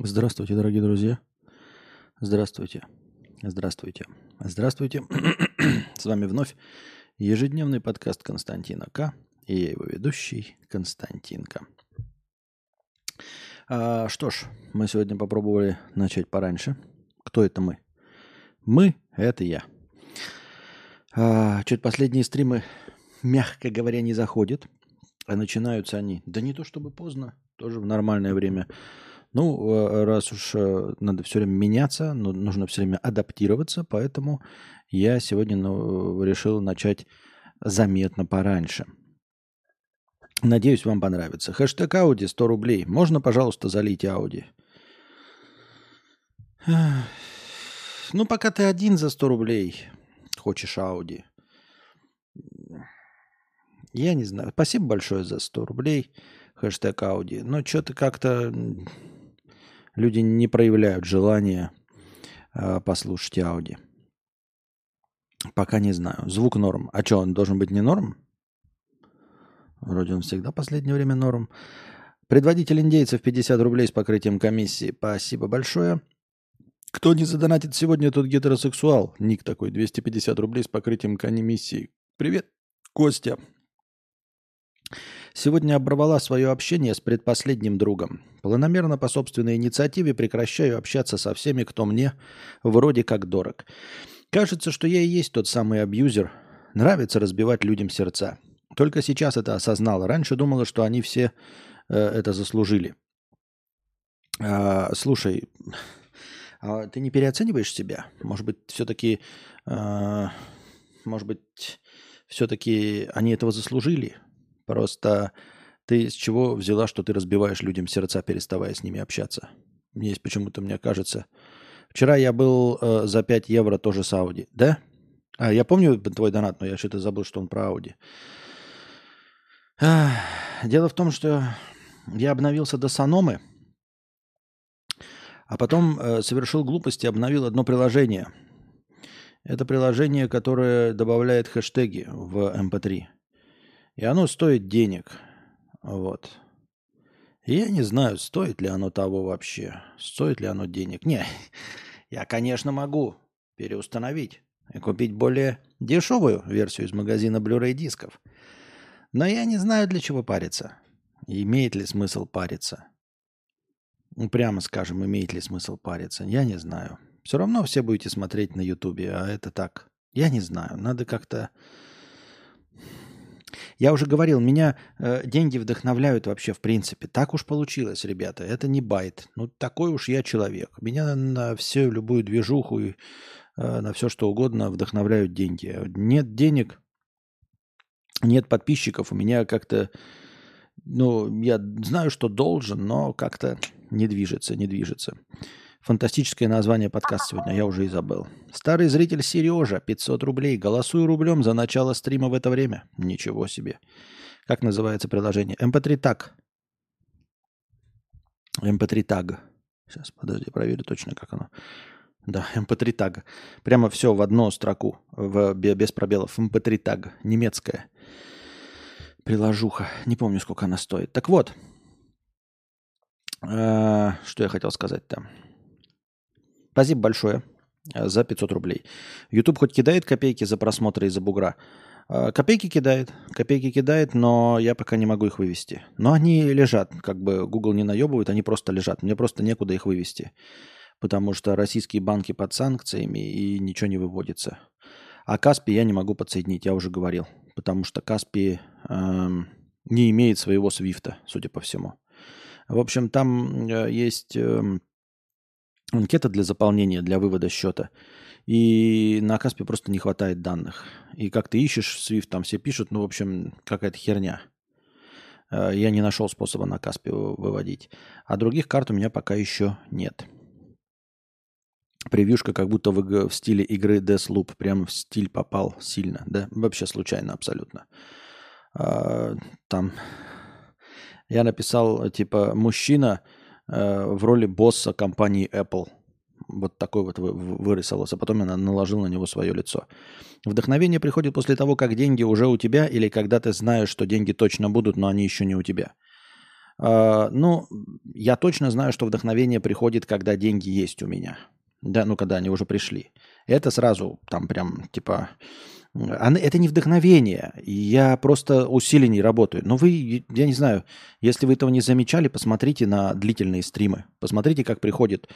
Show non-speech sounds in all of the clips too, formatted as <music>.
Здравствуйте, дорогие друзья. Здравствуйте. Здравствуйте. Здравствуйте. <clears throat> С вами вновь ежедневный подкаст Константина К. И я его ведущий Константинка. А, что ж, мы сегодня попробовали начать пораньше. Кто это мы? Мы – это я. А, чуть последние стримы, мягко говоря, не заходят. А начинаются они, да не то чтобы поздно, тоже в нормальное время – ну, э, раз уж э, надо все время меняться, нужно все время адаптироваться, поэтому я сегодня ну, решил начать заметно пораньше. Надеюсь, вам понравится. Хэштег Ауди 100 рублей. Можно, пожалуйста, залить Ауди? Ну, пока ты один за 100 рублей хочешь Ауди. Я не знаю. Спасибо большое за 100 рублей. Хэштег Ауди. Но что-то как-то люди не проявляют желания э, послушать Ауди. Пока не знаю. Звук норм. А что, он должен быть не норм? Вроде он всегда в последнее время норм. Предводитель индейцев 50 рублей с покрытием комиссии. Спасибо большое. Кто не задонатит сегодня, тот гетеросексуал. Ник такой, 250 рублей с покрытием комиссии. Привет, Костя. Сегодня оборвала свое общение с предпоследним другом. Планомерно по собственной инициативе прекращаю общаться со всеми, кто мне вроде как дорог. Кажется, что я и есть тот самый абьюзер. Нравится разбивать людям сердца. Только сейчас это осознала. Раньше думала, что они все э, это заслужили. А, слушай, а ты не переоцениваешь себя? Может быть, все-таки, а, может быть, все-таки они этого заслужили? Просто ты с чего взяла, что ты разбиваешь людям сердца, переставая с ними общаться? Мне есть почему-то, мне кажется. Вчера я был э, за 5 евро тоже с Ауди. Да? А, я помню твой донат, но я что-то забыл, что он про Ауди. Дело в том, что я обновился до Саномы, а потом э, совершил глупость и обновил одно приложение. Это приложение, которое добавляет хэштеги в MP3. И оно стоит денег. Вот. Я не знаю, стоит ли оно того вообще. Стоит ли оно денег. Не, <laughs> я, конечно, могу переустановить и купить более дешевую версию из магазина Blu-ray дисков. Но я не знаю, для чего париться. Имеет ли смысл париться? Ну, прямо скажем, имеет ли смысл париться? Я не знаю. Все равно все будете смотреть на Ютубе, а это так. Я не знаю. Надо как-то я уже говорил, меня э, деньги вдохновляют вообще в принципе. Так уж получилось, ребята. Это не байт. Ну, такой уж я человек. Меня на, всю любую движуху и э, на все что угодно вдохновляют деньги. Нет денег, нет подписчиков. У меня как-то, ну, я знаю, что должен, но как-то не движется, не движется. Фантастическое название подкаста сегодня, я уже и забыл. Старый зритель Сережа, 500 рублей. Голосую рублем за начало стрима в это время. Ничего себе. Как называется приложение? MP3 Tag. MP3 Tag. Сейчас, подожди, проверю точно, как оно. Да, <laughs> MP3 Tag. Прямо все в одну строку, в, без пробелов. MP3 Tag. Немецкая приложуха. Не помню, сколько она стоит. Так вот, э, что я хотел сказать там. Спасибо большое э, за 500 рублей. YouTube хоть кидает копейки за просмотры из-за бугра? Э, копейки кидает, копейки кидает, но я пока не могу их вывести. Но они лежат, как бы Google не наебывает, они просто лежат. Мне просто некуда их вывести, потому что российские банки под санкциями и ничего не выводится. А Каспи я не могу подсоединить, я уже говорил, потому что Каспи эм, не имеет своего свифта, судя по всему. В общем, там э, есть э, анкета для заполнения, для вывода счета. И на Каспе просто не хватает данных. И как ты ищешь Swift, там все пишут, ну, в общем, какая-то херня. Э, я не нашел способа на Каспе выводить. А других карт у меня пока еще нет. Превьюшка как будто в, в стиле игры Deathloop. Прям в стиль попал сильно. Да? Вообще случайно абсолютно. А, там я написал, типа, мужчина Э, в роли босса компании Apple. Вот такой вот вырисовался. Потом я наложил на него свое лицо. Вдохновение приходит после того, как деньги уже у тебя, или когда ты знаешь, что деньги точно будут, но они еще не у тебя. Э, ну, я точно знаю, что вдохновение приходит, когда деньги есть у меня. Да, ну, когда они уже пришли. Это сразу там прям типа это не вдохновение. Я просто усиленней работаю. Но вы, я не знаю, если вы этого не замечали, посмотрите на длительные стримы. Посмотрите, как приходит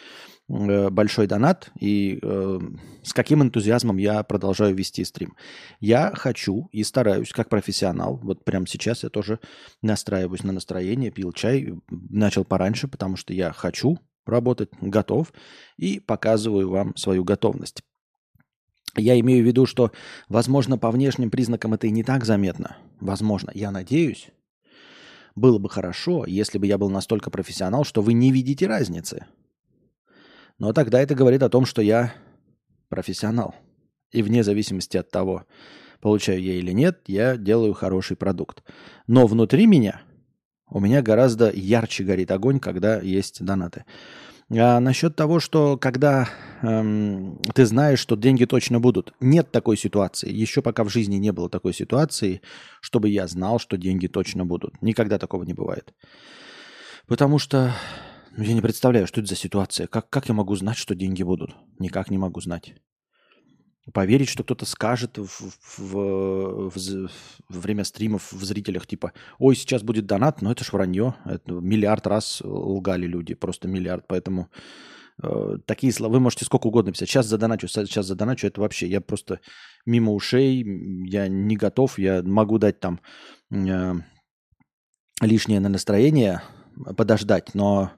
э, большой донат и э, с каким энтузиазмом я продолжаю вести стрим. Я хочу и стараюсь, как профессионал, вот прямо сейчас я тоже настраиваюсь на настроение, пил чай, начал пораньше, потому что я хочу работать, готов и показываю вам свою готовность. Я имею в виду, что, возможно, по внешним признакам это и не так заметно. Возможно, я надеюсь. Было бы хорошо, если бы я был настолько профессионал, что вы не видите разницы. Но тогда это говорит о том, что я профессионал. И вне зависимости от того, получаю я или нет, я делаю хороший продукт. Но внутри меня, у меня гораздо ярче горит огонь, когда есть донаты. А насчет того, что когда эм, ты знаешь, что деньги точно будут, нет такой ситуации. Еще пока в жизни не было такой ситуации, чтобы я знал, что деньги точно будут. Никогда такого не бывает. Потому что ну, я не представляю, что это за ситуация. Как, как я могу знать, что деньги будут? Никак не могу знать поверить, что кто-то скажет в, в, в, в время стримов в зрителях, типа, ой, сейчас будет донат, но это ж вранье. Это миллиард раз лгали люди, просто миллиард. Поэтому э, такие слова, вы можете сколько угодно писать. Сейчас задоначу, сейчас задоначу, это вообще, я просто мимо ушей, я не готов, я могу дать там э, лишнее на настроение, подождать, но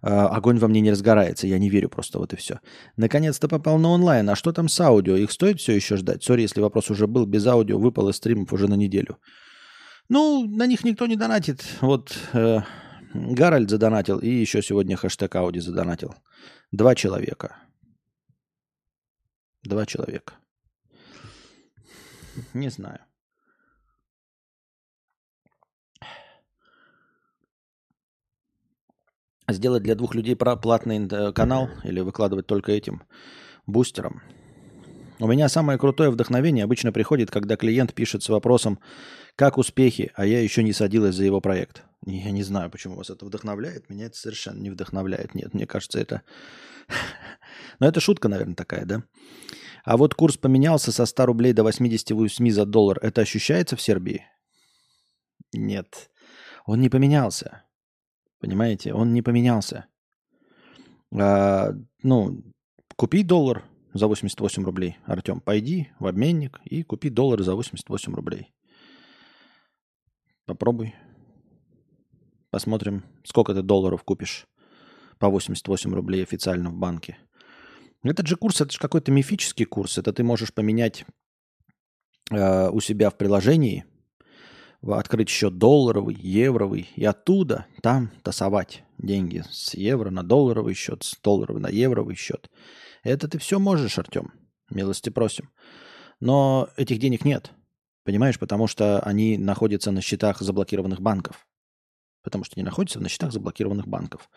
огонь во мне не разгорается, я не верю просто, вот и все. Наконец-то попал на онлайн, а что там с аудио? Их стоит все еще ждать? Sorry, если вопрос уже был, без аудио выпал из стримов уже на неделю. Ну, на них никто не донатит. Вот э, Гарольд задонатил и еще сегодня хэштег Ауди задонатил. Два человека. Два человека. Не знаю. Сделать для двух людей платный э, канал или выкладывать только этим бустером. У меня самое крутое вдохновение обычно приходит, когда клиент пишет с вопросом «Как успехи?», а я еще не садилась за его проект. Я не знаю, почему вас это вдохновляет. Меня это совершенно не вдохновляет. Нет, мне кажется, это... <laughs> Но это шутка, наверное, такая, да? А вот курс поменялся со 100 рублей до 88 за доллар. Это ощущается в Сербии? Нет. Он не поменялся. Понимаете? Он не поменялся. А, ну, купи доллар за 88 рублей, Артем. Пойди в обменник и купи доллар за 88 рублей. Попробуй. Посмотрим, сколько ты долларов купишь по 88 рублей официально в банке. Этот же курс, это же какой-то мифический курс. Это ты можешь поменять э, у себя в приложении – открыть счет долларовый, евровый, и оттуда там тасовать деньги с евро на долларовый счет, с долларовый на евровый счет. Это ты все можешь, Артем. Милости просим. Но этих денег нет. Понимаешь, потому что они находятся на счетах заблокированных банков. Потому что они находятся на счетах заблокированных банков.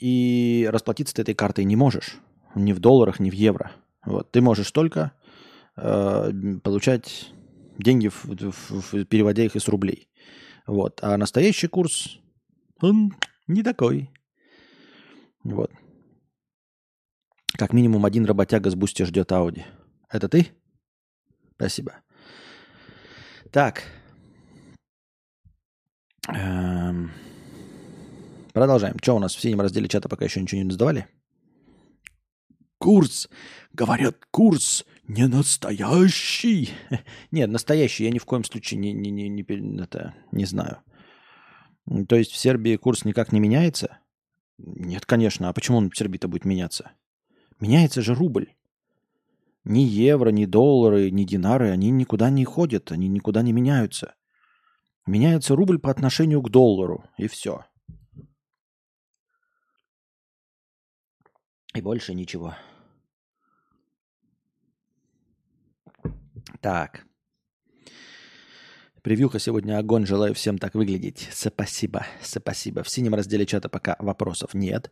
И расплатиться ты этой картой не можешь. Ни в долларах, ни в евро. Вот. Ты можешь только э, получать деньги, в, в, переводя их из рублей. Вот. А настоящий курс, он не такой. Вот. Как минимум один работяга с бусти ждет Ауди. Это ты? Спасибо. Так. Эм. Продолжаем. Что у нас в синем разделе чата пока еще ничего не задавали? Курс. Говорят, курс не настоящий. <laughs> Нет, настоящий я ни в коем случае не, не, не, не, это, не знаю. То есть в Сербии курс никак не меняется? Нет, конечно. А почему он в Сербии-то будет меняться? Меняется же рубль. Ни евро, ни доллары, ни динары, они никуда не ходят, они никуда не меняются. Меняется рубль по отношению к доллару, и все. И больше ничего. Так. Превьюха сегодня огонь. Желаю всем так выглядеть. Спасибо. Спасибо. В синем разделе чата пока вопросов нет.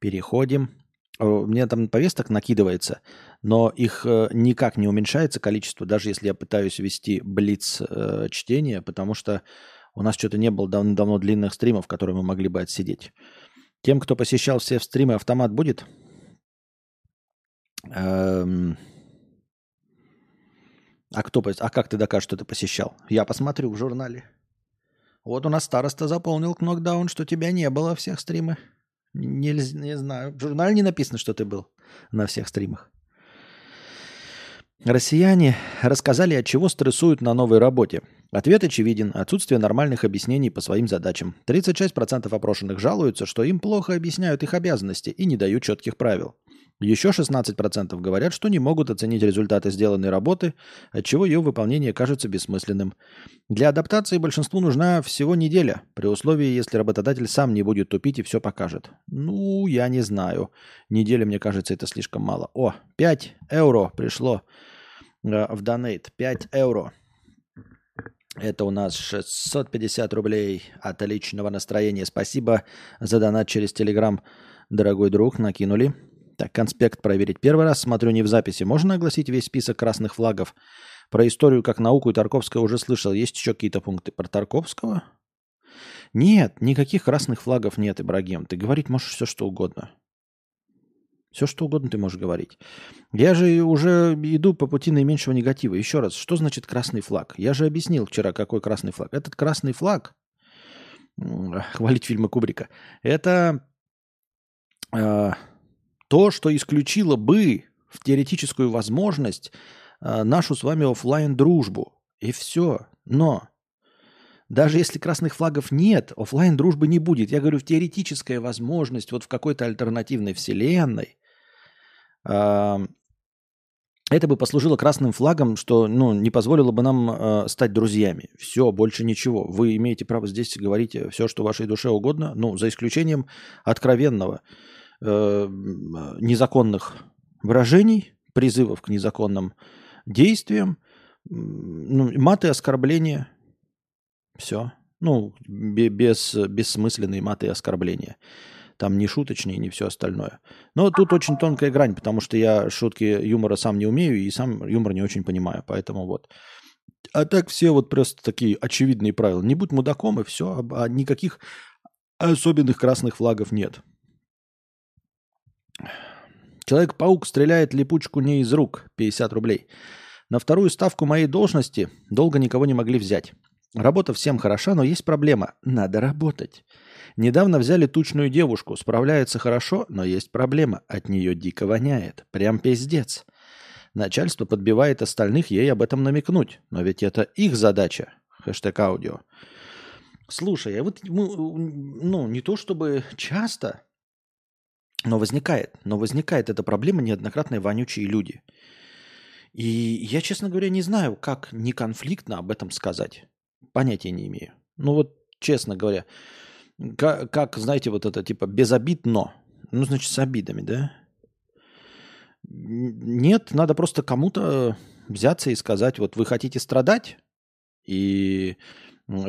Переходим. Мне там повесток накидывается, но их э, никак не уменьшается количество, даже если я пытаюсь вести блиц э, чтение, потому что У нас что-то не было давно длинных стримов, которые мы могли бы отсидеть. Тем, кто посещал все стримы, автомат будет? Эм... А, кто, а как ты докажешь, что ты посещал? Я посмотрю в журнале. Вот у нас староста заполнил нокдаун, что тебя не было всех стримах. Не, не знаю. В журнале не написано, что ты был на всех стримах. Россияне рассказали, от чего стрессуют на новой работе. Ответ очевиден – отсутствие нормальных объяснений по своим задачам. 36% опрошенных жалуются, что им плохо объясняют их обязанности и не дают четких правил. Еще 16% говорят, что не могут оценить результаты сделанной работы, отчего ее выполнение кажется бессмысленным. Для адаптации большинству нужна всего неделя, при условии, если работодатель сам не будет тупить и все покажет. Ну, я не знаю. Неделя, мне кажется, это слишком мало. О, 5 евро пришло э, в донейт. 5 евро. Это у нас 650 рублей отличного настроения. Спасибо за донат через Телеграм, дорогой друг, накинули. Так, конспект проверить. Первый раз смотрю не в записи. Можно огласить весь список красных флагов? Про историю как науку и Тарковского уже слышал. Есть еще какие-то пункты про Тарковского? Нет, никаких красных флагов нет, Ибрагим. Ты говорить можешь все, что угодно. Все, что угодно ты можешь говорить. Я же уже иду по пути наименьшего негатива. Еще раз, что значит красный флаг? Я же объяснил вчера, какой красный флаг. Этот красный флаг, хвалить фильмы Кубрика, это э, то, что исключило бы в теоретическую возможность э, нашу с вами офлайн дружбу И все. Но даже если красных флагов нет, офлайн дружбы не будет. Я говорю, в теоретическая возможность вот в какой-то альтернативной вселенной это бы послужило красным флагом, что ну, не позволило бы нам э, стать друзьями. Все, больше ничего. Вы имеете право здесь говорить все, что вашей душе угодно, ну, за исключением откровенного э, незаконных выражений, призывов к незаконным действиям, ну, маты, оскорбления. Все. Ну, без, бессмысленные маты оскорбления. Там не шуточные, не все остальное. Но тут очень тонкая грань, потому что я шутки юмора сам не умею и сам юмор не очень понимаю. Поэтому вот. А так все вот просто такие очевидные правила. Не будь мудаком и все, а никаких особенных красных флагов нет. Человек-паук стреляет липучку не из рук. 50 рублей. На вторую ставку моей должности долго никого не могли взять. Работа всем хороша, но есть проблема. Надо работать. Недавно взяли тучную девушку. Справляется хорошо, но есть проблема. От нее дико воняет. Прям пиздец. Начальство подбивает остальных ей об этом намекнуть. Но ведь это их задача. Хэштег аудио. Слушай, а вот ну, не то чтобы часто, но возникает. Но возникает эта проблема неоднократные вонючие люди. И я, честно говоря, не знаю, как неконфликтно об этом сказать. Понятия не имею. Ну вот, честно говоря, как, как, знаете, вот это типа без обид, но. Ну, значит, с обидами, да? Нет, надо просто кому-то взяться и сказать, вот вы хотите страдать и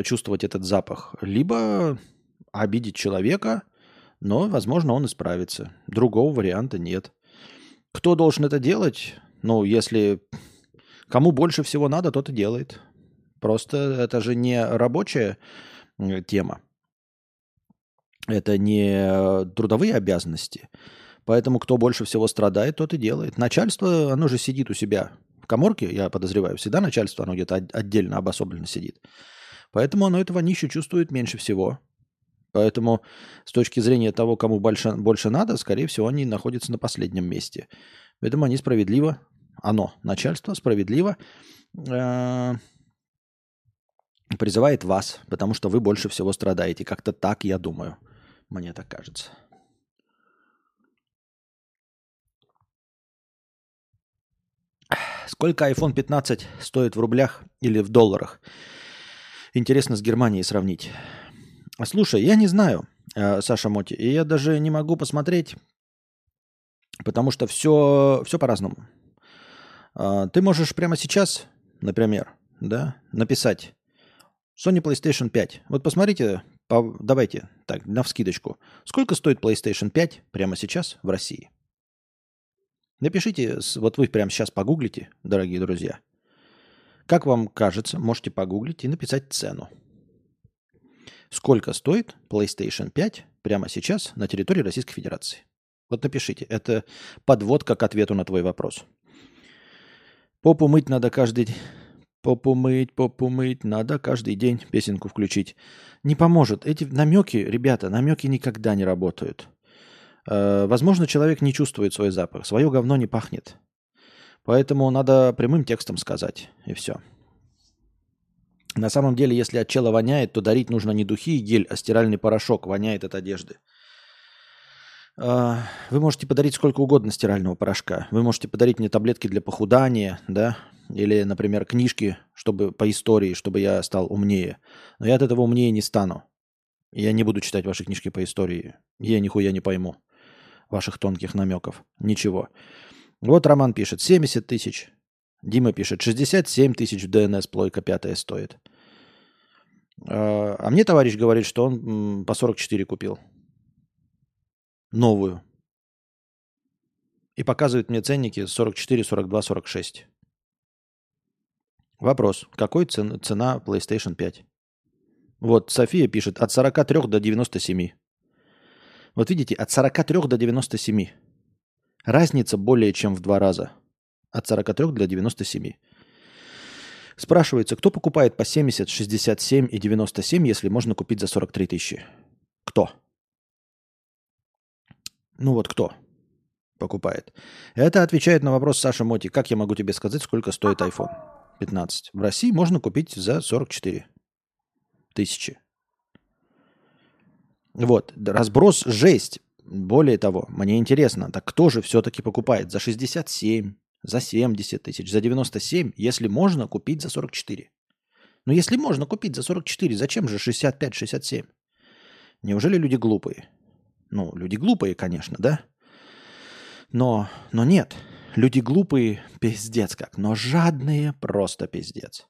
чувствовать этот запах, либо обидеть человека, но, возможно, он исправится. Другого варианта нет. Кто должен это делать? Ну, если кому больше всего надо, тот и делает. Просто это же не рабочая тема. Это не трудовые обязанности. Поэтому кто больше всего страдает, тот и делает. Начальство, оно же сидит у себя в коморке, я подозреваю, всегда начальство, оно где-то отдельно, обособленно сидит. Поэтому оно этого нищу чувствует меньше всего. Поэтому с точки зрения того, кому больше, больше надо, скорее всего, они находятся на последнем месте. Поэтому они справедливо, оно, начальство справедливо э, призывает вас, потому что вы больше всего страдаете. Как-то так, я думаю. Мне так кажется. Сколько iPhone 15 стоит в рублях или в долларах? Интересно с Германией сравнить. Слушай, я не знаю, э, Саша Моти, и я даже не могу посмотреть, потому что все, все по-разному. А, ты можешь прямо сейчас, например, да, написать Sony PlayStation 5. Вот посмотрите по, давайте, так, на вскидочку. Сколько стоит PlayStation 5 прямо сейчас в России? Напишите, вот вы прямо сейчас погуглите, дорогие друзья. Как вам кажется, можете погуглить и написать цену. Сколько стоит PlayStation 5 прямо сейчас на территории Российской Федерации? Вот напишите. Это подводка к ответу на твой вопрос. Попу мыть надо каждый. Попу мыть, попу мыть, надо каждый день песенку включить. Не поможет. Эти намеки, ребята, намеки никогда не работают. Э, возможно, человек не чувствует свой запах. Свое говно не пахнет. Поэтому надо прямым текстом сказать. И все. На самом деле, если от чела воняет, то дарить нужно не духи и гель, а стиральный порошок. Воняет от одежды. А, вы можете подарить сколько угодно стирального порошка. Вы можете подарить мне таблетки для похудания, да, или, например, книжки, чтобы по истории, чтобы я стал умнее. Но я от этого умнее не стану. Я не буду читать ваши книжки по истории. Я нихуя не пойму ваших тонких намеков. Ничего. Вот Роман пишет 70 тысяч. Дима пишет 67 тысяч в ДНС плойка пятая стоит. А, а мне товарищ говорит, что он по 44 купил новую. И показывает мне ценники 44, 42, 46. Вопрос. Какой цен, цена PlayStation 5? Вот София пишет от 43 до 97. Вот видите, от 43 до 97. Разница более чем в два раза. От 43 до 97. Спрашивается, кто покупает по 70, 67 и 97, если можно купить за 43 тысячи? Кто? Ну вот кто покупает? Это отвечает на вопрос Саша Моти. Как я могу тебе сказать, сколько стоит iPhone 15? В России можно купить за 44 тысячи. Вот, разброс жесть. Более того, мне интересно, так кто же все-таки покупает за 67, за 70 тысяч, за 97, если можно купить за 44? Но ну, если можно купить за 44, зачем же 65-67? Неужели люди глупые? Ну, люди глупые, конечно, да? Но, но нет. Люди глупые пиздец как, но жадные просто пиздец.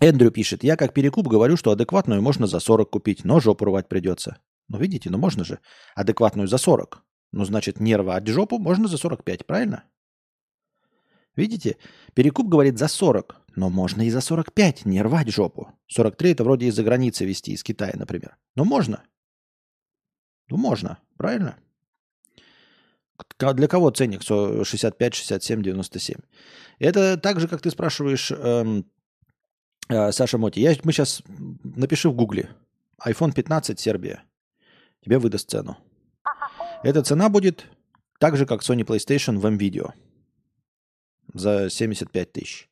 Эндрю пишет, я как перекуп говорю, что адекватную можно за 40 купить, но жопу рвать придется. Ну, видите, ну можно же. Адекватную за 40. Ну, значит, не рвать жопу можно за 45, правильно? Видите? Перекуп говорит за 40, но можно и за 45, не рвать жопу. 43 это вроде из-за границы вести, из Китая, например. Но можно. Ну, можно, правильно? Для кого ценник 65, 67, 97? Это так же, как ты спрашиваешь, эм, э, Саша Моти. Я, мы сейчас напиши в гугле. iPhone 15 Сербия. Тебе выдаст цену. Эта цена будет так же, как Sony PlayStation в M-Video. За 75 тысяч.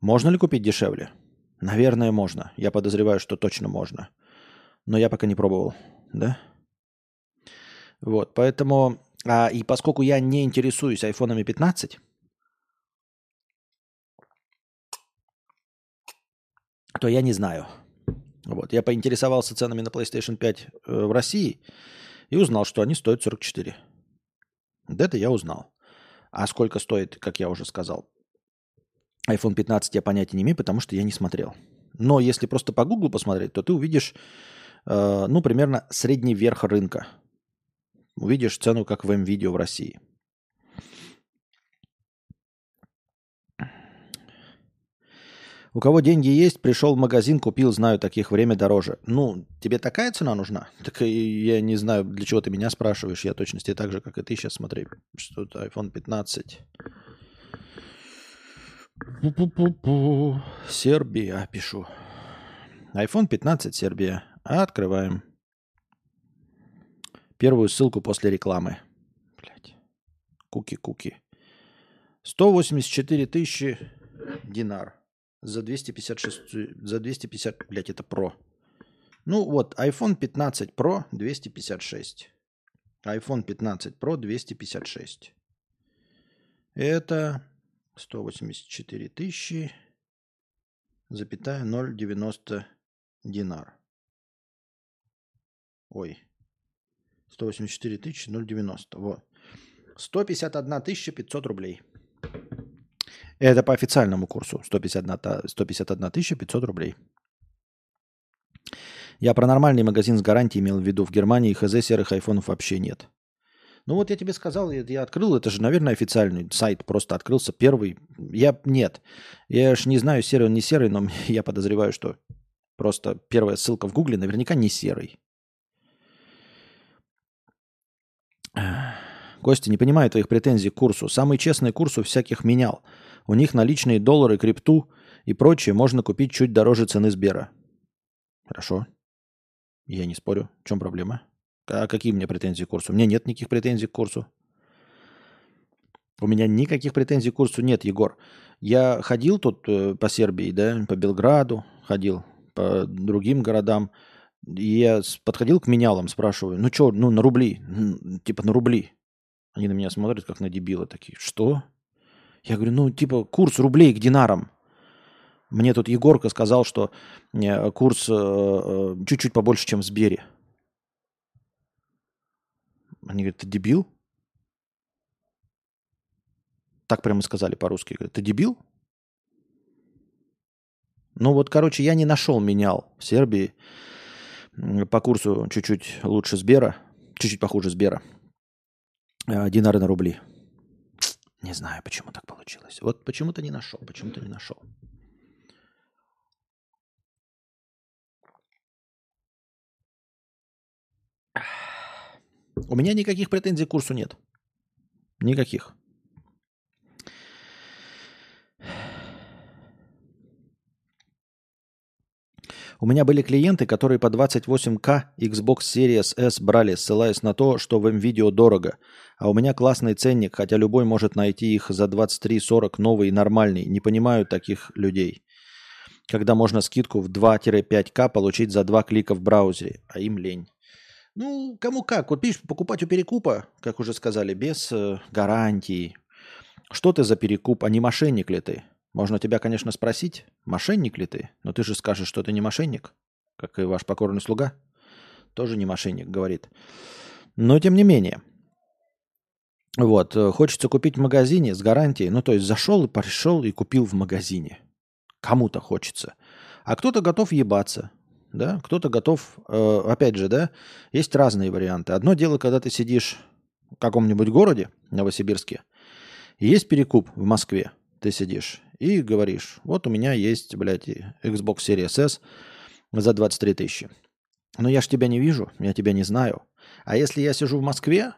Можно ли купить дешевле? Наверное, можно. Я подозреваю, что точно можно. Но я пока не пробовал. Да? Вот, поэтому, а, и поскольку я не интересуюсь айфонами 15, то я не знаю. Вот, я поинтересовался ценами на PlayStation 5 э, в России и узнал, что они стоят 44. Вот это я узнал. А сколько стоит, как я уже сказал, iPhone 15 я понятия не имею, потому что я не смотрел. Но если просто по Google посмотреть, то ты увидишь, э, ну, примерно средний верх рынка – Увидишь цену, как в М-видео в России. У кого деньги есть, пришел в магазин, купил, знаю, таких время дороже. Ну, тебе такая цена нужна? Так я не знаю, для чего ты меня спрашиваешь. Я точности так же, как и ты сейчас смотри. Что это iPhone 15. Пу-пу-пу-пу. Сербия, пишу. iPhone 15, Сербия. Открываем. Первую ссылку после рекламы. Блять. Куки-куки. 184 тысячи динар. За 256... За 250... Блять, это про. Ну вот, iPhone 15 Pro 256. iPhone 15 Pro 256. Это 184 тысячи, запятая 0,90 динар. Ой, 184 тысячи 090. Вот. 151 тысяча 500 рублей. Это по официальному курсу. 151, 151 тысяча 500 рублей. Я про нормальный магазин с гарантией имел в виду. В Германии ХЗ серых айфонов вообще нет. Ну вот я тебе сказал, я, я открыл, это же, наверное, официальный сайт просто открылся первый. Я нет. Я ж не знаю, серый он не серый, но <laughs> я подозреваю, что Просто первая ссылка в Гугле наверняка не серый. Костя, не понимаю твоих претензий к курсу. Самый честный курс у всяких менял. У них наличные доллары, крипту и прочее можно купить чуть дороже цены Сбера. Хорошо. Я не спорю. В чем проблема? А какие у меня претензии к курсу? У меня нет никаких претензий к курсу. У меня никаких претензий к курсу нет, Егор. Я ходил тут э, по Сербии, да, по Белграду, ходил по другим городам. И я подходил к менялам, спрашиваю, ну что, ну на рубли, типа на рубли. Они на меня смотрят, как на дебила такие. Что? Я говорю, ну, типа, курс рублей к динарам. Мне тут Егорка сказал, что э, курс э, э, чуть-чуть побольше, чем в Сбере. Они говорят, ты дебил? Так прямо сказали по-русски. Говорят, ты дебил? Ну вот, короче, я не нашел менял в Сербии по курсу чуть-чуть лучше Сбера, чуть-чуть похуже Сбера. Динары на рубли. Не знаю, почему так получилось. Вот почему-то не нашел, почему-то не нашел. У меня никаких претензий к курсу нет. Никаких. У меня были клиенты, которые по 28к Xbox Series S брали, ссылаясь на то, что в видео дорого. А у меня классный ценник, хотя любой может найти их за 23-40 новый и нормальный. Не понимаю таких людей. Когда можно скидку в 2-5к получить за 2 клика в браузере, а им лень. Ну, кому как. Вот видишь, покупать у перекупа, как уже сказали, без э, гарантии. Что ты за перекуп, а не мошенник ли ты? Можно тебя, конечно, спросить, мошенник ли ты, но ты же скажешь, что ты не мошенник, как и ваш покорный слуга. Тоже не мошенник, говорит. Но тем не менее. Вот, э, хочется купить в магазине с гарантией. Ну, то есть зашел и пришел и купил в магазине. Кому-то хочется. А кто-то готов ебаться. Да, кто-то готов, э, опять же, да, есть разные варианты. Одно дело, когда ты сидишь в каком-нибудь городе, Новосибирске, и есть перекуп в Москве, ты сидишь, и говоришь, вот у меня есть, блядь, Xbox Series S за 23 тысячи. Но я ж тебя не вижу, я тебя не знаю. А если я сижу в Москве,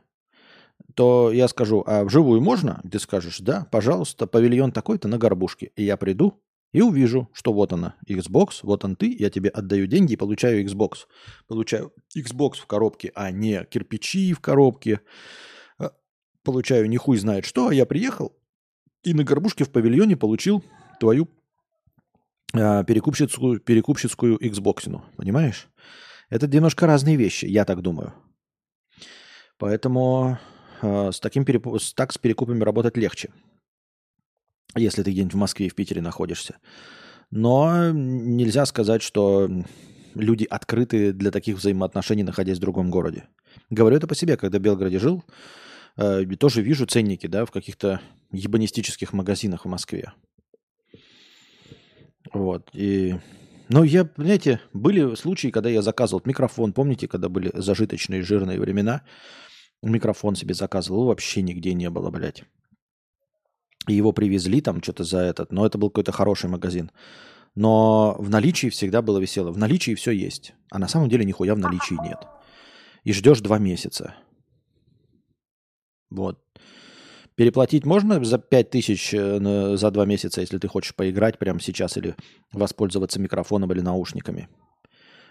то я скажу, а вживую можно? Ты скажешь, да, пожалуйста, павильон такой-то на горбушке. И я приду и увижу, что вот она, Xbox, вот он ты, я тебе отдаю деньги и получаю Xbox. Получаю Xbox в коробке, а не кирпичи в коробке. А, получаю не знает что, а я приехал, и на горбушке в павильоне получил твою э, перекупщицкую, перекупщицкую Xbox. Понимаешь? Это немножко разные вещи, я так думаю. Поэтому э, с таким переп... с, так с перекупами работать легче. Если ты где-нибудь в Москве и в Питере находишься. Но нельзя сказать, что люди открыты для таких взаимоотношений, находясь в другом городе. Говорю это по себе, когда в Белгороде жил, э, тоже вижу ценники, да, в каких-то ебанистических магазинах в Москве. Вот. И... Ну, я, знаете, были случаи, когда я заказывал микрофон. Помните, когда были зажиточные жирные времена? Микрофон себе заказывал. Вообще нигде не было, блядь. И его привезли там что-то за этот. Но это был какой-то хороший магазин. Но в наличии всегда было весело. В наличии все есть. А на самом деле нихуя в наличии нет. И ждешь два месяца. Вот. Переплатить можно за 5 тысяч э, за два месяца, если ты хочешь поиграть прямо сейчас или воспользоваться микрофоном или наушниками.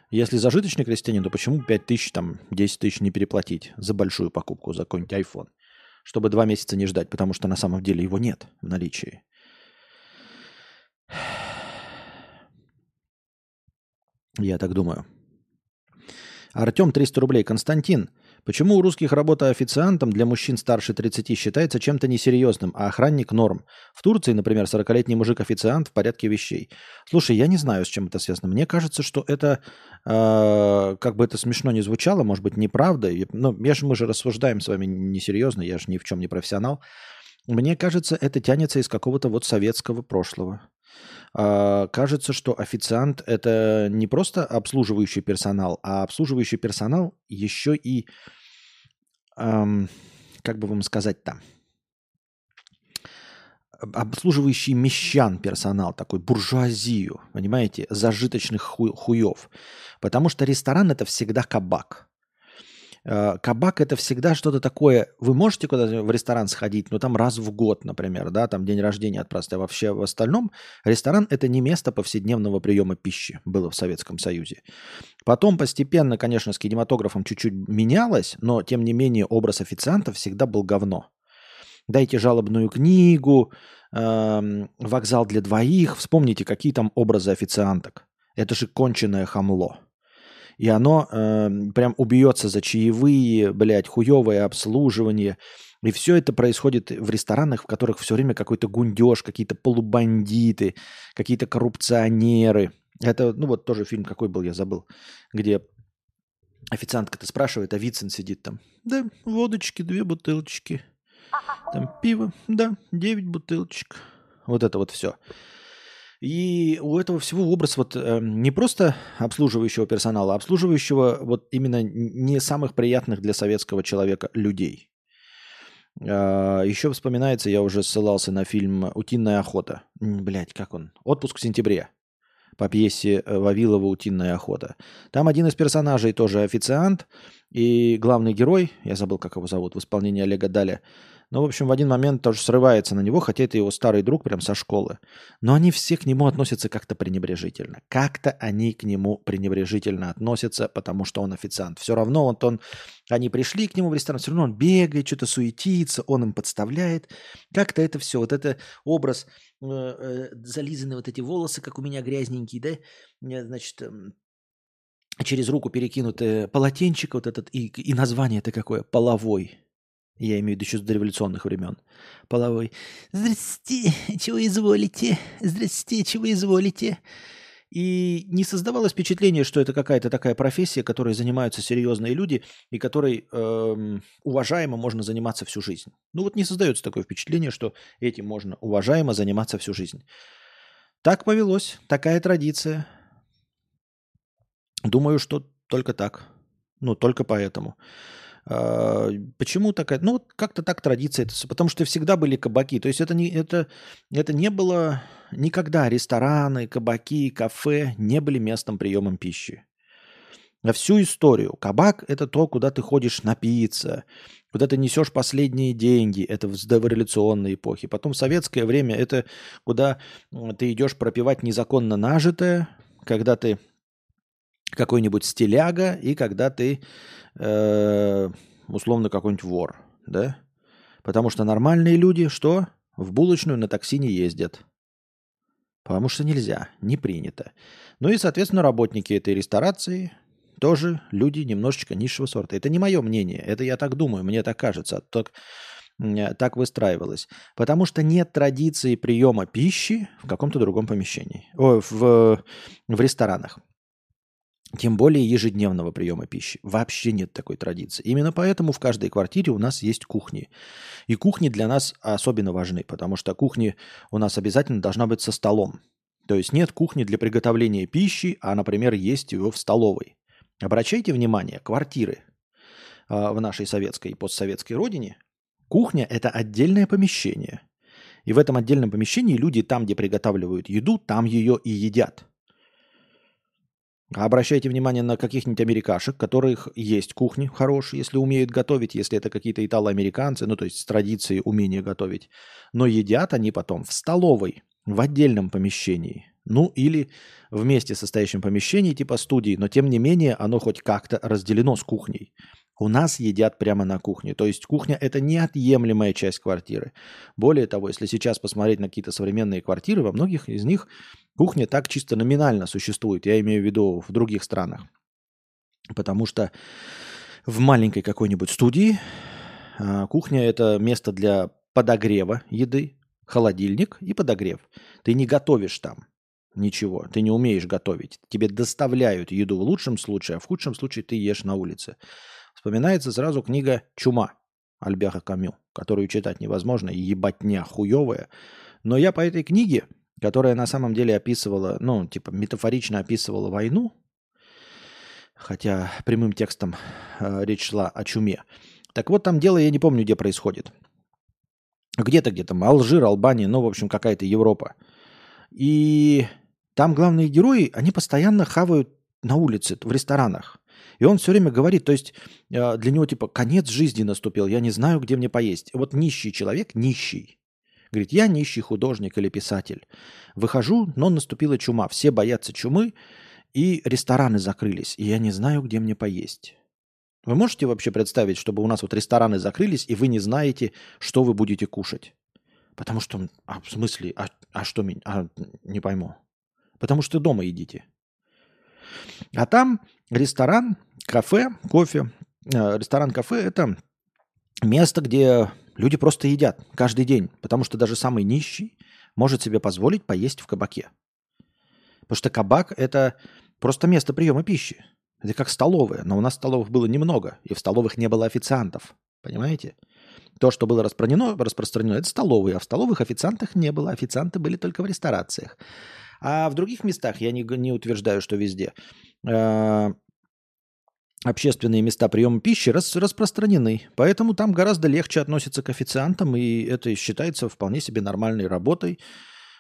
Если зажиточный крестьянин, то почему 5 тысяч, там, 10 тысяч не переплатить за большую покупку, за какой-нибудь iPhone? Чтобы два месяца не ждать, потому что на самом деле его нет в наличии. Я так думаю. Артем 300 рублей. Константин, Почему у русских работа официантом для мужчин старше 30 считается чем-то несерьезным, а охранник норм? В Турции, например, 40-летний мужик-официант в порядке вещей. Слушай, я не знаю, с чем это связано. Мне кажется, что это, э, как бы это смешно не звучало, может быть, неправда. Но я же, мы же рассуждаем с вами несерьезно, я же ни в чем не профессионал. Мне кажется, это тянется из какого-то вот советского прошлого. А, кажется, что официант это не просто обслуживающий персонал, а обслуживающий персонал еще и, эм, как бы вам сказать там, обслуживающий мещан персонал, такой буржуазию, понимаете, зажиточных ху- хуев. Потому что ресторан это всегда кабак. Э, кабак это всегда что-то такое. Вы можете куда-то в ресторан сходить, но там раз в год, например, да, там день рождения отпраздновать. А вообще в остальном ресторан это не место повседневного приема пищи было в Советском Союзе. Потом постепенно, конечно, с кинематографом чуть-чуть менялось, но тем не менее образ официанта всегда был говно. Дайте жалобную книгу, э, вокзал для двоих. Вспомните, какие там образы официанток. Это же конченое хамло. И оно э, прям убьется за чаевые, блядь, хуевое обслуживание. И все это происходит в ресторанах, в которых все время какой-то гундеж, какие-то полубандиты, какие-то коррупционеры. Это, ну вот тоже фильм какой был, я забыл, где официантка-то спрашивает, а Вицин сидит там. Да, водочки, две бутылочки. Там пиво, да, девять бутылочек. Вот это вот все. И у этого всего образ вот э, не просто обслуживающего персонала, а обслуживающего вот именно не самых приятных для советского человека людей. Э, еще вспоминается, я уже ссылался на фильм «Утиная охота». Блять, как он? «Отпуск в сентябре» по пьесе э, Вавилова «Утиная охота». Там один из персонажей тоже официант, и главный герой, я забыл, как его зовут, в исполнении Олега Даля, ну, в общем, в один момент тоже срывается на него, хотя это его старый друг прям со школы. Но они все к нему относятся как-то пренебрежительно. Как-то они к нему пренебрежительно относятся, потому что он официант. Все равно вот он, они пришли к нему в ресторан, все равно он бегает, что-то суетится, он им подставляет. Как-то это все, вот это образ, э, э, зализаны вот эти волосы, как у меня грязненькие, да, э, значит, э, через руку перекинутое полотенчик вот этот, и, и название это какое? Половой. Я имею в виду еще с дореволюционных времен. Половой. Здрасте, чего изволите? Здрасте, чего изволите? И не создавалось впечатление, что это какая-то такая профессия, которой занимаются серьезные люди и которой эм, уважаемо можно заниматься всю жизнь. Ну вот не создается такое впечатление, что этим можно уважаемо заниматься всю жизнь. Так повелось, такая традиция. Думаю, что только так. Ну, только поэтому. А, почему такая? Ну, как-то так традиция. Потому что всегда были кабаки. То есть это не, это, это не было никогда рестораны, кабаки, кафе не были местом приемом пищи. На всю историю. Кабак – это то, куда ты ходишь напиться, куда ты несешь последние деньги. Это в дореволюционной эпохе. Потом советское время это куда ты идешь пропивать незаконно нажитое, когда ты какой-нибудь стиляга и когда ты э, условно какой-нибудь вор, да? Потому что нормальные люди что? В булочную на такси не ездят. Потому что нельзя, не принято. Ну и, соответственно, работники этой ресторации тоже люди немножечко низшего сорта. Это не мое мнение, это я так думаю, мне так кажется. Так, так выстраивалось. Потому что нет традиции приема пищи в каком-то другом помещении. О, в, в ресторанах. Тем более ежедневного приема пищи. Вообще нет такой традиции. Именно поэтому в каждой квартире у нас есть кухни. И кухни для нас особенно важны, потому что кухни у нас обязательно должна быть со столом. То есть нет кухни для приготовления пищи, а, например, есть его в столовой. Обращайте внимание, квартиры а, в нашей советской и постсоветской родине, кухня – это отдельное помещение. И в этом отдельном помещении люди там, где приготавливают еду, там ее и едят – Обращайте внимание на каких-нибудь америкашек, которых есть кухни хорошие, если умеют готовить, если это какие-то итало-американцы, ну то есть с традицией умения готовить. Но едят они потом в столовой, в отдельном помещении. Ну или вместе состоящем помещении типа студии, но тем не менее оно хоть как-то разделено с кухней. У нас едят прямо на кухне. То есть кухня – это неотъемлемая часть квартиры. Более того, если сейчас посмотреть на какие-то современные квартиры, во многих из них кухня так чисто номинально существует. Я имею в виду в других странах. Потому что в маленькой какой-нибудь студии а, кухня – это место для подогрева еды, холодильник и подогрев. Ты не готовишь там ничего, ты не умеешь готовить. Тебе доставляют еду в лучшем случае, а в худшем случае ты ешь на улице. Вспоминается сразу книга «Чума» Альбеха Камю, которую читать невозможно, и ебатня хуевая. Но я по этой книге, которая на самом деле описывала, ну, типа метафорично описывала войну, хотя прямым текстом э, речь шла о чуме. Так вот, там дело, я не помню, где происходит. Где-то, где-то, Алжир, Албания, ну, в общем, какая-то Европа. И там главные герои, они постоянно хавают на улице, в ресторанах. И он все время говорит, то есть э, для него типа конец жизни наступил, я не знаю, где мне поесть. Вот нищий человек, нищий, говорит, я нищий художник или писатель. Выхожу, но наступила чума, все боятся чумы, и рестораны закрылись, и я не знаю, где мне поесть. Вы можете вообще представить, чтобы у нас вот рестораны закрылись, и вы не знаете, что вы будете кушать? Потому что, а в смысле, а, а что а, не пойму. Потому что дома едите. А там ресторан, кафе, кофе. Э, ресторан-кафе – это место, где люди просто едят каждый день. Потому что даже самый нищий может себе позволить поесть в кабаке. Потому что кабак – это просто место приема пищи. Это как столовая, но у нас столовых было немного, и в столовых не было официантов. Понимаете? То, что было распространено, распространено, это столовые, а в столовых официантах не было. Официанты были только в ресторациях. А в других местах, я не, не утверждаю, что везде, э, общественные места приема пищи рас, распространены. Поэтому там гораздо легче относятся к официантам, и это считается вполне себе нормальной работой,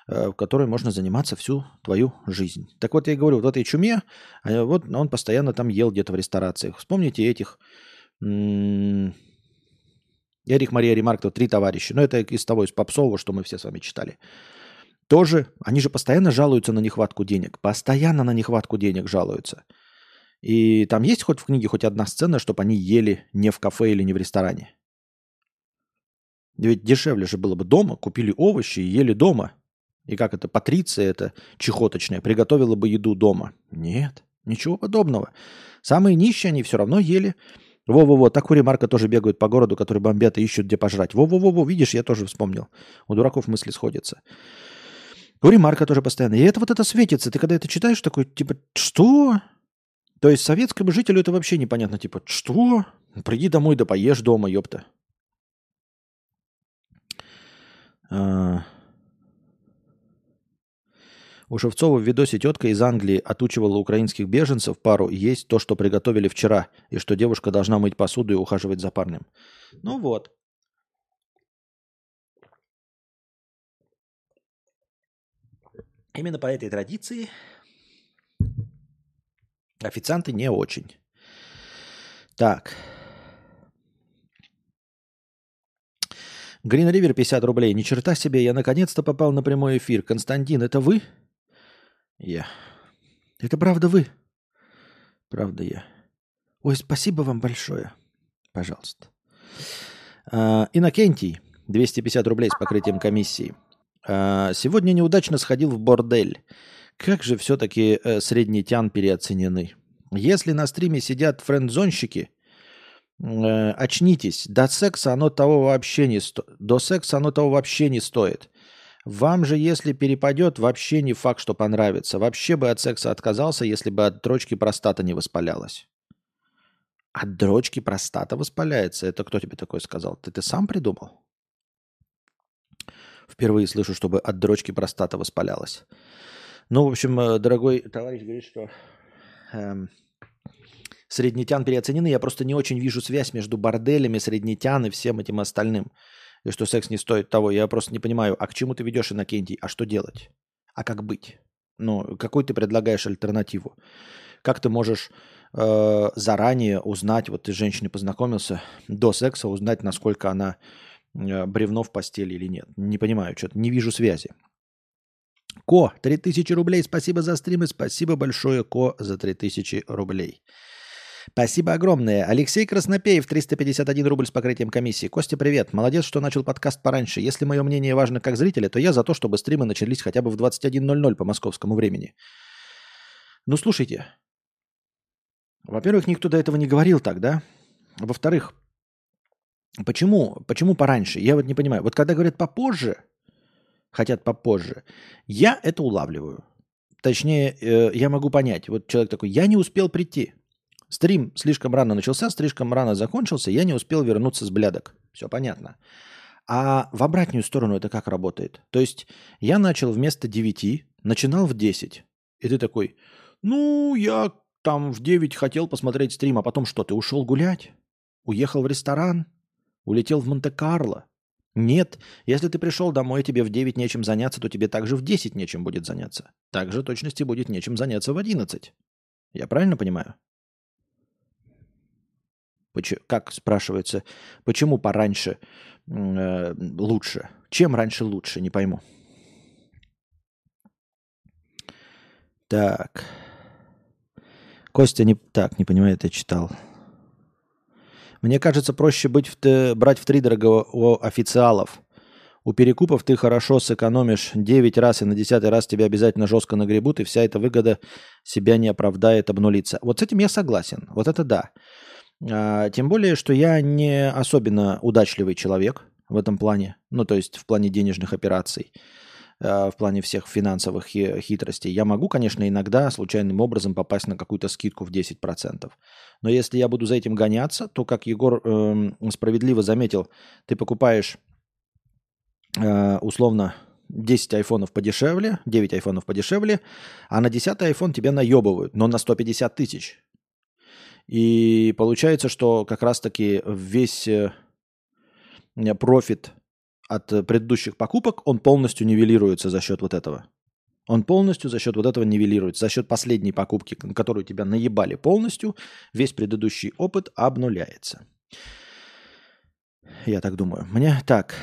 э, в которой можно заниматься всю твою жизнь. Так вот, я говорю, вот в этой чуме, э, вот он постоянно там ел где-то в ресторациях. Вспомните этих... Эрих Мария Ремарк, три товарища. Но это из того, из Попсова, что мы все с вами читали. Тоже, они же постоянно жалуются на нехватку денег. Постоянно на нехватку денег жалуются. И там есть хоть в книге хоть одна сцена, чтобы они ели не в кафе или не в ресторане. Ведь дешевле же было бы дома, купили овощи и ели дома. И как это, Патриция это чехоточная, приготовила бы еду дома. Нет, ничего подобного. Самые нищие они все равно ели во-во-во, так у Ремарка тоже бегают по городу, которые бомбят и ищут, где пожрать. Во-во-во, видишь, я тоже вспомнил. У дураков мысли сходятся. У Ремарка тоже постоянно. И это вот это светится. Ты когда это читаешь, такой, типа, что? То есть советскому жителю это вообще непонятно. Типа, что? Приди домой, да поешь дома, ёпта. А... У Шевцова в видосе тетка из Англии отучивала украинских беженцев пару есть то, что приготовили вчера, и что девушка должна мыть посуду и ухаживать за парнем. Ну вот. Именно по этой традиции официанты не очень. Так. Green River 50 рублей. Ни черта себе, я наконец-то попал на прямой эфир. Константин, это вы? Я. Это правда вы? Правда я. Ой, спасибо вам большое. Пожалуйста. А, Иннокентий, 250 рублей с покрытием комиссии. А, сегодня неудачно сходил в бордель. Как же все-таки э, среднетян переоценены. Если на стриме сидят френдзонщики, э, очнитесь. До секса оно того вообще не стоит. До секса оно того вообще не стоит. Вам же, если перепадет, вообще не факт, что понравится. Вообще бы от секса отказался, если бы от дрочки простата не воспалялась. От дрочки простата воспаляется? Это кто тебе такое сказал? Ты, ты сам придумал? Впервые слышу, чтобы от дрочки простата воспалялась. Ну, в общем, э, дорогой товарищ говорит, что эм, среднетян переоценены. Я просто не очень вижу связь между борделями, среднетян и всем этим остальным и что секс не стоит того. Я просто не понимаю, а к чему ты ведешь, Иннокентий? А что делать? А как быть? Ну, какой ты предлагаешь альтернативу? Как ты можешь э, заранее узнать, вот ты с женщиной познакомился, до секса узнать, насколько она э, бревно в постели или нет? Не понимаю, что-то не вижу связи. Ко, 3000 рублей, спасибо за стрим и спасибо большое, Ко, за 3000 рублей. Спасибо огромное. Алексей Краснопеев, 351 рубль с покрытием комиссии. Костя, привет. Молодец, что начал подкаст пораньше. Если мое мнение важно как зрителя, то я за то, чтобы стримы начались хотя бы в 21.00 по московскому времени. Ну, слушайте. Во-первых, никто до этого не говорил так, да? Во-вторых, почему, почему пораньше? Я вот не понимаю. Вот когда говорят попозже, хотят попозже, я это улавливаю. Точнее, э, я могу понять. Вот человек такой, я не успел прийти. Стрим слишком рано начался, слишком рано закончился, я не успел вернуться с блядок. Все понятно. А в обратную сторону это как работает? То есть я начал вместо 9, начинал в 10. И ты такой, ну, я там в 9 хотел посмотреть стрим, а потом что, ты ушел гулять? Уехал в ресторан? Улетел в Монте-Карло? Нет, если ты пришел домой, тебе в 9 нечем заняться, то тебе также в 10 нечем будет заняться. Также точности будет нечем заняться в 11. Я правильно понимаю? Почему, как спрашивается, почему пораньше э, лучше? Чем раньше лучше, не пойму. Так. Костя не так, не понимает, я читал. Мне кажется, проще быть в, брать в три дорого у официалов. У перекупов ты хорошо сэкономишь 9 раз, и на 10 раз тебя обязательно жестко нагребут, и вся эта выгода себя не оправдает, обнулиться. Вот с этим я согласен. Вот это да. А, тем более, что я не особенно удачливый человек в этом плане. Ну, то есть в плане денежных операций. Э, в плане всех финансовых хитростей. Я могу, конечно, иногда случайным образом попасть на какую-то скидку в 10%. Но если я буду за этим гоняться, то, как Егор э, справедливо заметил, ты покупаешь э, условно 10 айфонов подешевле, 9 айфонов подешевле, а на 10 айфон тебя наебывают, но на 150 тысяч. И получается, что как раз-таки весь э, профит от э, предыдущих покупок, он полностью нивелируется за счет вот этого. Он полностью за счет вот этого нивелируется. За счет последней покупки, на которую тебя наебали полностью, весь предыдущий опыт обнуляется. Я так думаю. Мне так.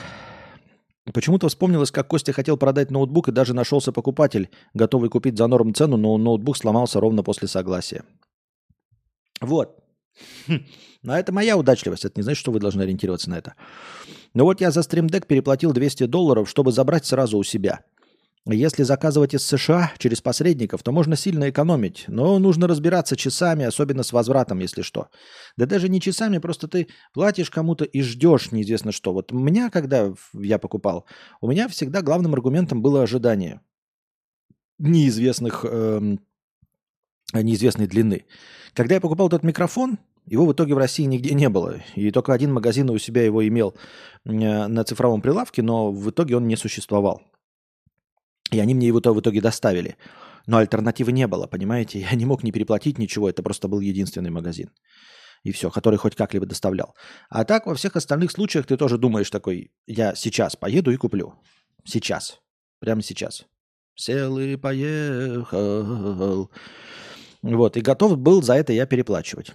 Почему-то вспомнилось, как Костя хотел продать ноутбук, и даже нашелся покупатель, готовый купить за норм цену, но ноутбук сломался ровно после согласия. Вот. Но это моя удачливость. Это не значит, что вы должны ориентироваться на это. Но вот я за Deck переплатил 200 долларов, чтобы забрать сразу у себя. Если заказывать из США через посредников, то можно сильно экономить, но нужно разбираться часами, особенно с возвратом, если что. Да даже не часами, просто ты платишь кому-то и ждешь неизвестно что. Вот у меня, когда я покупал, у меня всегда главным аргументом было ожидание неизвестных, э, неизвестной длины. Когда я покупал этот микрофон, его в итоге в России нигде не было. И только один магазин у себя его имел э, на цифровом прилавке, но в итоге он не существовал. И они мне его в итоге доставили. Но альтернативы не было, понимаете? <laughs> Я не мог не переплатить ничего, это просто был единственный магазин. И все, который хоть как-либо доставлял. А так во всех остальных случаях ты тоже думаешь такой, я сейчас поеду и куплю. Сейчас. Прямо сейчас. Сел и поехал. Вот, и готов был за это я переплачивать.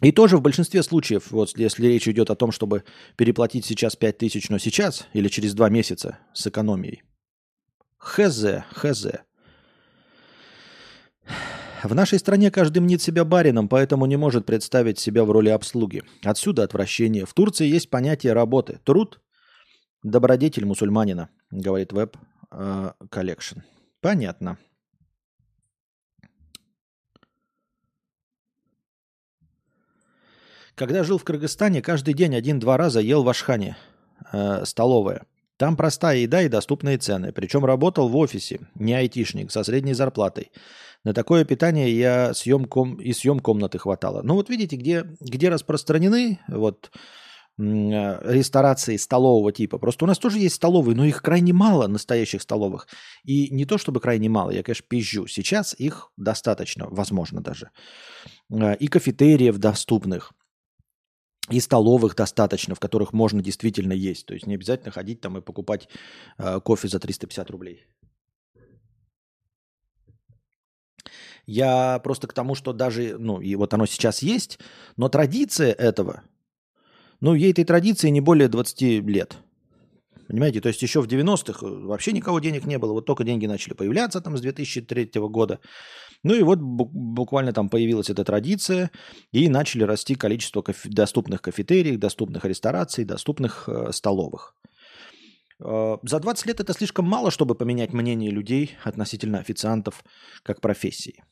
И тоже в большинстве случаев, вот если речь идет о том, чтобы переплатить сейчас 5 тысяч, но сейчас или через 2 месяца с экономией. Хз, хз. В нашей стране каждый мнит себя барином, поэтому не может представить себя в роли обслуги. Отсюда отвращение. В Турции есть понятие работы. Труд – добродетель мусульманина, говорит Web Collection. Понятно. Когда жил в Кыргызстане, каждый день один-два раза ел в Ашхане, э, столовая. Там простая еда и доступные цены. Причем работал в офисе, не айтишник, со средней зарплатой. На такое питание я съем ком... и съем комнаты хватало. Ну вот видите, где, где распространены вот, э, ресторации столового типа. Просто у нас тоже есть столовые, но их крайне мало, настоящих столовых. И не то чтобы крайне мало, я, конечно, пизжу. Сейчас их достаточно, возможно даже. Э, и кафетериев доступных и столовых достаточно, в которых можно действительно есть. То есть не обязательно ходить там и покупать э, кофе за 350 рублей. Я просто к тому, что даже, ну, и вот оно сейчас есть, но традиция этого, ну, ей этой традиции не более 20 лет. Понимаете, то есть еще в 90-х вообще никого денег не было, вот только деньги начали появляться там с 2003 года. Ну и вот буквально там появилась эта традиция, и начали расти количество кофе- доступных кафетериев, доступных рестораций, доступных э, столовых. Э, за 20 лет это слишком мало, чтобы поменять мнение людей относительно официантов как профессии.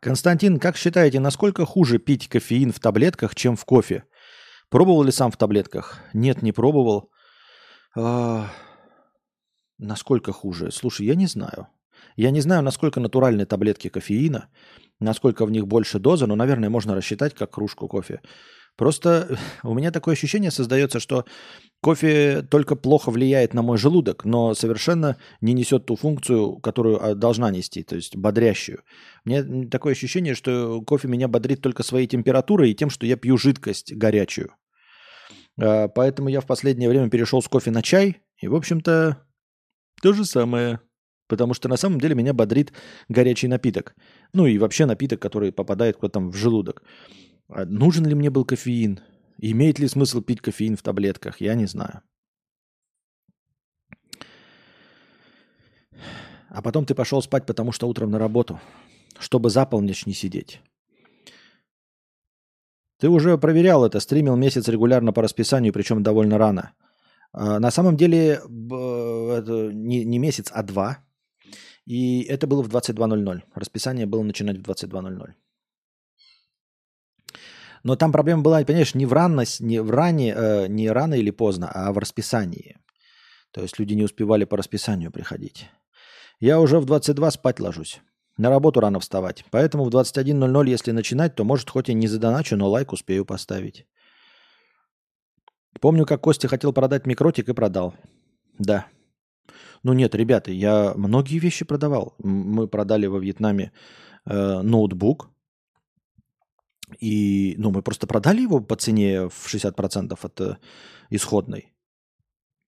Константин, как считаете, насколько хуже пить кофеин в таблетках, чем в кофе? Пробовал ли сам в таблетках? Нет, не пробовал. А, насколько хуже? Слушай, я не знаю. Я не знаю, насколько натуральные таблетки кофеина, насколько в них больше дозы, но, наверное, можно рассчитать как кружку кофе. Просто <laughs> у меня такое ощущение создается, что кофе только плохо влияет на мой желудок, но совершенно не несет ту функцию, которую а, должна нести, то есть бодрящую. Мне такое ощущение, что кофе меня бодрит только своей температурой и тем, что я пью жидкость горячую. А, поэтому я в последнее время перешел с кофе на чай, и, в общем-то, то же самое. Потому что на самом деле меня бодрит горячий напиток. Ну и вообще напиток, который попадает куда-то там в желудок. А нужен ли мне был кофеин? Имеет ли смысл пить кофеин в таблетках? Я не знаю. А потом ты пошел спать, потому что утром на работу, чтобы за полночь не сидеть. Ты уже проверял это, стримил месяц регулярно по расписанию, причем довольно рано. А, на самом деле это не, не месяц, а два. И это было в 22.00. Расписание было начинать в 22.00. Но там проблема была, понимаешь, не в, ранность, не в ране, э, не рано или поздно, а в расписании. То есть люди не успевали по расписанию приходить. Я уже в 22 спать ложусь. На работу рано вставать. Поэтому в 21.00, если начинать, то может хоть и не задоначу, но лайк успею поставить. Помню, как Костя хотел продать микротик и продал. Да. Ну нет, ребята, я многие вещи продавал. Мы продали во Вьетнаме э, ноутбук, и, ну, мы просто продали его по цене в 60% от э, исходной.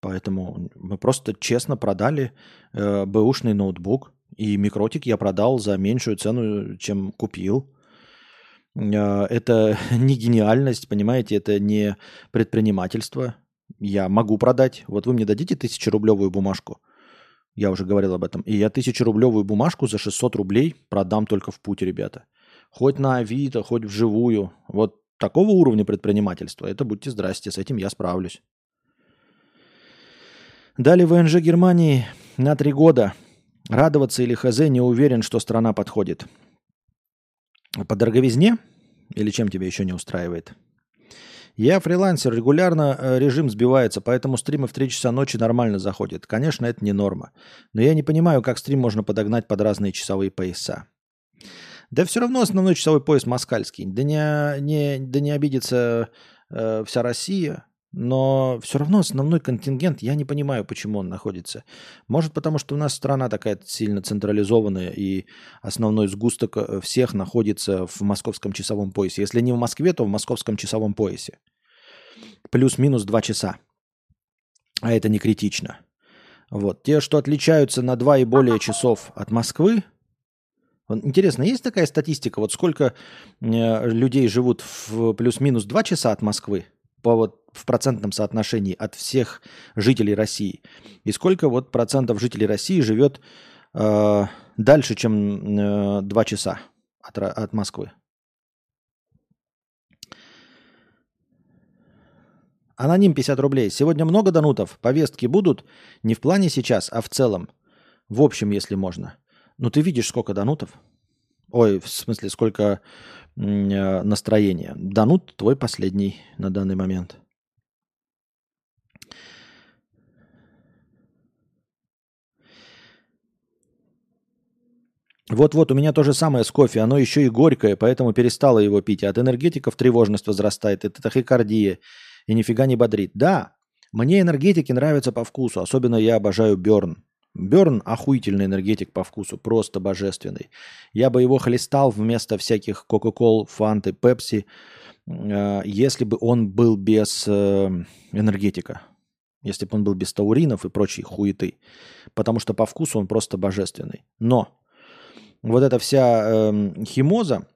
Поэтому мы просто честно продали э, бэушный ноутбук. И микротик я продал за меньшую цену, чем купил. Э, это <laughs> не гениальность, понимаете, это не предпринимательство. Я могу продать. Вот вы мне дадите тысячерублевую бумажку. Я уже говорил об этом. И я тысячерублевую бумажку за 600 рублей продам только в путь, ребята хоть на Авито, хоть вживую. Вот такого уровня предпринимательства, это будьте здрасте, с этим я справлюсь. Далее ВНЖ Германии на три года. Радоваться или хз не уверен, что страна подходит. По дороговизне? Или чем тебя еще не устраивает? Я фрилансер, регулярно э, режим сбивается, поэтому стримы в 3 часа ночи нормально заходят. Конечно, это не норма. Но я не понимаю, как стрим можно подогнать под разные часовые пояса. Да все равно основной часовой пояс москальский. Да не, не, да не обидится э, вся Россия, но все равно основной контингент, я не понимаю, почему он находится. Может, потому что у нас страна такая сильно централизованная, и основной сгусток э, всех находится в московском часовом поясе. Если не в Москве, то в московском часовом поясе. Плюс-минус 2 часа. А это не критично. Вот. Те, что отличаются на 2 и более часов от Москвы, Интересно, есть такая статистика, вот сколько э, людей живут в плюс-минус 2 часа от Москвы по вот в процентном соотношении от всех жителей России? И сколько вот процентов жителей России живет э, дальше, чем э, 2 часа от, от Москвы? Аноним 50 рублей. Сегодня много донутов? Повестки будут? Не в плане сейчас, а в целом. В общем, если можно. Ну, ты видишь, сколько донутов. Ой, в смысле, сколько э, настроения. Данут твой последний на данный момент. Вот-вот, у меня то же самое с кофе. Оно еще и горькое, поэтому перестала его пить. От энергетиков тревожность возрастает, это тахикардия. И нифига не бодрит. Да, мне энергетики нравятся по вкусу. Особенно я обожаю Берн. Берн охуительный энергетик по вкусу, просто божественный. Я бы его хлестал вместо всяких Кока-Кол, Фанты, Пепси, э, если бы он был без э, энергетика. Если бы он был без тауринов и прочей хуеты. Потому что по вкусу он просто божественный. Но вот эта вся э, химоза,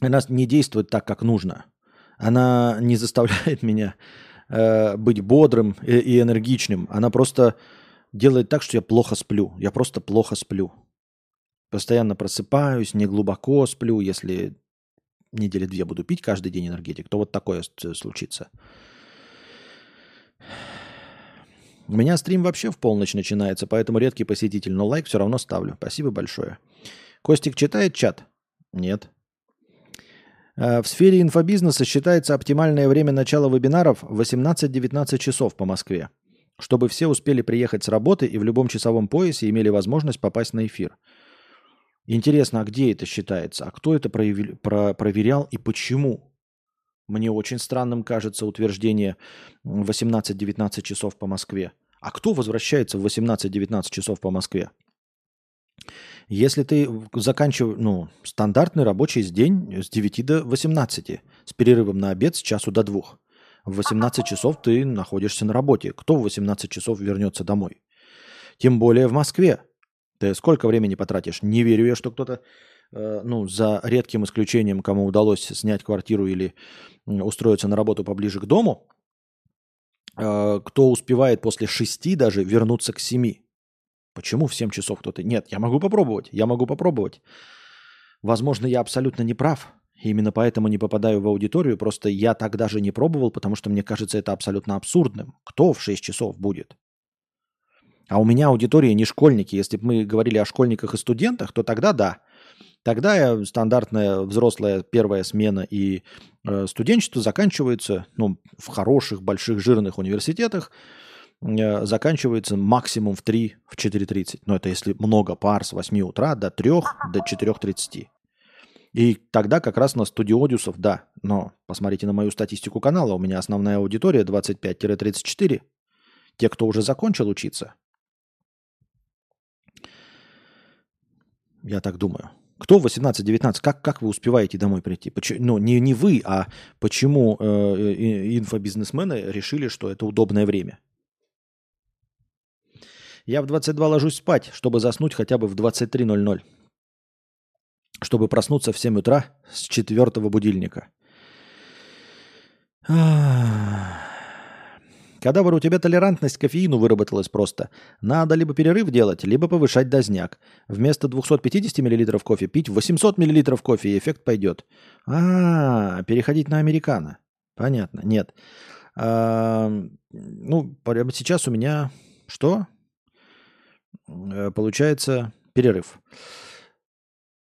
она не действует так, как нужно. Она не заставляет <laughs> меня э, быть бодрым и, и энергичным. Она просто делает так, что я плохо сплю. Я просто плохо сплю. Постоянно просыпаюсь, не глубоко сплю. Если недели две буду пить каждый день энергетик, то вот такое случится. У меня стрим вообще в полночь начинается, поэтому редкий посетитель, но лайк все равно ставлю. Спасибо большое. Костик читает чат? Нет. Э, в сфере инфобизнеса считается оптимальное время начала вебинаров 18-19 часов по Москве чтобы все успели приехать с работы и в любом часовом поясе имели возможность попасть на эфир. Интересно, а где это считается? А кто это проявили, про, проверял и почему? Мне очень странным кажется утверждение 18-19 часов по Москве. А кто возвращается в 18-19 часов по Москве? Если ты заканчиваешь, ну, стандартный рабочий день с 9 до 18, с перерывом на обед с часу до 2. В 18 часов ты находишься на работе. Кто в 18 часов вернется домой? Тем более в Москве. Ты сколько времени потратишь? Не верю я, что кто-то, э, ну, за редким исключением, кому удалось снять квартиру или устроиться на работу поближе к дому, э, кто успевает после 6 даже вернуться к 7. Почему в 7 часов кто-то... Нет, я могу попробовать, я могу попробовать. Возможно, я абсолютно не прав. Именно поэтому не попадаю в аудиторию. Просто я так даже не пробовал, потому что мне кажется это абсолютно абсурдным. Кто в 6 часов будет? А у меня аудитория не школьники. Если бы мы говорили о школьниках и студентах, то тогда да. Тогда я, стандартная взрослая первая смена и э, студенчество заканчивается ну, в хороших, больших, жирных университетах Э, заканчивается максимум в 3, в 4.30. Но это если много пар с 8 утра до 3, до 4.30. И тогда как раз на студиодиусов, да. Но посмотрите на мою статистику канала. У меня основная аудитория 25-34. Те, кто уже закончил учиться. Я так думаю. Кто 18-19? Как, как вы успеваете домой прийти? Почему, ну, не, не вы, а почему э, инфобизнесмены решили, что это удобное время? Я в 22 ложусь спать, чтобы заснуть хотя бы в 23.00. Чтобы проснуться в 7 утра с четвертого будильника. Кадавр, у тебя толерантность к кофеину выработалась просто. Надо либо перерыв делать, либо повышать дозняк. Вместо 250 мл кофе пить 800 мл кофе, и эффект пойдет. А, переходить на американо. Понятно. Нет. А, ну, прямо сейчас у меня... Что? Э, получается перерыв.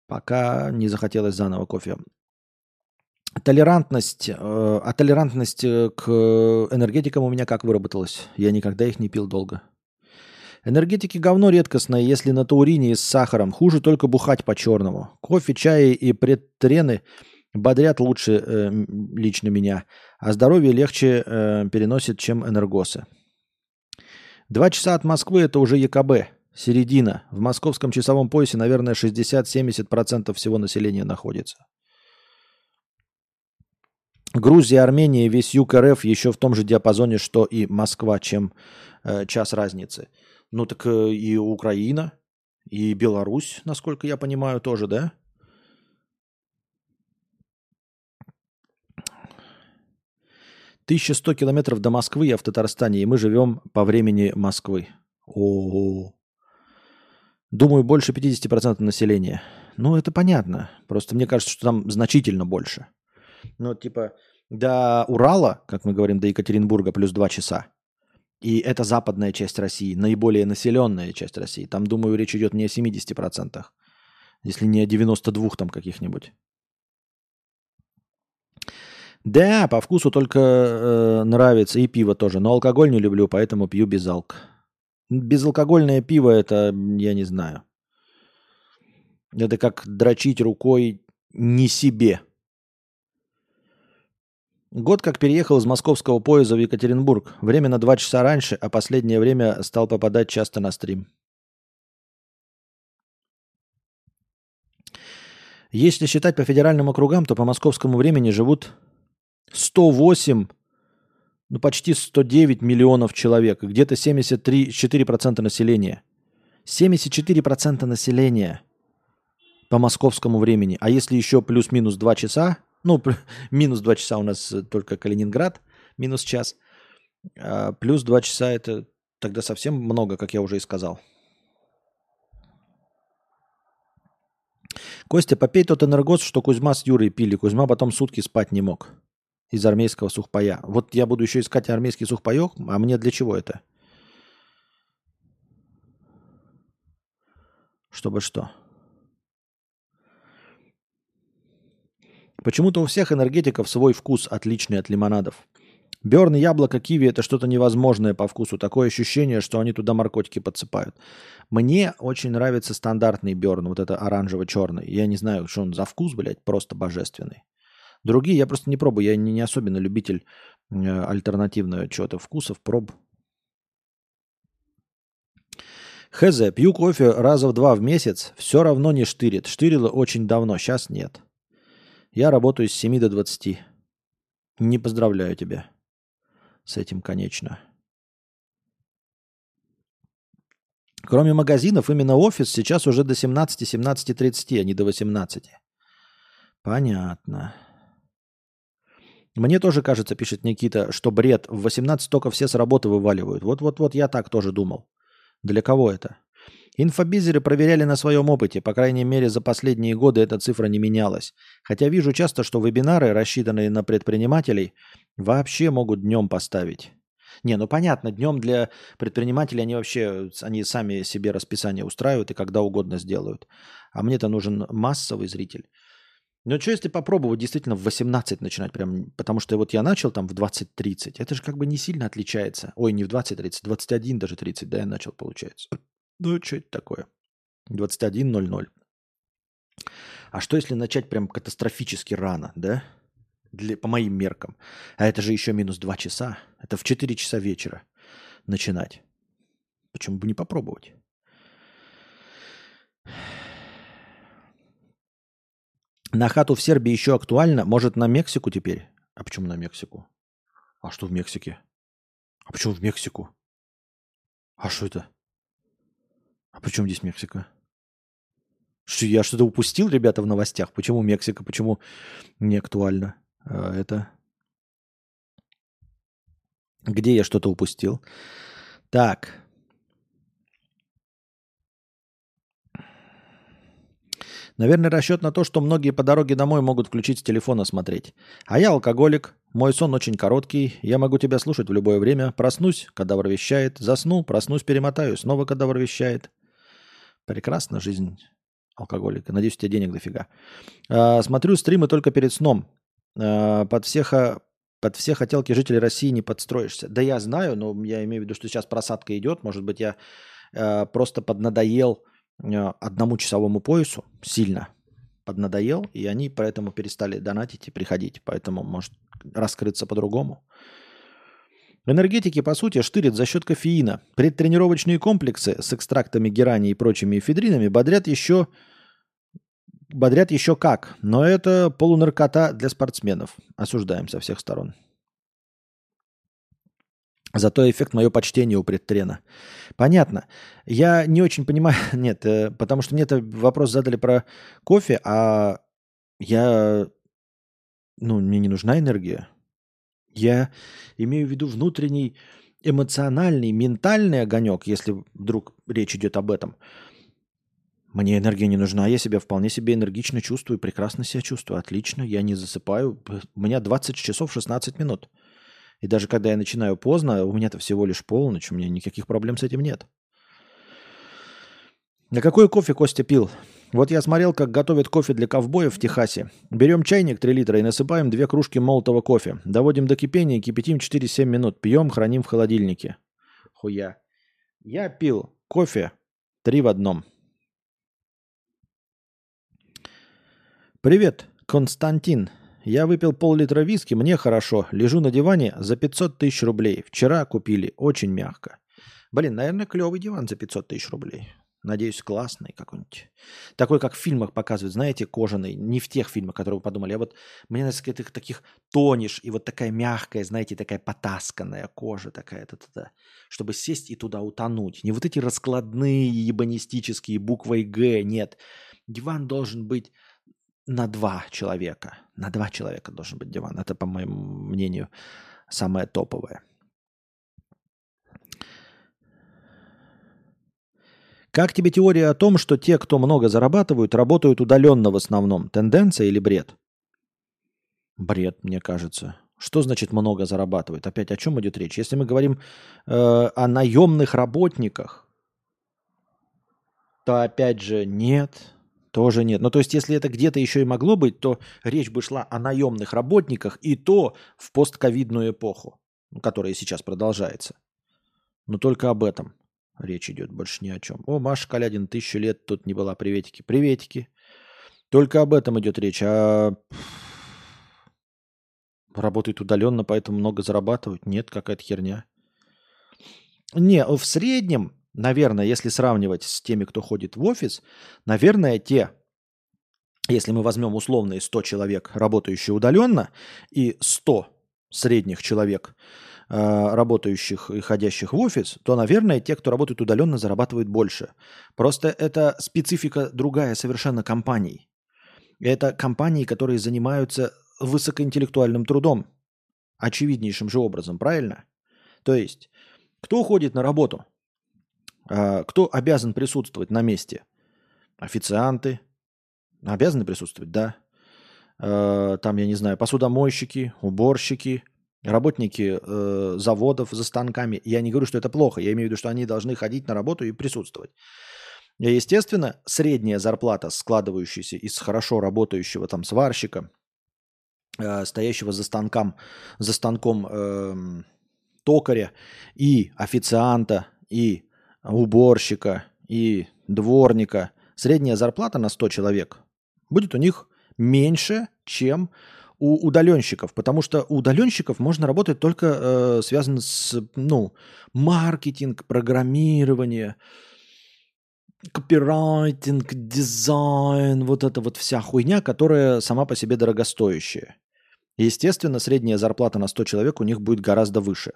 Пока не захотелось заново кофе. Толерантность, э, а толерантность э, к энергетикам у меня как выработалась? Я никогда их не пил долго. Энергетики говно редкостное, если на таурине и с сахаром. Хуже только бухать по-черному. Кофе, чай и предтрены бодрят лучше э, лично меня, а здоровье легче э, переносит, чем энергосы. Два часа от Москвы это уже ЕКБ. Середина. В московском часовом поясе, наверное, 60-70% всего населения находится. Грузия, Армения, весь юг РФ еще в том же диапазоне, что и Москва, чем э, час разницы. Ну так э, и Украина, и Беларусь, насколько я понимаю, тоже, да? Тысяча сто километров до Москвы, я в Татарстане, и мы живем по времени Москвы. О, -о, -о. Думаю, больше 50% населения. Ну, это понятно. Просто мне кажется, что там значительно больше. Ну, типа, до Урала, как мы говорим, до Екатеринбурга плюс 2 часа. И это западная часть России, наиболее населенная часть России. Там, думаю, речь идет не о 70%, если не о 92 там каких-нибудь. Да, по вкусу только э, нравится, и пиво тоже. Но алкоголь не люблю, поэтому пью без алк. Безалкогольное пиво это, я не знаю. Это как дрочить рукой не себе. Год как переехал из московского поезда в Екатеринбург. Время на два часа раньше, а последнее время стал попадать часто на стрим. Если считать по федеральным округам, то по московскому времени живут 108 ну, почти 109 миллионов человек, где-то 73-4% населения. 74% населения по московскому времени. А если еще плюс-минус 2 часа, ну, <laughs> минус 2 часа у нас только Калининград, минус час, а плюс 2 часа это тогда совсем много, как я уже и сказал. Костя, попей тот энергос, что Кузьма с Юрой пили. Кузьма потом сутки спать не мог из армейского сухпая. Вот я буду еще искать армейский сухпаек, а мне для чего это? Чтобы что? Почему-то у всех энергетиков свой вкус, отличный от лимонадов. Берн, яблоко, киви – это что-то невозможное по вкусу. Такое ощущение, что они туда наркотики подсыпают. Мне очень нравится стандартный берн, вот это оранжево-черный. Я не знаю, что он за вкус, блядь, просто божественный. Другие я просто не пробую. Я не, не особенно любитель э, альтернативного чего-то вкусов, проб. Хз, пью кофе раза в два в месяц, все равно не штырит. Штырило очень давно, сейчас нет. Я работаю с 7 до 20. Не поздравляю тебя с этим, конечно. Кроме магазинов, именно офис сейчас уже до 17-17.30, а не до 18. Понятно. Мне тоже кажется, пишет Никита, что бред. В 18 только все с работы вываливают. Вот-вот-вот я так тоже думал. Для кого это? Инфобизеры проверяли на своем опыте, по крайней мере за последние годы эта цифра не менялась. Хотя вижу часто, что вебинары, рассчитанные на предпринимателей, вообще могут днем поставить. Не, ну понятно, днем для предпринимателей они вообще, они сами себе расписание устраивают и когда угодно сделают. А мне-то нужен массовый зритель. Ну что, если попробовать действительно в 18 начинать прям, потому что вот я начал там в 20-30, это же как бы не сильно отличается. Ой, не в 20-30, 21 даже 30, да, я начал, получается. Ну, что это такое? 21.00. А что если начать прям катастрофически рано, да? Для, по моим меркам. А это же еще минус 2 часа. Это в 4 часа вечера начинать. Почему бы не попробовать? На хату в Сербии еще актуально. Может, на Мексику теперь? А почему на Мексику? А что в Мексике? А почему в Мексику? А что это? А почему здесь Мексика? Что, я что-то упустил, ребята, в новостях? Почему Мексика? Почему не актуально? А, это... Где я что-то упустил? Так. Наверное, расчет на то, что многие по дороге домой могут включить с телефона смотреть. А я алкоголик, мой сон очень короткий, я могу тебя слушать в любое время. Проснусь, кадавр вещает, засну, проснусь, перемотаю, снова кадавр вещает. Прекрасна жизнь алкоголика. Надеюсь, у тебя денег дофига. А, смотрю стримы только перед сном. А, под всех, под все хотелки жителей России не подстроишься. Да я знаю, но я имею в виду, что сейчас просадка идет. Может быть, я а, просто поднадоел одному часовому поясу сильно поднадоел, и они поэтому перестали донатить и приходить. Поэтому может раскрыться по-другому. Энергетики, по сути, штырят за счет кофеина. Предтренировочные комплексы с экстрактами герани и прочими эфедринами бодрят еще, бодрят еще как. Но это полунаркота для спортсменов. Осуждаем со всех сторон. Зато эффект мое почтение у предтрена. Понятно. Я не очень понимаю, <laughs> нет, э, потому что мне это вопрос задали про кофе, а я, ну, мне не нужна энергия. Я имею в виду внутренний эмоциональный, ментальный огонек, если вдруг речь идет об этом. Мне энергия не нужна, я себя вполне себе энергично чувствую, прекрасно себя чувствую, отлично, я не засыпаю. У меня 20 часов 16 минут. И даже когда я начинаю поздно, у меня-то всего лишь полночь, у меня никаких проблем с этим нет. На какой кофе Костя пил? Вот я смотрел, как готовят кофе для ковбоев в Техасе. Берем чайник 3 литра и насыпаем две кружки молотого кофе. Доводим до кипения, кипятим 4-7 минут. Пьем, храним в холодильнике. Хуя. Я пил кофе три в одном. Привет, Константин. Я выпил пол-литра виски, мне хорошо. Лежу на диване за 500 тысяч рублей. Вчера купили, очень мягко. Блин, наверное, клевый диван за 500 тысяч рублей. Надеюсь, классный какой-нибудь. Такой, как в фильмах показывают, знаете, кожаный. Не в тех фильмах, которые вы подумали, а вот мне когда ты таких тонешь, и вот такая мягкая, знаете, такая потасканная кожа такая, -то -то -то, чтобы сесть и туда утонуть. Не вот эти раскладные ебанистические буквой «Г», нет. Диван должен быть на два человека. На два человека должен быть диван. Это, по моему мнению, самое топовое. Как тебе теория о том, что те, кто много зарабатывают, работают удаленно в основном? Тенденция или бред? Бред, мне кажется. Что значит много зарабатывают? Опять о чем идет речь? Если мы говорим э, о наемных работниках, то опять же нет. Тоже нет. Ну, то есть, если это где-то еще и могло быть, то речь бы шла о наемных работниках, и то в постковидную эпоху, которая сейчас продолжается. Но только об этом речь идет, больше ни о чем. О, Маша Калядин, тысячу лет тут не была. Приветики. Приветики. Только об этом идет речь. А Работают удаленно, поэтому много зарабатывают. Нет, какая-то херня. Не, в среднем, наверное, если сравнивать с теми, кто ходит в офис, наверное, те, если мы возьмем условные 100 человек, работающие удаленно, и 100 средних человек, э, работающих и ходящих в офис, то, наверное, те, кто работает удаленно, зарабатывают больше. Просто это специфика другая совершенно компаний. Это компании, которые занимаются высокоинтеллектуальным трудом. Очевиднейшим же образом, правильно? То есть, кто ходит на работу? А, кто обязан присутствовать на месте? Официанты. Обязаны присутствовать, да. А, там, я не знаю, посудомойщики, уборщики, работники э, заводов за станками. Я не говорю, что это плохо. Я имею в виду, что они должны ходить на работу и присутствовать. И, естественно, средняя зарплата, складывающаяся из хорошо работающего там сварщика, э, стоящего за станком, за станком э, токаря и официанта, и уборщика, и дворника, средняя зарплата на 100 человек будет у них меньше, чем у удаленщиков, потому что у удаленщиков можно работать только э, связано с ну, маркетинг, программирование, копирайтинг, дизайн, вот эта вот вся хуйня, которая сама по себе дорогостоящая. Естественно, средняя зарплата на 100 человек у них будет гораздо выше.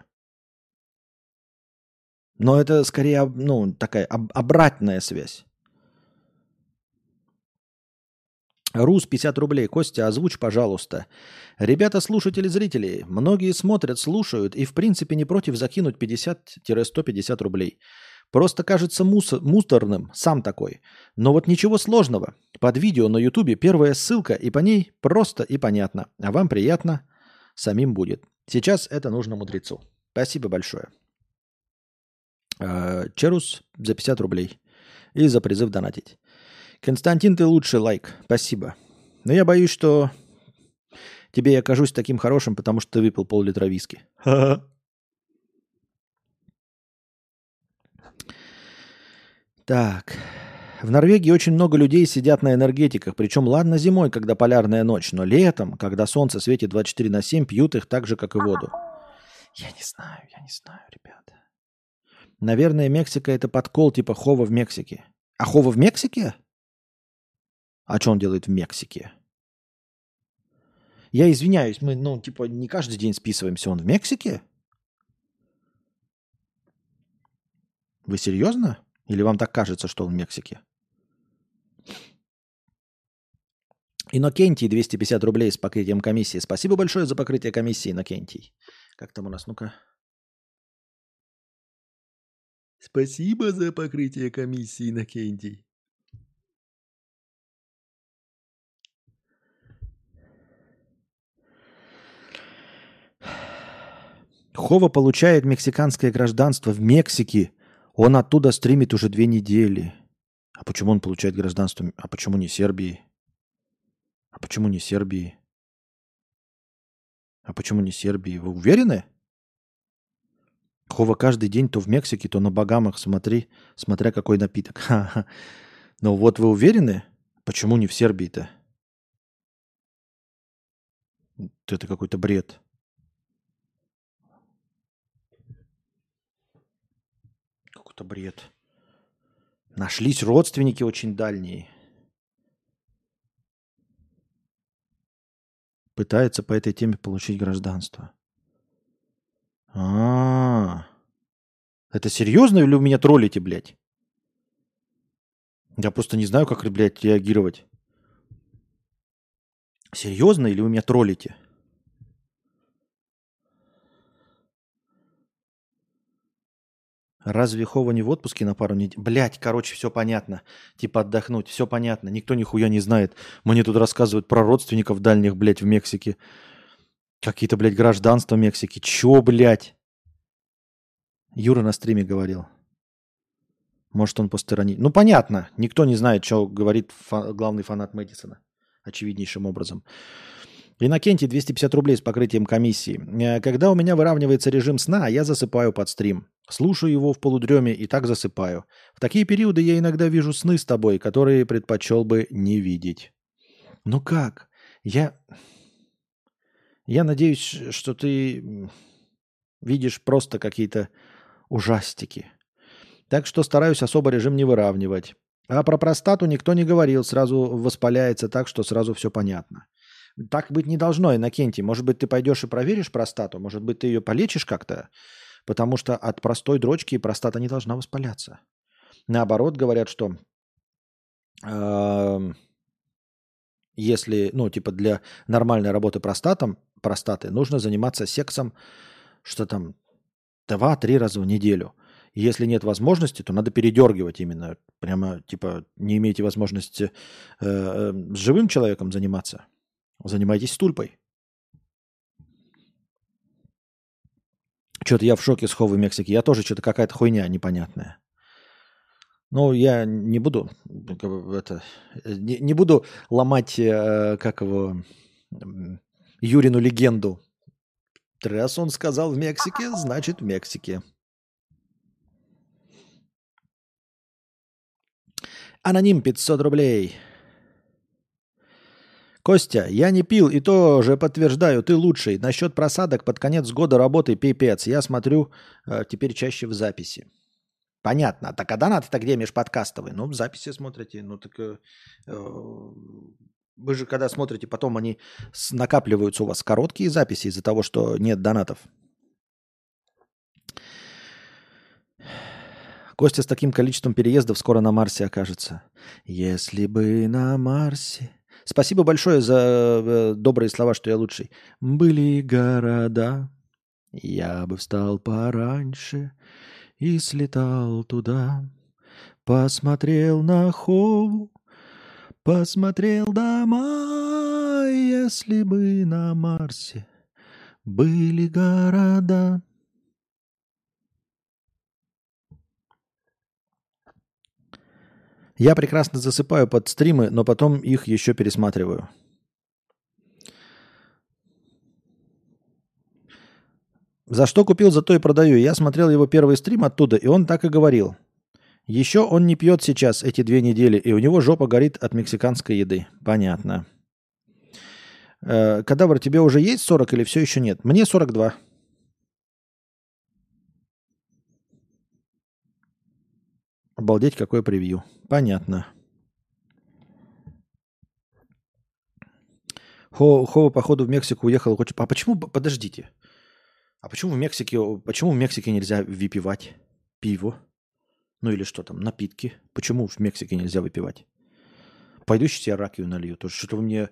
Но это скорее ну, такая обратная связь. Рус, 50 рублей. Костя, озвучь, пожалуйста. Ребята, слушатели, зрители, многие смотрят, слушают и в принципе не против закинуть 50-150 рублей. Просто кажется мус- мусорным, сам такой. Но вот ничего сложного. Под видео на ютубе первая ссылка, и по ней просто и понятно. А вам приятно, самим будет. Сейчас это нужно мудрецу. Спасибо большое. А, Черус за 50 рублей. И за призыв донатить. Константин, ты лучший лайк. Спасибо. Но я боюсь, что тебе я окажусь таким хорошим, потому что ты выпил пол-литра виски. <laughs> Так. В Норвегии очень много людей сидят на энергетиках. Причем ладно зимой, когда полярная ночь, но летом, когда солнце светит 24 на 7, пьют их так же, как и воду. Я не знаю, я не знаю, ребята. Наверное, Мексика это подкол типа Хова в Мексике. А Хова в Мексике? А что он делает в Мексике? Я извиняюсь, мы, ну, типа, не каждый день списываемся. Он в Мексике? Вы серьезно? Или вам так кажется, что он в Мексике? Иннокентий, 250 рублей с покрытием комиссии. Спасибо большое за покрытие комиссии, Иннокентий. Как там у нас? Ну-ка. Спасибо за покрытие комиссии, Иннокентий. Хова получает мексиканское гражданство в Мексике. Он оттуда стримит уже две недели. А почему он получает гражданство? А почему не Сербии? А почему не Сербии? А почему не Сербии? Вы уверены? Хова каждый день то в Мексике, то на Багамах, смотри, смотря какой напиток. <laughs> Но вот вы уверены? Почему не в Сербии-то? Это какой-то бред. Какой-то бред. Нашлись родственники очень дальние. Пытается по этой теме получить гражданство. А, Это серьезно или вы меня троллите, блядь? Я просто не знаю, как, блядь, реагировать. Серьезно или вы меня троллите? Разве Хова не в отпуске на пару недель? Блять, короче, все понятно. Типа отдохнуть, все понятно. Никто нихуя не знает. Мне тут рассказывают про родственников дальних, блядь, в Мексике. Какие-то, блядь, гражданства Мексики. Чё, блядь? Юра на стриме говорил. Может, он посторонит. Ну, понятно. Никто не знает, что говорит фа- главный фанат Мэдисона. Очевиднейшим образом. Иннокентий 250 рублей с покрытием комиссии. Э, когда у меня выравнивается режим сна, я засыпаю под стрим. Слушаю его в полудреме и так засыпаю. В такие периоды я иногда вижу сны с тобой, которые предпочел бы не видеть. Ну как? Я... Я надеюсь, что ты видишь просто какие-то ужастики. Так что стараюсь особо режим не выравнивать. А про простату никто не говорил, сразу воспаляется так, что сразу все понятно. Так быть не должно, Иннокентий. Может быть, ты пойдешь и проверишь простату? Может быть, ты ее полечишь как-то? Потому что от простой дрочки простата не должна воспаляться. Наоборот, говорят, что э, если, ну, типа для нормальной работы простатом, простаты нужно заниматься сексом, что там, два-три раза в неделю. Если нет возможности, то надо передергивать именно. Прямо, типа, не имеете возможности э, э, с живым человеком заниматься. Занимайтесь стульпой. Что-то я в шоке с Ховы Мексики. Я тоже что-то какая-то хуйня непонятная. Ну, я не буду это, не, не буду ломать, э, как его, Юрину легенду. Раз он сказал в Мексике, значит в Мексике. Аноним 500 рублей. Костя, я не пил и тоже подтверждаю, ты лучший. Насчет просадок под конец года работы пипец. Я смотрю э, теперь чаще в записи. Понятно. Так а донаты-то где межподкастовые? Ну, в записи смотрите. Ну, так э, э, вы же когда смотрите, потом они накапливаются у вас короткие записи из-за того, что нет донатов. Костя с таким количеством переездов скоро на Марсе окажется. Если бы на Марсе... Спасибо большое за э, добрые слова, что я лучший. Были города, я бы встал пораньше и слетал туда. Посмотрел на Хову, посмотрел дома, если бы на Марсе были города. Я прекрасно засыпаю под стримы, но потом их еще пересматриваю. За что купил, за то и продаю. Я смотрел его первый стрим оттуда, и он так и говорил. Еще он не пьет сейчас эти две недели, и у него жопа горит от мексиканской еды. Понятно. Э, Кадавр, тебе уже есть 40 или все еще нет? Мне 42. Обалдеть, какое превью. Понятно. Хо, Хова, походу, в Мексику уехал. А почему, подождите, а почему в Мексике, почему в Мексике нельзя выпивать пиво? Ну или что там, напитки? Почему в Мексике нельзя выпивать? Пойду сейчас я ракию налью. То что-то вы мне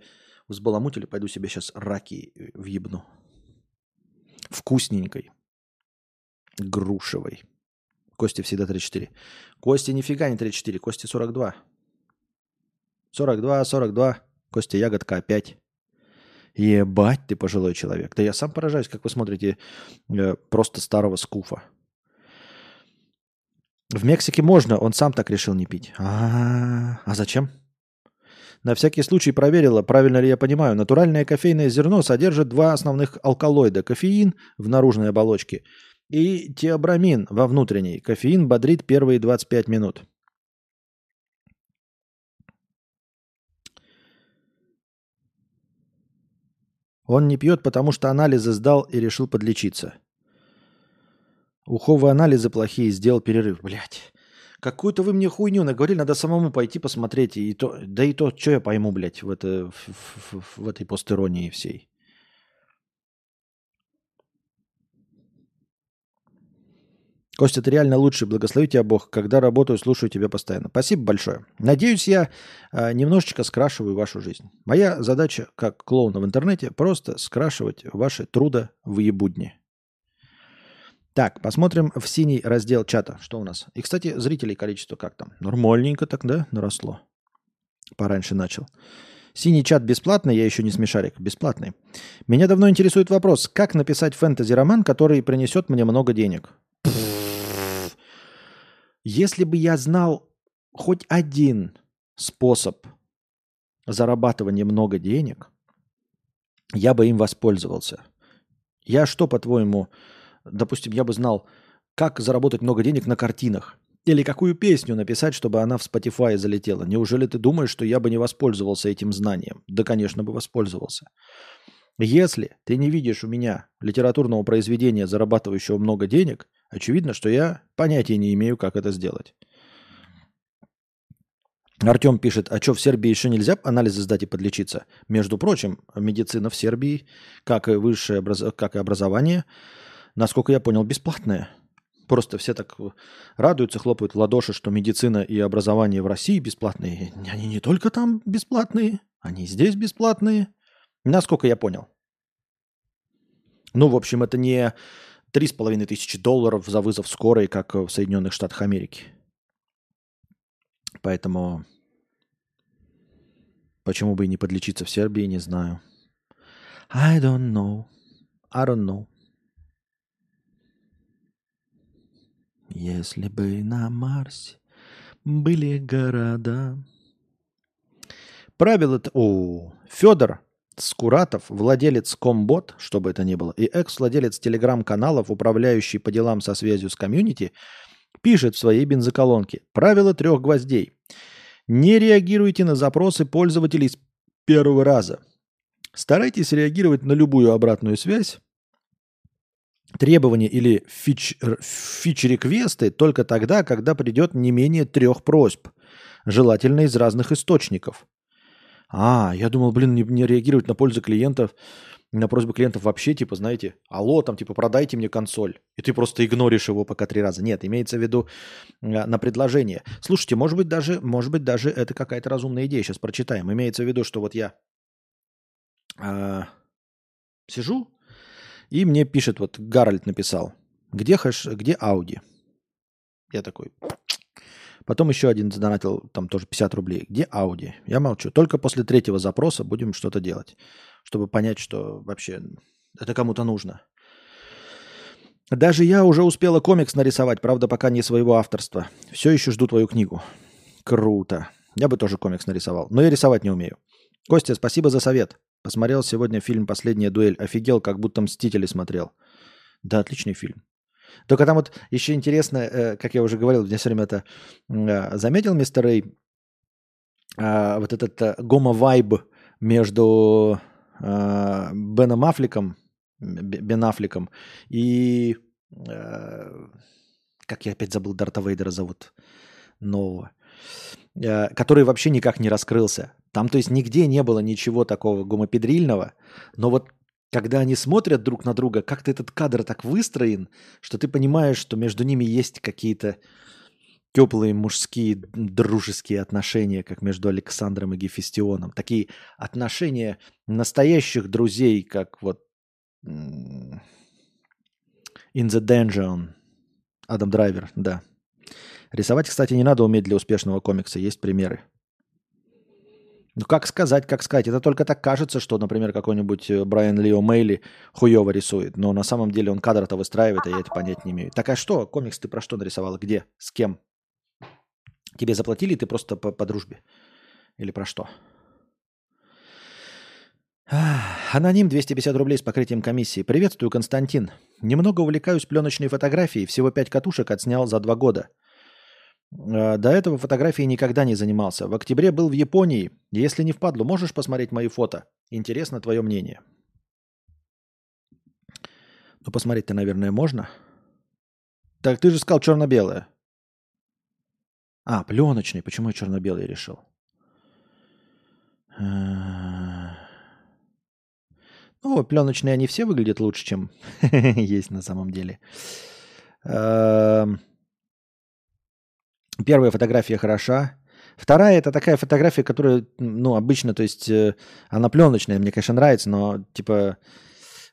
взбаламутили, пойду себе сейчас раки въебну. Вкусненькой. Грушевой. Кости всегда 34. Кости нифига не 34, Кости 42. 42, 42. Костя ягодка опять. Ебать ты пожилой человек. Да я сам поражаюсь, как вы смотрите э, просто старого скуфа. В Мексике можно, он сам так решил не пить. А, -а, -а. а зачем? На всякий случай проверила, правильно ли я понимаю. Натуральное кофейное зерно содержит два основных алкалоида. Кофеин в наружной оболочке и теобрамин во внутренней. Кофеин бодрит первые 25 минут. Он не пьет, потому что анализы сдал и решил подлечиться. Уховые анализы плохие, сделал перерыв. Блять. Какую-то вы мне хуйню наговорили, надо самому пойти посмотреть. И то, да и то, что я пойму, блядь, в, это, в, в, в этой постеронии всей. Костя, ты реально лучший. Благослови тебя Бог. Когда работаю, слушаю тебя постоянно. Спасибо большое. Надеюсь, я э, немножечко скрашиваю вашу жизнь. Моя задача, как клоуна в интернете, просто скрашивать ваши труда в ебудни. Так, посмотрим в синий раздел чата. Что у нас? И, кстати, зрителей количество как там? Нормальненько так, да? Наросло. Пораньше начал. Синий чат бесплатный, я еще не смешарик, бесплатный. Меня давно интересует вопрос, как написать фэнтези-роман, который принесет мне много денег? Если бы я знал хоть один способ зарабатывания много денег, я бы им воспользовался. Я что, по-твоему, допустим, я бы знал, как заработать много денег на картинах. Или какую песню написать, чтобы она в Spotify залетела. Неужели ты думаешь, что я бы не воспользовался этим знанием? Да, конечно, бы воспользовался. Если ты не видишь у меня литературного произведения, зарабатывающего много денег, очевидно, что я понятия не имею, как это сделать. Артем пишет, а что, в Сербии еще нельзя анализы сдать и подлечиться? Между прочим, медицина в Сербии, как и высшее образ... как и образование, насколько я понял, бесплатное. Просто все так радуются, хлопают в ладоши, что медицина и образование в России бесплатные. Они не только там бесплатные, они здесь бесплатные. Насколько я понял. Ну, в общем, это не три с половиной тысячи долларов за вызов скорой, как в Соединенных Штатах Америки. Поэтому почему бы и не подлечиться в Сербии, не знаю. I don't know. I don't know. Если бы на Марсе были города. Правило... О, Федор Скуратов, владелец Комбот, чтобы это ни было, и экс-владелец телеграм-каналов, управляющий по делам со связью с комьюнити, пишет в своей бензоколонке «Правило трех гвоздей. Не реагируйте на запросы пользователей с первого раза. Старайтесь реагировать на любую обратную связь, требования или фич-реквесты только тогда, когда придет не менее трех просьб, желательно из разных источников. А, я думал, блин, не, не реагировать на пользу клиентов, на просьбы клиентов вообще, типа, знаете, алло, там, типа, продайте мне консоль. И ты просто игноришь его пока три раза. Нет, имеется в виду э, на предложение. Слушайте, может быть, даже, может быть, даже это какая-то разумная идея. Сейчас прочитаем. Имеется в виду, что вот я э, сижу, и мне пишет, вот Гарольд написал, где хэш, где Ауди? Я такой, Потом еще один задонатил, там тоже 50 рублей. Где Audi? Я молчу. Только после третьего запроса будем что-то делать, чтобы понять, что вообще это кому-то нужно. Даже я уже успела комикс нарисовать, правда, пока не своего авторства. Все еще жду твою книгу. Круто. Я бы тоже комикс нарисовал, но я рисовать не умею. Костя, спасибо за совет. Посмотрел сегодня фильм «Последняя дуэль». Офигел, как будто «Мстители» смотрел. Да, отличный фильм. Только там вот еще интересно, э, как я уже говорил, я все время это э, заметил, мистер Рэй, э, вот этот гомо-вайб между Беном Аффлеком, Бен Аффлеком и как я опять забыл Дарта Вейдера зовут нового, который вообще никак не раскрылся. Там, то есть, нигде не было ничего такого гомопедрильного, но вот когда они смотрят друг на друга, как-то этот кадр так выстроен, что ты понимаешь, что между ними есть какие-то теплые мужские дружеские отношения, как между Александром и Гефестионом. Такие отношения настоящих друзей, как вот In the Dungeon. Адам Драйвер, да. Рисовать, кстати, не надо уметь для успешного комикса, есть примеры. Ну, как сказать, как сказать. Это только так кажется, что, например, какой-нибудь э, Брайан Лио Мейли хуево рисует. Но на самом деле он кадр-то выстраивает, а я это понять не имею. Так а что? Комикс ты про что нарисовала? Где? С кем? Тебе заплатили, ты просто по, по дружбе? Или про что? Аноним 250 рублей с покрытием комиссии. Приветствую, Константин. Немного увлекаюсь пленочной фотографией. Всего пять катушек отснял за два года. Э, до этого фотографией никогда не занимался. В октябре был в Японии. Если не впадло, можешь посмотреть мои фото? Интересно твое мнение. Ну, посмотреть-то, наверное, можно. Так ты же сказал черно-белое. А, пленочный. Почему я черно-белый решил? Э, ну, пленочные они все выглядят лучше, чем <laughs> есть на самом деле. Первая фотография хороша. Вторая это такая фотография, которая, ну, обычно, то есть э, она пленочная, мне, конечно, нравится, но типа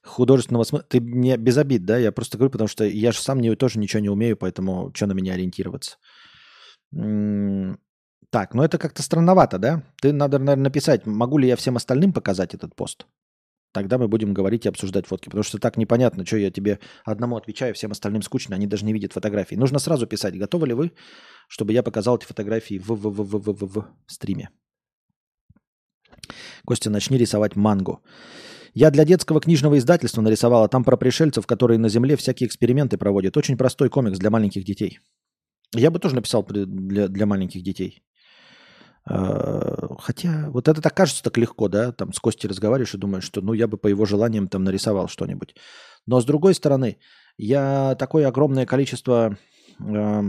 художественного смысла. Ты мне без обид, да? Я просто говорю, потому что я же сам не, тоже ничего не умею, поэтому что на меня ориентироваться. Так, ну это как-то странновато, да? Ты надо, наверное, написать, могу ли я всем остальным показать этот пост? Тогда мы будем говорить и обсуждать фотки. Потому что так непонятно, что я тебе одному отвечаю, всем остальным скучно, они даже не видят фотографии. Нужно сразу писать, готовы ли вы, чтобы я показал эти фотографии в, в, в, в, в, в, в стриме. Костя, начни рисовать мангу. Я для детского книжного издательства нарисовала там про пришельцев, которые на Земле всякие эксперименты проводят. Очень простой комикс для маленьких детей. Я бы тоже написал для, для маленьких детей. Э, хотя, вот это так кажется так легко, да, там с Костей разговариваешь и думаешь, что ну я бы по его желаниям там нарисовал что-нибудь. Но с другой стороны, я такое огромное количество, э,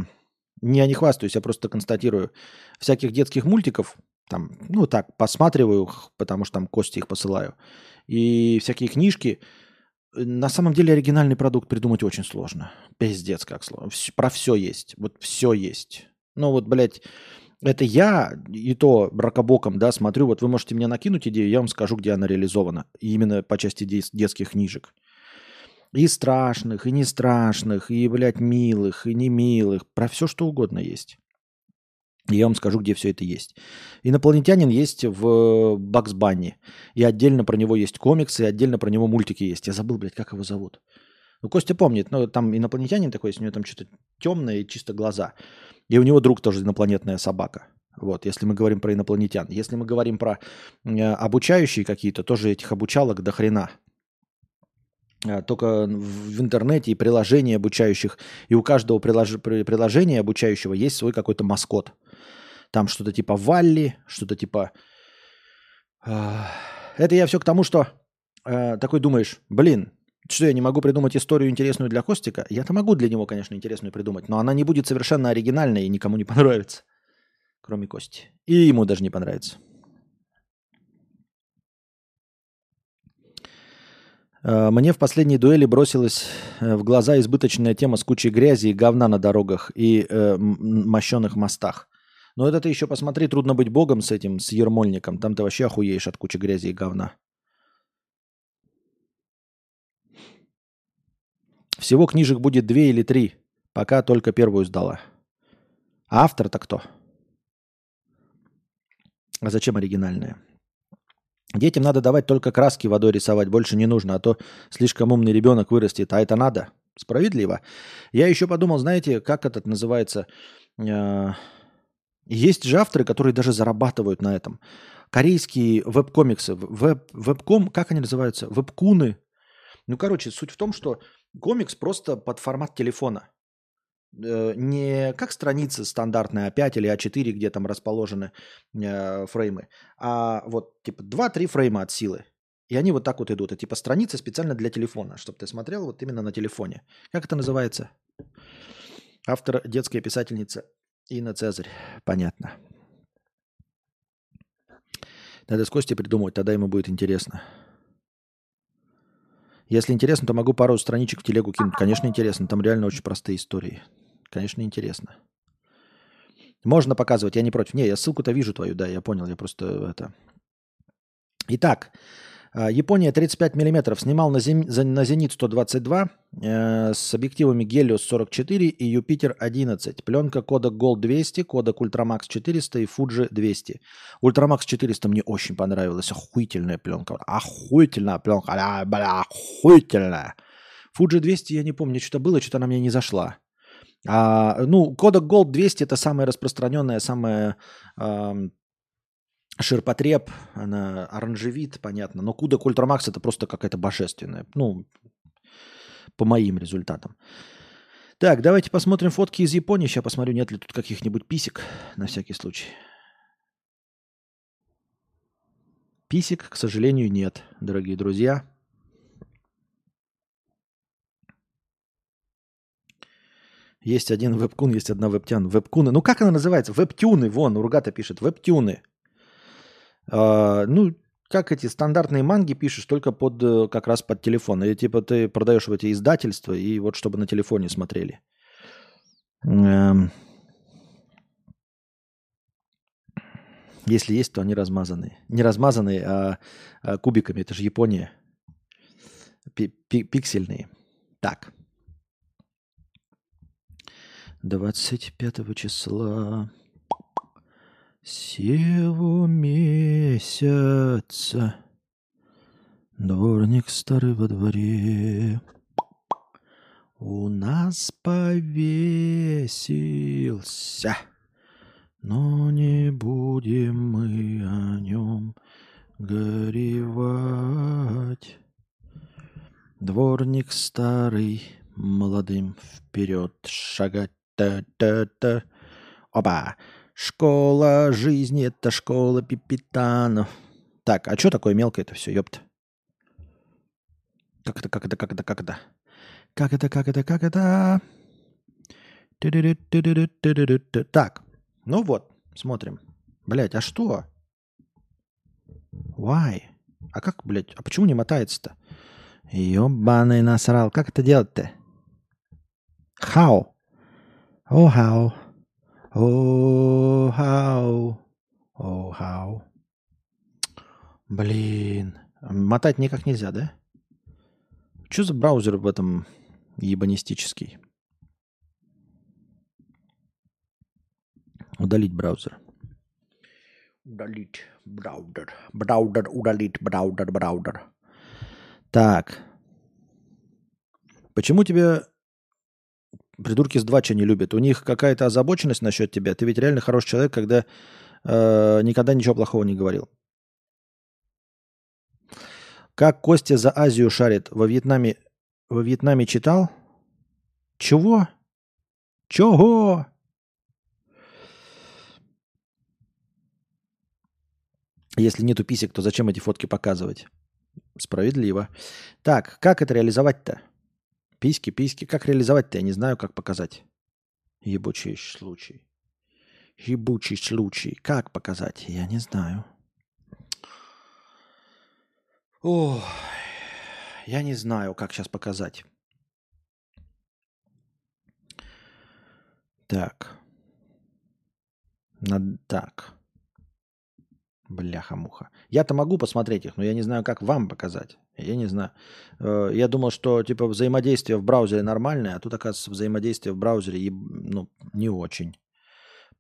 не, я не хвастаюсь, я просто констатирую, всяких детских мультиков, там, ну так, посматриваю, потому что там Кости их посылаю, и всякие книжки, на самом деле оригинальный продукт придумать очень сложно. Пиздец как сложно. Про все есть. Вот все есть. Ну вот, блядь, это я и то бракобоком, да, смотрю, вот вы можете мне накинуть идею, я вам скажу, где она реализована. Именно по части детских книжек. И страшных, и не страшных, и, блядь, милых, и не милых. Про все, что угодно есть. Я вам скажу, где все это есть. Инопланетянин есть в Бакс Банни. И отдельно про него есть комиксы, и отдельно про него мультики есть. Я забыл, блядь, как его зовут. Ну, Костя помнит, но там инопланетянин такой, у него там что-то темное чисто глаза. И у него друг тоже инопланетная собака. Вот, если мы говорим про инопланетян. Если мы говорим про э, обучающие какие-то, тоже этих обучалок до хрена. А, только в интернете и приложения обучающих, и у каждого прилож... приложения обучающего есть свой какой-то маскот. Там что-то типа Валли, что-то типа... Э, это я все к тому, что э, такой думаешь, блин, что я не могу придумать историю интересную для Костика? Я-то могу для него, конечно, интересную придумать, но она не будет совершенно оригинальной и никому не понравится, кроме Кости. И ему даже не понравится. Мне в последней дуэли бросилась э, в глаза избыточная тема с кучей грязи и говна на дорогах и э, мощенных мостах. Но это ты еще посмотри, трудно быть богом с этим, с ермольником. Там ты вообще охуеешь от кучи грязи и говна. Всего книжек будет две или три, пока только первую сдала. А автор-то кто? А зачем оригинальная? Детям надо давать только краски водой рисовать, больше не нужно, а то слишком умный ребенок вырастет, а это надо. Справедливо. Я еще подумал, знаете, как этот называется? Э, есть же авторы, которые даже зарабатывают на этом. Корейские веб-комиксы, веб, веб-ком, как они называются? Веб-куны. Ну, короче, суть в том, что Комикс просто под формат телефона. Э, не как страница стандартная А5 или А4, где там расположены э, фреймы, а вот типа 2-3 фрейма от силы. И они вот так вот идут. Это типа страница специально для телефона, чтобы ты смотрел вот именно на телефоне. Как это называется? Автор детская писательница Инна Цезарь. Понятно. Надо с Костей придумать, тогда ему будет интересно. Если интересно, то могу пару страничек в телегу кинуть. Конечно, интересно. Там реально очень простые истории. Конечно, интересно. Можно показывать, я не против. Не, я ссылку-то вижу твою, да, я понял, я просто это... Итак, а, Япония 35 мм снимал на, зен... на Зенит 122 э, с объективами Helios 44 и Юпитер 11. Пленка Kodak Gold 200, Kodak Ultramax 400 и Fuji 200. Ultramax 400 мне очень понравилась. Охуительная пленка. Охуительная пленка. Бля, бля, охуительная. Fuji 200 я не помню, что-то было, что-то она мне не зашла. А, ну, Kodak Gold 200 это самая распространенная, самая ширпотреб, она оранжевит, понятно. Но Куда Ультрамакс это просто какая-то божественная. Ну, по моим результатам. Так, давайте посмотрим фотки из Японии. Сейчас посмотрю, нет ли тут каких-нибудь писек на всякий случай. Писек, к сожалению, нет, дорогие друзья. Есть один вебкун, есть одна вебтян. Вебкуны. Ну как она называется? Вебтюны. Вон, Ургата пишет. Вебтюны. А, ну, как эти стандартные манги пишешь, только под э, как раз под телефон. И типа ты продаешь в эти издательства, и вот чтобы на телефоне смотрели. Эм... Если есть, то они размазанные. Не размазанные, а, а кубиками. Это же Япония. Пиксельные. Так. 25 числа. Сего месяца. Дворник старый во дворе. У нас повесился Но не будем мы о нем горевать. Дворник старый молодым вперед шагать Опа! Школа жизни – это школа пипитанов. Так, а что такое мелкое это все, ёпта? Как это, как это, как это, как это? Как это, как это, как это? Так, ну вот, смотрим. Блять, а что? Why? А как, блядь, а почему не мотается-то? Ёбаный насрал. Как это делать-то? How? Oh, how? Oh, how? Oh, how? Блин. Мотать никак нельзя, да? Что за браузер в этом ебанистический? Удалить браузер. Удалить браузер. Браузер удалить браузер, браузер. Так. Почему тебе придурки с Двача не любят? У них какая-то озабоченность насчет тебя. Ты ведь реально хороший человек, когда э, никогда ничего плохого не говорил. Как Костя за Азию шарит? Во Вьетнаме, во Вьетнаме читал? Чего? Чего? Если нету писек, то зачем эти фотки показывать? Справедливо. Так, как это реализовать-то? Письки, письки. Как реализовать-то? Я не знаю, как показать. Ебучий случай. Ебучий случай. Как показать? Я не знаю. О, я не знаю, как сейчас показать. Так. Надо так. Бляха-муха. Я-то могу посмотреть их, но я не знаю, как вам показать. Я не знаю. Э, я думал, что типа взаимодействие в браузере нормальное, а тут, оказывается, взаимодействие в браузере ну, не очень.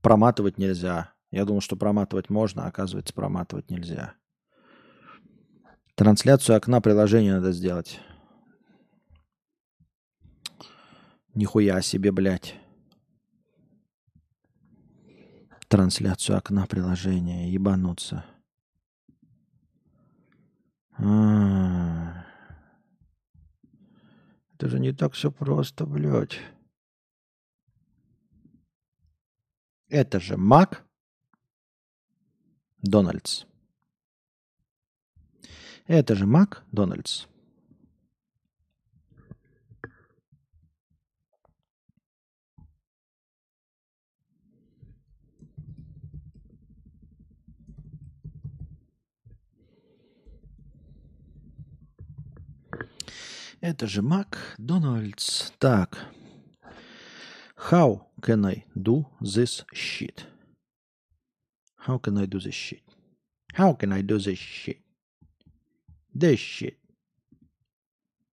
Проматывать нельзя. Я думал, что проматывать можно, а оказывается, проматывать нельзя. Трансляцию окна приложения надо сделать. Нихуя себе, блядь трансляцию окна приложения, ебануться. А-а-а. Это же не так все просто, блядь. Это же Мак Дональдс. Это же Мак Дональдс. Это же Макдональдс. Так. How can I do this shit? How can I do this shit? How can I do this shit? This shit.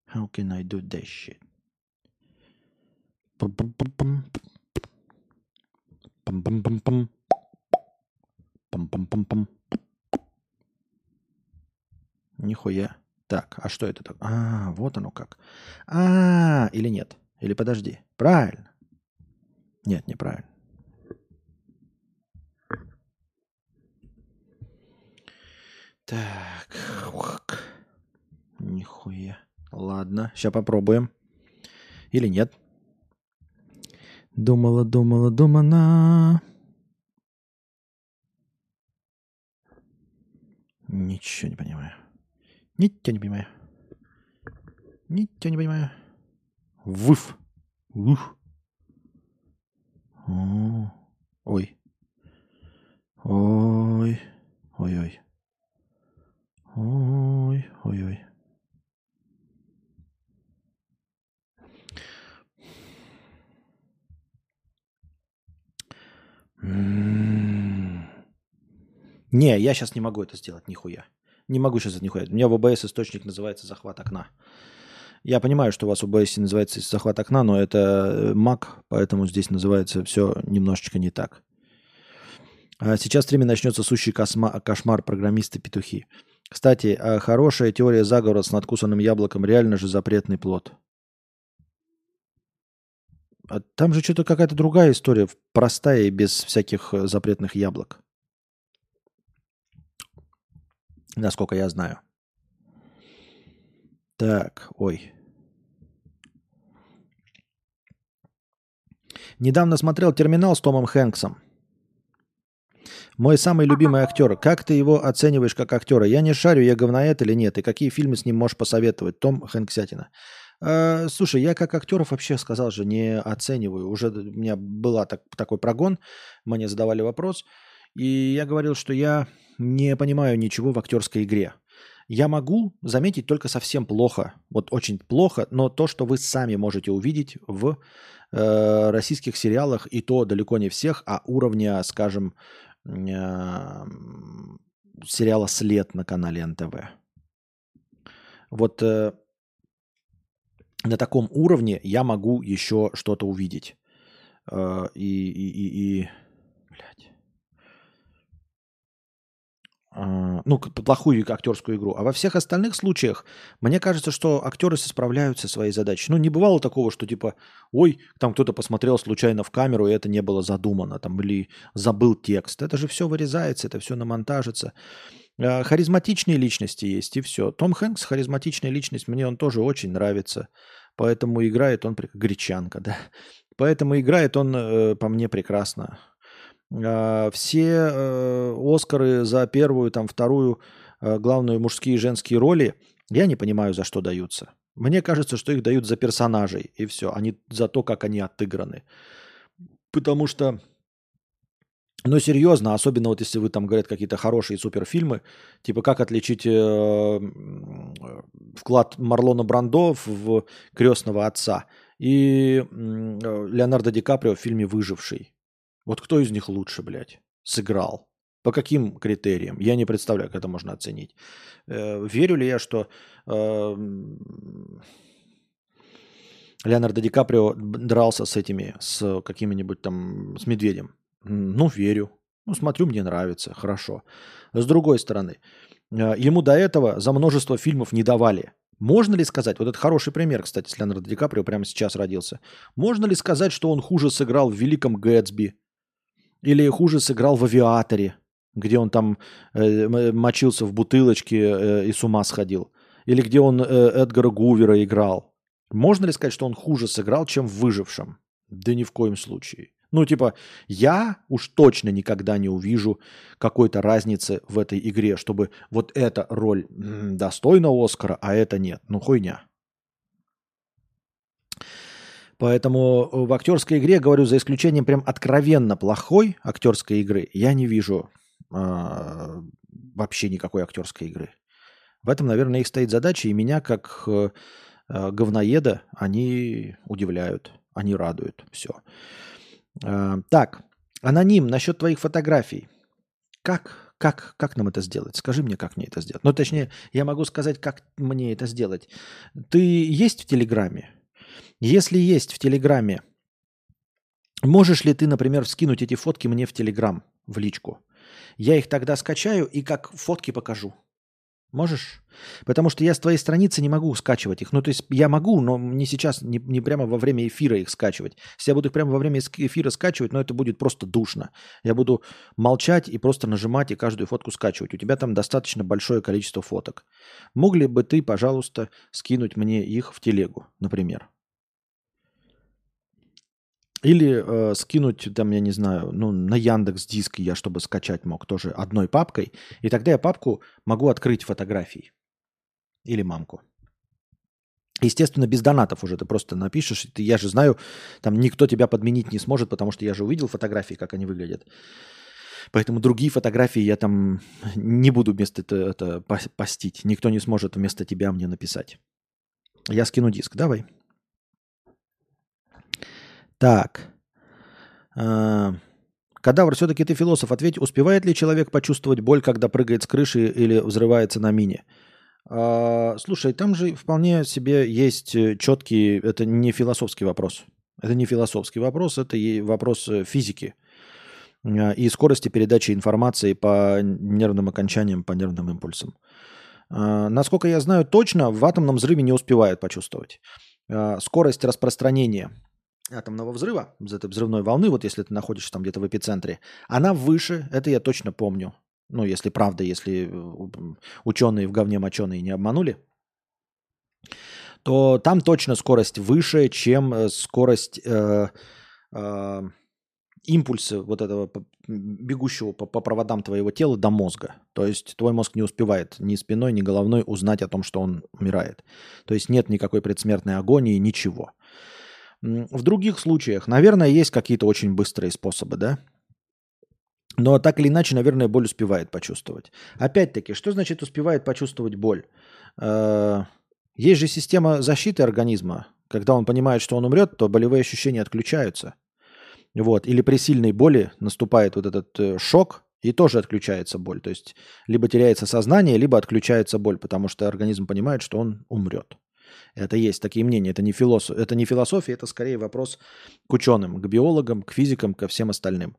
How can I do this shit? Pum pum pum pum. Pum pum pum pum. Пам пам пам пам. Нихуя. Так, а что это так? А, вот оно как. А, или нет? Или подожди. Правильно. Нет, неправильно. Так. Нихуя. Ладно, сейчас попробуем. Или нет? Думала, думала, думана. Ничего не понимаю. Ничего не понимаю. Ничего не понимаю. Вуф. Ух. О. Ой. Ой. Ой-ой. Ой. Ой-ой. Не, я сейчас не могу это сделать, нихуя. Не могу сейчас это нихуя. У меня в ОБС источник называется захват окна. Я понимаю, что у вас в OBS называется захват окна, но это Mac, поэтому здесь называется все немножечко не так. А сейчас в стриме начнется сущий косма- кошмар программисты-петухи. Кстати, а хорошая теория заговора с надкусанным яблоком реально же запретный плод. А там же что-то какая-то другая история, простая и без всяких э, запретных яблок. Насколько я знаю. Так, ой. Недавно смотрел «Терминал» с Томом Хэнксом. Мой самый любимый актер. Как ты его оцениваешь как актера? Я не шарю, я говноед или нет. И какие фильмы с ним можешь посоветовать? Том Хэнксятина. Э, слушай, я как актеров вообще сказал же, не оцениваю. Уже у меня был так, такой прогон, мне задавали вопрос. И я говорил, что я не понимаю ничего в актерской игре. Я могу заметить только совсем плохо, вот очень плохо, но то, что вы сами можете увидеть в э, российских сериалах, и то далеко не всех, а уровня, скажем, э, сериала «След» на канале НТВ. Вот э, на таком уровне я могу еще что-то увидеть. Э, и, и, и, и А, ну, плохую актерскую игру. А во всех остальных случаях, мне кажется, что актеры справляются своей задачей. Ну, не бывало такого, что типа, ой, там кто-то посмотрел случайно в камеру, и это не было задумано, там, или забыл текст. Это же все вырезается, это все намонтажится. А, харизматичные личности есть, и все. Том Хэнкс харизматичная личность, мне он тоже очень нравится. Поэтому играет он, гречанка, да. Поэтому играет он, э, по мне, прекрасно. А, все э, Оскары за первую, там, вторую э, главную мужские и женские роли, я не понимаю, за что даются. Мне кажется, что их дают за персонажей, и все, а не за то, как они отыграны. Потому что, ну, серьезно, особенно вот если вы там говорят какие-то хорошие суперфильмы, типа как отличить э, вклад Марлона Брандо в «Крестного отца» и э, Леонардо Ди Каприо в фильме «Выживший». Вот кто из них лучше, блядь, сыграл? По каким критериям? Я не представляю, как это можно оценить. Э, верю ли я, что э, Леонардо Ди Каприо дрался с этими, с какими-нибудь там, с медведем? Ну, верю. Ну, смотрю, мне нравится, хорошо. С другой стороны, э, ему до этого за множество фильмов не давали. Можно ли сказать, вот это хороший пример, кстати, с Леонардо Ди Каприо прямо сейчас родился. Можно ли сказать, что он хуже сыграл в «Великом Гэтсби», или хуже сыграл в «Авиаторе», где он там э, мочился в бутылочке э, и с ума сходил. Или где он э, Эдгара Гувера играл. Можно ли сказать, что он хуже сыграл, чем в «Выжившем»? Да ни в коем случае. Ну, типа, я уж точно никогда не увижу какой-то разницы в этой игре, чтобы вот эта роль достойна Оскара, а это нет. Ну, хуйня. Поэтому в актерской игре, говорю, за исключением прям откровенно плохой актерской игры, я не вижу э, вообще никакой актерской игры. В этом, наверное, их стоит задача, и меня, как э, говноеда, они удивляют, они радуют. Все. Э, так, аноним, насчет твоих фотографий. Как, как, как нам это сделать? Скажи мне, как мне это сделать. Ну, точнее, я могу сказать, как мне это сделать. Ты есть в Телеграме? Если есть в Телеграме, можешь ли ты, например, скинуть эти фотки мне в Телеграм, в личку? Я их тогда скачаю и как фотки покажу. Можешь? Потому что я с твоей страницы не могу скачивать их. Ну, то есть я могу, но не сейчас, не, не прямо во время эфира их скачивать. Если я буду их прямо во время эфира скачивать, ну, это будет просто душно. Я буду молчать и просто нажимать и каждую фотку скачивать. У тебя там достаточно большое количество фоток. Мог ли бы ты, пожалуйста, скинуть мне их в телегу, например? Или э, скинуть, там, я не знаю, ну, на Яндекс Диск я, чтобы скачать мог тоже одной папкой. И тогда я папку могу открыть фотографии. Или мамку. Естественно, без донатов уже ты просто напишешь. Ты, я же знаю, там никто тебя подменить не сможет, потому что я же увидел фотографии, как они выглядят. Поэтому другие фотографии я там не буду вместо это, это постить. Никто не сможет вместо тебя мне написать. Я скину диск. Давай. Так. А, Кадавр, все-таки ты философ. Ответь, успевает ли человек почувствовать боль, когда прыгает с крыши или взрывается на мине? А, слушай, там же вполне себе есть э, четкий... Это не философский вопрос. Это не философский вопрос, это вопрос э, физики а, и скорости передачи информации по нервным окончаниям, по нервным импульсам. Насколько я знаю точно, в атомном взрыве не успевают почувствовать. Скорость распространения атомного взрыва, из этой взрывной волны, вот если ты находишься там где-то в эпицентре, она выше, это я точно помню. Ну, если правда, если э, ученые в говне моченые не обманули, то там точно скорость выше, чем э, скорость э, э, импульсы вот этого бегущего по, по проводам твоего тела до мозга. То есть твой мозг не успевает ни спиной, ни головной узнать о том, что он умирает. То есть нет никакой предсмертной агонии, ничего. В других случаях, наверное, есть какие-то очень быстрые способы, да? Но так или иначе, наверное, боль успевает почувствовать. Опять-таки, что значит успевает почувствовать боль? Э, есть же система защиты организма. Когда он понимает, что он умрет, то болевые ощущения отключаются. Вот. Или при сильной боли наступает вот этот э, шок, и тоже отключается боль. То есть либо теряется сознание, либо отключается боль, потому что организм понимает, что он умрет. Это есть такие мнения. Это не, философ... это не философия, это скорее вопрос к ученым, к биологам, к физикам, ко всем остальным.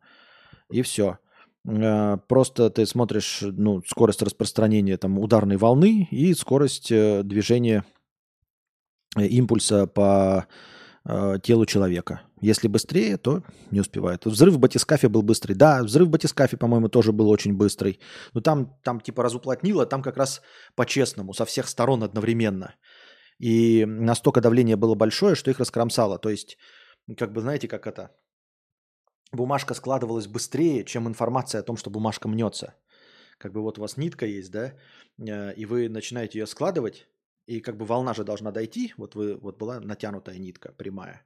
И все. Э, просто ты смотришь ну, скорость распространения там, ударной волны и скорость э, движения импульса по телу человека. Если быстрее, то не успевает. Взрыв в батискафе был быстрый. Да, взрыв в батискафе, по-моему, тоже был очень быстрый. Но там, там типа разуплотнило, там как раз по-честному, со всех сторон одновременно. И настолько давление было большое, что их раскромсало. То есть, как бы, знаете, как это? Бумажка складывалась быстрее, чем информация о том, что бумажка мнется. Как бы вот у вас нитка есть, да, э, и вы начинаете ее складывать, и как бы волна же должна дойти, вот вы, вот была натянутая нитка прямая,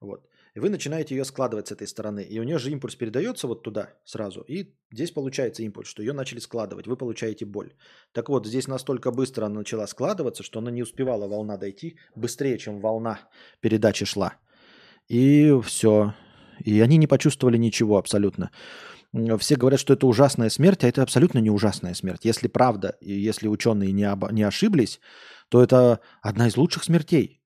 вот. И вы начинаете ее складывать с этой стороны. И у нее же импульс передается вот туда сразу. И здесь получается импульс, что ее начали складывать. Вы получаете боль. Так вот, здесь настолько быстро она начала складываться, что она не успевала волна дойти быстрее, чем волна передачи шла. И все. И они не почувствовали ничего абсолютно. Все говорят, что это ужасная смерть, а это абсолютно не ужасная смерть. Если правда, и если ученые не, об... не ошиблись, то это одна из лучших смертей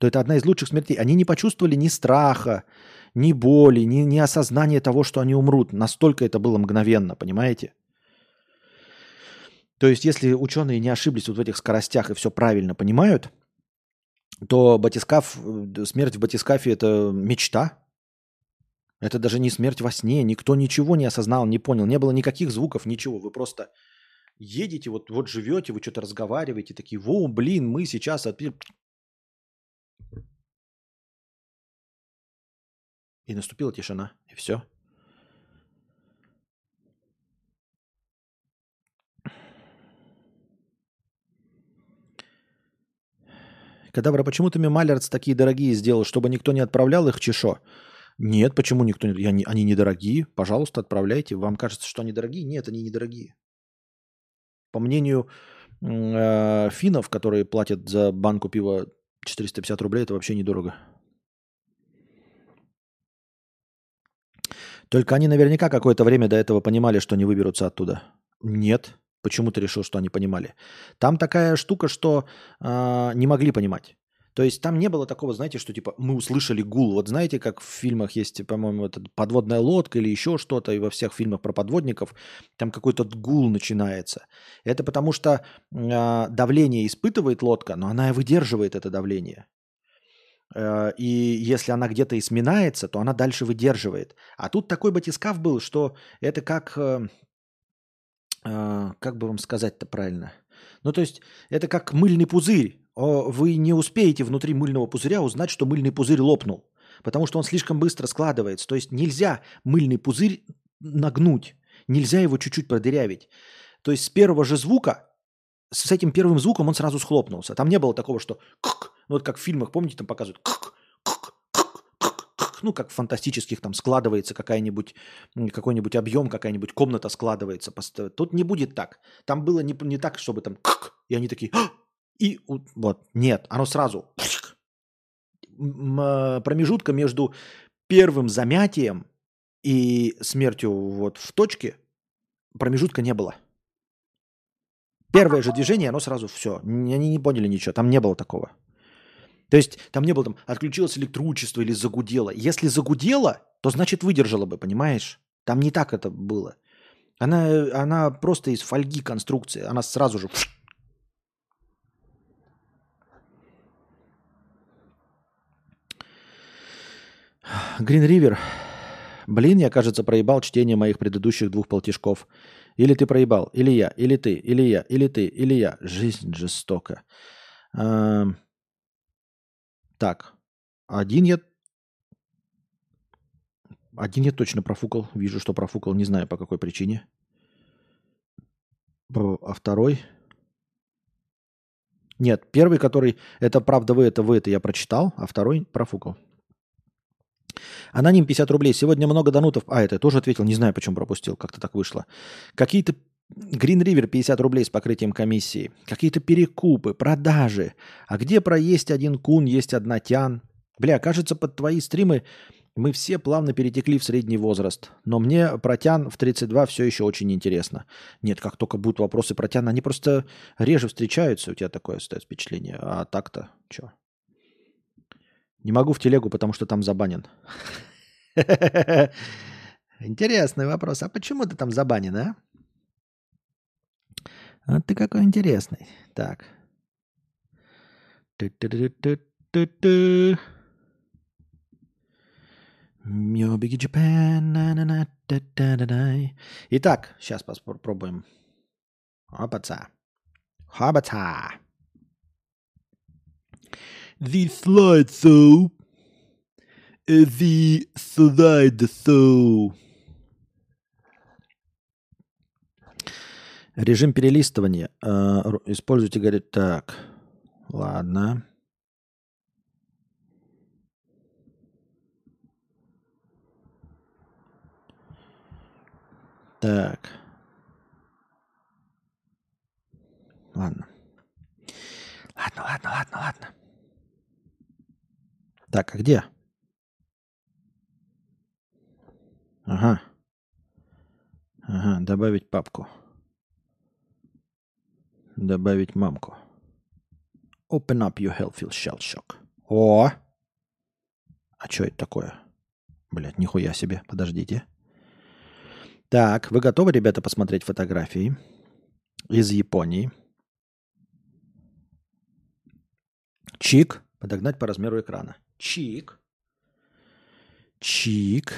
то это одна из лучших смертей. Они не почувствовали ни страха, ни боли, ни, ни осознания того, что они умрут. Настолько это было мгновенно, понимаете? То есть, если ученые не ошиблись вот в этих скоростях и все правильно понимают, то батискаф, э, смерть в батискафе – это мечта. Это даже не смерть во сне. Никто ничего не осознал, не понял. Не было никаких звуков, ничего. Вы просто едете, вот, вот живете, вы что-то разговариваете, такие, во, блин, мы сейчас. И наступила тишина, и все. Кадабра, почему ты мне такие дорогие сделал, чтобы никто не отправлял их Чешо? Нет, почему никто не... Я не... Они недорогие. Пожалуйста, отправляйте. Вам кажется, что они дорогие? Нет, они недорогие. По мнению э, финнов, которые платят за банку пива 450 рублей, это вообще недорого. Только они наверняка какое-то время до этого понимали, что не выберутся оттуда. Нет. Почему ты решил, что они понимали? Там такая штука, что э, не могли понимать. То есть там не было такого, знаете, что типа мы услышали гул. Вот знаете, как в фильмах есть, по-моему, это подводная лодка или еще что-то, и во всех фильмах про подводников там какой-то гул начинается. Это потому что э, давление испытывает лодка, но она и выдерживает это давление. Э, и если она где-то и сминается, то она дальше выдерживает. А тут такой батискаф был, что это как... Э, э, как бы вам сказать-то правильно? Ну, то есть, это как мыльный пузырь. Вы не успеете внутри мыльного пузыря узнать, что мыльный пузырь лопнул. Потому что он слишком быстро складывается. То есть нельзя мыльный пузырь нагнуть. Нельзя его чуть-чуть продырявить. То есть с первого же звука, с этим первым звуком он сразу схлопнулся. Там не было такого, что ну, вот как в фильмах, помните, там показывают, ну, как в фантастических там складывается какая-нибудь, какой-нибудь объем, какая-нибудь комната складывается. Тут не будет так. Там было не, не так, чтобы там, и они такие, и вот, нет, оно сразу. А, промежутка между первым замятием и смертью вот в точке промежутка не было. Первое же движение, оно сразу все. Они не поняли ничего, там не было такого. То есть там не было там отключилось электричество или загудело. Если загудело, то значит выдержало бы, понимаешь? Там не так это было. Она, она просто из фольги конструкции. Она сразу же... Грин Ривер. Блин, я, кажется, проебал чтение моих предыдущих двух полтишков. Или ты проебал, или я, или ты, или я, или ты, или я. Жизнь жестока. Так, один я... Один я точно профукал. Вижу, что профукал. Не знаю, по какой причине. А второй... Нет, первый, который... Это правда вы, это вы, это я прочитал, а второй профукал. Аноним 50 рублей. Сегодня много донутов. А, это я тоже ответил. Не знаю, почему пропустил. Как-то так вышло. Какие-то Green River 50 рублей с покрытием комиссии. Какие-то перекупы, продажи. А где про есть один кун, есть одна тян? Бля, кажется, под твои стримы мы все плавно перетекли в средний возраст. Но мне про тян в 32 все еще очень интересно. Нет, как только будут вопросы про тян, они просто реже встречаются. У тебя такое остается впечатление. А так-то что? Не могу в телегу, потому что там забанен. <laughs> Интересный вопрос. А почему ты там забанен, а? А ты какой интересный. Так. Japan. Итак, сейчас попробуем. Хабаца. Хабаца. The. The slideshow. Режим перелистывания. Э, используйте, говорит, так. Ладно. Так. Ладно. Ладно, ладно, ладно, ладно. Так, а где? Ага. Ага, добавить папку. Добавить мамку. Open up your healthy shell shock. О! А что это такое? Блять, нихуя себе. Подождите. Так, вы готовы, ребята, посмотреть фотографии из Японии? Чик. Подогнать по размеру экрана. Чик. Чик.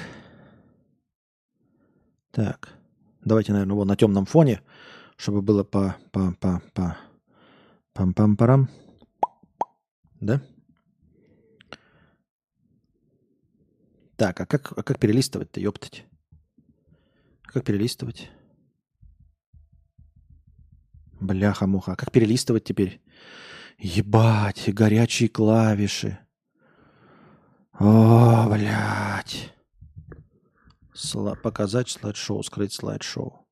Так. Давайте, наверное, вот на темном фоне чтобы было по по по по пам пам парам. Да? Так а как а как перелистывать-то ёптать? Как перелистывать? Бляха-муха а как перелистывать теперь? Ебать горячие клавиши. О блядь. Сла- показать слайд-шоу скрыть слайд-шоу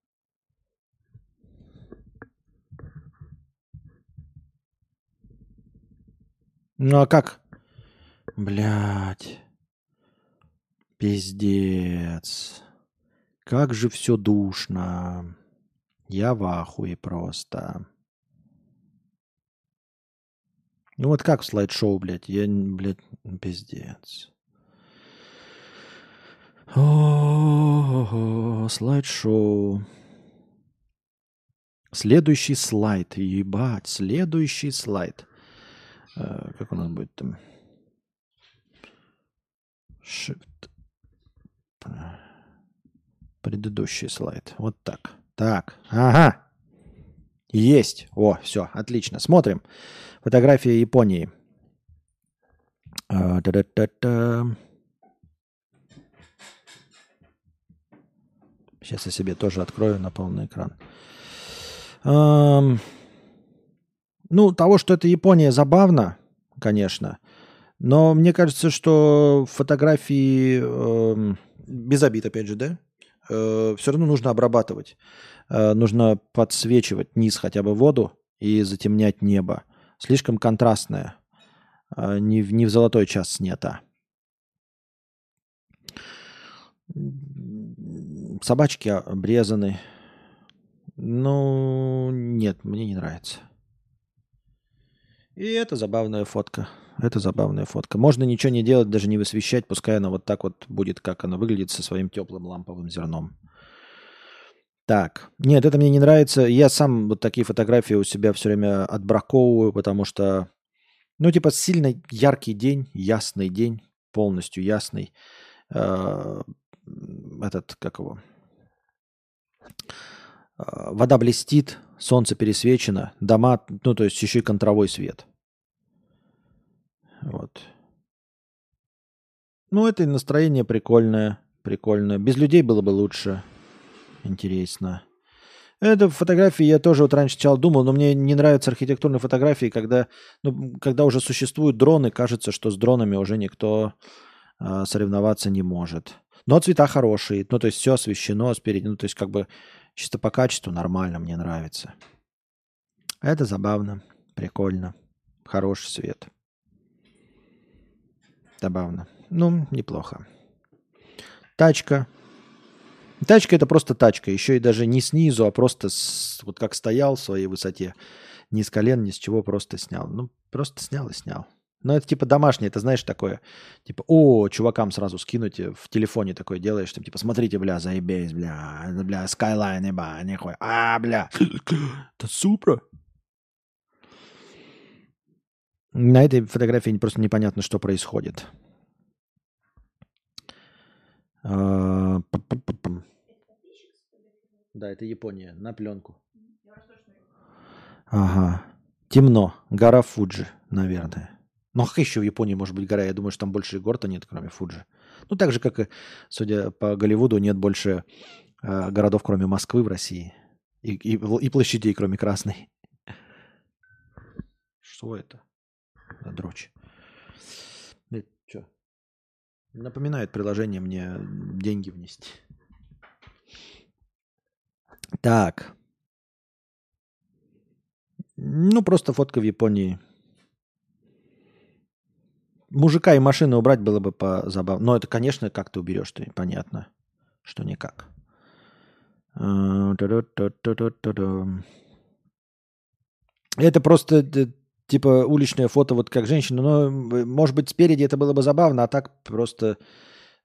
Ну а как? Блять. Пиздец. Как же все душно. Я в ахуе просто. Ну вот как в слайд-шоу, блядь? Я, блядь, пиздец. О, слайд-шоу. Следующий слайд. Ебать, следующий слайд. Э, как у нас будет там? Shift. Предыдущий слайд. Вот так. Так. Ага. Есть. О, все, отлично. Смотрим. Фотография Японии. А, Сейчас я себе тоже открою на полный экран. Ну, того, что это Япония, забавно, конечно. Но мне кажется, что фотографии, э, без обид, опять же, да, э, все равно нужно обрабатывать. Э, нужно подсвечивать низ хотя бы воду и затемнять небо. Слишком контрастное. Э, не, в, не в золотой час снято. Собачки обрезаны. Ну, нет, мне не нравится. И это забавная фотка. Это забавная фотка. Можно ничего не делать, даже не высвещать, пускай она вот так вот будет, как она выглядит со своим теплым ламповым зерном. Так. Нет, это мне не нравится. Я сам вот такие фотографии у себя все время отбраковываю, потому что, ну, типа, сильно яркий день, ясный день, полностью ясный. Э, этот, как его? Э, вода блестит, солнце пересвечено, дома, ну, то есть еще и контровой свет. Вот. Ну, это настроение прикольное. Прикольно. Без людей было бы лучше. Интересно. Это фотографии я тоже вот раньше сначала думал, но мне не нравятся архитектурные фотографии, когда, ну, когда уже существуют дроны, кажется, что с дронами уже никто э, соревноваться не может. Но цвета хорошие, ну то есть все освещено спереди, ну то есть как бы чисто по качеству нормально, мне нравится. Это забавно, прикольно, хороший свет. Забавно. Ну, неплохо. Тачка, Тачка это просто тачка, еще и даже не снизу, а просто с, вот как стоял в своей высоте, ни с колен, ни с чего, просто снял. Ну, просто снял и снял. Но это типа домашнее, это знаешь такое, типа, о, чувакам сразу скинуть, э, в телефоне такое делаешь, там, типа, смотрите, бля, заебись, бля, бля, Skyline, еба, нихуя, а, бля, <laughs> это супра. На этой фотографии просто непонятно, что происходит. А, да, это Япония, на пленку. Ага. Темно. Гора Фуджи, наверное. Ну, а еще в Японии может быть гора? Я думаю, что там больше гор-то нет, кроме Фуджи. Ну, так же, как и, судя по Голливуду, нет больше э, городов, кроме Москвы в России. И, и, и площадей, кроме Красной. Что это? Да, дрочь. Это что? Напоминает приложение мне деньги внести. Так. Ну, просто фотка в Японии. Мужика и машину убрать было бы по забавно. Но это, конечно, как ты уберешь, ты понятно, что никак. Это просто типа уличное фото, вот как женщина. Но, может быть, спереди это было бы забавно, а так просто,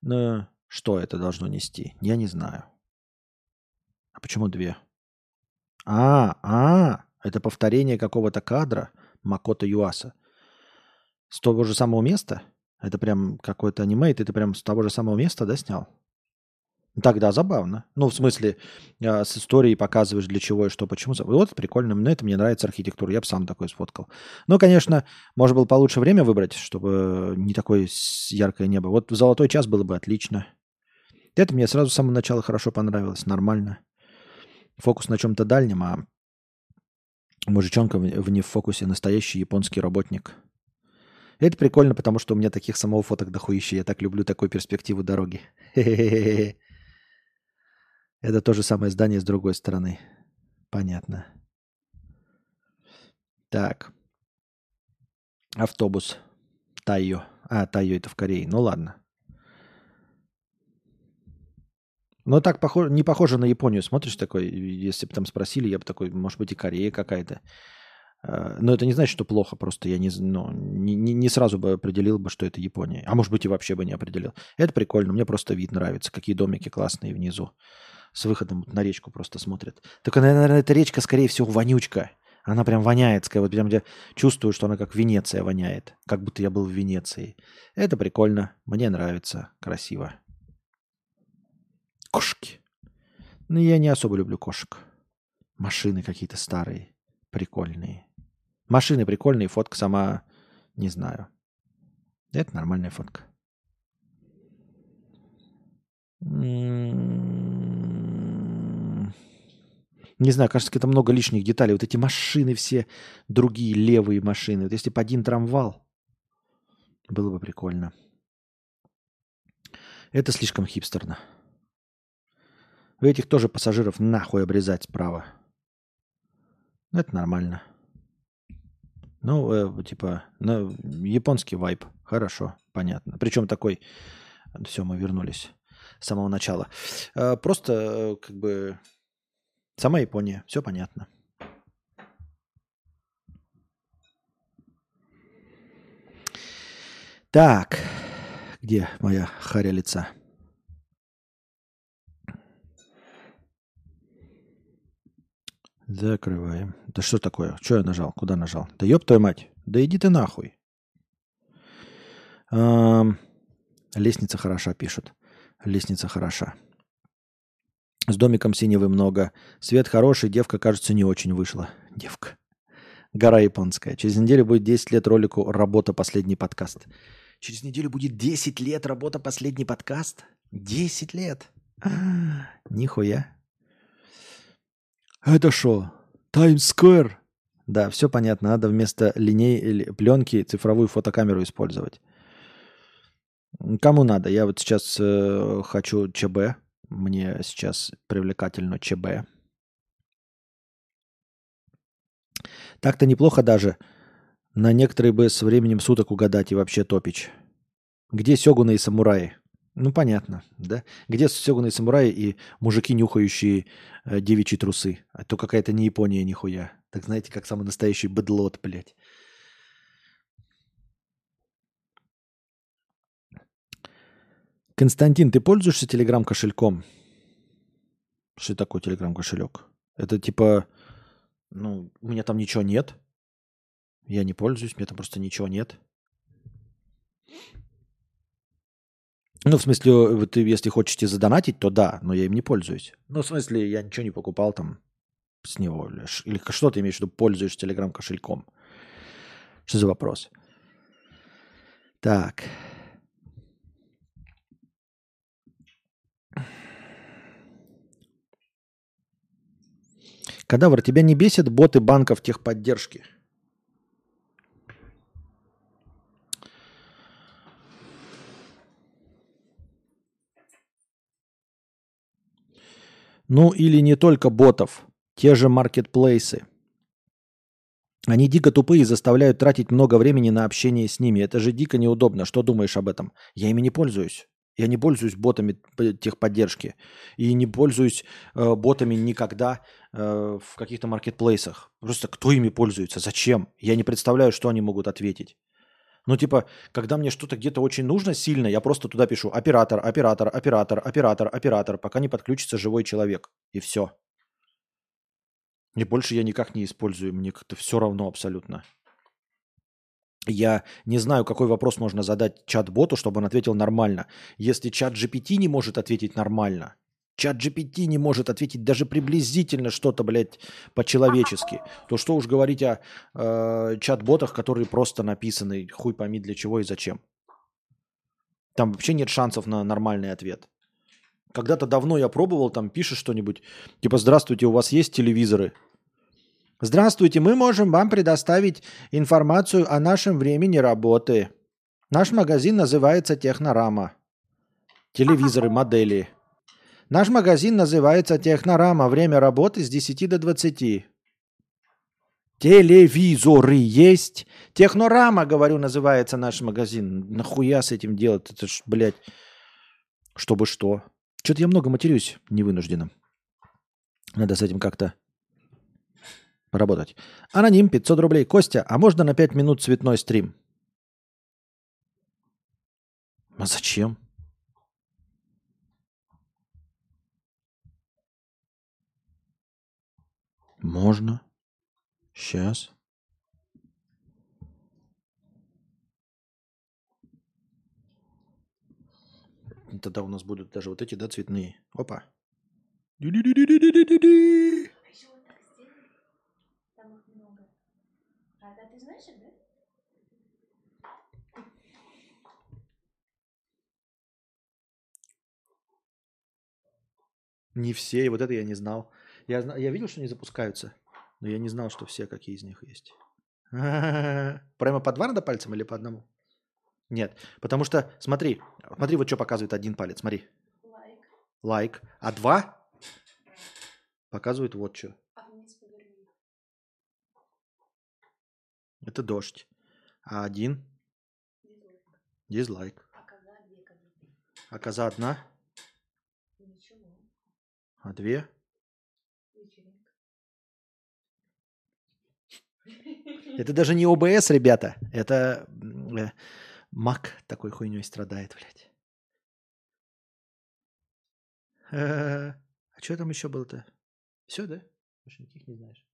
ну, что это должно нести? Я не знаю. А почему две? А, а, это повторение какого-то кадра Макото Юаса. С того же самого места? Это прям какой-то аниме, и ты прям с того же самого места, да, снял? Тогда забавно. Ну, в смысле, э, с историей показываешь, для чего и что, почему. Вот прикольно. Мне это мне нравится архитектура. Я бы сам такой сфоткал. Ну, конечно, можно было получше время выбрать, чтобы не такое яркое небо. Вот в золотой час было бы отлично. Это мне сразу с самого начала хорошо понравилось. Нормально фокус на чем-то дальнем, а мужичонка в не в фокусе настоящий японский работник. Это прикольно, потому что у меня таких самого фоток дохуища. Я так люблю такую перспективу дороги. Это то же самое здание с другой стороны. Понятно. Так. Автобус. Тайо. А, Тайо это в Корее. Ну ладно. Но так похоже, не похоже на Японию. Смотришь такой, если бы там спросили, я бы такой, может быть, и Корея какая-то. А, но это не значит, что плохо, просто я не, ну, не, не сразу бы определил бы, что это Япония. А может быть, и вообще бы не определил. Это прикольно, мне просто вид нравится, какие домики классные внизу. С выходом на речку просто смотрят. Только, наверное, эта речка, скорее всего, вонючка. Она прям воняет, вот прям я чувствую, что она как Венеция воняет. Как будто я был в Венеции. Это прикольно, мне нравится, красиво. Кошки. Ну, я не особо люблю кошек. Машины какие-то старые, прикольные. Машины прикольные, фотка сама, не знаю. Это нормальная фотка. Не знаю, кажется, это много лишних деталей. Вот эти машины все, другие левые машины. Вот если бы один трамвал, было бы прикольно. Это слишком хипстерно. У этих тоже пассажиров нахуй обрезать справа. Это нормально. Ну, э, типа, ну, японский вайп. Хорошо, понятно. Причем такой... Все, мы вернулись с самого начала. Э, просто, э, как бы, сама Япония. Все понятно. Так, где моя харя лица? Закрываем. Да что такое? Что я нажал? Куда нажал? Да ёб твою мать. Да иди ты нахуй. Эм, лестница хороша, пишут. Лестница хороша. С домиком синевы много. Свет хороший, девка, кажется, не очень вышла. Девка. Гора японская. Через неделю будет 10 лет ролику «Работа. Последний подкаст». Через неделю будет 10 лет работа «Последний подкаст»? 10 лет. Нихуя. Это что? Square? Да, все понятно. Надо вместо линей или пленки цифровую фотокамеру использовать. Кому надо? Я вот сейчас э, хочу ЧБ. Мне сейчас привлекательно ЧБ. Так-то неплохо даже. На некоторые бы с временем суток угадать и вообще топич. Где сёгуны и самураи? Ну, понятно, да? Где сёгуны и самураи и мужики, нюхающие э, девичьи трусы? А то какая-то не Япония нихуя. Так знаете, как самый настоящий быдлот, блядь. Константин, ты пользуешься телеграм-кошельком? Что такое телеграм-кошелек? Это типа, ну, у меня там ничего нет. Я не пользуюсь, у меня там просто ничего нет. Ну, в смысле, вот если хочете задонатить, то да, но я им не пользуюсь. Ну, в смысле, я ничего не покупал там с него. Или что ты имеешь в виду, пользуешься телеграм-кошельком? Что за вопрос? Так. Кадавр, тебя не бесит боты банков техподдержки? Ну или не только ботов, те же маркетплейсы. Они дико тупые и заставляют тратить много времени на общение с ними. Это же дико неудобно. Что думаешь об этом? Я ими не пользуюсь. Я не пользуюсь ботами техподдержки. И не пользуюсь э, ботами никогда э, в каких-то маркетплейсах. Просто кто ими пользуется? Зачем? Я не представляю, что они могут ответить. Ну, типа, когда мне что-то где-то очень нужно сильно, я просто туда пишу оператор, оператор, оператор, оператор, оператор, пока не подключится живой человек. И все. И больше я никак не использую. Мне как-то все равно абсолютно. Я не знаю, какой вопрос можно задать чат-боту, чтобы он ответил нормально. Если чат GPT не может ответить нормально, чат GPT не может ответить даже приблизительно что-то, блядь, по-человечески, то что уж говорить о э, чат-ботах, которые просто написаны, хуй пойми для чего и зачем. Там вообще нет шансов на нормальный ответ. Когда-то давно я пробовал, там пишешь что-нибудь, типа, здравствуйте, у вас есть телевизоры? Здравствуйте, мы можем вам предоставить информацию о нашем времени работы. Наш магазин называется Технорама. Телевизоры, модели. Наш магазин называется Технорама. Время работы с 10 до 20. Телевизоры есть. Технорама, говорю, называется наш магазин. Нахуя с этим делать? Это ж, блядь, чтобы что? Что-то я много матерюсь невынужденно. Надо с этим как-то поработать. Аноним, 500 рублей. Костя, а можно на 5 минут цветной стрим? А зачем? Можно. Сейчас. Тогда у нас будут даже вот эти, да, цветные. Опа. Не все, и вот это я не знал. Я, я видел, что они запускаются, но я не знал, что все, какие из них есть. <laughs> Прямо по два надо пальцем или по одному? Нет, потому что, смотри, смотри, вот что показывает один палец, смотри. Лайк. Лайк. А два показывает вот что. А Это дождь. А один? Дизлайк. Дизлайк. А коза две. А коза одна? Ничего. А две? Это даже не ОБС, ребята. Это э, Мак такой хуйней страдает, блядь. А что там еще было-то? Все, да? Больше никаких не знаешь.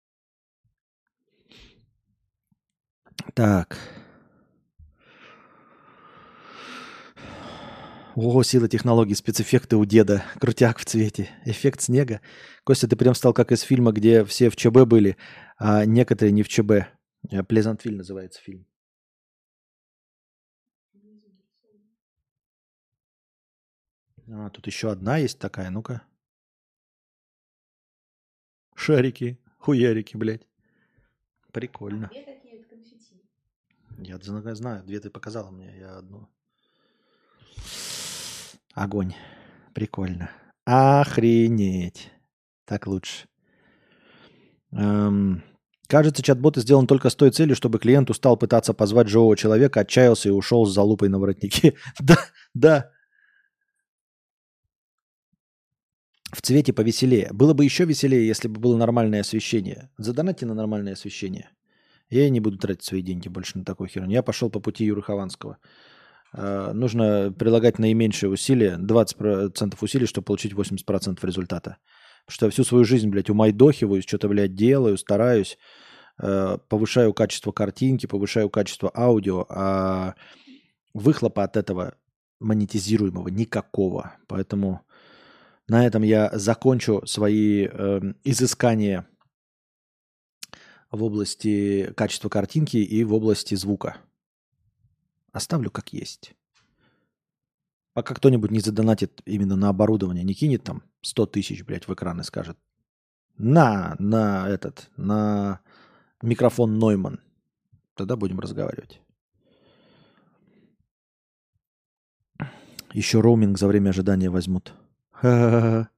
Так. О, сила технологий, спецэффекты у деда. Крутяк в цвете. Эффект снега. Костя, ты прям стал как из фильма, где все в ЧБ были, а некоторые не в ЧБ. Плезантвиль называется фильм. А, тут еще одна есть такая, ну-ка. Шарики, хуярики, блядь. Прикольно. Две такие конфетти. Я знаю, знаю, две ты показала мне, я одну. Огонь. Прикольно. Охренеть. Так лучше. Эм, кажется, чат-бот сделан только с той целью, чтобы клиент устал пытаться позвать живого человека, отчаялся и ушел с залупой на воротнике. <laughs> да, да. В цвете повеселее. Было бы еще веселее, если бы было нормальное освещение. Задонатьте на нормальное освещение. Я не буду тратить свои деньги больше на такую херню. Я пошел по пути Юры Хованского. Э, нужно прилагать наименьшее усилие, 20% усилий, чтобы получить 80% результата. Что я всю свою жизнь, блядь, умайдохиваюсь, что-то, блядь, делаю, стараюсь, э, повышаю качество картинки, повышаю качество аудио, а выхлопа от этого монетизируемого никакого. Поэтому на этом я закончу свои э, изыскания в области качества картинки и в области звука. Оставлю как есть. Пока кто-нибудь не задонатит именно на оборудование, не кинет там 100 тысяч, блядь, в экран и скажет, на, на этот, на микрофон Нойман. Тогда будем разговаривать. Еще роуминг за время ожидания возьмут. <laughs>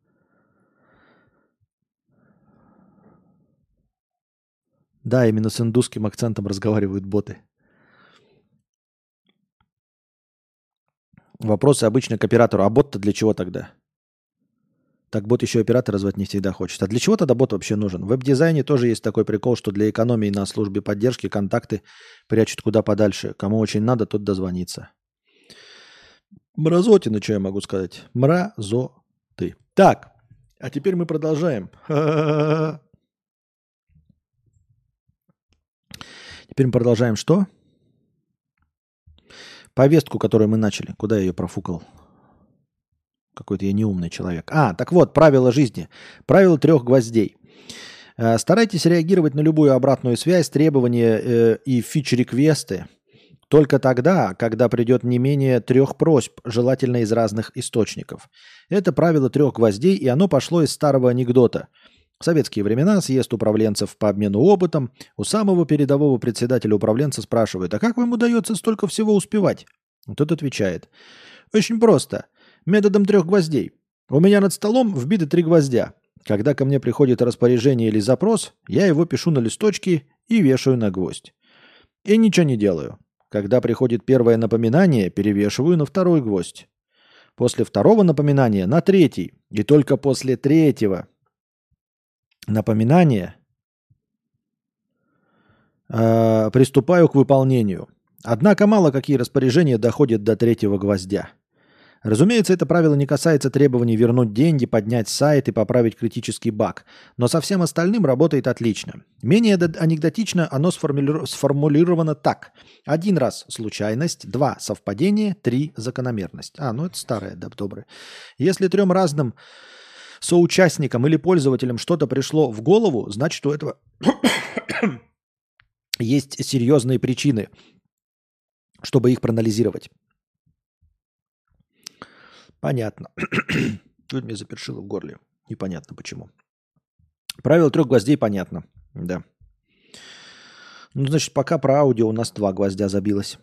Да, именно с индусским акцентом разговаривают боты. Вопросы обычно к оператору. А бот-то для чего тогда? Так бот еще оператора звать не всегда хочет. А для чего тогда бот вообще нужен? В веб-дизайне тоже есть такой прикол, что для экономии на службе поддержки контакты прячут куда подальше. Кому очень надо, тот дозвонится. Мразотина, что я могу сказать? Мразоты. Так, а теперь мы продолжаем. <laughs> Теперь мы продолжаем что? Повестку, которую мы начали. Куда я ее профукал? Какой-то я неумный человек. А, так вот, правила жизни. Правило трех гвоздей. Э, старайтесь реагировать на любую обратную связь, требования э, и фич-реквесты только тогда, когда придет не менее трех просьб, желательно из разных источников. Это правило трех гвоздей, и оно пошло из старого анекдота – в советские времена съезд управленцев по обмену опытом у самого передового председателя управленца спрашивают, а как вам удается столько всего успевать? Тот отвечает, очень просто, методом трех гвоздей. У меня над столом вбиты три гвоздя. Когда ко мне приходит распоряжение или запрос, я его пишу на листочки и вешаю на гвоздь. И ничего не делаю. Когда приходит первое напоминание, перевешиваю на второй гвоздь. После второго напоминания на третий. И только после третьего напоминание, э, приступаю к выполнению. Однако мало какие распоряжения доходят до третьего гвоздя. Разумеется, это правило не касается требований вернуть деньги, поднять сайт и поправить критический баг, но со всем остальным работает отлично. Менее анекдотично оно сформулировано так. Один раз случайность, два совпадение, три закономерность. А, ну это старое, да, доброе. Если трем разным соучастникам или пользователям что-то пришло в голову, значит, у этого <coughs> есть серьезные причины, чтобы их проанализировать. Понятно. <coughs> Тут мне запершило в горле. Непонятно почему. Правило трех гвоздей понятно. Да. Ну, значит, пока про аудио у нас два гвоздя забилось.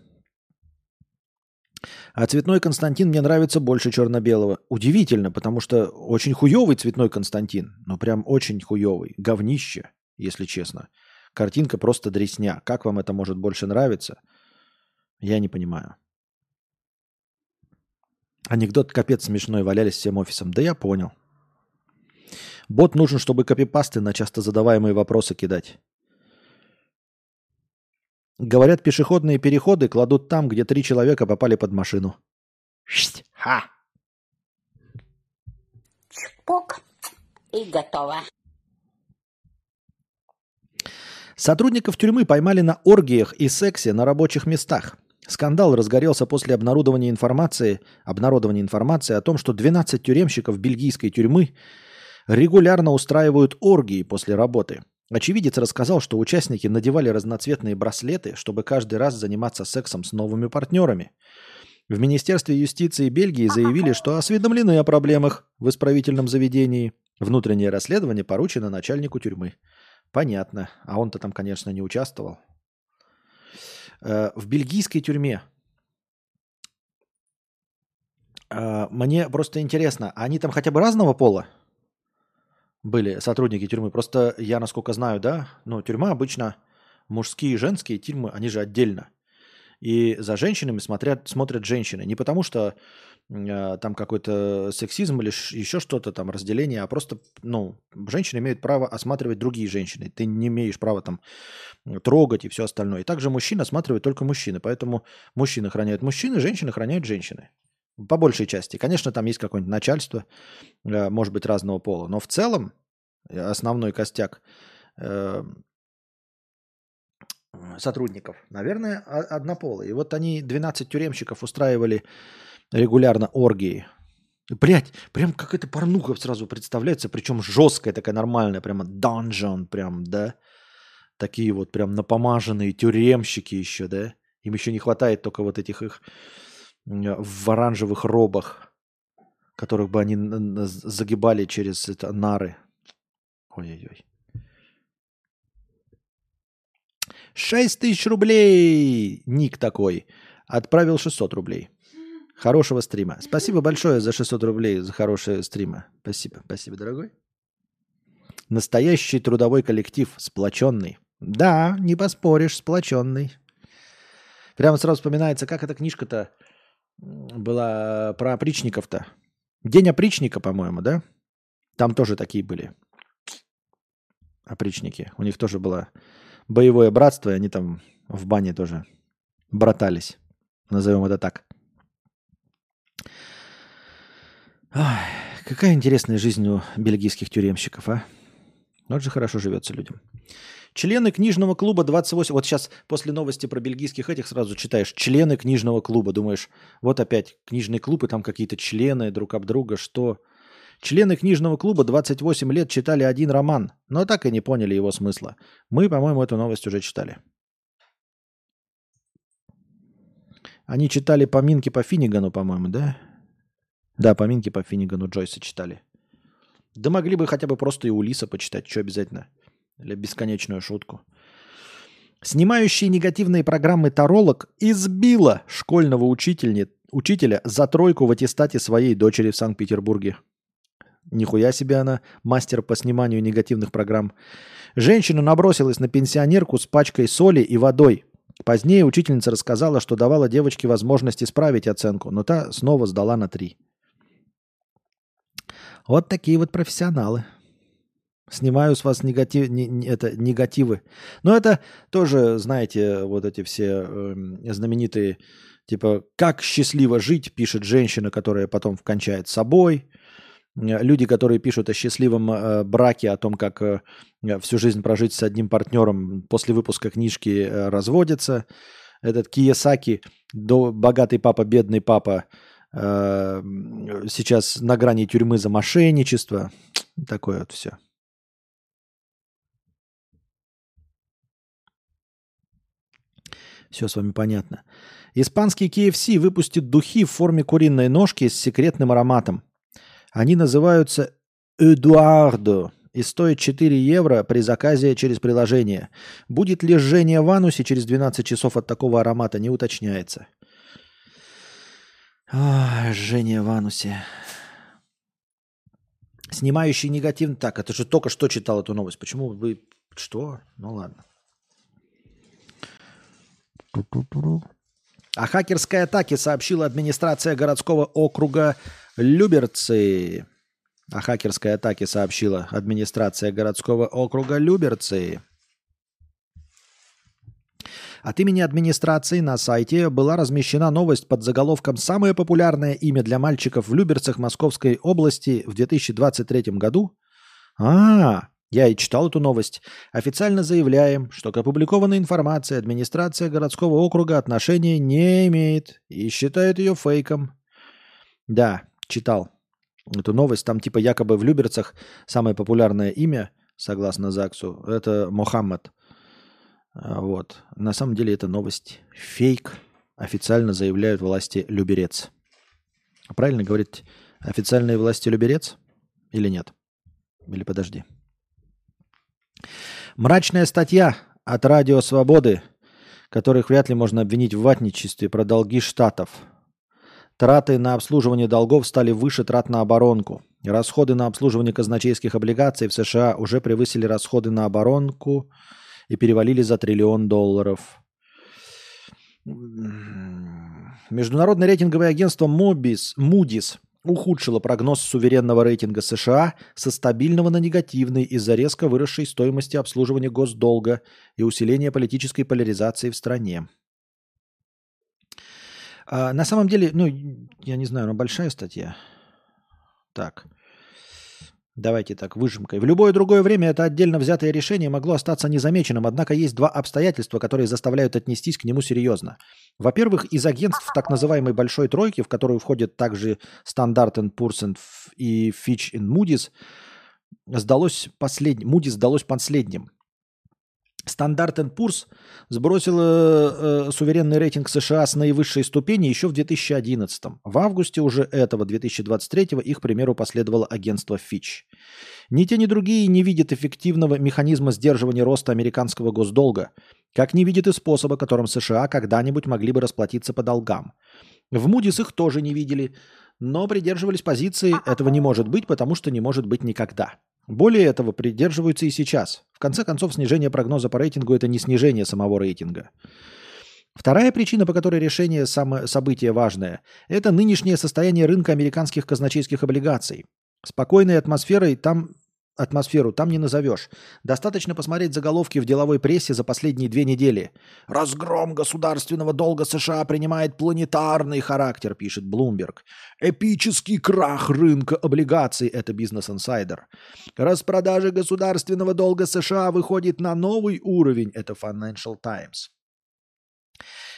А цветной Константин мне нравится больше черно-белого. Удивительно, потому что очень хуевый цветной Константин. Ну, прям очень хуевый. Говнище, если честно. Картинка просто дресня. Как вам это может больше нравиться? Я не понимаю. Анекдот капец смешной валялись всем офисом. Да я понял. Бот нужен, чтобы копипасты на часто задаваемые вопросы кидать. Говорят, пешеходные переходы кладут там, где три человека попали под машину. Ха! Чпок. И готово. Сотрудников тюрьмы поймали на оргиях и сексе на рабочих местах. Скандал разгорелся после обнародования информации, обнародования информации о том, что 12 тюремщиков бельгийской тюрьмы регулярно устраивают оргии после работы. Очевидец рассказал, что участники надевали разноцветные браслеты, чтобы каждый раз заниматься сексом с новыми партнерами. В Министерстве юстиции Бельгии заявили, что осведомлены о проблемах в исправительном заведении. Внутреннее расследование поручено начальнику тюрьмы. Понятно. А он-то там, конечно, не участвовал. Э, В бельгийской тюрьме э, мне просто интересно, они там хотя бы разного пола были сотрудники тюрьмы? Просто я, насколько знаю, да, ну, тюрьма обычно мужские и женские тюрьмы, они же отдельно. И за женщинами смотрят, смотрят женщины. Не потому что э, там какой-то сексизм или еще что-то там, разделение, а просто, ну, женщины имеют право осматривать другие женщины. Ты не имеешь права там трогать и все остальное. И также мужчина осматривает только мужчины. Поэтому мужчины охраняют мужчины, женщины охраняют женщины. По большей части. Конечно, там есть какое-нибудь начальство, э, может быть, разного пола. Но в целом э, основной костяк э, сотрудников, наверное, однополые. И вот они 12 тюремщиков устраивали регулярно оргии. Блять, прям какая-то порнуха сразу представляется, причем жесткая такая нормальная, прямо данжон прям, да. Такие вот прям напомаженные тюремщики еще, да. Им еще не хватает только вот этих их в оранжевых робах, которых бы они загибали через это, нары. Ой-ой-ой. 6 тысяч рублей! Ник такой. Отправил 600 рублей. Хорошего стрима. Спасибо большое за 600 рублей, за хорошие стримы. Спасибо, спасибо, дорогой. Настоящий трудовой коллектив, сплоченный. Да, не поспоришь, сплоченный. Прямо сразу вспоминается, как эта книжка-то была про опричников-то. День опричника, по-моему, да? Там тоже такие были опричники. У них тоже было боевое братство, и они там в бане тоже братались. Назовем это так. Ай, какая интересная жизнь у бельгийских тюремщиков, а? Вот же хорошо живется людям. Члены книжного клуба 28. Вот сейчас после новости про бельгийских этих сразу читаешь. Члены книжного клуба. Думаешь, вот опять книжный клуб, и там какие-то члены друг об друга. Что? Члены книжного клуба 28 лет читали один роман, но так и не поняли его смысла. Мы, по-моему, эту новость уже читали. Они читали поминки по Финнигану, по-моему, да? Да, поминки по Финнигану Джойса читали. Да могли бы хотя бы просто и Улиса почитать, что обязательно. Или бесконечную шутку. Снимающий негативные программы таролог избила школьного учительни, учителя за тройку в аттестате своей дочери в Санкт-Петербурге. Нихуя себе она, мастер по сниманию негативных программ. Женщина набросилась на пенсионерку с пачкой соли и водой. Позднее учительница рассказала, что давала девочке возможность исправить оценку, но та снова сдала на три. Вот такие вот профессионалы. Снимаю с вас негатив, не- не- это, негативы. Но это тоже, знаете, вот эти все эм, знаменитые, типа, как счастливо жить, пишет женщина, которая потом кончает собой. Э, Люди, которые пишут о счастливом э, браке, о том, как э, всю жизнь прожить с одним партнером, после выпуска книжки э, разводятся. Этот Киясаки, до, богатый папа, бедный папа, э, сейчас на грани тюрьмы за мошенничество. Такое вот все. Все с вами понятно. Испанский KFC выпустит духи в форме куриной ножки с секретным ароматом. Они называются Эдуардо и стоят 4 евро при заказе через приложение. Будет ли жжение в анусе через 12 часов от такого аромата, не уточняется. Ах, жжение в анусе. Снимающий негатив... Так, это же только что читал эту новость. Почему вы... Что? Ну ладно. О хакерской атаке сообщила администрация городского округа Люберцы. О хакерской атаке сообщила администрация городского округа Люберцы. От имени администрации на сайте была размещена новость под заголовком «Самое популярное имя для мальчиков в Люберцах Московской области в 2023 году». А, я и читал эту новость. Официально заявляем, что к опубликованной информации администрация городского округа отношения не имеет и считает ее фейком. Да, читал эту новость. Там типа якобы в Люберцах самое популярное имя, согласно ЗАГСу, это Мохаммад. А, Вот. На самом деле это новость фейк. официально заявляют власти Люберец. Правильно говорить официальные власти Люберец или нет? Или подожди. Мрачная статья от Радио Свободы, которых вряд ли можно обвинить в ватничестве про долги штатов. Траты на обслуживание долгов стали выше трат на оборонку. Расходы на обслуживание казначейских облигаций в США уже превысили расходы на оборонку и перевалили за триллион долларов. Международное рейтинговое агентство Mobis, Moody's ухудшило прогноз суверенного рейтинга США со стабильного на негативный из-за резко выросшей стоимости обслуживания госдолга и усиления политической поляризации в стране. А, на самом деле, ну, я не знаю, но большая статья. Так. Давайте так, выжимкой. В любое другое время это отдельно взятое решение могло остаться незамеченным, однако есть два обстоятельства, которые заставляют отнестись к нему серьезно. Во-первых, из агентств так называемой «большой тройки», в которую входят также Standard Poor's и Fitch и Moody's, сдалось послед... Moody's сдалось последним. Стандарт Poor's сбросила э, суверенный рейтинг США с наивысшей ступени еще в 2011. В августе уже этого 2023 их примеру последовало агентство Fitch. Ни те, ни другие не видят эффективного механизма сдерживания роста американского госдолга, как не видят и способа, которым США когда-нибудь могли бы расплатиться по долгам. В Moody's их тоже не видели, но придерживались позиции «этого не может быть, потому что не может быть никогда». Более этого придерживаются и сейчас. В конце концов, снижение прогноза по рейтингу – это не снижение самого рейтинга. Вторая причина, по которой решение само, события важное, это нынешнее состояние рынка американских казначейских облигаций. Спокойной атмосферой там Атмосферу там не назовешь. Достаточно посмотреть заголовки в деловой прессе за последние две недели. «Разгром государственного долга США принимает планетарный характер», пишет Bloomberg. «Эпический крах рынка облигаций» — это Business Insider. «Распродажа государственного долга США выходит на новый уровень» — это Financial Times.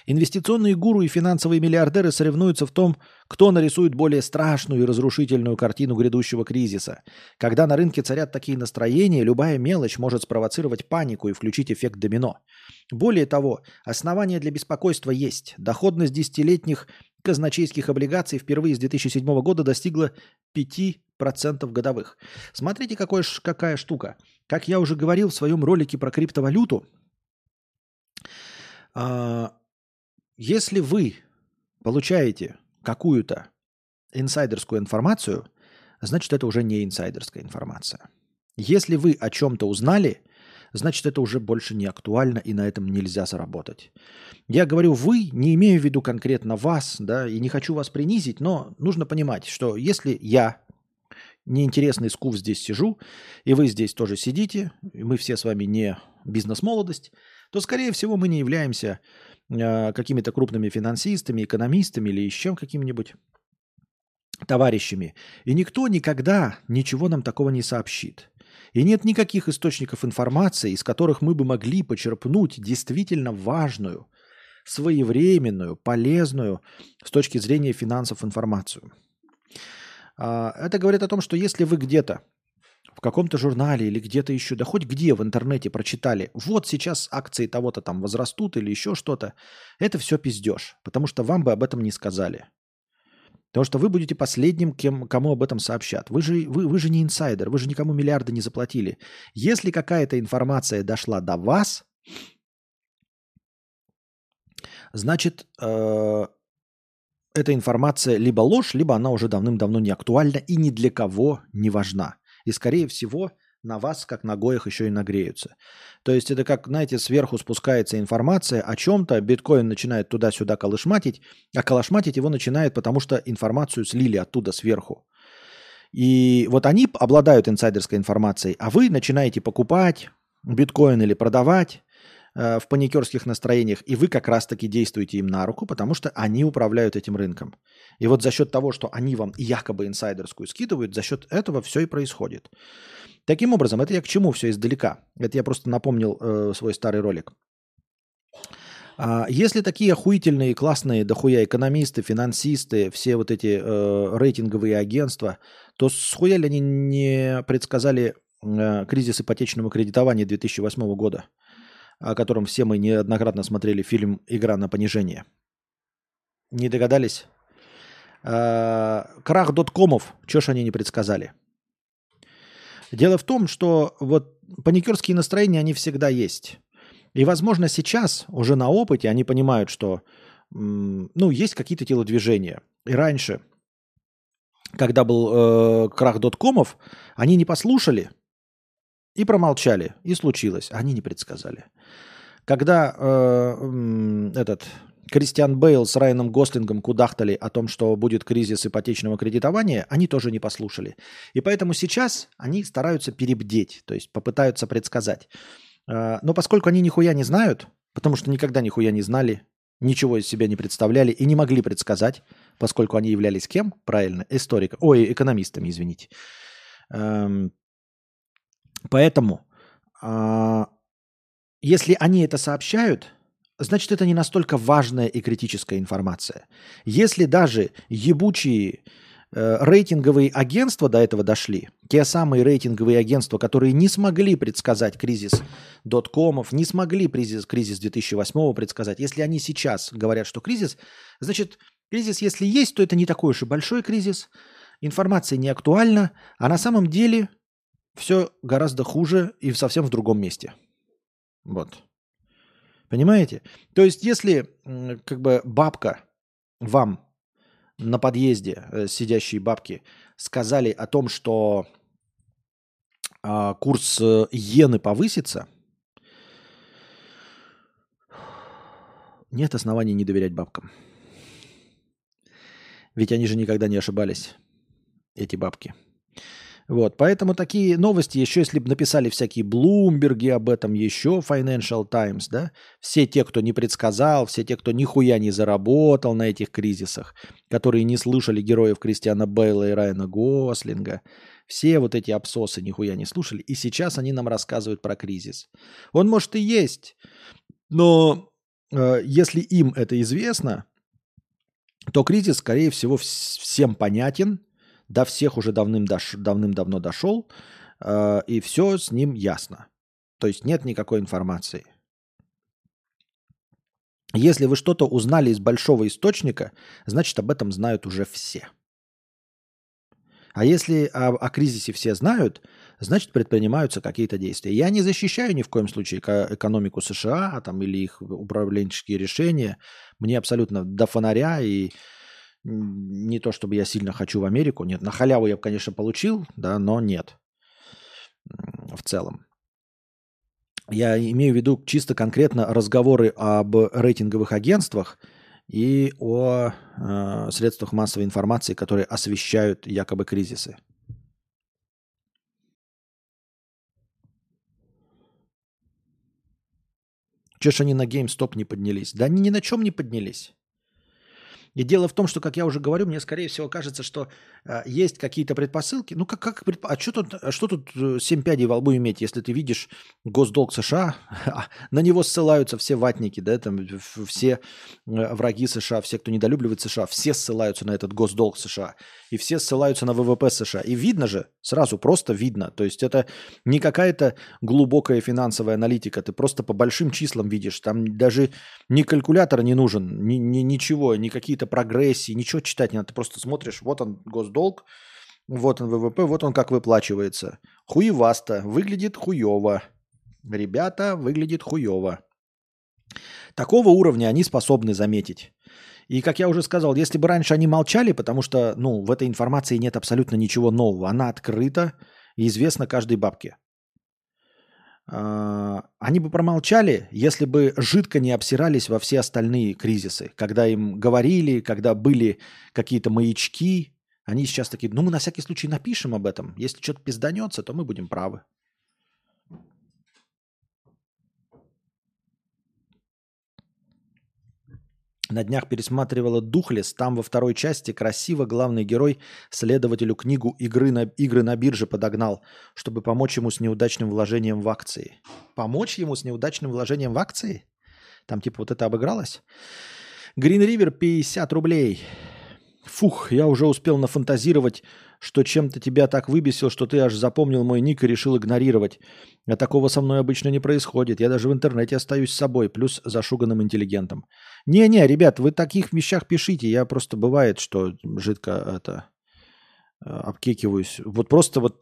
Инвестиционные гуру и финансовые миллиардеры соревнуются в том, кто нарисует более страшную и разрушительную картину грядущего кризиса. Когда на рынке царят такие настроения, любая мелочь может спровоцировать панику и включить эффект домино. Более того, основания для беспокойства есть. Доходность десятилетних казначейских облигаций впервые с 2007 года достигла 5% годовых. Смотрите, какой, какая штука. Как я уже говорил в своем ролике про криптовалюту, а, если вы получаете какую-то инсайдерскую информацию, значит, это уже не инсайдерская информация. Если вы о чем-то узнали, значит, это уже больше не актуально, и на этом нельзя заработать. Я говорю «вы», не имею в виду конкретно вас, да, и не хочу вас принизить, но нужно понимать, что если я, неинтересный скуф, здесь сижу, и вы здесь тоже сидите, и мы все с вами не бизнес-молодость, то, скорее всего, мы не являемся какими-то крупными финансистами, экономистами или еще какими-нибудь товарищами. И никто никогда ничего нам такого не сообщит. И нет никаких источников информации, из которых мы бы могли почерпнуть действительно важную, своевременную, полезную с точки зрения финансов информацию. А, это говорит о том, что если вы где-то каком-то журнале или где-то еще, да хоть где в интернете прочитали, вот сейчас акции того-то там возрастут или еще что-то, это все пиздеж, потому что вам бы об этом не сказали. Потому что вы будете последним, кем, кому об этом сообщат. Вы же, вы, вы же не инсайдер, вы же никому миллиарды не заплатили. Если какая-то информация дошла до вас, значит, э, эта информация либо ложь, либо она уже давным-давно не актуальна и ни для кого не важна. И, скорее всего, на вас, как на гоях, еще и нагреются. То есть это как, знаете, сверху спускается информация о чем-то, биткоин начинает туда-сюда колышматить, а колышматить его начинает, потому что информацию слили оттуда сверху. И вот они обладают инсайдерской информацией, а вы начинаете покупать биткоин или продавать э, в паникерских настроениях, и вы как раз-таки действуете им на руку, потому что они управляют этим рынком. И вот за счет того, что они вам якобы инсайдерскую скидывают, за счет этого все и происходит. Таким образом, это я к чему все издалека? Это я просто напомнил э, свой старый ролик. А если такие охуительные, классные, дохуя экономисты, финансисты, все вот эти э, рейтинговые агентства, то схуя ли они не предсказали э, кризис ипотечного кредитования 2008 года, о котором все мы неоднократно смотрели фильм «Игра на понижение»? Не догадались? Э, Крах доткомов, чего ж они не предсказали? Дело в том, что вот паникерские настроения, они всегда есть. И, возможно, сейчас уже на опыте они понимают, что ну, есть какие-то телодвижения. И раньше, когда был э, крах доткомов, они не послушали и промолчали. И случилось. Они не предсказали. Когда э, этот Кристиан Бейл с Райаном Гослингом кудахтали о том, что будет кризис ипотечного кредитования, они тоже не послушали. И поэтому сейчас они стараются перебдеть, то есть попытаются предсказать. Э, Но поскольку они нихуя не знают, потому что никогда нихуя не знали, ничего из себя не представляли и не могли предсказать, поскольку они являлись кем? Правильно, историком. Ой, экономистами, извините. Эм, Поэтому, а, если они это сообщают, значит, это не настолько важная и критическая информация. Если даже ебучие э, рейтинговые агентства до этого дошли, те самые рейтинговые агентства, которые не смогли предсказать кризис доткомов, не смогли кризис, кризис 2008 предсказать, если они сейчас говорят, что кризис, значит, кризис, если есть, то это не такой уж и большой кризис, информация не актуальна, а на самом деле все гораздо хуже и совсем в другом месте. Вот. Понимаете? То есть, если как бы бабка вам на подъезде, э, сидящие бабки, сказали о том, что а, курс э, иены повысится, нет оснований не доверять бабкам. Ведь они же никогда не ошибались, эти бабки. Вот, поэтому такие новости, еще если бы написали всякие Блумберги об этом, еще Financial Times, да, все те, кто не предсказал, все те, кто нихуя не заработал на этих кризисах, которые не слышали героев Кристиана Бейла и Райана Гослинга, все вот эти абсосы нихуя не слушали, и сейчас они нам рассказывают про кризис. Он может и есть, но э, если им это известно, то кризис, скорее всего, вс- всем понятен, до всех уже давным дош- давным-давно дошел, э, и все с ним ясно. То есть нет никакой информации. Если вы что-то узнали из большого источника, значит об этом знают уже все. А если о, о кризисе все знают, значит предпринимаются какие-то действия. Я не защищаю ни в коем случае эко- экономику США а там, или их управленческие решения. Мне абсолютно до фонаря и не то, чтобы я сильно хочу в Америку. Нет, на халяву я бы, конечно, получил, да, но нет в целом. Я имею в виду чисто конкретно разговоры об рейтинговых агентствах и о э, средствах массовой информации, которые освещают якобы кризисы. Че ж они на GameStop не поднялись? Да они ни на чем не поднялись. И дело в том, что, как я уже говорю, мне, скорее всего, кажется, что э, есть какие-то предпосылки. Ну, как, как предпо- А что тут, а что тут э, семь пядей во лбу иметь, если ты видишь госдолг США, <laughs> а на него ссылаются все ватники, да, там в- все э, враги США, все, кто недолюбливает США, все ссылаются на этот госдолг США. И все ссылаются на ВВП США. И видно же, сразу просто видно. То есть это не какая-то глубокая финансовая аналитика. Ты просто по большим числам видишь. Там даже ни калькулятор не нужен, ни, ни- ничего, ни какие-то прогрессии, ничего читать не надо. Ты просто смотришь, вот он госдолг, вот он ВВП, вот он как выплачивается. Хуевасто, выглядит хуево. Ребята, выглядит хуево. Такого уровня они способны заметить. И, как я уже сказал, если бы раньше они молчали, потому что, ну, в этой информации нет абсолютно ничего нового, она открыта и известна каждой бабке. А, Они бы промолчали, если бы жидко не обсирались во все остальные кризисы. Когда им говорили, когда были какие-то маячки, они сейчас такие, ну мы на всякий случай напишем об этом. Если что-то пизданется, то мы будем правы. На днях пересматривала «Духлес». Там во второй части красиво главный герой следователю книгу «Игры на, «Игры на бирже» подогнал, чтобы помочь ему с неудачным вложением в акции. Помочь ему с неудачным вложением в акции? Там типа вот это обыгралось? Green River 50 рублей. Фух, я уже успел нафантазировать, что чем-то тебя так выбесил, что ты аж запомнил мой ник и решил игнорировать. А такого со мной обычно не происходит. Я даже в интернете остаюсь с собой, плюс зашуганным интеллигентом. Не-не, ребят, вы таких вещах пишите. Я просто бывает, что жидко это э, обкекиваюсь. Вот просто вот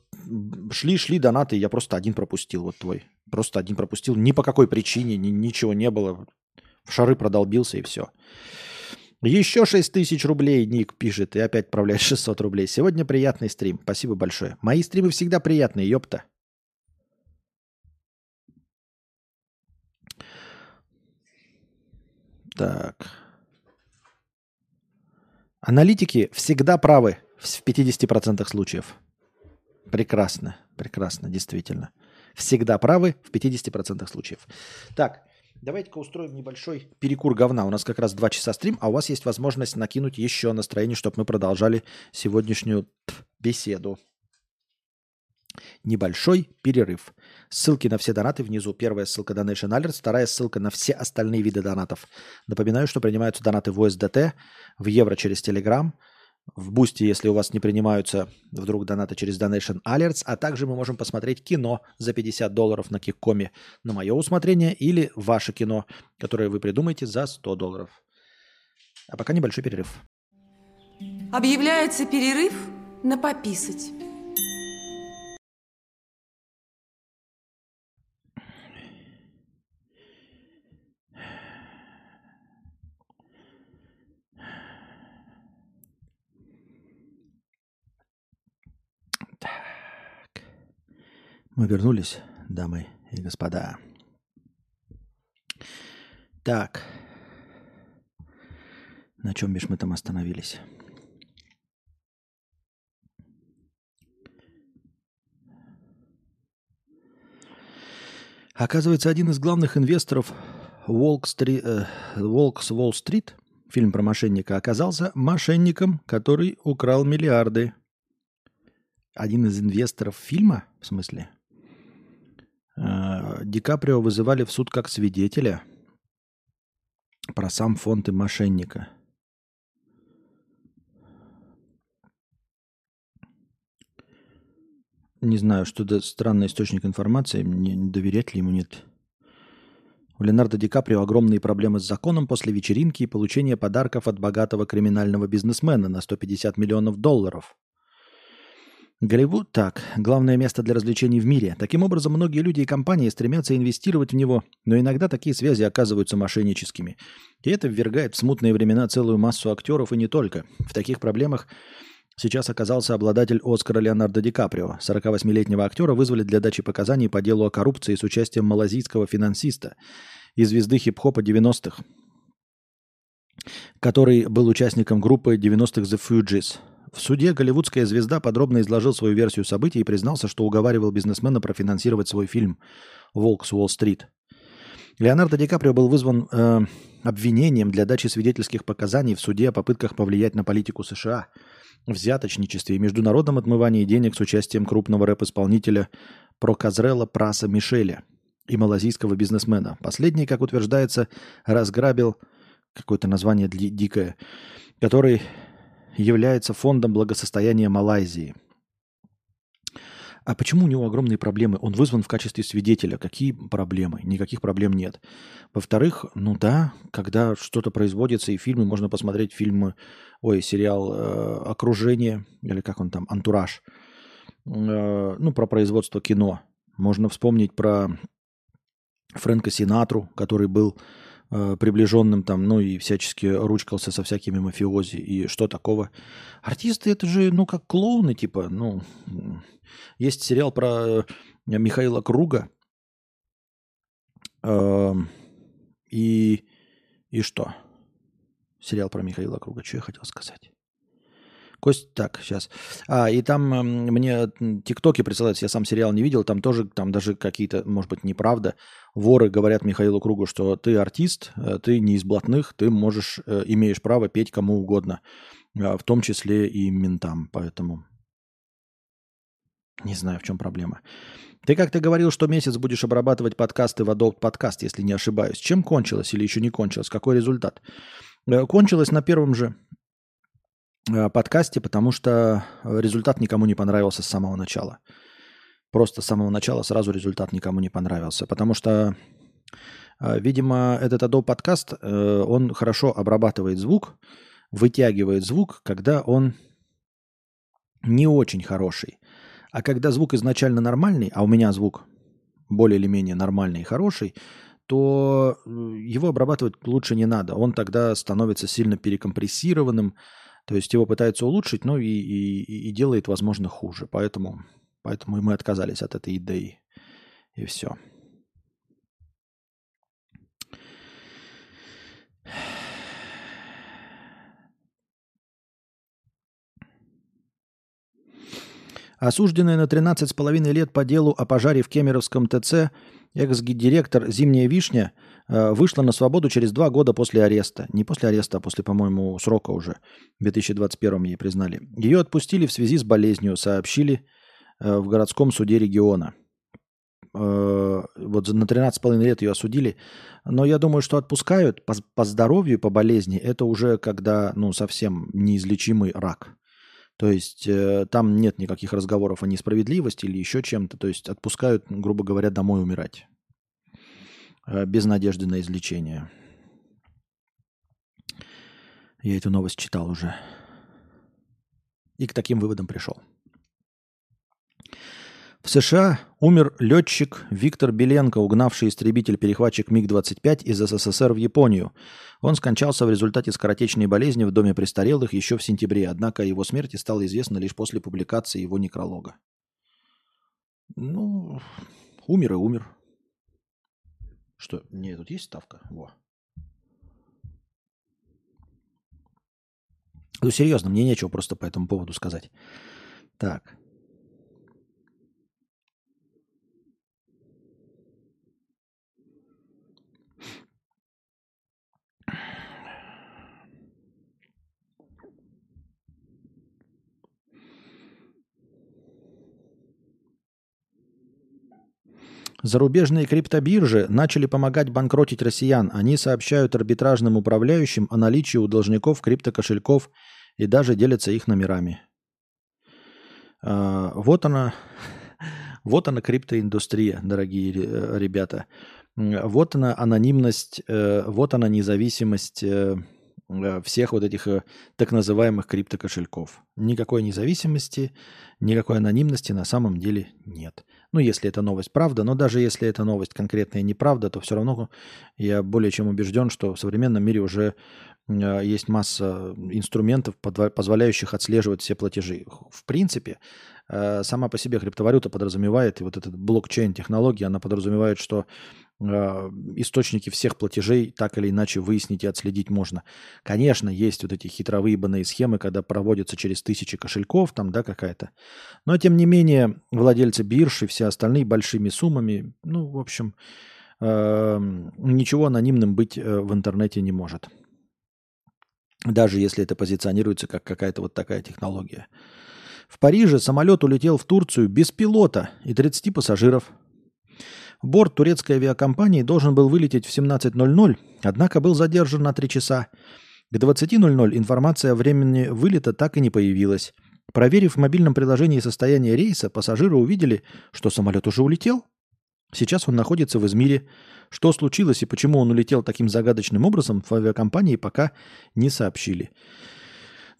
шли-шли донаты, я просто один пропустил, вот твой. Просто один пропустил. Ни по какой причине, ни, ничего не было. В шары продолбился и все. Еще 6 тысяч рублей Ник пишет и опять отправляет 600 рублей. Сегодня приятный стрим. Спасибо большое. Мои стримы всегда приятные, ёпта. Так. Аналитики всегда правы в 50% случаев. Прекрасно, прекрасно, действительно. Всегда правы в 50% случаев. Так, давайте-ка устроим небольшой перекур говна. У нас как раз 2 часа стрим, а у вас есть возможность накинуть еще настроение, чтобы мы продолжали сегодняшнюю беседу. Небольшой перерыв. Ссылки на все донаты внизу. Первая ссылка Donation Alerts, вторая ссылка на все остальные виды донатов. Напоминаю, что принимаются донаты в USDT, в евро через Telegram, в Бусти, если у вас не принимаются вдруг донаты через Donation Alerts, а также мы можем посмотреть кино за 50 долларов на Kick.com е на мое усмотрение или ваше кино, которое вы придумаете за 100 долларов. А пока небольшой перерыв. Объявляется перерыв на пописать. Мы вернулись, дамы и господа. Так. На чем бишь мы там остановились? Оказывается, один из главных инвесторов Волк э, фильм про мошенника, оказался мошенником, который украл миллиарды. Один из инвесторов фильма, в смысле? Э, Ди Каприо вызывали в суд как свидетеля про сам фонд и мошенника. Не знаю, что это странный источник информации, не доверять ли ему нет. У Леонардо Ди Каприо огромные проблемы с законом после вечеринки и получения подарков от богатого криминального бизнесмена на 150 миллионов долларов – Голливуд так, главное место для развлечений в мире. Таким образом, многие люди и компании стремятся инвестировать в него, но иногда такие связи оказываются мошенническими. И это ввергает в смутные времена целую массу актеров и не только. В таких проблемах сейчас оказался обладатель Оскара Леонардо Ди Каприо. 48-летнего актера вызвали для дачи показаний по делу о коррупции с участием малазийского финансиста и звезды хип-хопа 90-х, который был участником группы 90-х The Fugees – в суде голливудская звезда подробно изложил свою версию событий и признался, что уговаривал бизнесмена профинансировать свой фильм «Волк с Уолл-стрит». Леонардо Ди Каприо был вызван э, обвинением для дачи свидетельских показаний в суде о попытках повлиять на политику США, взяточничестве и международном отмывании денег с участием крупного рэп-исполнителя Проказрела Праса Мишеля и малазийского бизнесмена. Последний, как утверждается, разграбил какое-то название дикое, который является фондом благосостояния Малайзии. А почему у него огромные проблемы? Он вызван в качестве свидетеля. Какие проблемы? Никаких проблем нет. Во-вторых, ну да, когда что-то производится, и фильмы, можно посмотреть фильмы, ой, сериал э, «Окружение», или как он там, «Антураж», э, ну, про производство кино. Можно вспомнить про Фрэнка Синатру, который был приближенным там, ну и всячески ручкался со всякими мафиози. И что такого? Артисты это же, ну, как клоуны, типа, ну, есть сериал про э, Михаила Круга. Э, и, и что? Сериал про Михаила Круга. Что я хотел сказать? Кость, так, сейчас. А, и там э, мне тиктоки присылаются, я сам сериал не видел, там тоже, там даже какие-то, может быть, неправда. Воры говорят Михаилу Кругу, что ты артист, э, ты не из блатных, ты можешь, э, имеешь право петь кому угодно, э, в том числе и ментам, поэтому не знаю, в чем проблема. Ты как-то говорил, что месяц будешь обрабатывать подкасты в Adobe Podcast, если не ошибаюсь. Чем кончилось или еще не кончилось? Какой результат? Кончилось на первом же э, подкасте, потому что результат никому не понравился с самого начала. Просто с самого начала сразу результат никому не понравился. Потому что, э, видимо, этот Adobe подкаст, э, он хорошо обрабатывает звук, вытягивает звук, когда он не очень хороший. А когда звук изначально нормальный, а у меня звук более или менее нормальный и хороший, то э, его обрабатывать лучше не надо. Он тогда становится сильно перекомпрессированным, то есть его пытаются улучшить, но и, и, и делает, возможно, хуже. Поэтому, поэтому мы отказались от этой идеи. И все. Осужденный на 13,5 лет по делу о пожаре в Кемеровском ТЦ экс-директор «Зимняя вишня» э, вышла на свободу через два года после ареста. Не после ареста, а после, по-моему, срока уже. В 2021 ей признали. Ее отпустили в связи с болезнью, сообщили э, в городском суде региона. Э, вот на 13,5 лет ее осудили. Но я думаю, что отпускают по, по здоровью, по болезни. Это уже когда ну, совсем неизлечимый рак. То есть э, там нет никаких разговоров о несправедливости или еще чем-то. То есть отпускают, грубо говоря, домой умирать. Э, без надежды на излечение. Я эту новость читал уже. И к таким выводам пришел. В США умер летчик Виктор Беленко, угнавший истребитель-перехватчик МиГ-25 из СССР в Японию. Он скончался в результате скоротечной болезни в доме престарелых еще в сентябре, однако его смерти стало известно лишь после публикации его некролога. Ну, умер и умер. Что, не, тут есть ставка? Во. Ну, серьезно, мне нечего просто по этому поводу сказать. Так. Зарубежные криптобиржи начали помогать банкротить россиян. Они сообщают арбитражным управляющим о наличии у должников криптокошельков и даже делятся их номерами. А, вот она, <laughs> вот она криптоиндустрия, дорогие ребята. Вот она анонимность, э, вот она независимость э, э, всех вот этих так называемых криптокошельков. Никакой независимости, никакой анонимности на самом деле нет. Ну, если эта новость правда, но даже если эта новость конкретная неправда, то все равно я более чем убежден, что в современном мире уже а, есть масса инструментов, позволяющих отслеживать все платежи. В принципе, а, сама по себе криптовалюта подразумевает, и вот эта блокчейн-технология, она подразумевает, что источники всех платежей так или иначе выяснить и отследить можно. Конечно, есть вот эти хитровыебанные схемы, когда проводятся через тысячи кошельков, там, да, какая-то. Но, тем не менее, владельцы бирж и все остальные большими суммами, ну, в общем, э, ничего анонимным быть э, в интернете не может. Даже если это позиционируется как какая-то вот такая технология. В Париже самолет улетел в Турцию без пилота и 30 пассажиров – Борт турецкой авиакомпании должен был вылететь в 17.00, однако был задержан на 3 часа. К 20.00 информация о времени вылета так и не появилась. Проверив в мобильном приложении состояние рейса, пассажиры увидели, что самолет уже улетел. Сейчас он находится в Измире. Что случилось и почему он улетел таким загадочным образом, в авиакомпании пока не сообщили.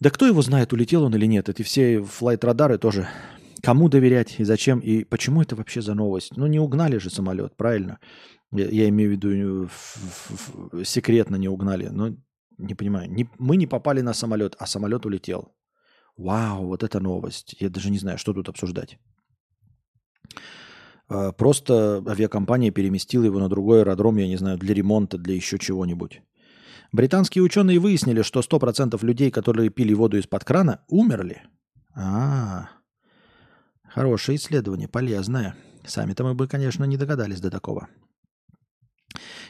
Да кто его знает, улетел он или нет. Эти все флайт-радары тоже Кому доверять и зачем, и почему это вообще за новость? Ну, не угнали же самолет, правильно? Я, я имею в виду, в, в, секретно не угнали. Но не понимаю. Не, мы не попали на самолет, а самолет улетел. Вау, вот это новость. Я даже не знаю, что тут обсуждать. А, просто авиакомпания переместила его на другой аэродром, я не знаю, для ремонта, для еще чего-нибудь. Британские ученые выяснили, что 100% людей, которые пили воду из-под крана, умерли. А, -а, -а. Хорошее исследование, полезное. Сами-то мы бы, конечно, не догадались до такого.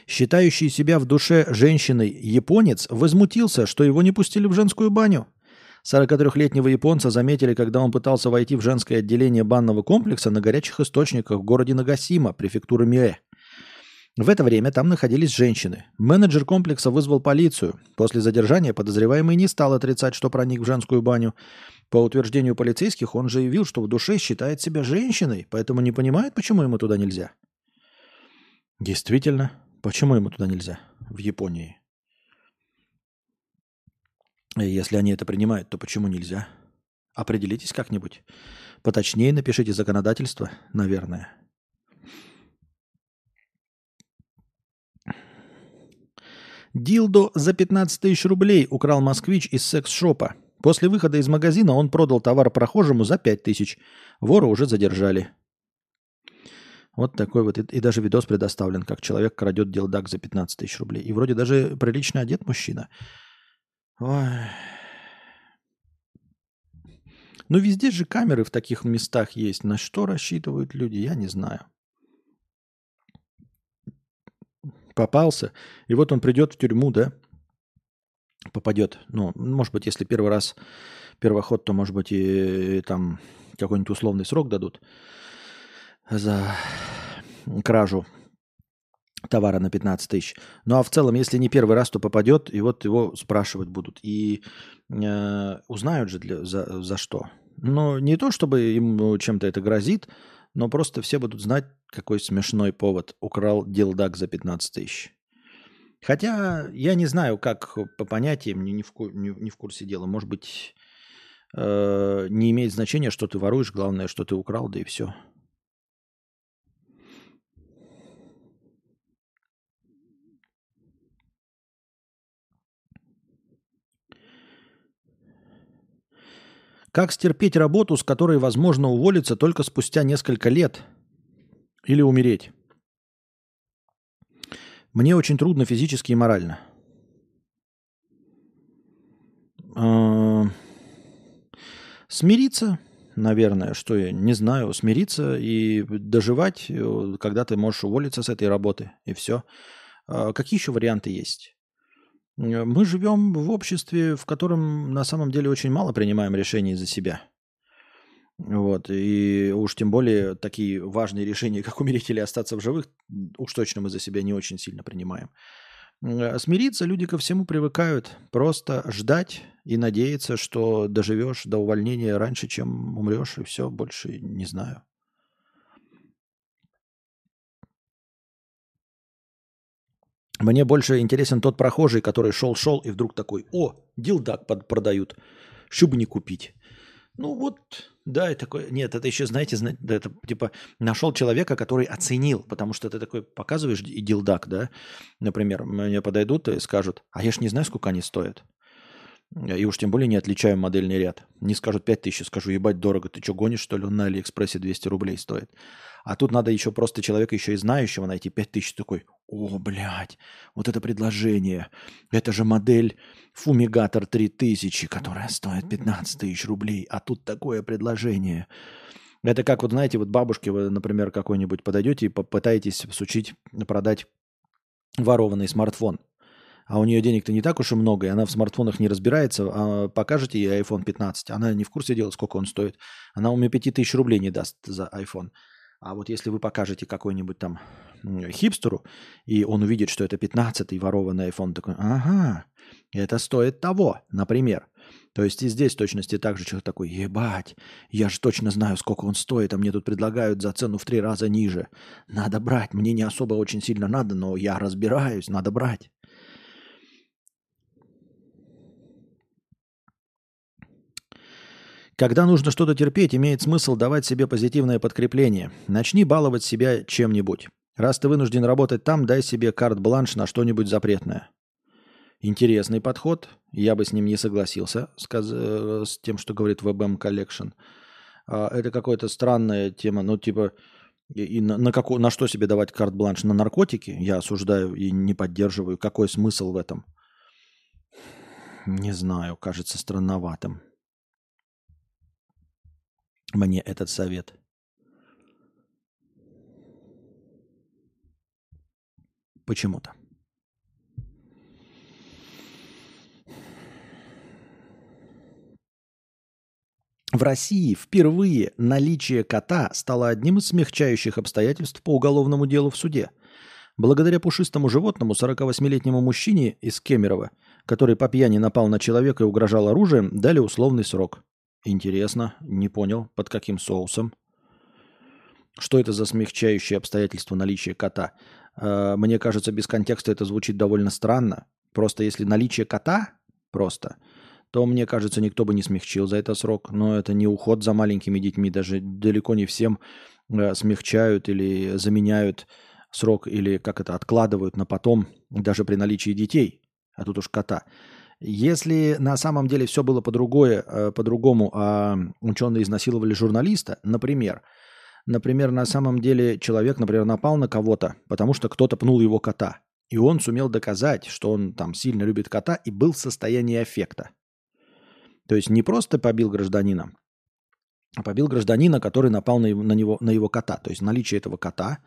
Считающий себя в душе женщиной японец возмутился, что его не пустили в женскую баню. 43-летнего японца заметили, когда он пытался войти в женское отделение банного комплекса на горячих источниках в городе Нагасима, префектура Миэ. В это время там находились женщины. Менеджер комплекса вызвал полицию. После задержания подозреваемый не стал отрицать, что проник в женскую баню. По утверждению полицейских, он заявил, что в душе считает себя женщиной, поэтому не понимает, почему ему туда нельзя. Действительно, почему ему туда нельзя? В Японии. Если они это принимают, то почему нельзя? Определитесь как-нибудь. Поточнее напишите законодательство, наверное. Дилдо за 15 тысяч рублей украл москвич из секс-шопа. После выхода из магазина он продал товар прохожему за 5 тысяч. Вора уже задержали. Вот такой вот. И, и даже видос предоставлен, как человек крадет дилдак за 15 тысяч рублей. И вроде даже прилично одет мужчина. Ой. Ну, везде же камеры в таких местах есть. На что рассчитывают люди, я не знаю. Попался. И вот он придет в тюрьму, да? Попадет. Ну, может быть, если первый раз первоход, то, может быть, и там какой-нибудь условный срок дадут за кражу товара на 15 тысяч. Ну а в целом, если не первый раз, то попадет, и вот его спрашивать будут. И э, узнают же для, за, за что. Но не то, чтобы им чем-то это грозит, но просто все будут знать, какой смешной повод украл дилдак за 15 тысяч. Хотя я не знаю, как по понятиям, не, не, в, не, не в курсе дела. Может быть, э, не имеет значения, что ты воруешь, главное, что ты украл, да и все. Как стерпеть работу, с которой возможно уволиться только спустя несколько лет или умереть? Мне очень трудно физически и морально. А, Смириться, наверное, что я не знаю, смириться и доживать, э, когда ты можешь уволиться с этой работы, и все. Какие еще варианты есть? Э, Мы живем в обществе, в котором на самом деле очень мало принимаем решений за себя. Вот, и уж тем более такие важные решения, как умереть или остаться в живых, уж точно мы за себя не очень сильно принимаем. Э, Смириться люди ко всему привыкают. Просто ждать и надеяться, что доживешь до увольнения раньше, чем умрешь, и все, больше не знаю. Мне больше интересен тот прохожий, который шел-шел и вдруг такой, о, дилдак под- продают, чтобы не купить. Ну вот, да, и такой, нет, это еще, знаете, зна- да, это типа нашел человека, который оценил, потому что ты такой показываешь и дилдак, да, например, мне подойдут и скажут, а я ж не знаю, сколько они стоят. И уж тем более не отличаю модельный ряд. Не скажут 5 тысяч, скажу, ебать, дорого, ты что, гонишь, что ли? Он на Алиэкспрессе 200 рублей стоит. А тут надо еще просто человека еще и знающего найти. 5 тысяч такой, о, блядь, вот это предложение. Это же модель Фумигатор 3000, которая стоит 15 тысяч рублей. А тут такое предложение. Это как, вот знаете, вот бабушке вы, например, какой-нибудь подойдете и попытаетесь сучить, продать ворованный смартфон. А у нее денег-то не так уж и много, и она в смартфонах не разбирается. А покажете ей iPhone 15, она не в курсе дела, сколько он стоит. Она у меня 5000 рублей не даст за iPhone. А вот если вы покажете какой-нибудь там хипстеру, и он увидит, что это 15-й ворованный iPhone, такой, ага, это стоит того, например. То есть и здесь в точности так же человек такой, ебать, я же точно знаю, сколько он стоит, а мне тут предлагают за цену в три раза ниже. Надо брать, мне не особо очень сильно надо, но я разбираюсь, надо брать. Когда нужно что-то терпеть, имеет смысл давать себе позитивное подкрепление. Начни баловать себя чем-нибудь. Раз ты вынужден работать там, дай себе карт-бланш на что-нибудь запретное. Интересный подход. Я бы с ним не согласился, сказ- э, с тем, что говорит WebM Collection. А, Это какая-то странная тема. Ну, типа, и на, на, како- на что себе давать карт-бланш? На наркотики? Я осуждаю и не поддерживаю. Какой смысл в этом? Не знаю, кажется странноватым мне этот совет. Почему-то. В России впервые наличие кота стало одним из смягчающих обстоятельств по уголовному делу в суде. Благодаря пушистому животному 48-летнему мужчине из Кемерово, который по пьяни напал на человека и угрожал оружием, дали условный срок. Интересно, не понял, под каким соусом. Что это за смягчающее обстоятельство наличия кота? Э, Мне кажется, без контекста это звучит довольно странно. Просто если наличие кота просто, то, мне кажется, никто бы не смягчил за это срок. Но это не уход за маленькими детьми. Даже далеко не всем э, смягчают или заменяют срок, или как это, откладывают на потом, даже при наличии детей. А тут уж кота. Если на самом деле все было по-другое, э, по-другому, а ученые изнасиловали журналиста, например, Например, на самом деле человек, например, напал на кого-то, потому что кто-то пнул его кота. И он сумел доказать, что он там сильно любит кота и был в состоянии аффекта. То есть не просто побил гражданина, а побил гражданина, который напал на его, на него, на его кота. То есть наличие этого кота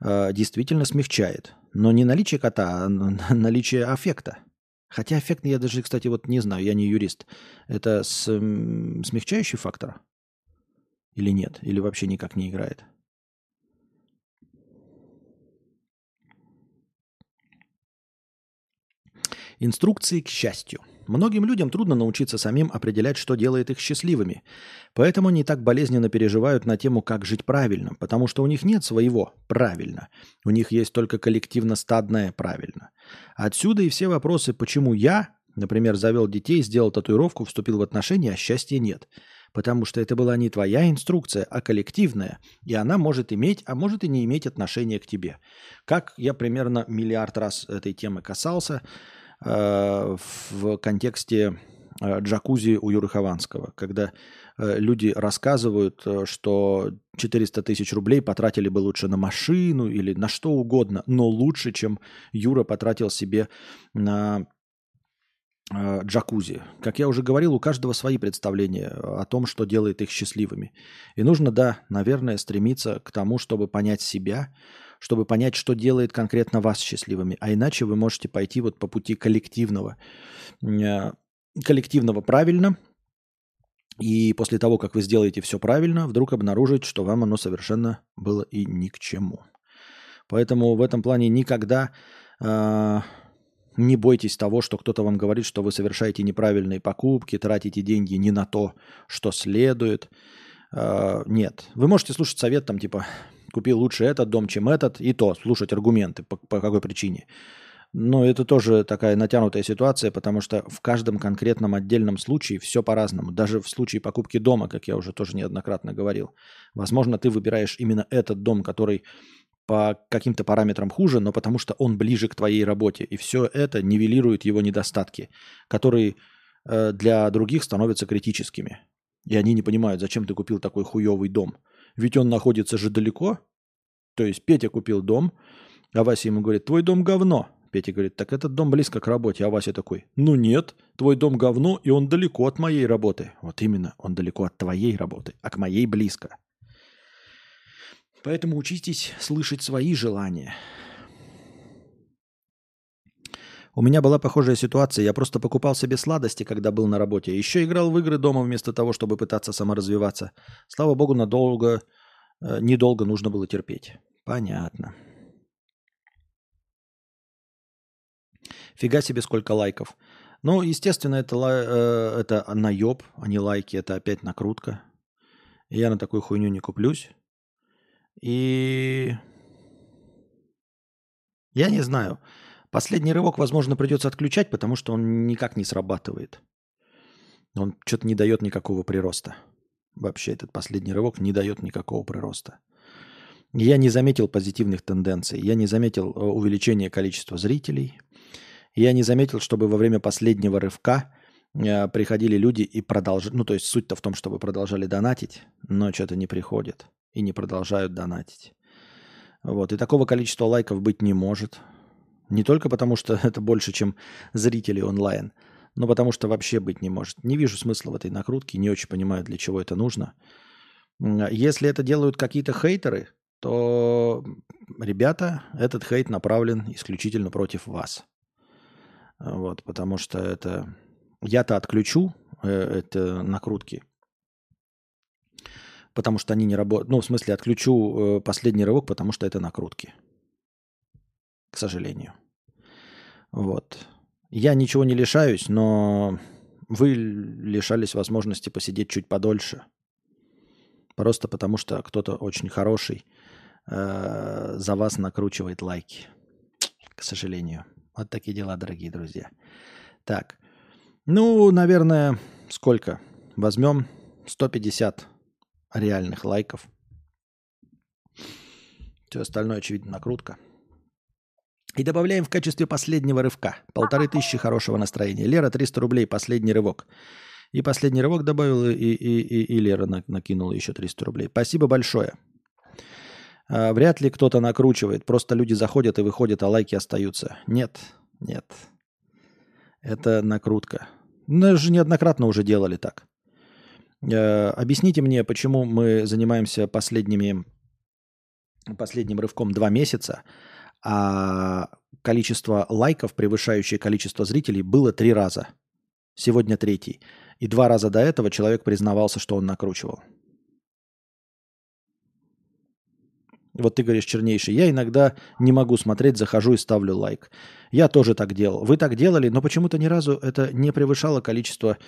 э, действительно смягчает. Но не наличие кота, а наличие аффекта. Хотя аффект я даже, кстати, вот не знаю, я не юрист. Это с, смягчающий фактор? Или нет? Или вообще никак не играет? Инструкции к счастью. Многим людям трудно научиться самим определять, что делает их счастливыми. Поэтому они так болезненно переживают на тему, как жить правильно, потому что у них нет своего «правильно». У них есть только коллективно-стадное «правильно». Отсюда и все вопросы, почему я, например, завел детей, сделал татуировку, вступил в отношения, а счастья нет – потому что это была не твоя инструкция, а коллективная, и она может иметь, а может и не иметь отношения к тебе. Как я примерно миллиард раз этой темы касался э, в контексте э, джакузи у Юры Хованского, когда э, люди рассказывают, что 400 тысяч рублей потратили бы лучше на машину или на что угодно, но лучше, чем Юра потратил себе на джакузи. Как я уже говорил, у каждого свои представления о том, что делает их счастливыми. И нужно, да, наверное, стремиться к тому, чтобы понять себя, чтобы понять, что делает конкретно вас счастливыми. А иначе вы можете пойти вот по пути коллективного. Э, коллективного правильно, и после того, как вы сделаете все правильно, вдруг обнаружить, что вам оно совершенно было и ни к чему. Поэтому в этом плане никогда э, не бойтесь того, что кто-то вам говорит, что вы совершаете неправильные покупки, тратите деньги не на то, что следует. А, нет. Вы можете слушать совет там типа купил лучше этот дом, чем этот, и то слушать аргументы, по, по какой причине. Но это тоже такая натянутая ситуация, потому что в каждом конкретном отдельном случае все по-разному. Даже в случае покупки дома, как я уже тоже неоднократно говорил. Возможно, ты выбираешь именно этот дом, который по каким-то параметрам хуже, но потому что он ближе к твоей работе. И все это нивелирует его недостатки, которые э, для других становятся критическими. И они не понимают, зачем ты купил такой хуевый дом. Ведь он находится же далеко. То есть Петя купил дом, а Вася ему говорит, твой дом говно. Петя говорит, так этот дом близко к работе. А Вася такой, ну нет, твой дом говно, и он далеко от моей работы. Вот именно, он далеко от твоей работы, а к моей близко. Поэтому учитесь слышать свои желания. У меня была похожая ситуация. Я просто покупал себе сладости, когда был на работе. Еще играл в игры дома вместо того, чтобы пытаться саморазвиваться. Слава богу, надолго, э, недолго нужно было терпеть. Понятно. Фига себе, сколько лайков. Ну, естественно, это, э, это наеб, а не лайки. Это опять накрутка. Я на такую хуйню не куплюсь. И я не знаю. Последний рывок, возможно, придется отключать, потому что он никак не срабатывает. Он что-то не дает никакого прироста. Вообще этот последний рывок не дает никакого прироста. Я не заметил позитивных тенденций. Я не заметил э, увеличения количества зрителей. Я не заметил, чтобы во время последнего рывка э, приходили люди и продолжали... Ну, то есть суть-то в том, чтобы продолжали донатить, но что-то не приходит и не продолжают донатить. Вот. И такого количества лайков быть не может. Не только потому, что <laughs> это больше, чем зрители онлайн, но потому что вообще быть не может. Не вижу смысла в этой накрутке, не очень понимаю, для чего это нужно. Если это делают какие-то хейтеры, то, ребята, этот хейт направлен исключительно против вас. Вот, потому что это... Я-то отключу э, это накрутки, потому что они не работают. Ну, в смысле, отключу э, последний рывок, потому что это накрутки. К сожалению. Вот. Я ничего не лишаюсь, но вы лишались возможности посидеть чуть подольше. Просто потому, что кто-то очень хороший э, за вас накручивает лайки. К сожалению. Вот такие дела, дорогие друзья. Так. Ну, наверное, сколько? Возьмем 150 реальных лайков. Все остальное, очевидно, накрутка. И добавляем в качестве последнего рывка. Полторы тысячи хорошего настроения. Лера, 300 рублей, последний рывок. И последний рывок добавил, и, и, и, и Лера накинула еще 300 рублей. Спасибо большое. А, вряд ли кто-то накручивает. Просто люди заходят и выходят, а лайки остаются. Нет, нет. Это накрутка. Мы же неоднократно уже делали так. А, объясните мне, почему мы занимаемся последними, последним рывком два месяца, а количество лайков, превышающее количество зрителей, было три раза. Сегодня третий. И два раза до этого человек признавался, что он накручивал. Вот ты говоришь, чернейший. Я иногда не могу смотреть, захожу и ставлю лайк. Я тоже так делал. Вы так делали, но почему-то ни разу это не превышало количество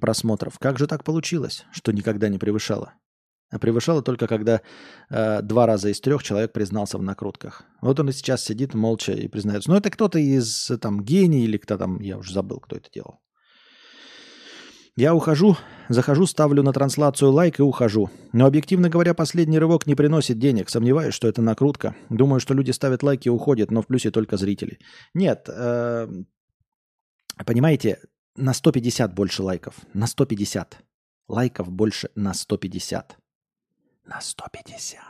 просмотров. Как же так получилось, что никогда не превышало? А превышало только когда э, два раза из трех человек признался в накрутках. Вот он и сейчас сидит молча и признается. Ну, это кто-то из там гений или кто там, я уже забыл, кто это делал. Я ухожу, захожу, ставлю на трансляцию лайк и ухожу. Но, объективно говоря, последний рывок не приносит денег. Сомневаюсь, что это накрутка. Думаю, что люди ставят лайки и уходят, но в плюсе только зрители. Нет, э, понимаете, на 150 больше лайков. На 150. Лайков больше на 150 на 150.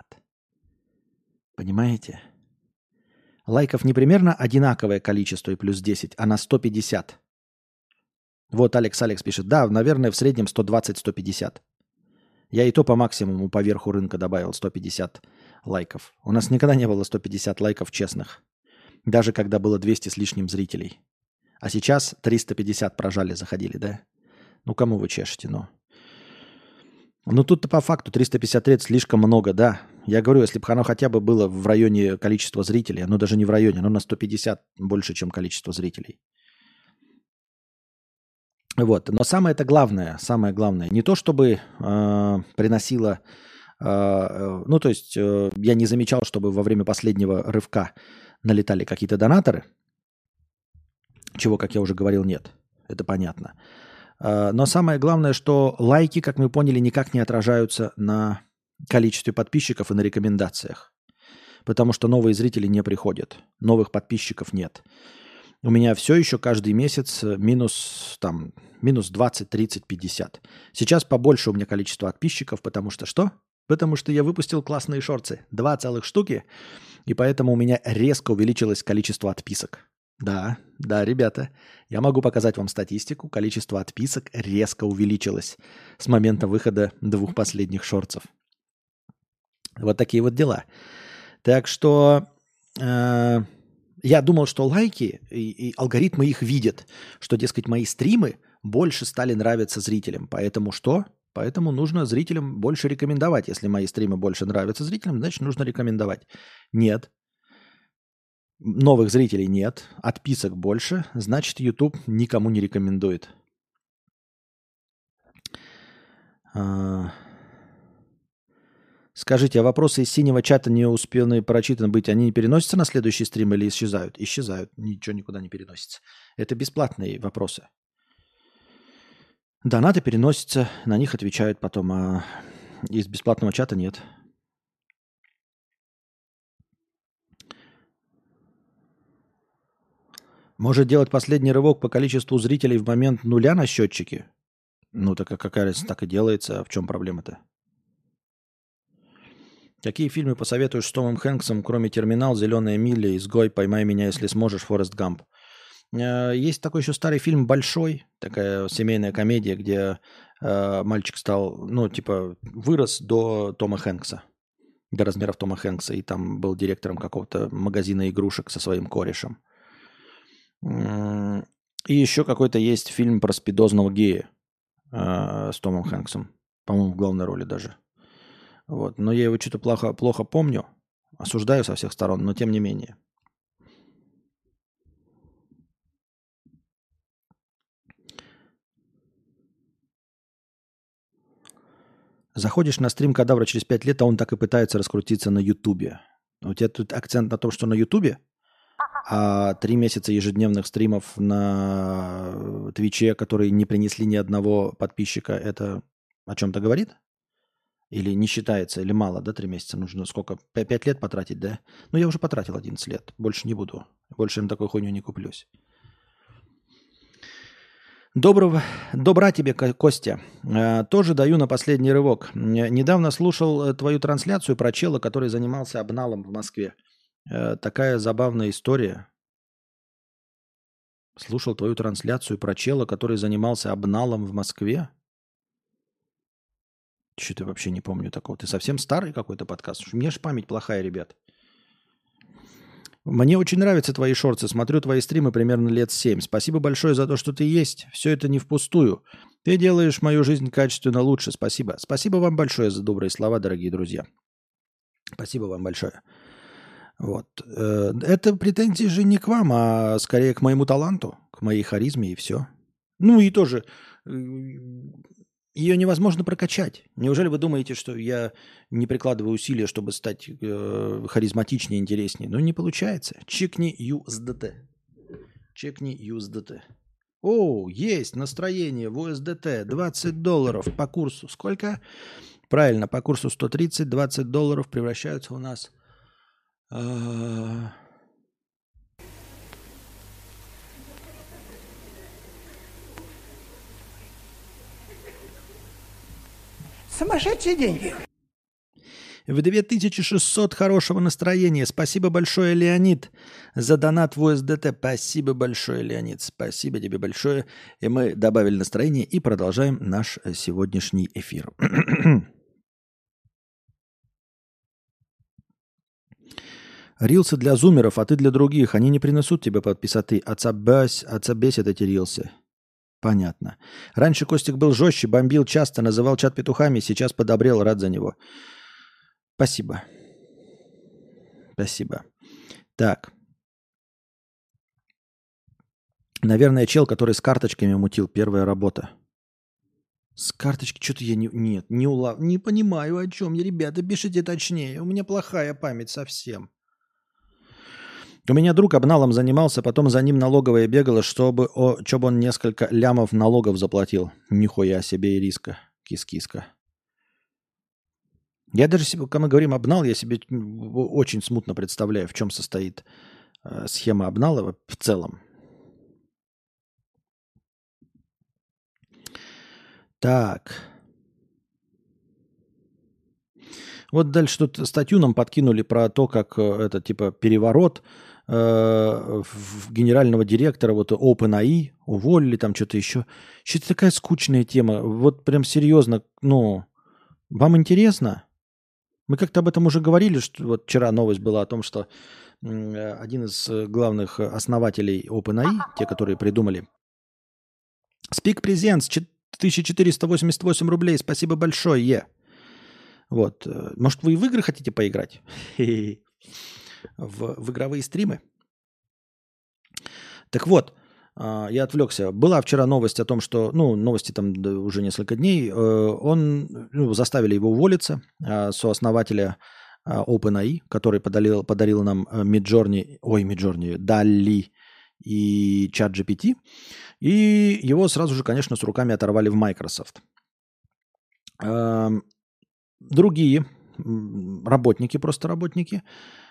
Понимаете? Лайков не примерно одинаковое количество и плюс 10, а на 150. Вот Алекс Алекс пишет, да, наверное, в среднем 120-150. Я и то по максимуму по верху рынка добавил 150 лайков. У нас никогда не было 150 лайков честных. Даже когда было 200 с лишним зрителей. А сейчас 350 прожали, заходили, да? Ну, кому вы чешете, ну? Ну тут-то по факту 350 лет слишком много, да. Я говорю, если бы оно хотя бы было в районе количества зрителей, оно даже не в районе, оно на 150 больше, чем количество зрителей. Вот. Но самое это главное, самое главное, не то чтобы э, приносило, э, ну то есть э, я не замечал, чтобы во время последнего рывка налетали какие-то донаторы, чего, как я уже говорил, нет. Это понятно. А, но самое главное, что лайки, как мы поняли, никак не отражаются на количестве подписчиков и на рекомендациях. Потому что новые зрители не приходят, новых подписчиков нет. У меня все еще каждый месяц минус, там, минус 20, 30, 50. Сейчас побольше у меня количество подписчиков, потому что что? Потому что я выпустил классные шорты. Два целых штуки, и поэтому у меня резко увеличилось количество отписок. Да, да, ребята, я могу показать вам статистику. Количество отписок резко увеличилось с момента выхода двух последних шорцев. Вот такие вот дела. Так что э, я думал, что лайки и, и алгоритмы их видят, что, дескать, мои стримы больше стали нравиться зрителям. Поэтому что? Поэтому нужно зрителям больше рекомендовать. Если мои стримы больше нравятся зрителям, значит, нужно рекомендовать. Нет, Новых зрителей нет, отписок больше, значит, YouTube никому не рекомендует. А... Скажите, а вопросы из синего чата не успены прочитаны быть, они не переносятся на следующий стрим или исчезают? Исчезают, ничего никуда не переносится. Это бесплатные вопросы. Донаты переносятся, на них отвечают потом, а из бесплатного чата нет. Может делать последний рывок по количеству зрителей в момент нуля на счетчике? Ну, так а какая так и делается. А в чем проблема-то? Какие фильмы посоветуешь с Томом Хэнксом, кроме «Терминал», «Зеленая миля», «Изгой», «Поймай меня, если сможешь», «Форест Гамп»? Э, есть такой еще старый фильм «Большой», такая семейная комедия, где э, мальчик стал, ну, типа, вырос до Тома Хэнкса, до размеров Тома Хэнкса, и там был директором какого-то магазина игрушек со своим корешем. И еще какой-то есть фильм про спидозного гея э, с Томом Хэнксом. По-моему, в главной роли даже. Вот. Но я его что-то плохо, плохо помню. Осуждаю со всех сторон, но тем не менее. Заходишь на стрим Кадавра через 5 лет, а он так и пытается раскрутиться на Ютубе. У тебя тут акцент на том, что на Ютубе – а три месяца ежедневных стримов на Твиче, которые не принесли ни одного подписчика, это о чем-то говорит? Или не считается, или мало, да, три месяца? Нужно сколько? Пять лет потратить, да? Ну, я уже потратил 11 лет. Больше не буду. Больше им такой хуйню не куплюсь. Доброго, добра тебе, Ко- Костя. Э, тоже даю на последний рывок. Э, Недавно слушал э, твою трансляцию про чела, который занимался обналом в Москве. Э, Такая забавная история. Слушал твою трансляцию про чела, который занимался обналом в Москве. Что-то вообще не помню такого. Ты совсем старый какой-то подкаст? Меня же память плохая, ребят. Мне очень нравятся твои шорты. Смотрю твои стримы примерно лет 7. Спасибо большое за то, что ты есть. Все это не впустую. Ты делаешь мою жизнь качественно лучше. Спасибо. Спасибо вам большое за добрые слова, дорогие друзья. Спасибо вам большое. Вот. Э, Это претензии же не к вам, а скорее к моему таланту, к моей харизме и все. Ну и тоже э, ее невозможно прокачать. Неужели вы думаете, что я не прикладываю усилия, чтобы стать э, харизматичнее, интереснее? Ну, не получается. Чекни USDT. Чекни USDT. О, есть настроение в USDT. 20 долларов по курсу. Сколько? Правильно, по курсу 130, 20 долларов превращаются у нас... э, Сумасшедшие деньги. В 2600 хорошего настроения. Спасибо большое, Леонид, за донат в USDT. Спасибо большое, Леонид. Спасибо тебе большое. И мы добавили настроение и продолжаем наш э, сегодняшний эфир. <clears throat> Рилсы для зумеров, а ты для других. Они не принесут тебе подписоты. Отца, бась, отца бесит эти рилсы. Понятно. Раньше Костик был жестче, бомбил часто, называл чат петухами, сейчас подобрел, рад за него. Спасибо. Спасибо. Так. Наверное, чел, который с карточками мутил, первая работа. С карточки что-то я не... Нет, не улав... Не понимаю, о чем я, ребята, пишите точнее. У меня плохая память совсем. У меня друг обналом занимался, потом за ним налоговая бегала, чтобы, о, чтобы он несколько лямов налогов заплатил. Нихуя себе и риска. Кис-киска. Я даже, себе, когда мы говорим обнал, я себе очень смутно представляю, в чем состоит э, схема обнала в целом. Так. Вот дальше тут статью нам подкинули про то, как э, это типа переворот э, генерального директора вот OpenAI уволили там что-то еще. Что-то такая скучная тема. Вот прям серьезно, ну, вам интересно? Мы как-то об этом уже говорили, что вот вчера новость была о том, что э, один из э, главных основателей OpenAI, те, которые придумали, Speak Presents, 1488 рублей, спасибо большое. Вот. Может, вы и в игры хотите поиграть? <laughs> В, в игровые стримы? Так вот, а, я отвлекся. Была вчера новость о том, что, ну, новости там уже несколько дней, э, он, ну, заставили его уволиться, а, сооснователя а, OpenAI, который подарил, подарил нам э, Midjourney, ой, Midjourney, Dall и ChatGPT, и его сразу же, конечно, с руками оторвали в Microsoft. Другие работники, просто работники,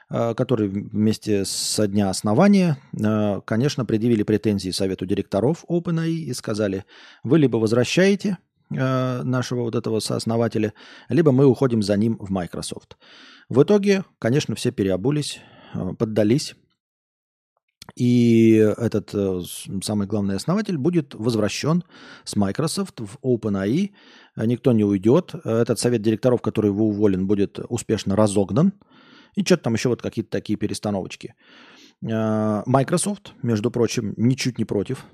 э, которые вместе со дня основания, э, конечно, предъявили претензии совету директоров OpenAI и сказали, вы либо возвращаете э, нашего вот этого сооснователя, либо мы уходим за ним в Microsoft. В итоге, конечно, все переобулись, поддались, и этот самый главный основатель будет возвращен с Microsoft в OpenAI. Никто не уйдет. Этот совет директоров, который его уволен, будет успешно разогнан. И что-то там еще вот какие-то такие перестановочки. Э, Microsoft, между прочим, ничуть не против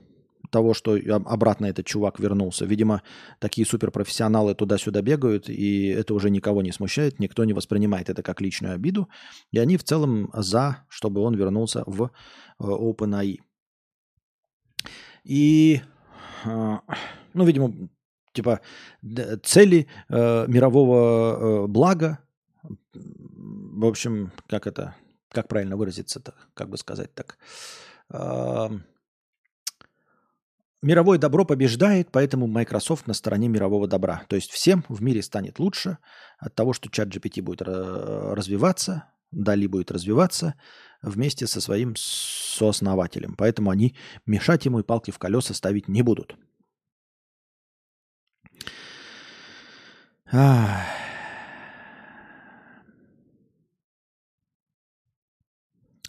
того, что обратно этот чувак вернулся. Видимо, такие суперпрофессионалы туда-сюда бегают, и это уже никого не смущает, никто не воспринимает это как личную обиду. И они в целом за, чтобы он вернулся в э, OpenAI. И, э, ну, видимо, Типа цели мирового блага, в общем, как это, как правильно выразиться-то, как бы сказать так. Мировое добро побеждает, поэтому Microsoft на стороне мирового добра. То есть всем в мире станет лучше от того, что чат GPT будет развиваться, Дали будет развиваться вместе со своим сооснователем. Поэтому они мешать ему и палки в колеса ставить не будут. Ах.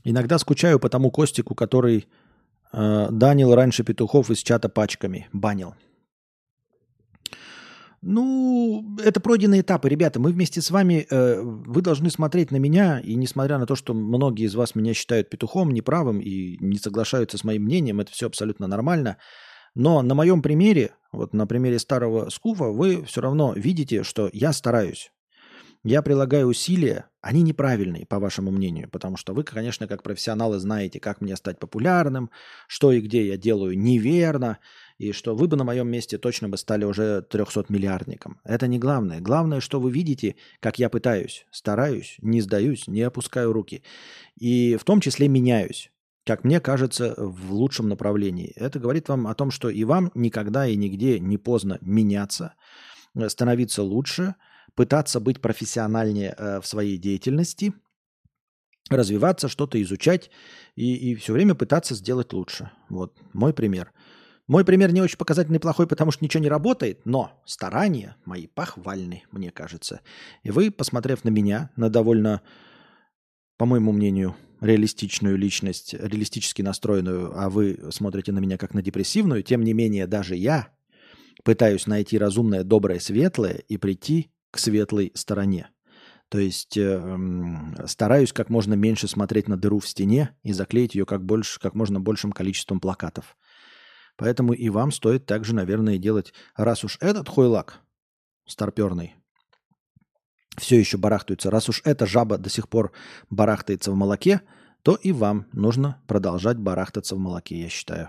Иногда скучаю по тому Костику, который э, данил раньше петухов из чата пачками. Банил. Ну, это пройденные этапы, ребята. Мы вместе с вами, э, вы должны смотреть на меня, и несмотря на то, что многие из вас меня считают петухом, неправым и не соглашаются с моим мнением, это все абсолютно нормально. Но на моем примере, вот на примере старого скуфа, вы все равно видите, что я стараюсь. Я прилагаю усилия, они неправильные, по вашему мнению, потому что вы, конечно, как профессионалы знаете, как мне стать популярным, что и где я делаю неверно, и что вы бы на моем месте точно бы стали уже 300-миллиардником. Это не главное. Главное, что вы видите, как я пытаюсь, стараюсь, не сдаюсь, не опускаю руки. И в том числе меняюсь, как мне кажется, в лучшем направлении. Это говорит вам о том, что и вам никогда и нигде не поздно меняться, становиться лучше – пытаться быть профессиональнее э, в своей деятельности, развиваться, что-то изучать и, и все время пытаться сделать лучше. Вот мой пример. Мой пример не очень показательный плохой, потому что ничего не работает, но старания мои похвальны, мне кажется. И вы, посмотрев на меня, на довольно, по моему мнению, реалистичную личность, реалистически настроенную, а вы смотрите на меня как на депрессивную, тем не менее даже я пытаюсь найти разумное, доброе, светлое и прийти к светлой стороне. То есть э, стараюсь как можно меньше смотреть на дыру в стене и заклеить ее как, больше, как можно большим количеством плакатов. Поэтому и вам стоит также, наверное, делать, раз уж этот хойлак старперный все еще барахтается, раз уж эта жаба до сих пор барахтается в молоке, то и вам нужно продолжать барахтаться в молоке, я считаю.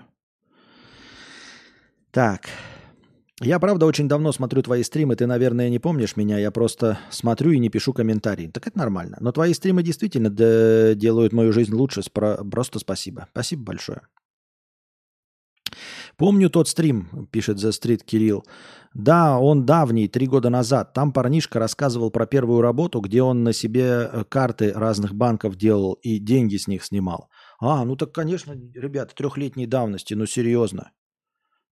Так, я, правда, очень давно смотрю твои стримы, ты, наверное, не помнишь меня, я просто смотрю и не пишу комментарии. Так это нормально. Но твои стримы действительно делают мою жизнь лучше. Просто спасибо. Спасибо большое. Помню тот стрим, пишет The Street Кирилл. Да, он давний, три года назад. Там парнишка рассказывал про первую работу, где он на себе э, карты разных банков делал и деньги с них снимал. А, ну так, конечно, ребята, трехлетней давности, ну серьезно.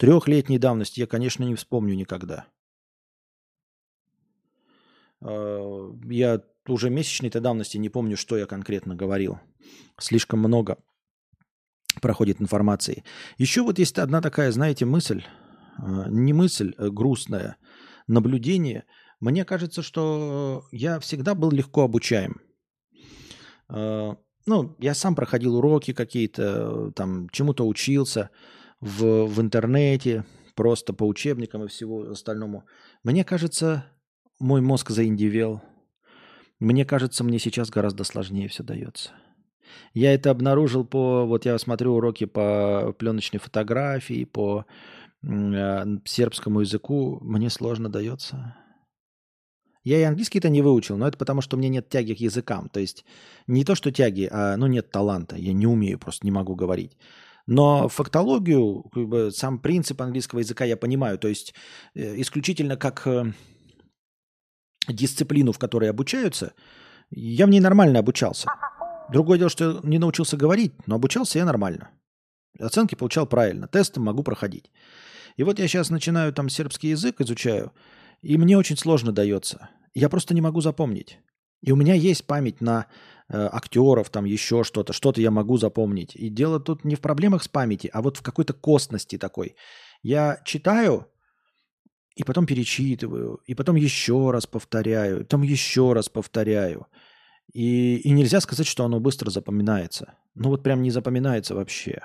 Трехлетней давности я, конечно, не вспомню никогда. А, я уже месячной-то давности не помню, что я конкретно говорил. Слишком много проходит информации. Еще вот есть одна такая, знаете, мысль, а, не мысль, а грустная, наблюдение. Мне кажется, что я всегда был легко обучаем. Ну, я сам проходил уроки какие-то, там, чему-то учился – в, в интернете, просто по учебникам и всего остальному. Мне кажется, мой мозг заиндивел. Мне кажется, мне сейчас гораздо сложнее все дается. Я это обнаружил по... Вот я смотрю уроки по пленочной фотографии, по э, сербскому языку. Мне сложно дается. Я и английский-то не выучил, но это потому, что у меня нет тяги к языкам. То есть не то, что тяги, а ну нет таланта. Я не умею, просто не могу говорить. Но фактологию, как бы, сам принцип английского языка я понимаю. То есть э, исключительно как э, дисциплину, в которой обучаются, я в ней нормально обучался. Другое дело, что не научился говорить, но обучался я нормально. Оценки получал правильно, тесты могу проходить. И вот я сейчас начинаю там сербский язык изучаю, и мне очень сложно дается. Я просто не могу запомнить. И у меня есть память на актеров, там еще что-то, что-то я могу запомнить. И дело тут не в проблемах с памяти, а вот в какой-то костности такой. Я читаю, и потом перечитываю, и потом еще раз повторяю, потом еще раз повторяю. И, и нельзя сказать, что оно быстро запоминается. Ну вот прям не запоминается вообще.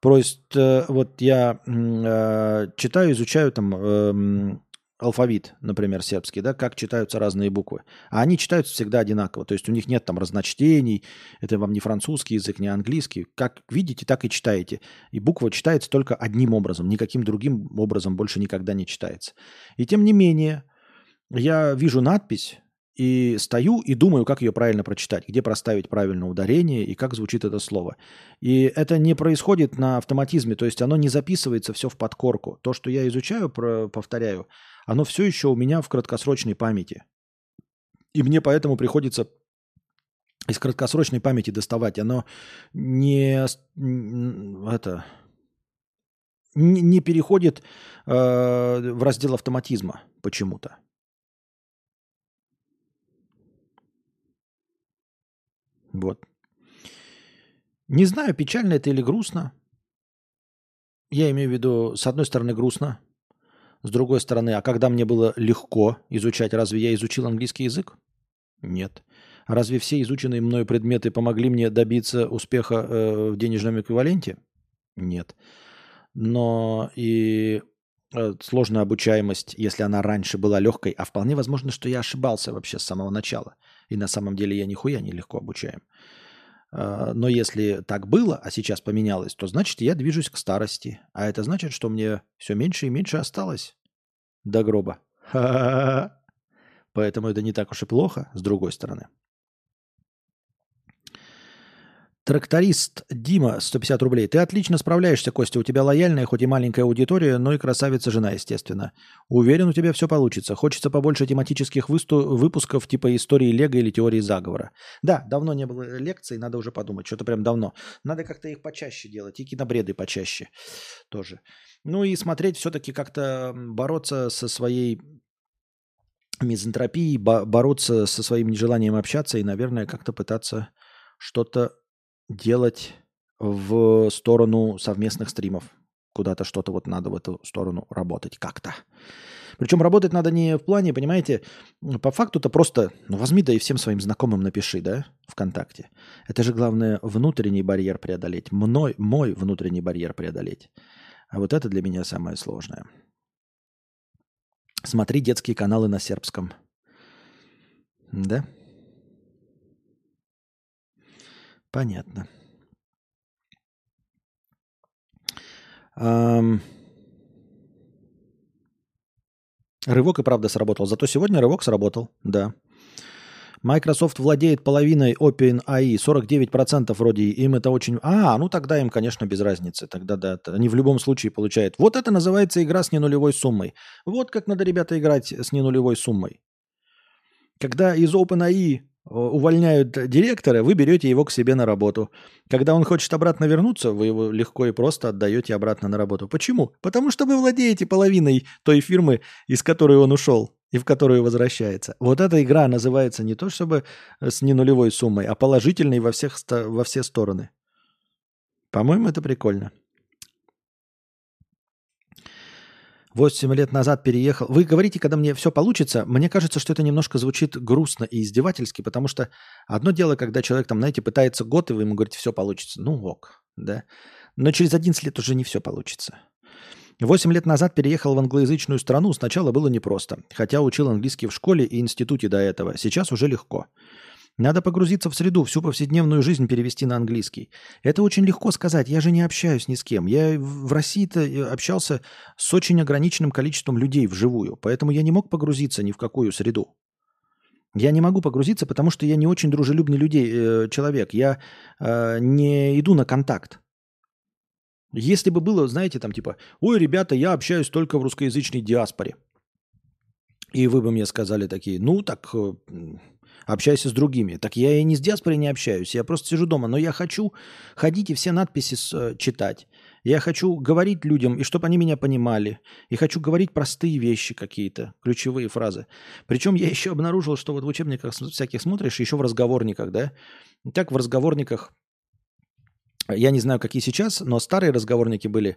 Просто вот я э, читаю, изучаю там э, алфавит, например, сербский, да, как читаются разные буквы. А они читаются всегда одинаково. То есть у них нет там разночтений, это вам не французский язык, не английский. Как видите, так и читаете. И буква читается только одним образом, никаким другим образом больше никогда не читается. И тем не менее, я вижу надпись, и стою и думаю, как ее правильно прочитать, где проставить правильное ударение и как звучит это слово. И это не происходит на автоматизме, то есть оно не записывается все в подкорку. То, что я изучаю, повторяю, оно все еще у меня в краткосрочной памяти. И мне поэтому приходится из краткосрочной памяти доставать. Оно не, это, не переходит э, в раздел автоматизма почему-то. Вот. Не знаю, печально это или грустно. Я имею в виду, с одной стороны, грустно, с другой стороны, а когда мне было легко изучать, разве я изучил английский язык? Нет. Разве все изученные мною предметы помогли мне добиться успеха э, в денежном эквиваленте? Нет. Но и э, сложная обучаемость, если она раньше была легкой, а вполне возможно, что я ошибался вообще с самого начала – и на самом деле я нихуя не легко обучаем. А, но если так было, а сейчас поменялось, то значит я движусь к старости. А это значит, что мне все меньше и меньше осталось до гроба. <laughs> Поэтому это не так уж и плохо, с другой стороны. Тракторист Дима, 150 рублей. Ты отлично справляешься, Костя. У тебя лояльная, хоть и маленькая аудитория, но и красавица жена, естественно. Уверен, у тебя все получится. Хочется побольше тематических высту- выпусков типа истории Лего или теории заговора. Да, давно не было лекций, надо уже подумать. Что-то прям давно. Надо как-то их почаще делать. И кинобреды почаще тоже. Ну и смотреть все-таки как-то бороться со своей мизантропией, бо- бороться со своим нежеланием общаться и, наверное, как-то пытаться что-то делать в сторону совместных стримов. Куда-то что-то вот надо в эту сторону работать как-то. Причем работать надо не в плане, понимаете, по факту-то просто, ну возьми да и всем своим знакомым напиши, да, ВКонтакте. Это же главное внутренний барьер преодолеть, мной, мой внутренний барьер преодолеть. А вот это для меня самое сложное. Смотри детские каналы на сербском. Да? Понятно. Ам. Рывок и правда сработал. Зато сегодня рывок сработал, да. Microsoft владеет половиной OpenAI, 49% вроде им это очень... А, ну тогда им, конечно, без разницы. Тогда да, они в любом случае получают. Вот это называется игра с ненулевой суммой. Вот как надо, ребята, играть с ненулевой суммой. Когда из OpenAI увольняют директора, вы берете его к себе на работу. Когда он хочет обратно вернуться, вы его легко и просто отдаете обратно на работу. Почему? Потому что вы владеете половиной той фирмы, из которой он ушел и в которую возвращается. Вот эта игра называется не то чтобы с ненулевой суммой, а положительной во, всех, во все стороны. По-моему, это прикольно. 8 лет назад переехал. Вы говорите, когда мне все получится, мне кажется, что это немножко звучит грустно и издевательски, потому что одно дело, когда человек там, знаете, пытается год, и вы ему говорите, все получится. Ну ок, да. Но через 11 лет уже не все получится. Восемь лет назад переехал в англоязычную страну. Сначала было непросто, хотя учил английский в школе и институте до этого. Сейчас уже легко. Надо погрузиться в среду, всю повседневную жизнь перевести на английский. Это очень легко сказать, я же не общаюсь ни с кем. Я в России-то э, общался с очень ограниченным количеством людей вживую, поэтому я не мог погрузиться ни в какую среду. Я не могу погрузиться, потому что я не очень дружелюбный людей, э, человек. Я э, не иду на контакт. Если бы было, знаете, там типа, ой, ребята, я общаюсь только в русскоязычной диаспоре. И вы бы мне сказали такие, ну так э, общайся с другими. Так я и не с диаспорой не общаюсь, я просто сижу дома. Но я хочу ходить и все надписи с, э, читать. Я хочу говорить людям, и чтобы они меня понимали. И хочу говорить простые вещи какие-то, ключевые фразы. Причем я еще обнаружил, что вот в учебниках всяких смотришь, еще в разговорниках, да, так в разговорниках, я не знаю, какие сейчас, но старые разговорники были,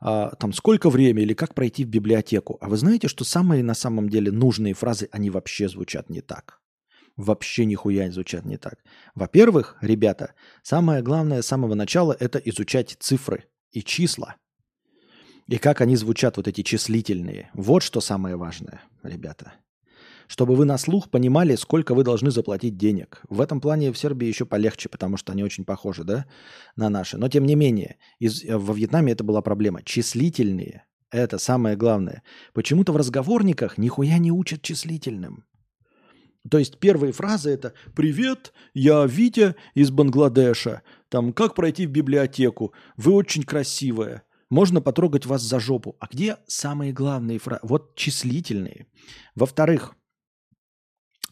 а, там, сколько времени или как пройти в библиотеку. А вы знаете, что самые на самом деле нужные фразы, они вообще звучат не так вообще нихуя звучат не так. Во-первых, ребята, самое главное с самого начала – это изучать цифры и числа. И как они звучат, вот эти числительные. Вот что самое важное, ребята. Чтобы вы на слух понимали, сколько вы должны заплатить денег. В этом плане в Сербии еще полегче, потому что они очень похожи, да, на наши. Но тем не менее, из, во Вьетнаме это была проблема. Числительные – это самое главное. Почему-то в разговорниках нихуя не учат числительным. То есть первые фразы это «Привет, я Витя из Бангладеша». Там «Как пройти в библиотеку? Вы очень красивая. Можно потрогать вас за жопу». А где самые главные фразы? Вот числительные. Во-вторых,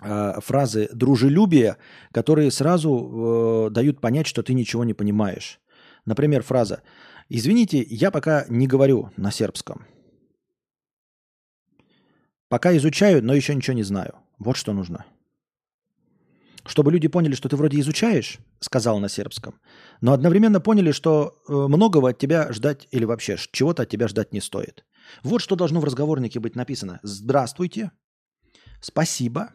э, фразы дружелюбия, которые сразу э, дают понять, что ты ничего не понимаешь. Например, фраза «Извините, я пока не говорю на сербском». Пока изучаю, но еще ничего не знаю. Вот что нужно. Чтобы люди поняли, что ты вроде изучаешь, сказал на сербском, но одновременно поняли, что э, многого от тебя ждать или вообще чего-то от тебя ждать не стоит. Вот что должно в разговорнике быть написано. Здравствуйте, спасибо,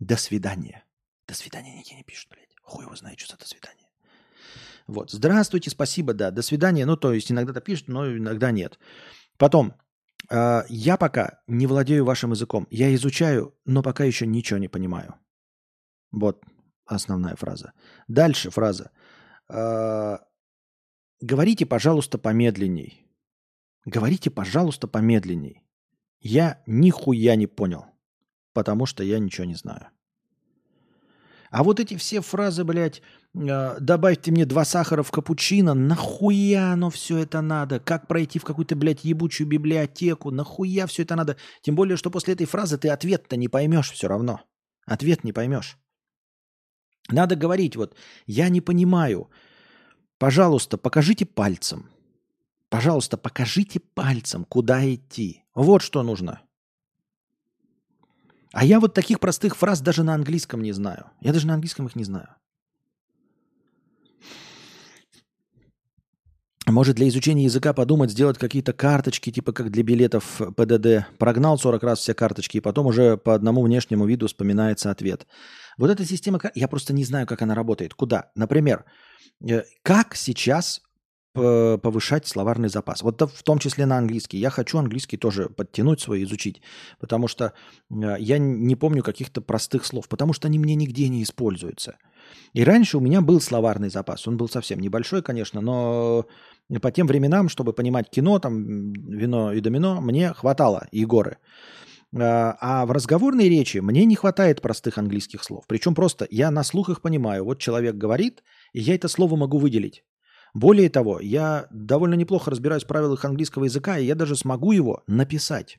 до свидания. До свидания нигде не пишут, блядь. Хуй его знает, что за до свидания. Вот. Здравствуйте, спасибо, да, до свидания. Ну, то есть иногда-то пишут, но иногда нет. Потом, я пока не владею вашим языком. Я изучаю, но пока еще ничего не понимаю. Вот основная фраза. Дальше фраза. Э, говорите, пожалуйста, помедленней. Говорите, пожалуйста, помедленней. Я нихуя не понял, потому что я ничего не знаю. А вот эти все фразы, блядь, э, добавьте мне два сахара в капучино, нахуя оно все это надо? Как пройти в какую-то, блядь, ебучую библиотеку? Нахуя все это надо? Тем более, что после этой фразы ты ответ-то не поймешь все равно. Ответ не поймешь. Надо говорить вот, я не понимаю. Пожалуйста, покажите пальцем. Пожалуйста, покажите пальцем, куда идти. Вот что нужно. А я вот таких простых фраз даже на английском не знаю. Я даже на английском их не знаю. Может, для изучения языка подумать, сделать какие-то карточки, типа как для билетов ПДД. Прогнал 40 раз все карточки, и потом уже по одному внешнему виду вспоминается ответ. Вот эта система, я просто не знаю, как она работает. Куда? Например, э, как сейчас повышать словарный запас. Вот в том числе на английский. Я хочу английский тоже подтянуть свой, изучить, потому что э, я не помню каких-то простых слов, потому что они мне нигде не используются. И раньше у меня был словарный запас. Он был совсем небольшой, конечно, но по тем временам, чтобы понимать кино, там, вино и домино, мне хватало Егоры. А, а в разговорной речи мне не хватает простых английских слов. Причем просто я на слух их понимаю. Вот человек говорит, и я это слово могу выделить. Более того, я довольно неплохо разбираюсь в правилах английского языка, и я даже смогу его написать.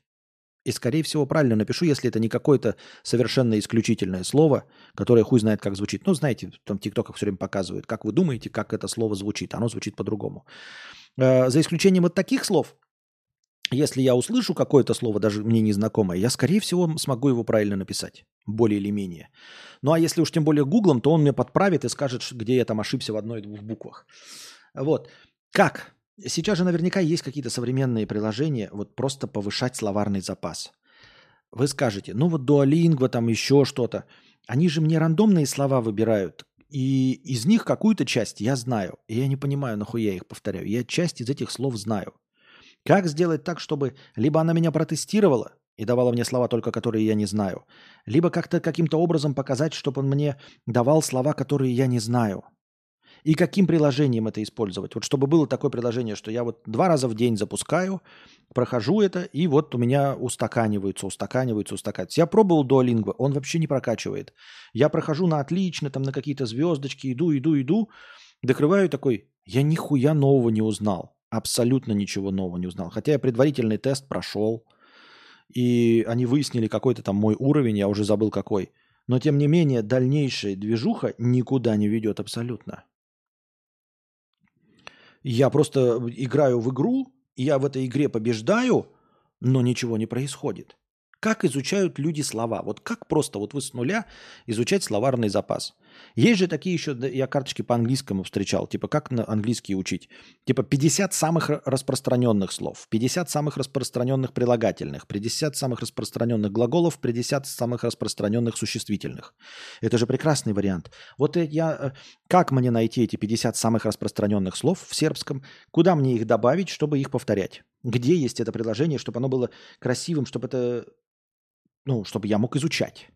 И, скорее всего, правильно напишу, если это не какое-то совершенно исключительное слово, которое хуй знает, как звучит. Ну, знаете, там в ТикТоках все время показывают, как вы думаете, как это слово звучит. Оно звучит по-другому. Э, за исключением вот таких слов, если я услышу какое-то слово, даже мне незнакомое, я, скорее всего, смогу его правильно написать, более или менее. Ну, а если уж тем более гуглом, то он мне подправит и скажет, где я там ошибся в одной-двух буквах. Вот. Как Сейчас же наверняка есть какие-то современные приложения, вот просто повышать словарный запас. Вы скажете, ну вот Duolingo, там еще что-то. Они же мне рандомные слова выбирают, и из них какую-то часть я знаю. И я не понимаю, нахуя я их повторяю. Я часть из этих слов знаю. Как сделать так, чтобы либо она меня протестировала и давала мне слова только, которые я не знаю, либо как-то каким-то образом показать, чтобы он мне давал слова, которые я не знаю – и каким приложением это использовать. Вот чтобы было такое приложение, что я вот два раза в день запускаю, прохожу это, и вот у меня устаканиваются, устаканиваются, устаканиваются. Я пробовал Duolingo, он вообще не прокачивает. Я прохожу на отлично, там на какие-то звездочки, иду, иду, иду, докрываю такой, я нихуя нового не узнал. Абсолютно ничего нового не узнал. Хотя я предварительный тест прошел, и они выяснили какой-то там мой уровень, я уже забыл какой. Но тем не менее, дальнейшая движуха никуда не ведет абсолютно. Я просто играю в игру, я в этой игре побеждаю, но ничего не происходит. Как изучают люди слова? Вот как просто вот вы с нуля изучать словарный запас? Есть же такие еще, я карточки по английскому встречал, типа как на английский учить? Типа 50 самых ра- распространенных слов, 50 самых распространенных прилагательных, 50 самых распространенных глаголов, 50 самых распространенных существительных. Это же прекрасный вариант. Вот э, я, э, как мне найти эти 50 самых распространенных слов в сербском? Куда мне их добавить, чтобы их повторять? Где есть это приложение, чтобы оно было красивым, чтобы это, ну, чтобы я мог изучать?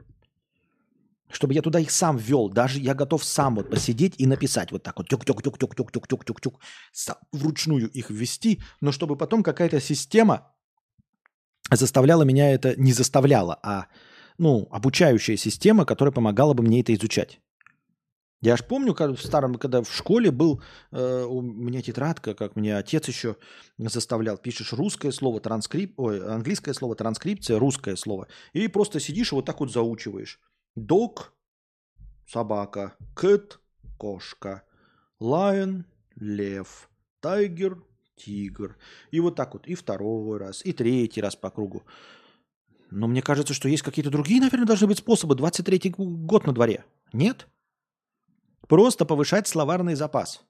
чтобы я туда их сам ввел. Даже я готов сам вот посидеть и написать вот так вот тюк-тюк-тюк-тюк-тюк-тюк-тюк-тюк, вручную их ввести, но чтобы потом какая-то система заставляла меня это, не заставляла, а ну, обучающая система, которая помогала бы мне это изучать. Я аж помню, как в старом, когда в школе был, э, у меня тетрадка, как мне отец еще заставлял, пишешь русское слово, транскрип, ой, английское слово, транскрипция, русское слово, и просто сидишь и вот так вот заучиваешь. Dog – собака. Cat – кошка. Lion – лев. Tiger – тигр. И вот так вот. И второй раз, и третий раз по кругу. Но мне кажется, что есть какие-то другие, наверное, должны быть способы. 23-й год на дворе. Нет? Просто повышать словарный запас.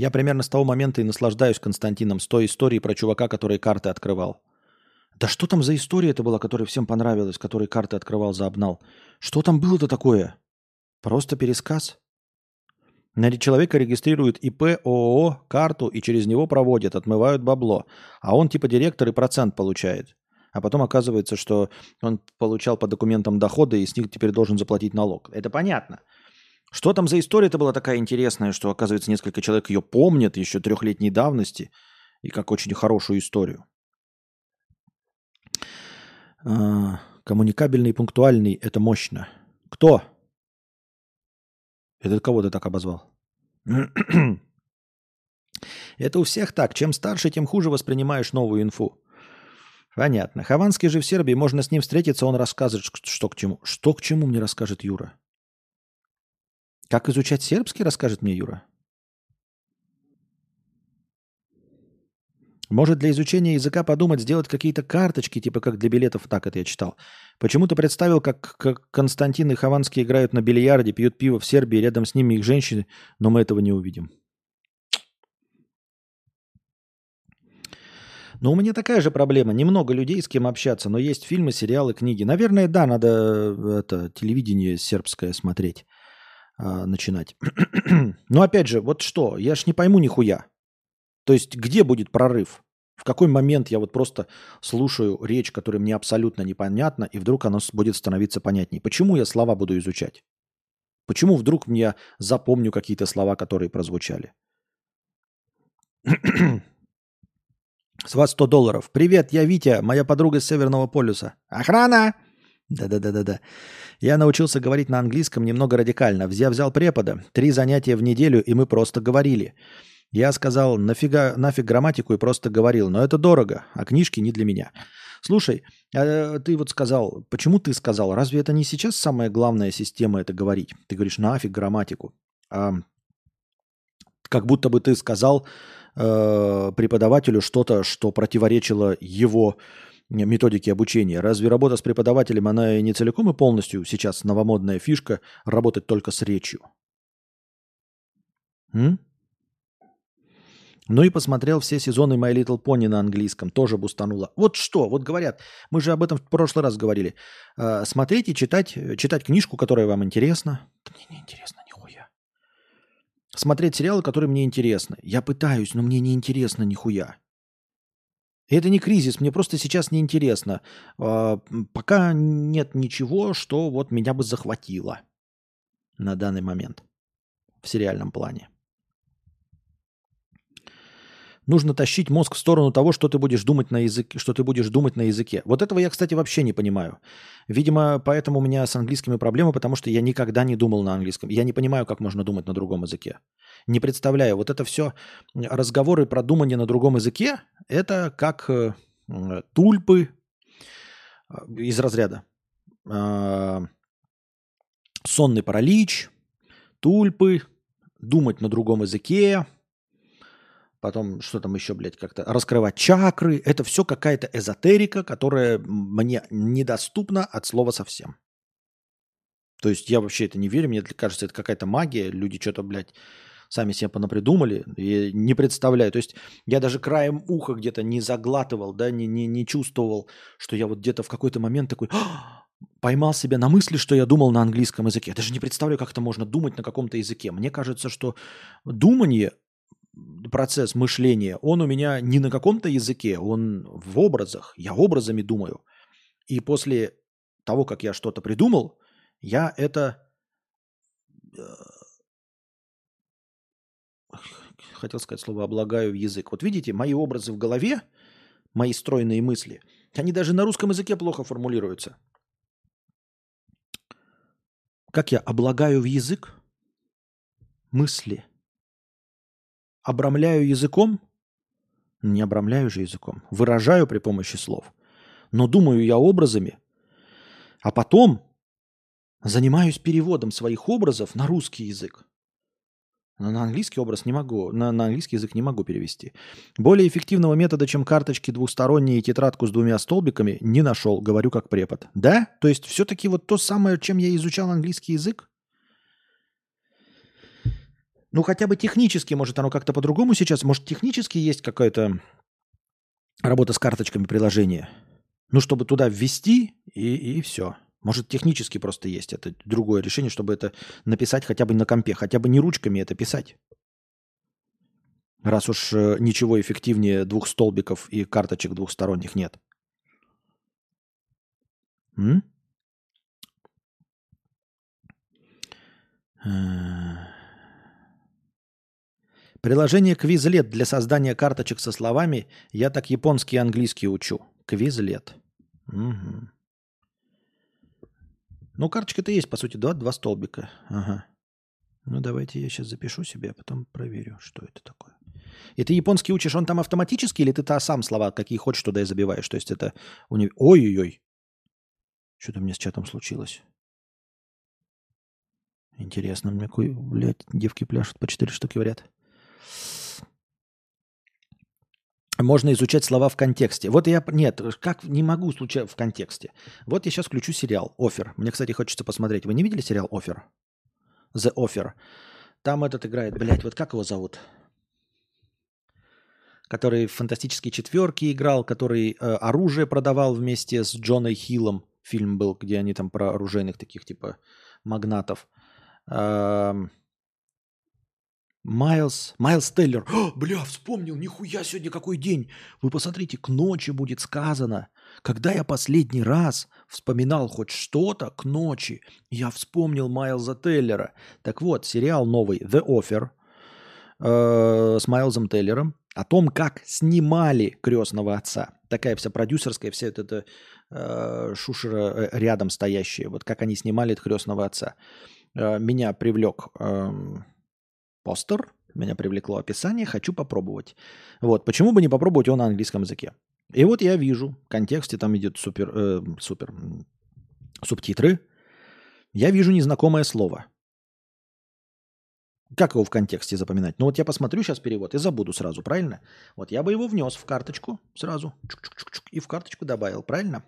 Я примерно с того момента и наслаждаюсь Константином, с той историей про чувака, который карты открывал. Да что там за история это была, которая всем понравилась, который карты открывал за обнал? Что там было-то такое? Просто пересказ? Человека регистрируют ИП, ООО, карту и через него проводят, отмывают бабло. А он типа директор и процент получает. А потом оказывается, что он получал по документам доходы и с них теперь должен заплатить налог. Это понятно. Что там за история-то была такая интересная, что, оказывается, несколько человек ее помнят еще трехлетней давности и как очень хорошую историю. А, коммуникабельный и пунктуальный – это мощно. Кто? Это кого ты так обозвал? <clears throat> Это у всех так. Чем старше, тем хуже воспринимаешь новую инфу. Понятно. Хованский же в Сербии, можно с ним встретиться, он расскажет, что к чему. Что к чему мне расскажет Юра? Как изучать сербский, расскажет мне Юра. Может для изучения языка подумать, сделать какие-то карточки, типа как для билетов, так это я читал. Почему-то представил, как, как Константин и Хованский играют на бильярде, пьют пиво в Сербии, рядом с ними их женщины, но мы этого не увидим. Но у меня такая же проблема. Немного людей, с кем общаться, но есть фильмы, сериалы, книги. Наверное, да, надо э, это телевидение сербское смотреть а, начинать. <clears throat> Но опять же, вот что, я ж не пойму нихуя. То есть где будет прорыв? В какой момент я вот просто слушаю речь, которая мне абсолютно непонятна, и вдруг она будет становиться понятнее? Почему я слова буду изучать? Почему вдруг мне запомню какие-то слова, которые прозвучали? <clears throat> С вас 100 долларов. Привет, я Витя, моя подруга с Северного полюса. Охрана! Да-да-да-да-да. Я научился говорить на английском немного радикально. Я взял препода, три занятия в неделю, и мы просто говорили. Я сказал, нафига, нафиг грамматику и просто говорил, но это дорого, а книжки не для меня. Слушай, а ты вот сказал, почему ты сказал, разве это не сейчас самая главная система это говорить? Ты говоришь, нафиг грамматику. А, как будто бы ты сказал э, преподавателю что-то, что противоречило его методики обучения. Разве работа с преподавателем, она не целиком и полностью сейчас новомодная фишка работать только с речью? М? Ну и посмотрел все сезоны My Little Pony на английском, тоже бустануло. Вот что, вот говорят, мы же об этом в прошлый раз говорили. Э, смотреть и читать, читать книжку, которая вам интересна. Да мне не интересно нихуя. Смотреть сериалы, которые мне интересны. Я пытаюсь, но мне не интересно нихуя. Это не кризис, мне просто сейчас неинтересно. Э, пока нет ничего, что вот меня бы захватило на данный момент в сериальном плане. Нужно тащить мозг в сторону того, что ты будешь думать на языке, что ты будешь думать на языке. Вот этого я, кстати, вообще не понимаю. Видимо, поэтому у меня с английскими проблемы, потому что я никогда не думал на английском. Я не понимаю, как можно думать на другом языке. Не представляю. Вот это все разговоры про думание на другом языке, это как э, тульпы э, из разряда. Э, сонный паралич, тульпы, думать на другом языке, потом что там еще, блядь, как-то раскрывать чакры. Это все какая-то эзотерика, которая мне недоступна от слова совсем. То есть я вообще это не верю, мне кажется, это какая-то магия, люди что-то, блядь, сами себе понапридумали, и не представляю. То есть я даже краем уха где-то не заглатывал, да, не, не, не чувствовал, что я вот где-то в какой-то момент такой «А!» поймал себя на мысли, что я думал на английском языке. Я даже не представляю, как это можно думать на каком-то языке. Мне кажется, что думание, процесс мышления, он у меня не на каком-то языке, он в образах. Я образами думаю. И после того, как я что-то придумал, я это э, хотел сказать слово облагаю в язык. Вот видите, мои образы в голове, мои стройные мысли, они даже на русском языке плохо формулируются. Как я облагаю в язык мысли? Обрамляю языком? Не обрамляю же языком. Выражаю при помощи слов. Но думаю я образами, а потом занимаюсь переводом своих образов на русский язык. Но на английский образ не могу, на, на английский язык не могу перевести. Более эффективного метода, чем карточки двухсторонние и тетрадку с двумя столбиками, не нашел, говорю как препод. Да? То есть все-таки вот то самое, чем я изучал английский язык? Ну, хотя бы технически, может, оно как-то по-другому сейчас. Может, технически есть какая-то работа с карточками приложения. Ну, чтобы туда ввести, и, и все. Может, технически просто есть это другое решение, чтобы это написать хотя бы на компе, хотя бы не ручками это писать. Раз уж э, ничего эффективнее двух столбиков и карточек двухсторонних нет. М? Приложение Quizlet для создания карточек со словами «Я так японский и английский учу». Quizlet. Угу. Ну, карточка-то есть, по сути, два, два столбика. Ага. Ну, давайте я сейчас запишу себе, а потом проверю, что это такое. И ты японский учишь, он там автоматически, или ты -то сам слова, какие хочешь, туда и забиваешь? То есть это... Ой-ой-ой. Что-то мне с чатом случилось. Интересно, мне какой, блядь, девки пляшут по четыре штуки в ряд. Можно изучать слова в контексте. Вот я... Нет, как не могу случать в контексте. Вот я сейчас включу сериал «Офер». Мне, кстати, хочется посмотреть. Вы не видели сериал «Офер»? «The Offer». Там этот играет, блядь, вот как его зовут? Который в «Фантастические четверки» играл, который э, оружие продавал вместе с Джоной Хиллом. Фильм был, где они там про оружейных таких типа магнатов. Эм... Майлз, Майлз Теллер. О, бля, вспомнил, нихуя сегодня какой день. Вы посмотрите, к ночи будет сказано. Когда я последний раз вспоминал хоть что-то к ночи, я вспомнил Майлза Теллера. Так вот, сериал новый The Offer э, с Майлзом Теллером о том, как снимали крестного отца. Такая вся продюсерская, вся эта э, шушера э, рядом стоящая. Вот как они снимали крестного отца. Э, меня привлек... Э, постер, меня привлекло описание, хочу попробовать. Вот, почему бы не попробовать его на английском языке? И вот я вижу, в контексте там идет супер, э, супер субтитры, я вижу незнакомое слово. Как его в контексте запоминать? Ну вот я посмотрю сейчас перевод и забуду сразу, правильно? Вот я бы его внес в карточку сразу и в карточку добавил, правильно?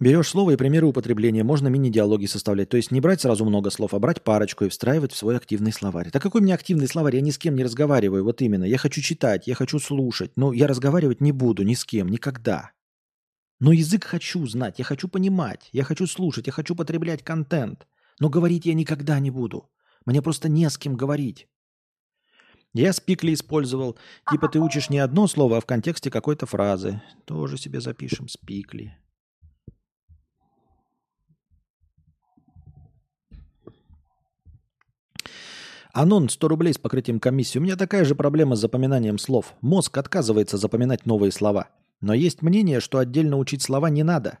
Берешь слово и примеры употребления, можно мини-диалоги составлять. То есть не брать сразу много слов, а брать парочку и встраивать в свой активный словарь. Так какой у меня активный словарь? Я ни с кем не разговариваю, вот именно. Я хочу читать, я хочу слушать, но я разговаривать не буду ни с кем, никогда. Но язык хочу знать, я хочу понимать, я хочу слушать, я хочу потреблять контент. Но говорить я никогда не буду. Мне просто не с кем говорить. Я спикли использовал. Типа ты учишь не одно слово, а в контексте какой-то фразы. Тоже себе запишем спикли. Анон 100 рублей с покрытием комиссии. У меня такая же проблема с запоминанием слов. Мозг отказывается запоминать новые слова. Но есть мнение, что отдельно учить слова не надо.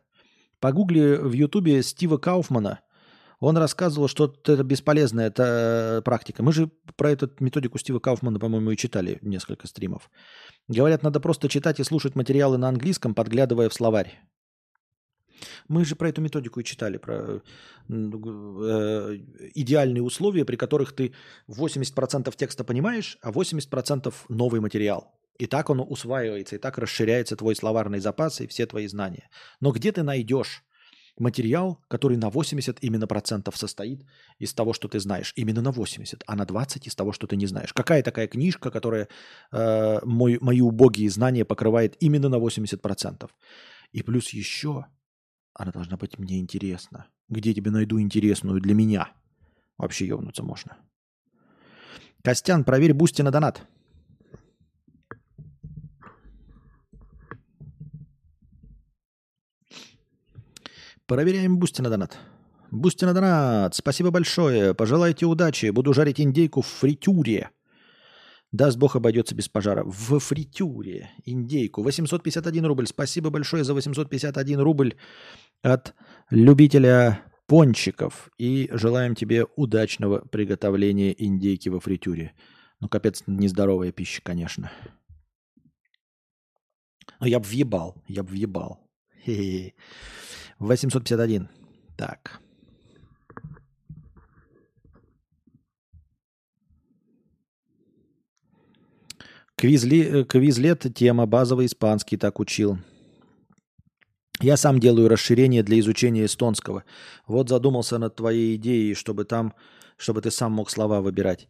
Погугли в Ютубе Стива Кауфмана. Он рассказывал, что это бесполезная это практика. Мы же про эту методику Стива Кауфмана, по-моему, и читали несколько стримов. Говорят, надо просто читать и слушать материалы на английском, подглядывая в словарь. Мы же про эту методику и читали, про э, идеальные условия, при которых ты 80% текста понимаешь, а 80% новый материал. И так он усваивается, и так расширяется твой словарный запас и все твои знания. Но где ты найдешь материал, который на 80 именно процентов состоит из того, что ты знаешь. Именно на 80, а на 20 из того, что ты не знаешь. Какая такая книжка, которая э, мой, мои убогие знания покрывает именно на 80 процентов? И плюс еще она должна быть мне интересна. Где тебе найду интересную для меня? Вообще ебнуться можно. Костян, проверь Boosty на донат. Проверяем Boosty на донат. Boosty на донат. Спасибо большое. Пожелайте удачи. Буду жарить индейку в фритюре. Даст Бог обойдется без пожара. В фритюре индейку. 851 рубль. Спасибо большое за 851 рубль от любителя пончиков. И желаем тебе удачного приготовления индейки во фритюре. Ну, капец, нездоровая пища, конечно. Но я бы въебал. Я бы въебал. Хе-хе. 851. Так. Квизли, э, квизлет тема базовый испанский так учил. Я сам делаю расширение для изучения эстонского. Вот задумался над твоей идеей, чтобы там, чтобы ты сам мог слова выбирать.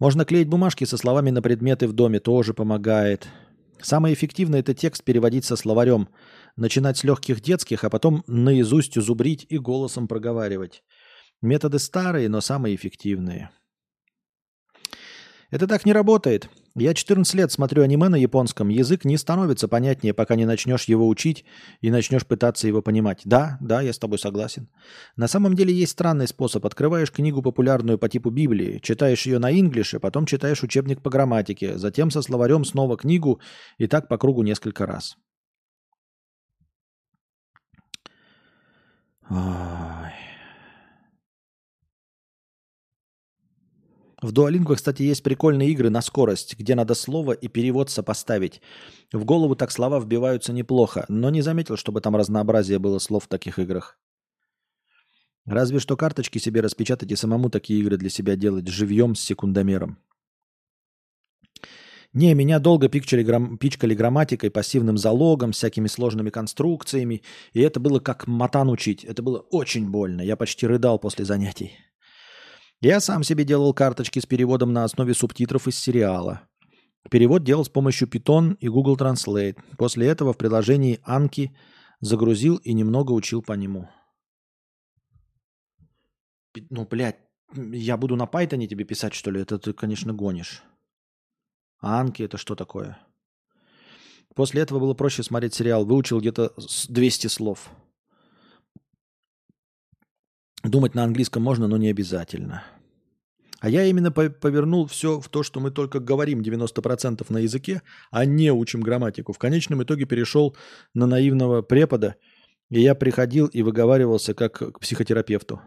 Можно клеить бумажки со словами на предметы в доме, тоже помогает. Самое эффективное – это текст переводить со словарем. Начинать с легких детских, а потом наизусть зубрить и голосом проговаривать. Методы старые, но самые эффективные. Это так не работает. Я 14 лет смотрю аниме на японском. Язык не становится понятнее, пока не начнешь его учить и начнешь пытаться его понимать. Да, да, я с тобой согласен. На самом деле есть странный способ. Открываешь книгу популярную по типу Библии, читаешь ее на инглише, потом читаешь учебник по грамматике, затем со словарем снова книгу и так по кругу несколько раз. В Duolingo, кстати, есть прикольные игры на скорость, где надо слово и перевод сопоставить. В голову так слова вбиваются неплохо, но не заметил, чтобы там разнообразие было слов в таких играх. Разве что карточки себе распечатать и самому такие игры для себя делать живьем с секундомером. Не, меня долго пичкали, грам... пичкали грамматикой, пассивным залогом, всякими сложными конструкциями. И это было как матан учить. Это было очень больно. Я почти рыдал после занятий. Я сам себе делал карточки с переводом на основе субтитров из сериала. Перевод делал с помощью Python и Google Translate. После этого в приложении Анки загрузил и немного учил по нему. Ну, блядь, я буду на Python тебе писать, что ли? Это ты, конечно, гонишь. А Анки это что такое? После этого было проще смотреть сериал. Выучил где-то 200 слов. Думать на английском можно, но не обязательно. А я именно повернул все в то, что мы только говорим 90% на языке, а не учим грамматику. В конечном итоге перешел на наивного препода, и я приходил и выговаривался как к психотерапевту.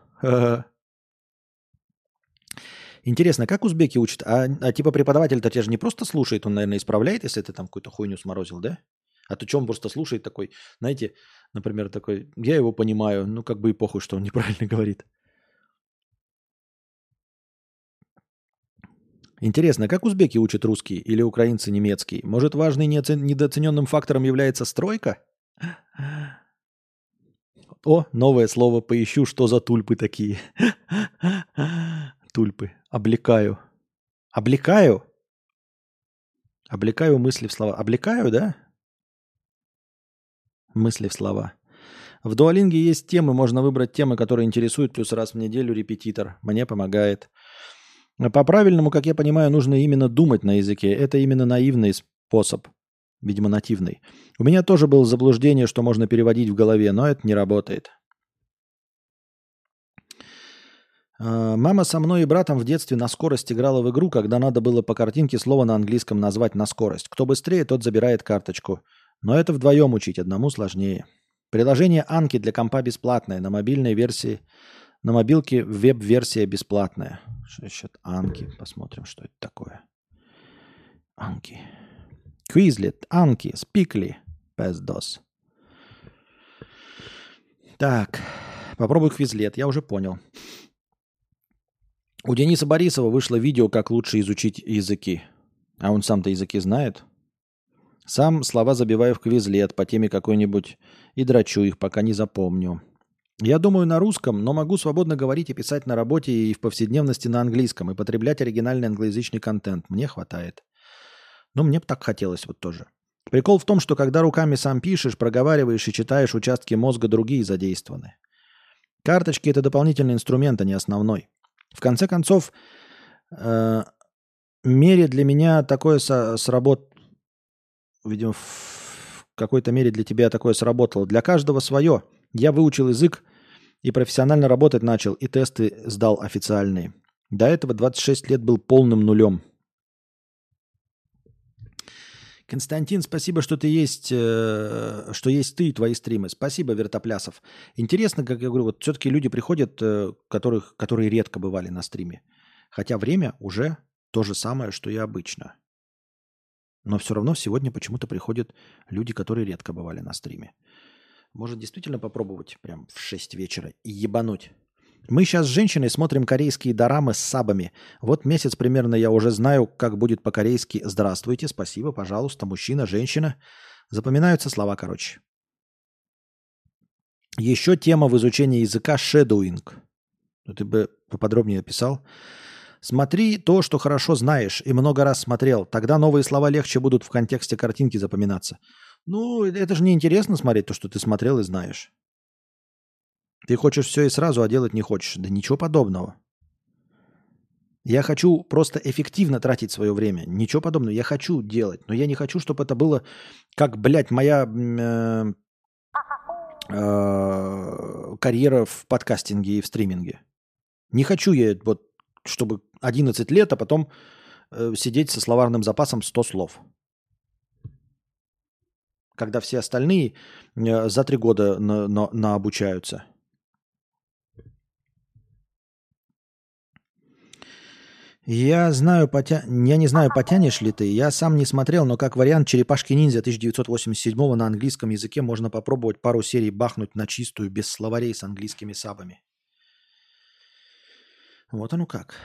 Интересно, как узбеки учат? А, а типа преподаватель-то тебя же не просто слушает, он, наверное, исправляет, если ты там какую-то хуйню сморозил, да? А то он просто слушает такой, знаете, например, такой, я его понимаю, ну как бы и похуй, что он неправильно говорит. Интересно, как узбеки учат русский или украинцы немецкий? Может, важный недооцененным фактором является стройка? О, новое слово, поищу, что за тульпы такие. Тульпы. Облекаю. Облекаю? Облекаю мысли в слова. Облекаю, да? Мысли в слова. В дуалинге есть темы, можно выбрать темы, которые интересуют, плюс раз в неделю репетитор. Мне помогает. По-правильному, как я понимаю, нужно именно думать на языке. Это именно наивный способ, видимо, нативный. У меня тоже было заблуждение, что можно переводить в голове, но это не работает. А, мама со мной и братом в детстве на скорость играла в игру, когда надо было по картинке слово на английском назвать на скорость. Кто быстрее, тот забирает карточку. Но это вдвоем учить, одному сложнее. Приложение Анки для компа бесплатное, на мобильной версии – на мобилке веб-версия бесплатная. Сейчас Анки. Посмотрим, что это такое. Анки. Quizlet, Анки, Спикли, Пездос. Так, попробуй квизлет, я уже понял. У Дениса Борисова вышло видео, как лучше изучить языки. А он сам-то языки знает? Сам слова забиваю в квизлет по теме какой-нибудь и драчу их, пока не запомню. Я думаю на русском, но могу свободно говорить и писать на работе и в повседневности на английском и потреблять оригинальный англоязычный контент. Мне хватает. Ну, мне бы так хотелось вот тоже. Прикол в том, что когда руками сам пишешь, проговариваешь и читаешь, участки мозга другие задействованы. Карточки – это дополнительный инструмент, а не основной. В конце концов, э, мере для меня такое со- сработ... Видимо, в какой-то мере для тебя такое сработало. Для каждого свое. Я выучил язык и профессионально работать начал, и тесты сдал официальные. До этого 26 лет был полным нулем. Константин, спасибо, что ты есть, э, что есть ты и твои стримы. Спасибо, Вертоплясов. Интересно, как я говорю, вот все-таки люди приходят, э, которых, которые редко бывали на стриме. Хотя время уже то же самое, что и обычно. Но все равно сегодня почему-то приходят люди, которые редко бывали на стриме. Может действительно попробовать прям в 6 вечера и ебануть. Мы сейчас с женщиной смотрим корейские дорамы с сабами. Вот месяц примерно я уже знаю, как будет по-корейски «Здравствуйте», «Спасибо», «Пожалуйста», «Мужчина», «Женщина». Запоминаются слова, короче. Еще тема в изучении языка «шедоуинг». Ну, ты бы поподробнее описал. Смотри то, что хорошо знаешь и много раз смотрел. Тогда новые слова легче будут в контексте картинки запоминаться. Ну, это же не интересно смотреть то, что ты смотрел и знаешь. Ты хочешь все и сразу, а делать не хочешь. Да ничего подобного. Я хочу просто эффективно тратить свое время. Ничего подобного. Я хочу делать, но я не хочу, чтобы это было как, блядь, моя э, э, карьера в подкастинге и в стриминге. Не хочу я вот, чтобы 11 лет, а потом э, сидеть со словарным запасом 100 слов. Когда все остальные э, за три года на, на, наобучаются. Я знаю, потя... я не знаю, потянешь ли ты. Я сам не смотрел, но как вариант «Черепашки-ниндзя» 1987 на английском языке можно попробовать пару серий бахнуть на чистую, без словарей с английскими сабами. Вот оно как.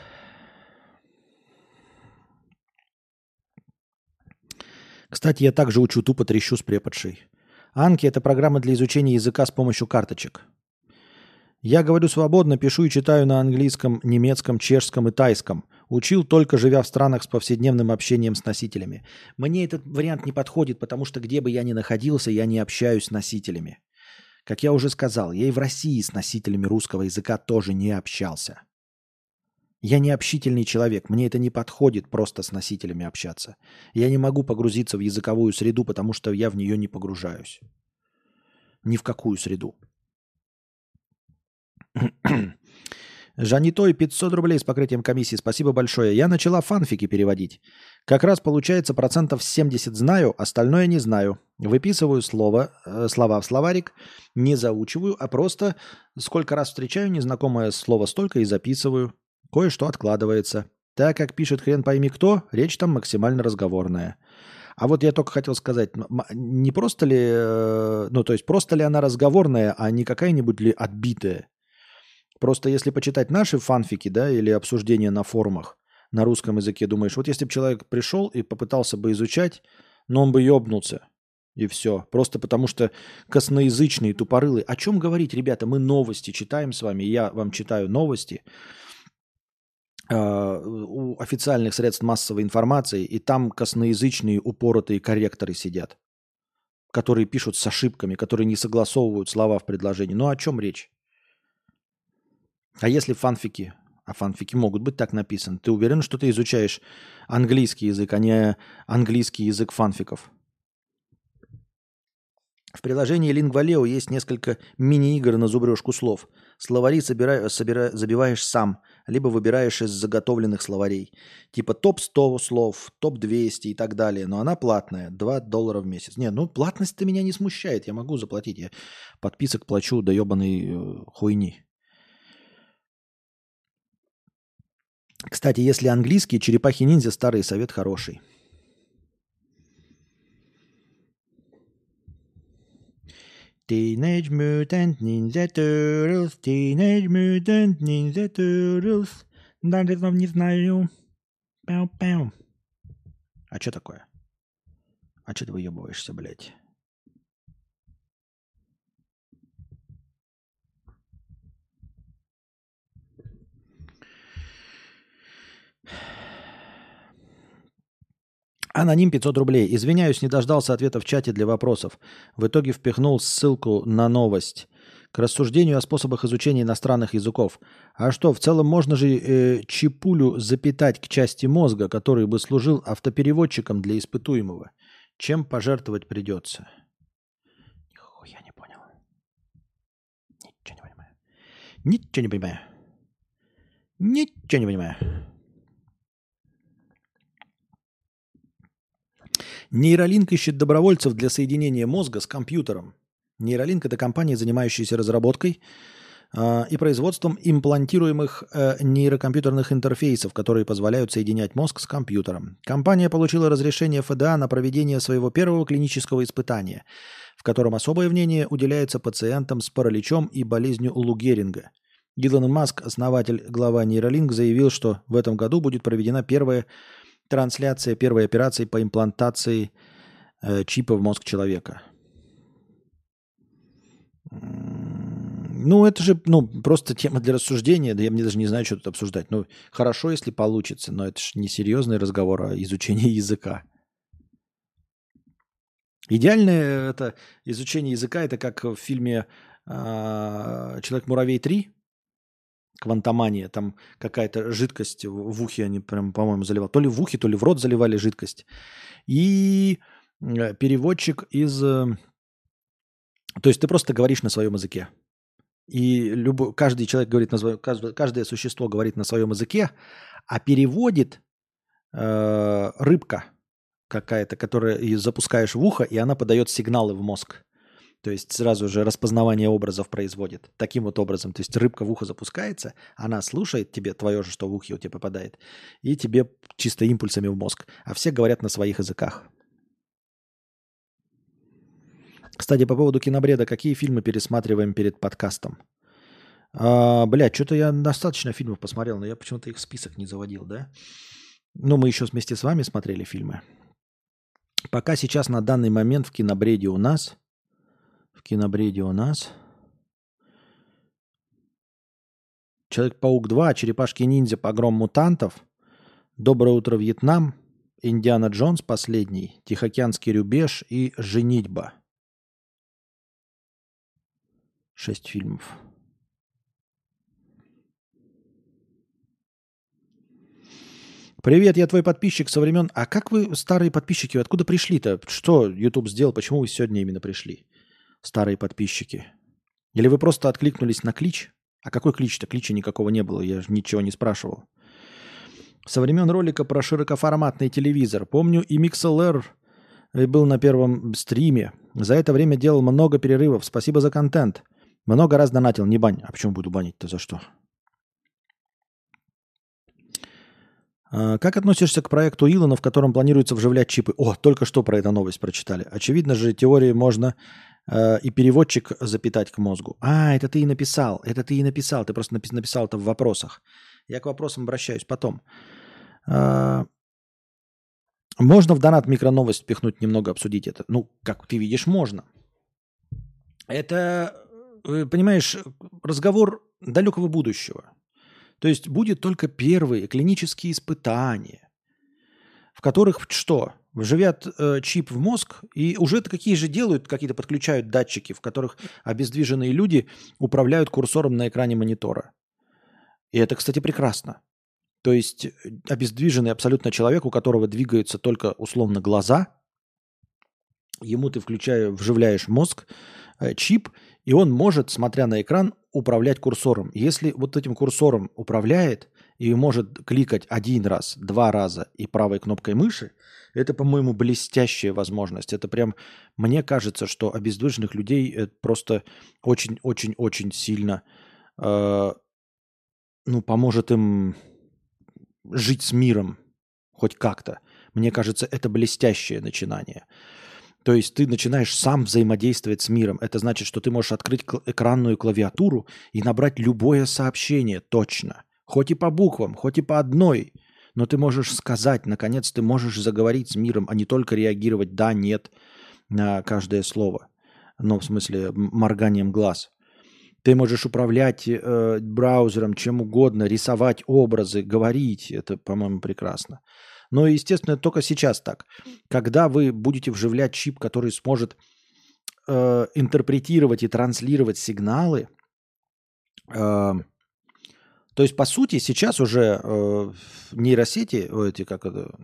Кстати, я также учу тупо трещу с преподшей. Анки – это программа для изучения языка с помощью карточек. Я говорю свободно, пишу и читаю на английском, немецком, чешском и тайском. Учил только живя в странах с повседневным общением с носителями. Мне этот вариант не подходит, потому что где бы я ни находился, я не общаюсь с носителями. Как я уже сказал, я и в России с носителями русского языка тоже не общался. Я не общительный человек, мне это не подходит просто с носителями общаться. Я не могу погрузиться в языковую среду, потому что я в нее не погружаюсь. Ни в какую среду. <clears throat> Жанитой 500 рублей с покрытием комиссии. Спасибо большое. Я начала фанфики переводить. Как раз получается процентов 70 знаю, остальное не знаю. Выписываю слово, э, слова в словарик, не заучиваю, а просто сколько раз встречаю незнакомое слово, столько и записываю. Кое-что откладывается. Так как пишет хрен пойми кто, речь там максимально разговорная. А вот я только хотел сказать, не просто ли, э, ну то есть просто ли она разговорная, а не какая-нибудь ли отбитая. Просто если почитать наши фанфики, да, или обсуждения на форумах на русском языке, думаешь, вот если бы человек пришел и попытался бы изучать, но он бы ёбнулся. И все. Просто потому что косноязычные, тупорылые. О чем говорить, ребята? Мы новости читаем с вами. Я вам читаю новости у официальных средств массовой информации, и там косноязычные, упоротые корректоры сидят, которые пишут с ошибками, которые не согласовывают слова в предложении. Ну о чем речь? А если фанфики? А фанфики могут быть так написаны. Ты уверен, что ты изучаешь английский язык, а не английский язык фанфиков? В приложении Lingvaleo есть несколько мини-игр на зубрежку слов. Словари собира... Собира... забиваешь сам, либо выбираешь из заготовленных словарей. Типа топ-100 слов, топ-200 и так далее. Но она платная, 2 доллара в месяц. Не, ну платность-то меня не смущает, я могу заплатить. Я подписок плачу до ебаной э, хуйни. Кстати, если английский, черепахи-ниндзя старый совет хороший. Teenage Mutant Ninja Turtles, Teenage Mutant Ninja Turtles. Даже вам не знаю. Пяу-пяу. А что такое? А что ты выебываешься, блядь? Аноним 500 рублей. Извиняюсь, не дождался ответа в чате для вопросов. В итоге впихнул ссылку на новость к рассуждению о способах изучения иностранных языков. А что, в целом можно же э, чипулю запитать к части мозга, который бы служил автопереводчиком для испытуемого? Чем пожертвовать придется? Нихуя не понял. Ничего не понимаю. Ничего не понимаю. Ничего не понимаю. Нейролинк ищет добровольцев для соединения мозга с компьютером. Нейролинк – это компания, занимающаяся разработкой э, и производством имплантируемых э, нейрокомпьютерных интерфейсов, которые позволяют соединять мозг с компьютером. Компания получила разрешение ФДА на проведение своего первого клинического испытания, в котором особое внимание уделяется пациентам с параличом и болезнью Лу Геринга. Илон Маск, основатель, глава Нейролинк, заявил, что в этом году будет проведена первая трансляция первой операции по имплантации э, чипа в мозг человека. Ну, это же ну, просто тема для рассуждения. Да я мне даже не знаю, что тут обсуждать. Ну, хорошо, если получится, но это же не серьезный разговор о изучении языка. Идеальное это изучение языка, это как в фильме э, Человек-муравей 3, Квантомания, там какая-то жидкость в ухе они прям, по-моему, заливали. То ли в ухе, то ли в рот заливали жидкость. И э, переводчик из... Э, то есть ты просто говоришь на своем языке. И любой, каждый человек говорит на своем, каждое, существо говорит на своем языке, а переводит э, рыбка какая-то, которую запускаешь в ухо, и она подает сигналы в мозг. То есть сразу же распознавание образов производит. Таким вот образом. То есть рыбка в ухо запускается, она слушает тебе, твое же, что в ухе у тебя попадает, и тебе чисто импульсами в мозг. А все говорят на своих языках. Кстати, по поводу кинобреда, какие фильмы пересматриваем перед подкастом? А, блядь, что-то я достаточно фильмов посмотрел, но я почему-то их в список не заводил, да? Ну, мы еще вместе с вами смотрели фильмы. Пока сейчас на данный момент в кинобреде у нас в кинобреде у нас. Человек-паук 2, Черепашки-ниндзя, Погром мутантов, Доброе утро, Вьетнам, Индиана Джонс последний, Тихоокеанский рубеж и Женитьба. Шесть фильмов. Привет, я твой подписчик со времен... А как вы, старые подписчики, откуда пришли-то? Что YouTube сделал? Почему вы сегодня именно пришли? Старые подписчики? Или вы просто откликнулись на клич? А какой клич-то? Клича никакого не было, я же ничего не спрашивал. Со времен ролика про широкоформатный телевизор. Помню, и MixLR был на первом стриме. За это время делал много перерывов. Спасибо за контент. Много раз донатил. Не бань. А почему буду банить-то? За что? А, как относишься к проекту Илона, в котором планируется вживлять чипы? О, только что про эту новость прочитали. Очевидно же, теории можно Э, и переводчик запитать к мозгу. А, это ты и написал, это ты и написал, ты просто напис- написал это в вопросах. Я к вопросам обращаюсь потом. А, можно в донат микроновость пихнуть немного, обсудить это? Ну, как ты видишь, можно. Это, э, понимаешь, разговор далекого будущего. То есть будет только первые клинические испытания, в которых что? Вживят э, чип в мозг, и уже это какие же делают, какие-то подключают датчики, в которых обездвиженные люди управляют курсором на экране монитора. И это, кстати, прекрасно. То есть э, обездвиженный абсолютно человек, у которого двигаются только условно глаза, ему ты включаешь, вживляешь мозг, э, чип, и он может, смотря на экран, управлять курсором. Если вот этим курсором управляет и может кликать один раз, два раза и правой кнопкой мыши, это, по-моему, блестящая возможность. Это прям, мне кажется, что обездвиженных людей это просто очень-очень-очень сильно э, ну, поможет им жить с миром хоть как-то. Мне кажется, это блестящее начинание. То есть ты начинаешь сам взаимодействовать с миром. Это значит, что ты можешь открыть экранную клавиатуру и набрать любое сообщение точно. Хоть и по буквам, хоть и по одной. Но ты можешь сказать, наконец ты можешь заговорить с миром, а не только реагировать «да», «нет» на каждое слово. Ну, в смысле, морганием глаз. Ты можешь управлять э, браузером чем угодно, рисовать образы, говорить. Это, по-моему, прекрасно. Но, естественно, только сейчас так. Когда вы будете вживлять чип, который сможет э, интерпретировать и транслировать сигналы, э, то есть, по сути, сейчас уже э, нейросети, о, эти как это,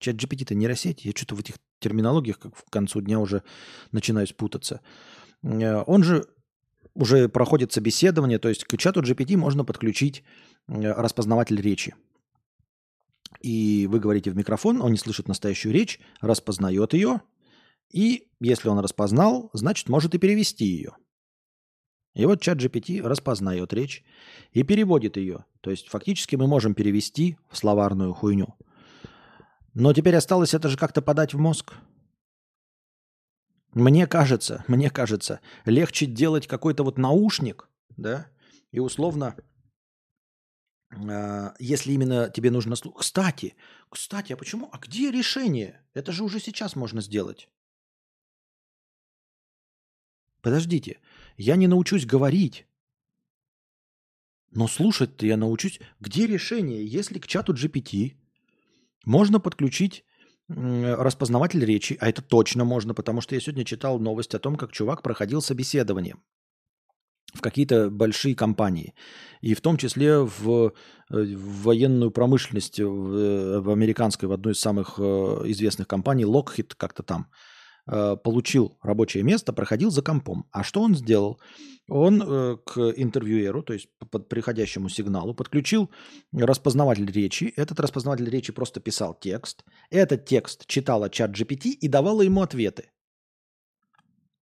чат GPT это нейросети, я что-то в этих терминологиях как к концу дня уже начинаю спутаться. Э, Он же уже проходит собеседование, то есть к чату GPT можно подключить э, распознаватель речи. И вы говорите в микрофон, он не слышит настоящую речь, распознает ее, и если он распознал, значит может и перевести ее. И вот чат GPT распознает речь и переводит ее. То есть фактически мы можем перевести в словарную хуйню. Но теперь осталось это же как-то подать в мозг. Мне кажется, мне кажется, легче делать какой-то вот наушник, да, и условно, э, если именно тебе нужно слушать. Кстати, кстати, а почему? А где решение? Это же уже сейчас можно сделать. Подождите, я не научусь говорить, но слушать-то я научусь. Где решение, если к чату GPT можно подключить распознаватель речи, а это точно можно, потому что я сегодня читал новость о том, как чувак проходил собеседование в какие-то большие компании, и в том числе в, э, в военную промышленность, в, э, в американской, в одной из самых э, известных компаний, Lockheed как-то там, э, получил рабочее место, проходил за компом. А что он сделал? Он э, к интервьюеру, то есть по- под приходящему сигналу, подключил распознаватель речи. Этот распознаватель речи просто писал текст. Этот текст читала чат GPT и давала ему ответы.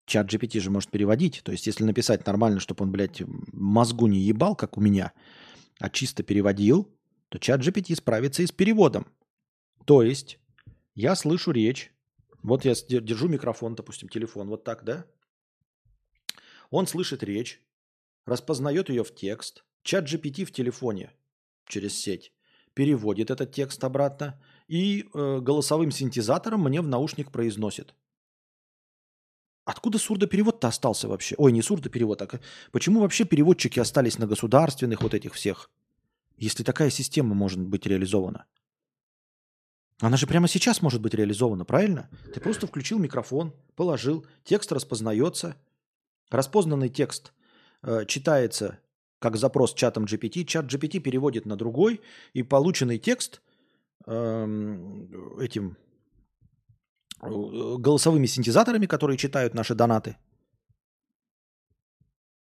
Чат GPT же может переводить. То есть, если написать нормально, чтобы он, блядь, мозгу не ебал, как у меня, а чисто переводил, то чат GPT справится и с переводом. То есть, я слышу речь. Вот я держу микрофон, допустим, телефон, вот так, да? Он слышит речь, распознает ее в текст. Чат GPT в телефоне через сеть переводит этот текст обратно и э, голосовым синтезатором мне в наушник произносит. Откуда сурдоперевод-то остался вообще? Ой, не сурдоперевод, а почему вообще переводчики остались на государственных вот этих всех, если такая система может быть реализована? Она же прямо сейчас может быть реализована, правильно? Ты просто включил микрофон, положил, текст распознается, распознанный текст э, читается как запрос чатом GPT, чат GPT переводит на другой, и полученный текст эм, этим э, голосовыми синтезаторами, которые читают наши донаты,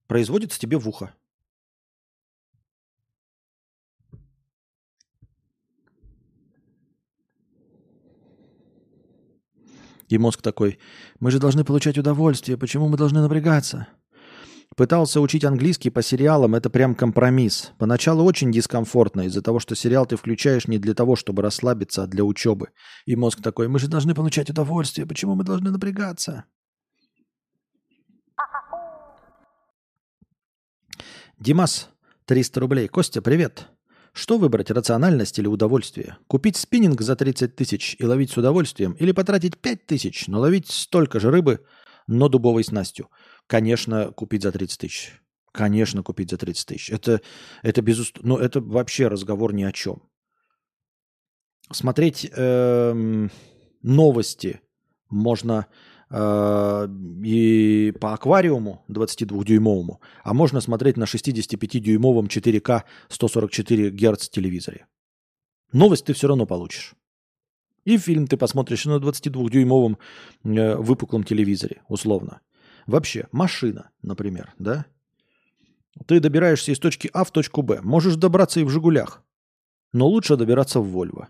производится тебе в ухо. И мозг такой, мы же должны получать удовольствие, почему мы должны напрягаться? Пытался учить английский по сериалам, это прям компромисс. Поначалу очень дискомфортно из-за того, что сериал ты включаешь не для того, чтобы расслабиться, а для учебы. И мозг такой, мы же должны получать удовольствие, почему мы должны напрягаться? Димас, 300 рублей. Костя, привет. Что выбрать, рациональность или удовольствие? Купить спиннинг за 30 тысяч и ловить с удовольствием? Или потратить 5 тысяч, но ловить столько же рыбы, но дубовой снастью? Конечно, купить за 30 тысяч. Конечно, купить за 30 тысяч. Это, это безуст... Ну, это вообще разговор ни о чем. Смотреть эм, новости можно и по аквариуму 22-дюймовому, а можно смотреть на 65-дюймовом 4К 144 Гц телевизоре. Новость ты все равно получишь. И фильм ты посмотришь на 22-дюймовом э, выпуклом телевизоре, условно. Вообще, машина, например, да? Ты добираешься из точки А в точку Б. Можешь добраться и в «Жигулях», но лучше добираться в «Вольво».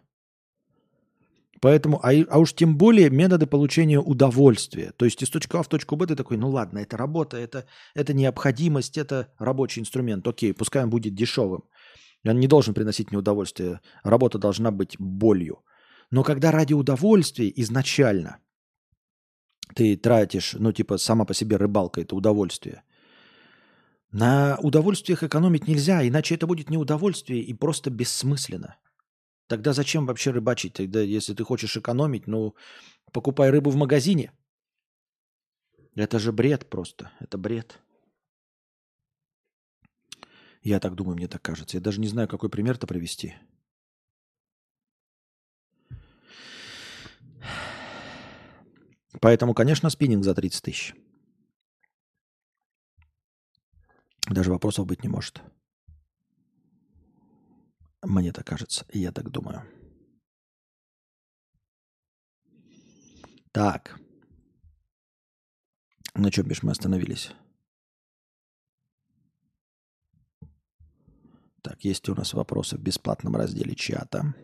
Поэтому, а, а уж тем более методы получения удовольствия. То есть из точки А в точку Б ты такой, ну ладно, это работа, это, это необходимость, это рабочий инструмент. Окей, пускай он будет дешевым. Он не должен приносить мне удовольствие. Работа должна быть болью. Но когда ради удовольствия изначально ты тратишь, ну, типа, сама по себе рыбалка – это удовольствие. На удовольствиях экономить нельзя, иначе это будет не удовольствие и просто бессмысленно. Тогда зачем вообще рыбачить? Тогда, если ты хочешь экономить, ну, покупай рыбу в магазине. Это же бред просто. Это бред. Я так думаю, мне так кажется. Я даже не знаю, какой пример-то привести. Поэтому, конечно, спиннинг за 30 тысяч. Даже вопросов быть не может. Мне так кажется, я так думаю. Так. На чем бишь мы остановились? Так, есть у нас вопросы в бесплатном разделе чата.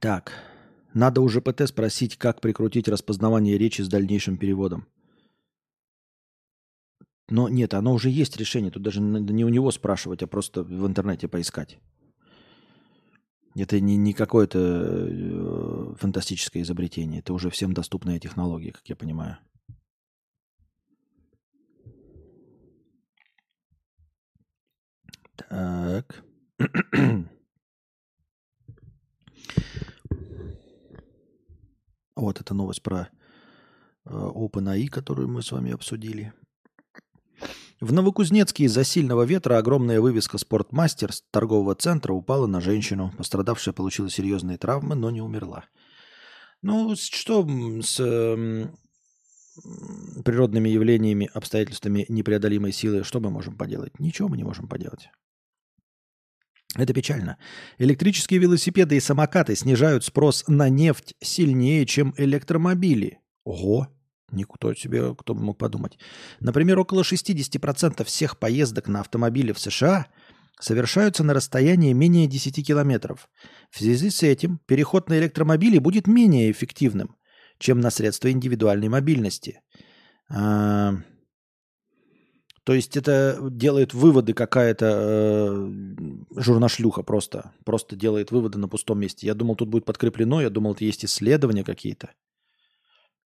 Так, надо у ЖПТ спросить, как прикрутить распознавание речи с дальнейшим переводом. Но нет, оно уже есть решение. Тут даже не у него спрашивать, а просто в интернете поискать. Это не, не какое-то э, фантастическое изобретение. Это уже всем доступная технология, как я понимаю. Так. Вот эта новость про э, OpenAI, которую мы с вами обсудили. В Новокузнецке из-за сильного ветра огромная вывеска «Спортмастер» с торгового центра упала на женщину. Пострадавшая получила серьезные травмы, но не умерла. Ну, что с э, природными явлениями, обстоятельствами непреодолимой силы, что мы можем поделать? Ничего мы не можем поделать. Это печально. Электрические велосипеды и самокаты снижают спрос на нефть сильнее, чем электромобили. Ого! Никто себе, кто бы мог подумать. Например, около 60% всех поездок на автомобиле в США совершаются на расстоянии менее 10 километров. В связи с этим переход на электромобили будет менее эффективным, чем на средства индивидуальной мобильности. А, то есть это делает выводы какая-то э, журнашлюха просто. Просто делает выводы на пустом месте. Я думал, тут будет подкреплено, я думал, это есть исследования какие-то.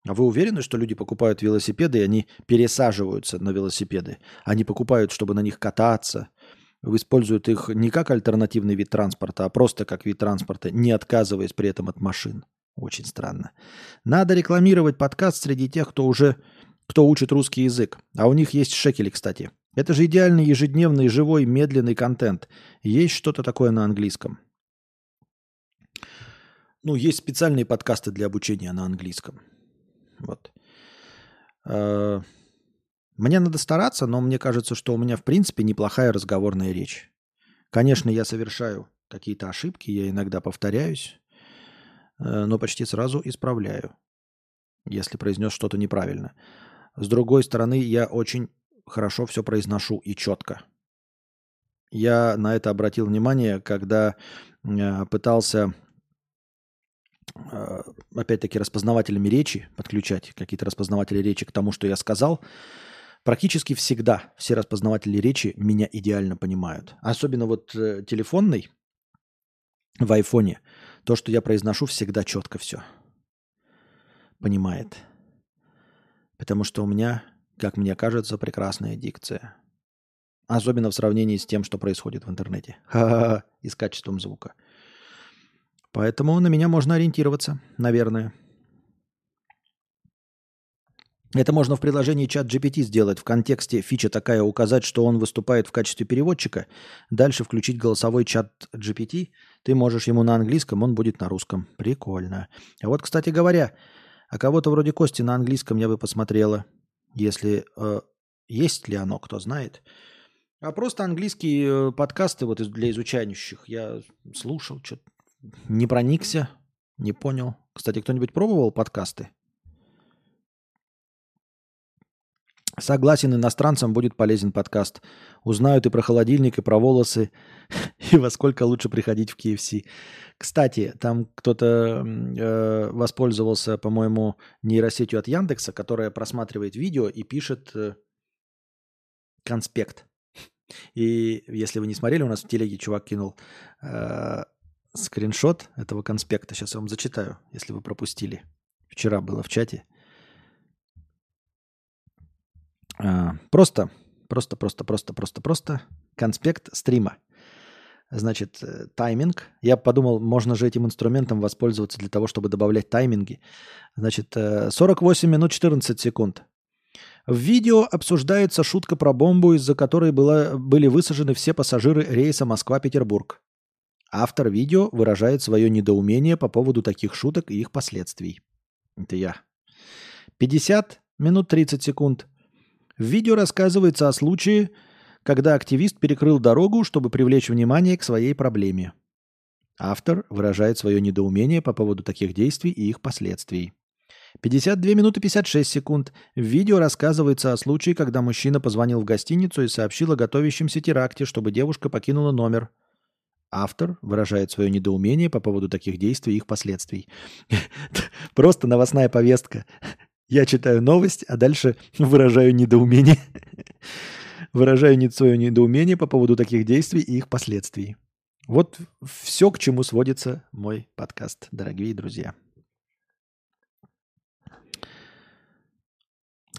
А вы уверены, что люди покупают велосипеды, и они пересаживаются на велосипеды? Они покупают, чтобы на них кататься, используют их не как альтернативный вид транспорта, а просто как вид транспорта, не отказываясь при этом от машин. Очень странно. Надо рекламировать подкаст среди тех, кто уже кто учит русский язык. А у них есть шекели, кстати. Это же идеальный ежедневный, живой, медленный контент. Есть что-то такое на английском. Ну, есть специальные подкасты для обучения на английском. Вот. А, мне надо стараться, но мне кажется, что у меня, в принципе, неплохая разговорная речь. Конечно, я совершаю какие-то ошибки, я иногда повторяюсь, э, но почти сразу исправляю, если произнес что-то неправильно. С другой стороны, я очень хорошо все произношу и четко. Я на это обратил внимание, когда э, пытался э, опять-таки распознавателями речи подключать какие-то распознаватели речи к тому, что я сказал. Практически всегда все распознаватели речи меня идеально понимают. Особенно вот э, телефонный в айфоне. То, что я произношу, всегда четко все. Понимает. Потому что у меня, как мне кажется, прекрасная дикция. Особенно в сравнении с тем, что происходит в интернете. <laughs> Ха-ха-ха. И с качеством звука. Поэтому на меня можно ориентироваться, наверное. Это можно в приложении чат GPT сделать. В контексте фича такая указать, что он выступает в качестве переводчика. Дальше включить голосовой чат GPT. Ты можешь ему на английском, он будет на русском. Прикольно. А вот, кстати говоря, а кого-то вроде Кости на английском я бы посмотрела, если э, есть ли оно, кто знает. А просто английские э, подкасты вот для изучающих я слушал, что-то не проникся, не понял. Кстати, кто-нибудь пробовал подкасты? Согласен, иностранцам будет полезен подкаст. Узнают и про холодильник, и про волосы, <laughs> и во сколько лучше приходить в KFC. Кстати, там кто-то э, воспользовался, по-моему, нейросетью от Яндекса, которая просматривает видео и пишет э, конспект. И если вы не смотрели, у нас в телеге чувак кинул э, скриншот этого конспекта. Сейчас я вам зачитаю, если вы пропустили. Вчера было в чате. А, просто, просто, просто, просто, просто, просто конспект стрима. Значит, э, тайминг. Я подумал, можно же этим инструментом воспользоваться для того, чтобы добавлять тайминги. Значит, 48 э, минут 14 секунд. В видео обсуждается шутка про бомбу, из-за которой было, были высажены все пассажиры рейса Москва-Петербург. Автор видео выражает свое недоумение по поводу таких шуток и их последствий. Это я. 50 минут 30 секунд. В видео рассказывается о случае, когда активист перекрыл дорогу, чтобы привлечь внимание к своей проблеме. Автор выражает свое недоумение по поводу таких действий и их последствий. 52 минуты 56 секунд. В видео рассказывается о случае, когда мужчина позвонил в гостиницу и сообщил о готовящемся теракте, чтобы девушка покинула номер. Автор выражает свое недоумение по поводу таких действий и их последствий. <laughs> Просто новостная повестка. Я читаю новость, а дальше <laughs> выражаю недоумение. <laughs> выражаю свое недоумение по поводу таких действий и их последствий. Вот все, к чему сводится мой подкаст, дорогие друзья.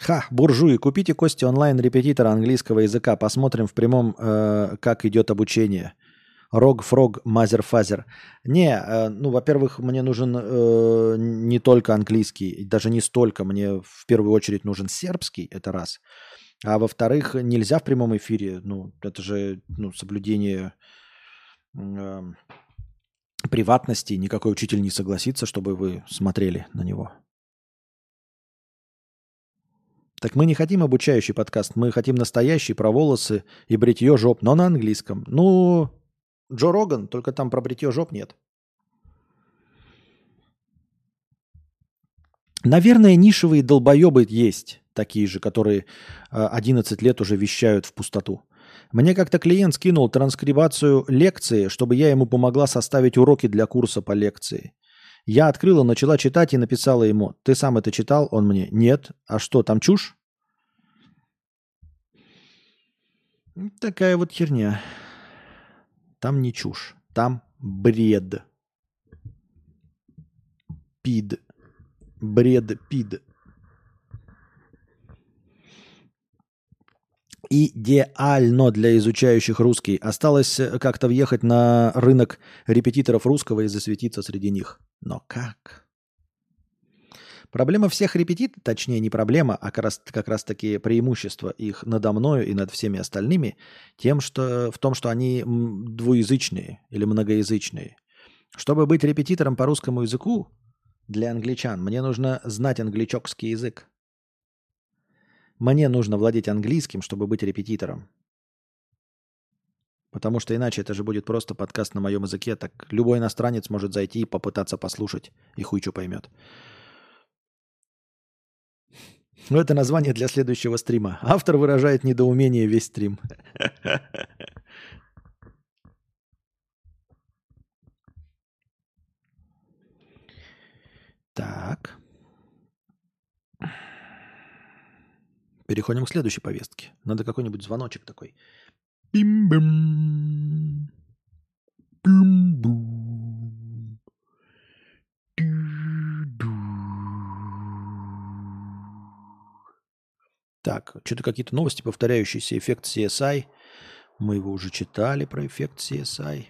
Ха, буржуи, купите Кости онлайн репетитора английского языка. Посмотрим в прямом, э, как идет обучение. Dog, frog, mother, father. Не, э, ну, во-первых, мне нужен э, не только английский, даже не столько. Мне в первую очередь нужен сербский, это раз. А во-вторых, нельзя в прямом эфире. Ну, это же ну, соблюдение э, приватности. Никакой учитель не согласится, чтобы вы смотрели на него. Так мы не хотим обучающий подкаст, мы хотим настоящий про волосы и бритье жоп, но на английском. Ну, Джо Роган, только там про бритье жоп нет. Наверное, нишевые долбоебы есть, такие же, которые 11 э, лет уже вещают в пустоту. Мне как-то клиент скинул транскрибацию лекции, чтобы я ему помогла составить уроки для курса по лекции. Я открыла, начала читать и написала ему, ты сам это читал? Он мне, нет. А что, там чушь? Такая вот херня. Там не чушь, там бред. Пид. Бред пид. идеально для изучающих русский. Осталось э, как-то въехать на рынок репетиторов русского и засветиться среди них. Но как? Проблема всех репетиторов, точнее не проблема, а как раз, как раз таки преимущество их надо мною и над всеми остальными тем, что, в том, что они двуязычные или многоязычные. Чтобы быть репетитором по русскому языку для англичан, мне нужно знать англичокский язык. Мне нужно владеть английским, чтобы быть репетитором. Потому что иначе это же будет просто подкаст на моем языке. Так любой иностранец может зайти и попытаться послушать, и хуй что поймет. Ну, это название для следующего стрима. Автор выражает недоумение весь стрим. Так. Переходим к следующей повестке. Надо какой-нибудь звоночек такой. Бим-бим. Бим-бум. Так, что-то какие-то новости, повторяющиеся. Эффект CSI. Мы его уже читали про эффект CSI.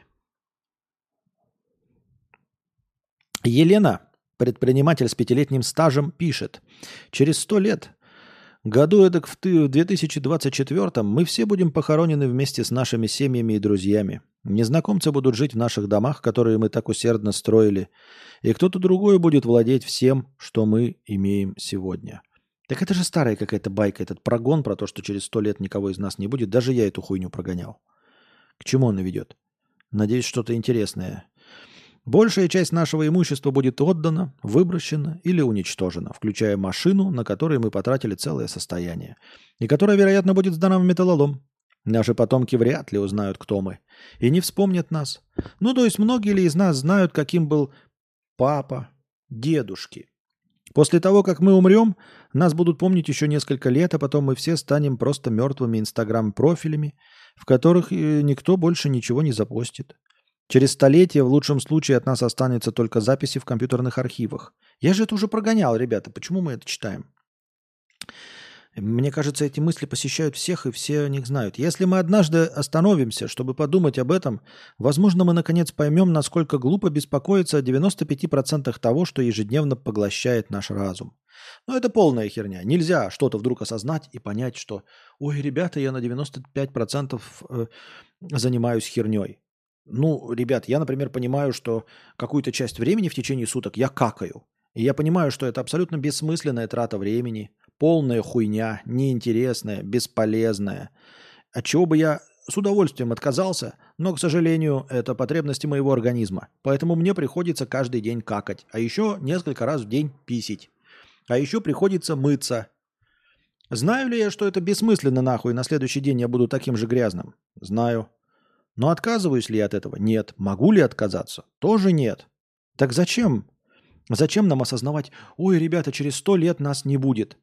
Елена, предприниматель с пятилетним стажем, пишет. Через сто лет Году эдак в 2024 мы все будем похоронены вместе с нашими семьями и друзьями. Незнакомцы будут жить в наших домах, которые мы так усердно строили, и кто-то другой будет владеть всем, что мы имеем сегодня. Так это же старая какая-то байка, этот прогон про то, что через сто лет никого из нас не будет. Даже я эту хуйню прогонял. К чему он ведет? Надеюсь, что-то интересное. Большая часть нашего имущества будет отдана, выброшена или уничтожена, включая машину, на которой мы потратили целое состояние, и которая, вероятно, будет сдана в металлолом. Наши потомки вряд ли узнают, кто мы, и не вспомнят нас. Ну, то есть многие ли из нас знают, каким был папа, дедушки. После того, как мы умрем, нас будут помнить еще несколько лет, а потом мы все станем просто мертвыми инстаграм-профилями, в которых э, никто больше ничего не запостит. Через столетие в лучшем случае от нас останется только записи в компьютерных архивах. Я же это уже прогонял, ребята. Почему мы это читаем? Мне кажется, эти мысли посещают всех, и все о них знают. Если мы однажды остановимся, чтобы подумать об этом, возможно, мы наконец поймем, насколько глупо беспокоиться о 95% того, что ежедневно поглощает наш разум. Но это полная херня. Нельзя что-то вдруг осознать и понять, что «Ой, ребята, я на 95% э, занимаюсь херней». Ну, ребят, я, например, понимаю, что какую-то часть времени в течение суток я какаю. И я понимаю, что это абсолютно бессмысленная трата времени – полная хуйня, неинтересная, бесполезная. От чего бы я с удовольствием отказался, но, к сожалению, это потребности моего организма. Поэтому мне приходится каждый день какать, а еще несколько раз в день писить. А еще приходится мыться. Знаю ли я, что это бессмысленно нахуй, на следующий день я буду таким же грязным? Знаю. Но отказываюсь ли я от этого? Нет. Могу ли отказаться? Тоже нет. Так зачем? Зачем нам осознавать, ой, ребята, через сто лет нас не будет?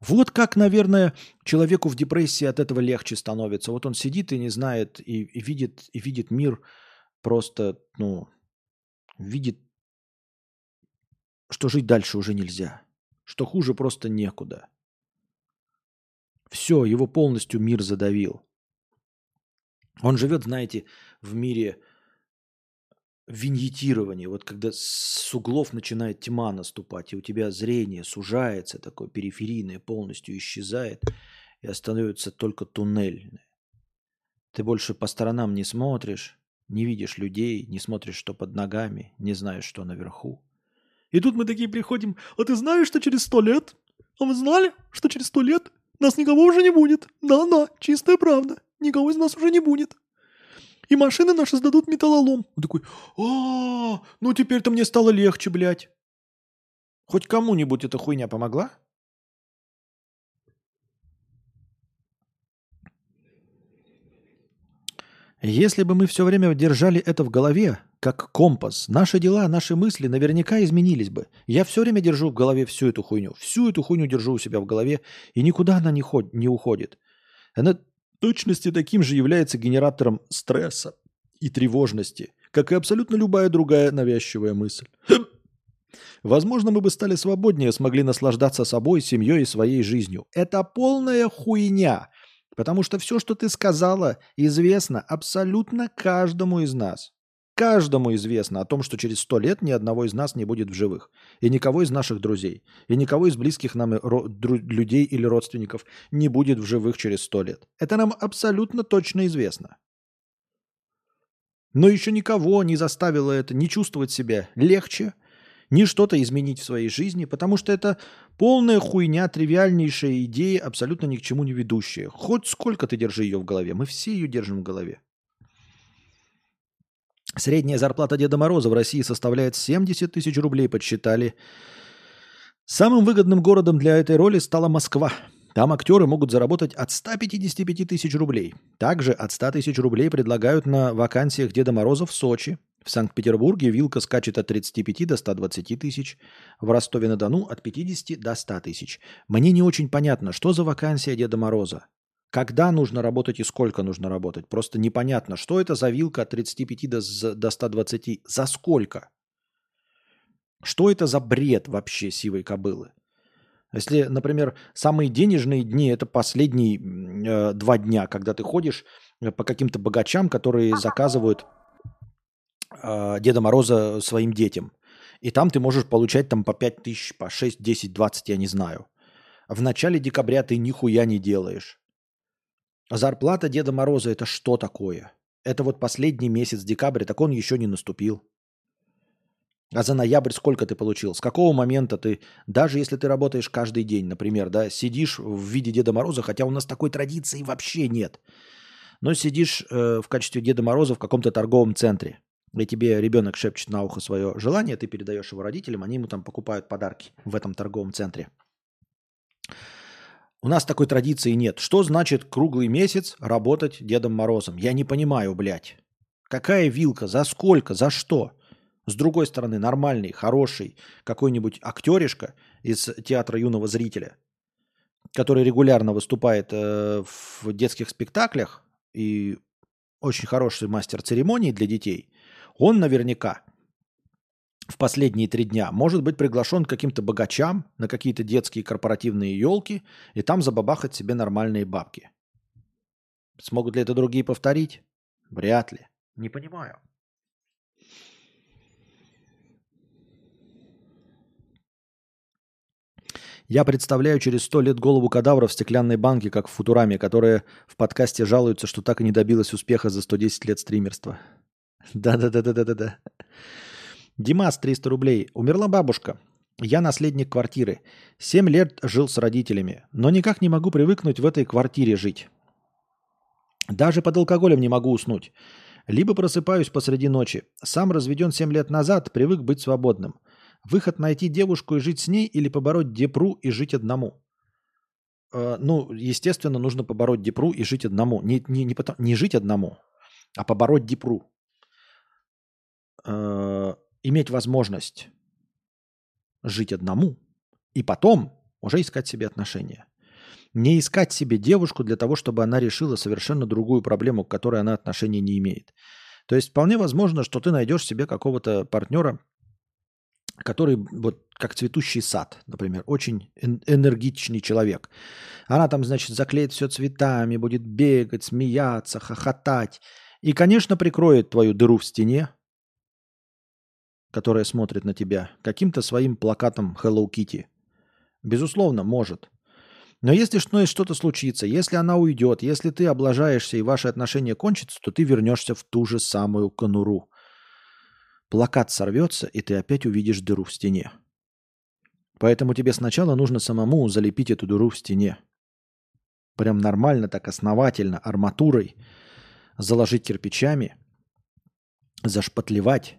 Вот как, наверное, человеку в депрессии от этого легче становится. Вот он сидит и не знает, и, и, видит, и видит мир просто, ну, видит, что жить дальше уже нельзя, что хуже просто некуда. Все, его полностью мир задавил. Он живет, знаете, в мире виньетирование, вот когда с углов начинает тьма наступать, и у тебя зрение сужается, такое периферийное полностью исчезает, и остается только туннельное. Ты больше по сторонам не смотришь, не видишь людей, не смотришь, что под ногами, не знаешь, что наверху. И тут мы такие приходим, а ты знаешь, что через сто лет? А вы знали, что через сто лет нас никого уже не будет? Да-да, чистая правда, никого из нас уже не будет и машины наши сдадут металлолом. Он такой, а, ну теперь-то мне стало легче, блядь. Хоть кому-нибудь эта хуйня помогла? Если бы мы все время держали это в голове, как компас, наши дела, наши мысли наверняка изменились бы. Я все время держу в голове всю эту хуйню. Всю эту хуйню держу у себя в голове, и никуда она не, ход, не уходит. Она точности таким же является генератором стресса и тревожности, как и абсолютно любая другая навязчивая мысль. <clears throat> Возможно, мы бы стали свободнее, смогли наслаждаться собой, семьей и своей жизнью. Это полная хуйня, потому что все, что ты сказала, известно абсолютно каждому из нас. Каждому известно о том, что через сто лет ни одного из нас не будет в живых. И никого из наших друзей, и никого из близких нам людей или родственников не будет в живых через сто лет. Это нам абсолютно точно известно. Но еще никого не заставило это не чувствовать себя легче, ни что-то изменить в своей жизни, потому что это полная хуйня, тривиальнейшая идея, абсолютно ни к чему не ведущая. Хоть сколько ты держи ее в голове, мы все ее держим в голове. Средняя зарплата Деда Мороза в России составляет 70 тысяч рублей, подсчитали. Самым выгодным городом для этой роли стала Москва. Там актеры могут заработать от 155 тысяч рублей. Также от 100 тысяч рублей предлагают на вакансиях Деда Мороза в Сочи. В Санкт-Петербурге вилка скачет от 35 до 120 тысяч. В Ростове-на-Дону от 50 до 100 тысяч. Мне не очень понятно, что за вакансия Деда Мороза. Когда нужно работать и сколько нужно работать. Просто непонятно, что это за вилка от 35 до, до 120. За сколько? Что это за бред вообще сивой кобылы? Если, например, самые денежные дни – это последние э, два дня, когда ты ходишь э, по каким-то богачам, которые заказывают э, Деда Мороза своим детям. И там ты можешь получать там по 5 тысяч, по 6, 10, 20, я не знаю. В начале декабря ты нихуя не делаешь. Зарплата Деда Мороза – это что такое? Это вот последний месяц декабря, так он еще не наступил. А за ноябрь сколько ты получил? С какого момента ты, даже если ты работаешь каждый день, например, да, сидишь в виде Деда Мороза, хотя у нас такой традиции вообще нет, но сидишь э, в качестве Деда Мороза в каком-то торговом центре, и тебе ребенок шепчет на ухо свое желание, ты передаешь его родителям, они ему там покупают подарки в этом торговом центре. У нас такой традиции нет. Что значит круглый месяц работать Дедом Морозом? Я не понимаю, блядь. Какая вилка? За сколько? За что? С другой стороны, нормальный, хороший какой-нибудь актеришка из театра юного зрителя, который регулярно выступает э, в детских спектаклях и очень хороший мастер церемоний для детей, он наверняка в последние три дня может быть приглашен к каким-то богачам на какие-то детские корпоративные елки и там забабахать себе нормальные бабки. Смогут ли это другие повторить? Вряд ли. Не понимаю. Я представляю через сто лет голову кадавра в стеклянной банке, как в Футураме, которая в подкасте жалуется, что так и не добилась успеха за 110 лет стримерства. <laughs> Да-да-да-да-да-да. Димас, 300 рублей. Умерла бабушка. Я наследник квартиры. Семь лет жил с родителями, но никак не могу привыкнуть в этой квартире жить. Даже под алкоголем не могу уснуть. Либо просыпаюсь посреди ночи. Сам разведен 7 лет назад, привык быть свободным. Выход найти девушку и жить с ней или побороть депру и жить одному. Э, ну, естественно, нужно побороть депру и жить одному. Не, не, не, потом, не жить одному, а побороть депру. Э, иметь возможность жить одному и потом уже искать себе отношения. Не искать себе девушку для того, чтобы она решила совершенно другую проблему, к которой она отношения не имеет. То есть вполне возможно, что ты найдешь себе какого-то партнера, который вот как цветущий сад, например, очень энергичный человек. Она там, значит, заклеит все цветами, будет бегать, смеяться, хохотать. И, конечно, прикроет твою дыру в стене, которая смотрит на тебя, каким-то своим плакатом Hello Kitty. Безусловно, может. Но если что-то случится, если она уйдет, если ты облажаешься и ваши отношения кончатся, то ты вернешься в ту же самую конуру. Плакат сорвется, и ты опять увидишь дыру в стене. Поэтому тебе сначала нужно самому залепить эту дыру в стене. Прям нормально, так основательно, арматурой, заложить кирпичами, зашпатлевать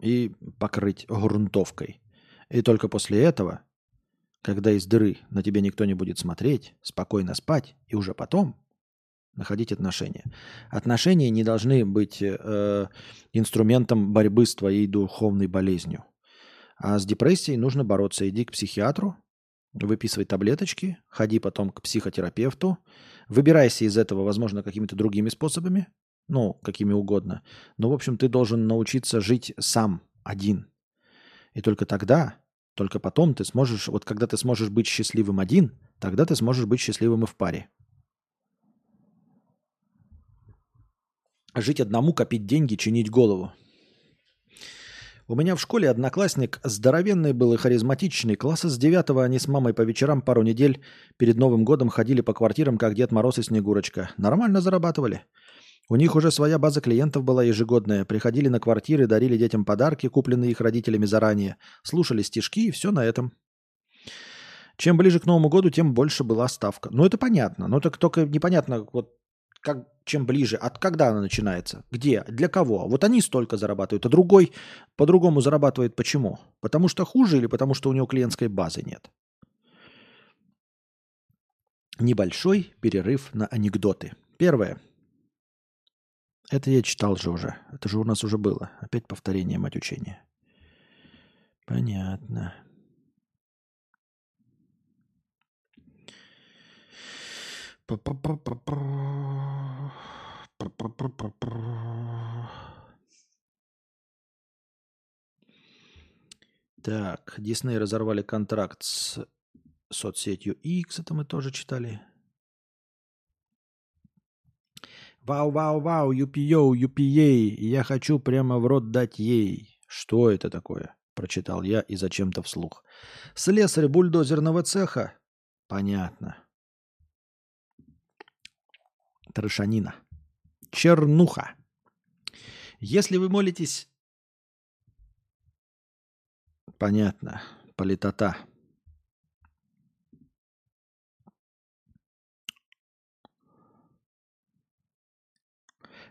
и покрыть грунтовкой. И только после этого когда из дыры на тебя никто не будет смотреть, спокойно спать и уже потом находить отношения. Отношения не должны быть э, инструментом борьбы с твоей духовной болезнью. А с депрессией нужно бороться. Иди к психиатру, выписывай таблеточки, ходи потом к психотерапевту, выбирайся из этого, возможно, какими-то другими способами, ну, какими угодно. Но, в общем, ты должен научиться жить сам, один. И только тогда только потом ты сможешь, вот когда ты сможешь быть счастливым один, тогда ты сможешь быть счастливым и в паре. Жить одному, копить деньги, чинить голову. У меня в школе одноклассник здоровенный был и харизматичный. Класса с девятого они с мамой по вечерам пару недель перед Новым годом ходили по квартирам, как Дед Мороз и Снегурочка. Нормально зарабатывали. У них уже своя база клиентов была ежегодная. Приходили на квартиры, дарили детям подарки, купленные их родителями заранее. Слушали стишки и все на этом. Чем ближе к Новому году, тем больше была ставка. Ну, это понятно. Но так только непонятно, вот как, чем ближе, от когда она начинается, где, для кого. Вот они столько зарабатывают, а другой по-другому зарабатывает. Почему? Потому что хуже или потому что у него клиентской базы нет? Небольшой перерыв на анекдоты. Первое. Это я читал же уже. Это же у нас уже было. Опять повторение, мать учения. Понятно. Так, Дисней разорвали контракт с соцсетью X, это мы тоже читали. Вау-вау-вау, юпи-йоу, юпи-ей, я хочу прямо в рот дать ей. Что это такое? Прочитал я и зачем-то вслух. Слесарь бульдозерного цеха? Понятно. Трошанина. Чернуха. Если вы молитесь... Понятно. Политота.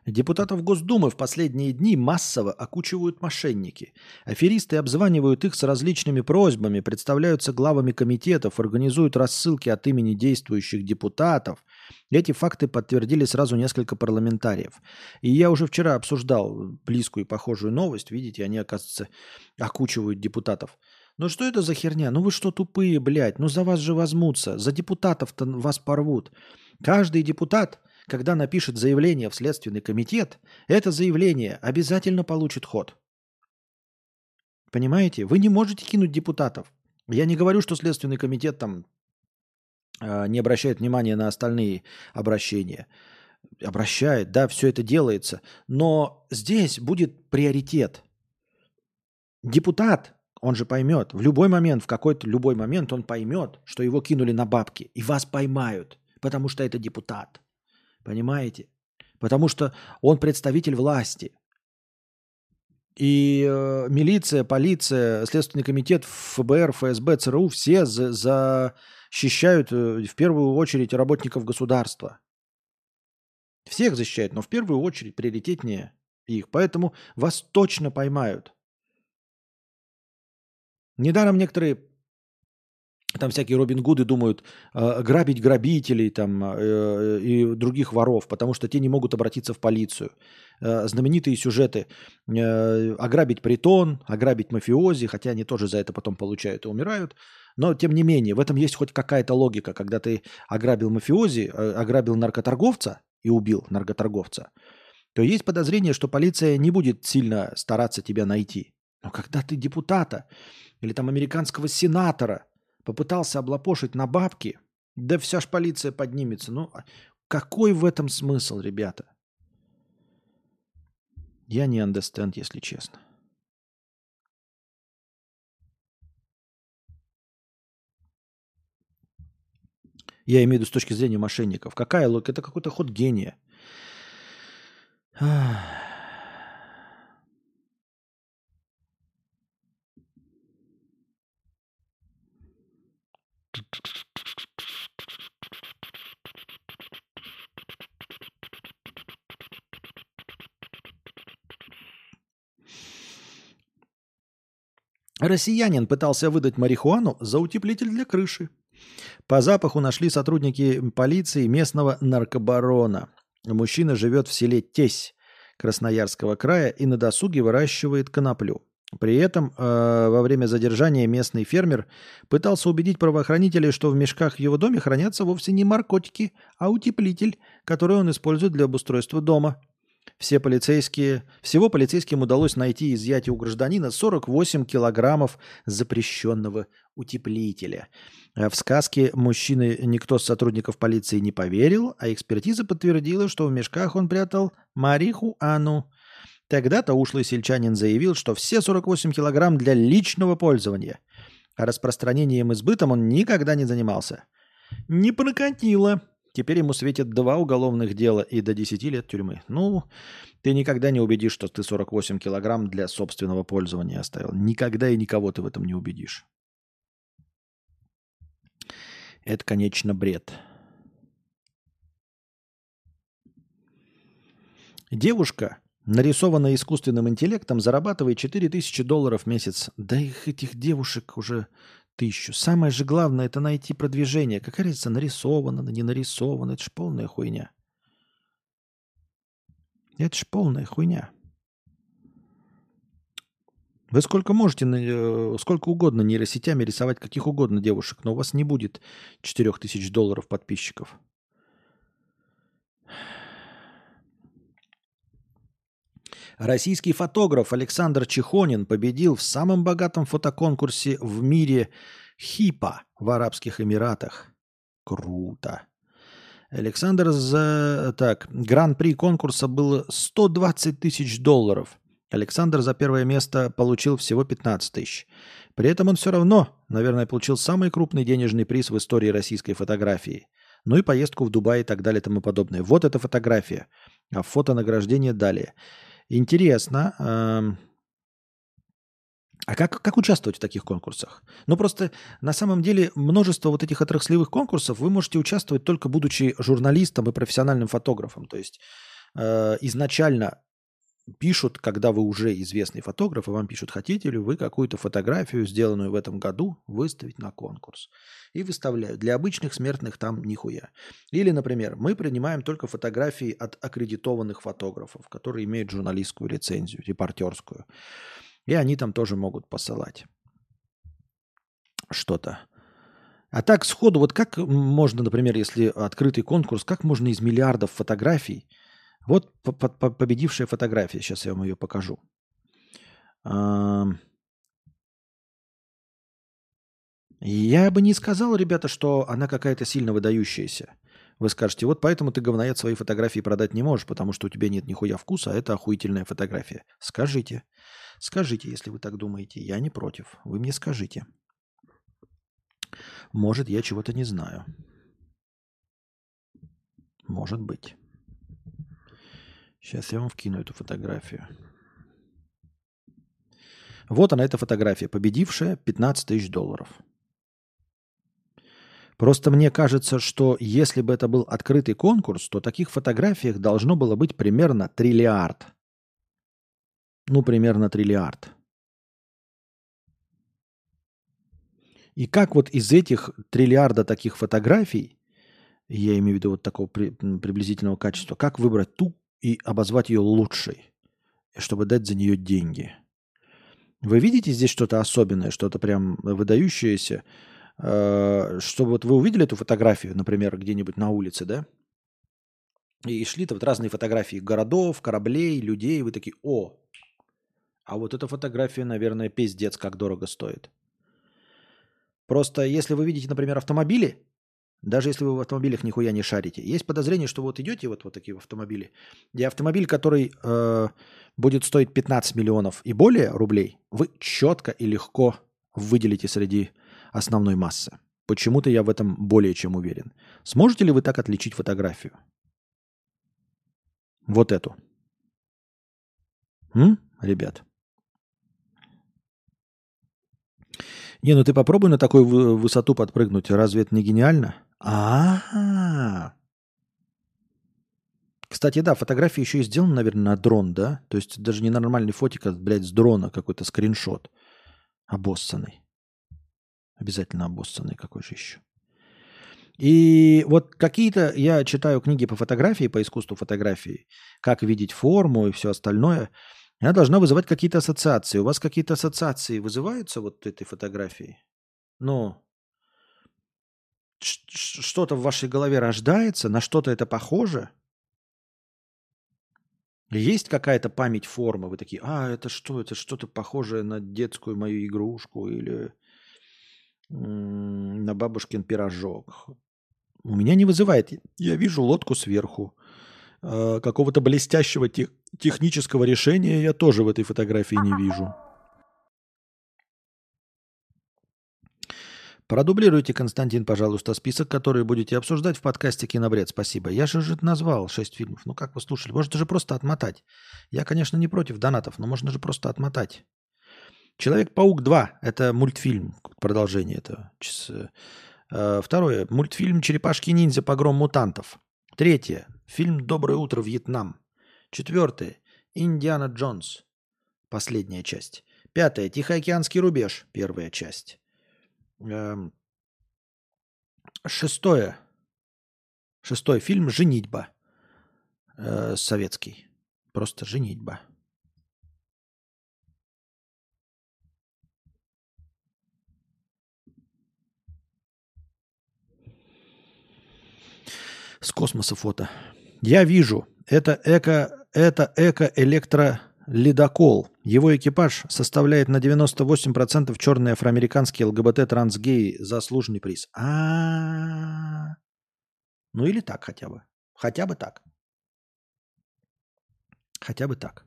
Депутатов Госдумы в последние дни массово окучивают мошенники. Аферисты обзванивают их с различными просьбами, представляются главами комитетов, организуют рассылки от имени действующих депутатов. Эти факты подтвердили сразу несколько парламентариев. И я уже вчера обсуждал близкую и похожую новость. Видите, они, оказывается, окучивают депутатов. Ну что это за херня? Ну вы что тупые, блядь? Ну за вас же возьмутся. За депутатов-то вас порвут. Каждый депутат когда напишет заявление в Следственный комитет, это заявление обязательно получит ход. Понимаете? Вы не можете кинуть депутатов. Я не говорю, что Следственный комитет там э, не обращает внимания на остальные обращения. Обращает, да, все это делается. Но здесь будет приоритет. Депутат, он же поймет, в любой момент, в какой-то любой момент он поймет, что его кинули на бабки, и вас поймают, потому что это депутат. Понимаете? Потому что он представитель власти. И э, милиция, полиция, Следственный комитет, ФБР, ФСБ, ЦРУ все за, защищают э, в первую очередь работников государства. Всех защищают, но в первую очередь приоритетнее их. Поэтому вас точно поймают. Недаром некоторые там всякие Робин Гуды думают э, грабить грабителей там, э, и других воров, потому что те не могут обратиться в полицию. Э, знаменитые сюжеты э, ограбить притон, ограбить мафиози, хотя они тоже за это потом получают и умирают. Но тем не менее, в этом есть хоть какая-то логика. Когда ты ограбил мафиози, э, ограбил наркоторговца и убил наркоторговца, то есть подозрение, что полиция не будет сильно стараться тебя найти. Но когда ты депутата или там американского сенатора – попытался облапошить на бабки, да вся ж полиция поднимется. Ну, а какой в этом смысл, ребята? Я не understand, если честно. Я имею в виду с точки зрения мошенников. Какая логика? Это какой-то ход гения. Россиянин пытался выдать марихуану за утеплитель для крыши. По запаху нашли сотрудники полиции местного наркобарона. Мужчина живет в селе Тесь Красноярского края и на досуге выращивает коноплю. При этом э, во время задержания местный фермер пытался убедить правоохранителей, что в мешках в его доме хранятся вовсе не наркотики, а утеплитель, который он использует для обустройства дома. Все полицейские, всего полицейским удалось найти и изъять у гражданина 48 килограммов запрещенного утеплителя. Э, в сказке мужчины никто с сотрудников полиции не поверил, а экспертиза подтвердила, что в мешках он прятал марихуану. Тогда-то ушлый сельчанин заявил, что все 48 килограмм для личного пользования. А распространением и сбытом он никогда не занимался. Не прокатило. Теперь ему светит два уголовных дела и до 10 лет тюрьмы. Ну, ты никогда не убедишь, что ты 48 килограмм для собственного пользования оставил. Никогда и никого ты в этом не убедишь. Это, конечно, бред. Девушка нарисованная искусственным интеллектом, зарабатывает 4000 долларов в месяц. Да их этих девушек уже тысячу. Самое же главное это найти продвижение. Какая разница, нарисовано, не нарисовано. Это ж полная хуйня. Это ж полная хуйня. Вы сколько можете, э, сколько угодно нейросетями рисовать каких угодно девушек, но у вас не будет 4000 долларов подписчиков. Российский фотограф Александр Чехонин победил в самом богатом фотоконкурсе в мире ХИПа в Арабских Эмиратах. Круто. Александр за... Так, гран-при конкурса было 120 тысяч долларов. Александр за первое место получил всего 15 тысяч. При этом он все равно, наверное, получил самый крупный денежный приз в истории российской фотографии. Ну и поездку в Дубай и так далее и тому подобное. Вот эта фотография. А фото награждения далее. Интересно. А как, как участвовать в таких конкурсах? Ну, просто на самом деле множество вот этих отраслевых конкурсов вы можете участвовать только будучи журналистом и профессиональным фотографом. То есть э, изначально пишут, когда вы уже известный фотограф, и вам пишут, хотите ли вы какую-то фотографию, сделанную в этом году, выставить на конкурс. И выставляют. Для обычных смертных там нихуя. Или, например, мы принимаем только фотографии от аккредитованных фотографов, которые имеют журналистскую лицензию, репортерскую. И они там тоже могут посылать что-то. А так сходу, вот как можно, например, если открытый конкурс, как можно из миллиардов фотографий вот победившая фотография. Сейчас я вам ее покажу. Я бы не сказал, ребята, что она какая-то сильно выдающаяся. Вы скажете, вот поэтому ты, говноед, свои фотографии продать не можешь, потому что у тебя нет нихуя вкуса, а это охуительная фотография. Скажите. Скажите, если вы так думаете. Я не против. Вы мне скажите. Может, я чего-то не знаю. Может быть. Сейчас я вам вкину эту фотографию. Вот она, эта фотография, победившая 15 тысяч долларов. Просто мне кажется, что если бы это был открытый конкурс, то таких фотографиях должно было быть примерно триллиард. Ну, примерно триллиард. И как вот из этих триллиарда таких фотографий, я имею в виду вот такого при, приблизительного качества, как выбрать ту, и обозвать ее лучшей, чтобы дать за нее деньги. Вы видите здесь что-то особенное, что-то прям выдающееся, э, чтобы вот вы увидели эту фотографию, например, где-нибудь на улице, да, и шли-то вот разные фотографии городов, кораблей, людей, вы такие, о, а вот эта фотография, наверное, пиздец, как дорого стоит. Просто если вы видите, например, автомобили, даже если вы в автомобилях нихуя не шарите. Есть подозрение, что вот идете вот, вот такие автомобили, и автомобиль, который э, будет стоить 15 миллионов и более рублей, вы четко и легко выделите среди основной массы. Почему-то я в этом более чем уверен. Сможете ли вы так отличить фотографию? Вот эту. М, ребят? Не, ну ты попробуй на такую высоту подпрыгнуть. Разве это не гениально? А, Кстати, да, фотография еще и сделана, наверное, на дрон, да? То есть даже не нормальный фотик, а, блядь, с дрона какой-то скриншот. Обоссанный. Обязательно обоссанный какой же еще. И вот какие-то, я читаю книги по фотографии, по искусству фотографии, как видеть форму и все остальное. Она должна вызывать какие-то ассоциации. У вас какие-то ассоциации вызываются вот этой фотографией? Ну, что-то в вашей голове рождается, на что-то это похоже? Есть какая-то память формы? Вы такие, а, это что? Это что-то похожее на детскую мою игрушку или на бабушкин пирожок. У меня не вызывает. Я вижу лодку сверху. А, какого-то блестящего тех, технического решения я тоже в этой фотографии не вижу. Продублируйте, Константин, пожалуйста, список, который будете обсуждать в подкасте «Кинобред». Спасибо. Я же уже назвал шесть фильмов. Ну как вы слушали? Можно же просто отмотать. Я, конечно, не против донатов, но можно же просто отмотать. «Человек-паук 2» — это мультфильм, продолжение этого. Э, второе. Мультфильм «Черепашки-ниндзя. Погром мутантов». Третье. Фильм «Доброе утро, Вьетнам». Четвертое. «Индиана Джонс». Последняя часть. Пятое. «Тихоокеанский рубеж». Первая часть. Эм, шестое. Шестой фильм «Женитьба». Э, советский. Просто «Женитьба». С космоса фото. Я вижу. Это эко, это эко-электро Ледокол. Его экипаж составляет на 98% черные афроамериканские ЛГБТ-трансгеи. Заслуженный приз. А, Ну или так хотя бы. Хотя бы так. Хотя бы так.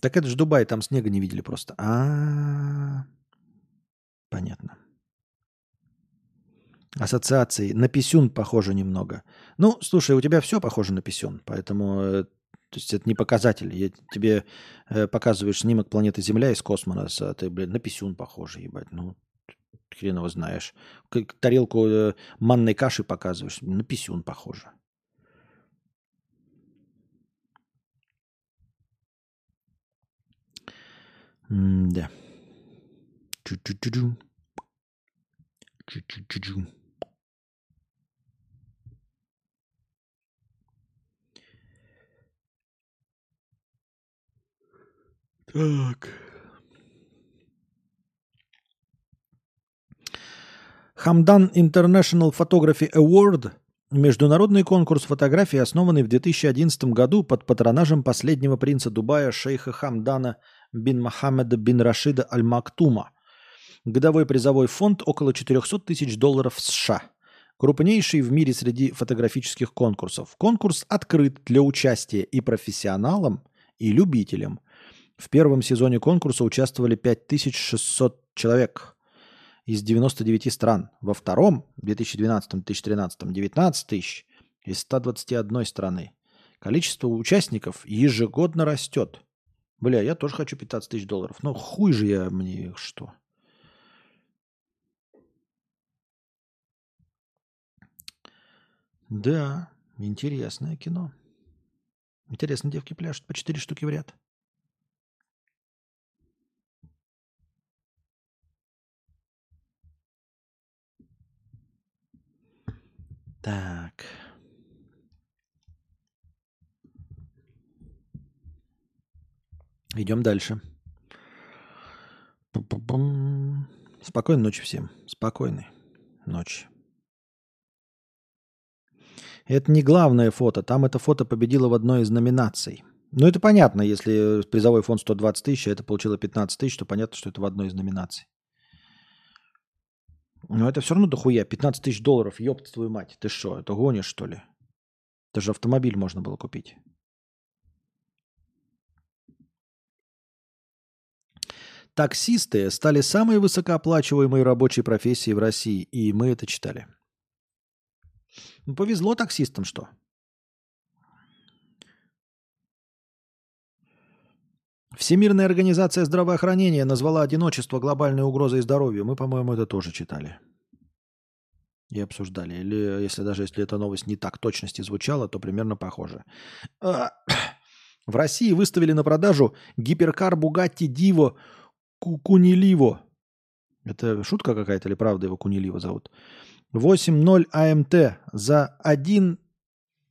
Так это же Дубай, там снега не видели просто. А, понятно ассоциаций. На писюн похоже немного. Ну, слушай, у тебя все похоже на писюн, поэтому э, то есть это не показатель. Я тебе э, показываешь снимок планеты Земля из космоса, а ты, блин, на писюн похоже, ебать. Ну, хрен его знаешь. Как тарелку э, манной каши показываешь, на писюн похоже. М да. Чу-чу-чу-чу. Чу-чу-чу-чу. Так. Хамдан International Photography Award – международный конкурс фотографий, основанный в 2011 году под патронажем последнего принца Дубая шейха Хамдана бин Мохаммеда бин Рашида Аль-Мактума. Годовой призовой фонд около 400 тысяч долларов США. Крупнейший в мире среди фотографических конкурсов. Конкурс открыт для участия и профессионалам, и любителям. В первом сезоне конкурса участвовали 5600 человек из 99 стран. Во втором, 2012-2013, 19 тысяч из 121 страны. Количество участников ежегодно растет. Бля, я тоже хочу 15 тысяч долларов. Но хуй же я мне что. Да, интересное кино. Интересно, девки пляшут по 4 штуки в ряд. Так. Идем дальше. Пу-пу-пум. Спокойной ночи всем. Спокойной ночи. Это не главное фото. Там это фото победило в одной из номинаций. Ну, это понятно, если призовой фонд 120 тысяч, а это получило 15 тысяч, то понятно, что это в одной из номинаций. Но это все равно дохуя. 15 тысяч долларов, ёпт твою мать. Ты что, это гонишь, что ли? Это же автомобиль можно было купить. Таксисты стали самой высокооплачиваемой рабочей профессией в России, и мы это читали. Ну, повезло таксистам, что? Всемирная организация здравоохранения назвала одиночество глобальной угрозой здоровью. Мы, по-моему, это тоже читали и обсуждали. Или если даже если эта новость не так точности звучала, то примерно похоже. А, в России выставили на продажу гиперкар Бугатти Диво Куниливо. Это шутка какая-то или правда его Куниливо зовут? 8.0 АМТ за 1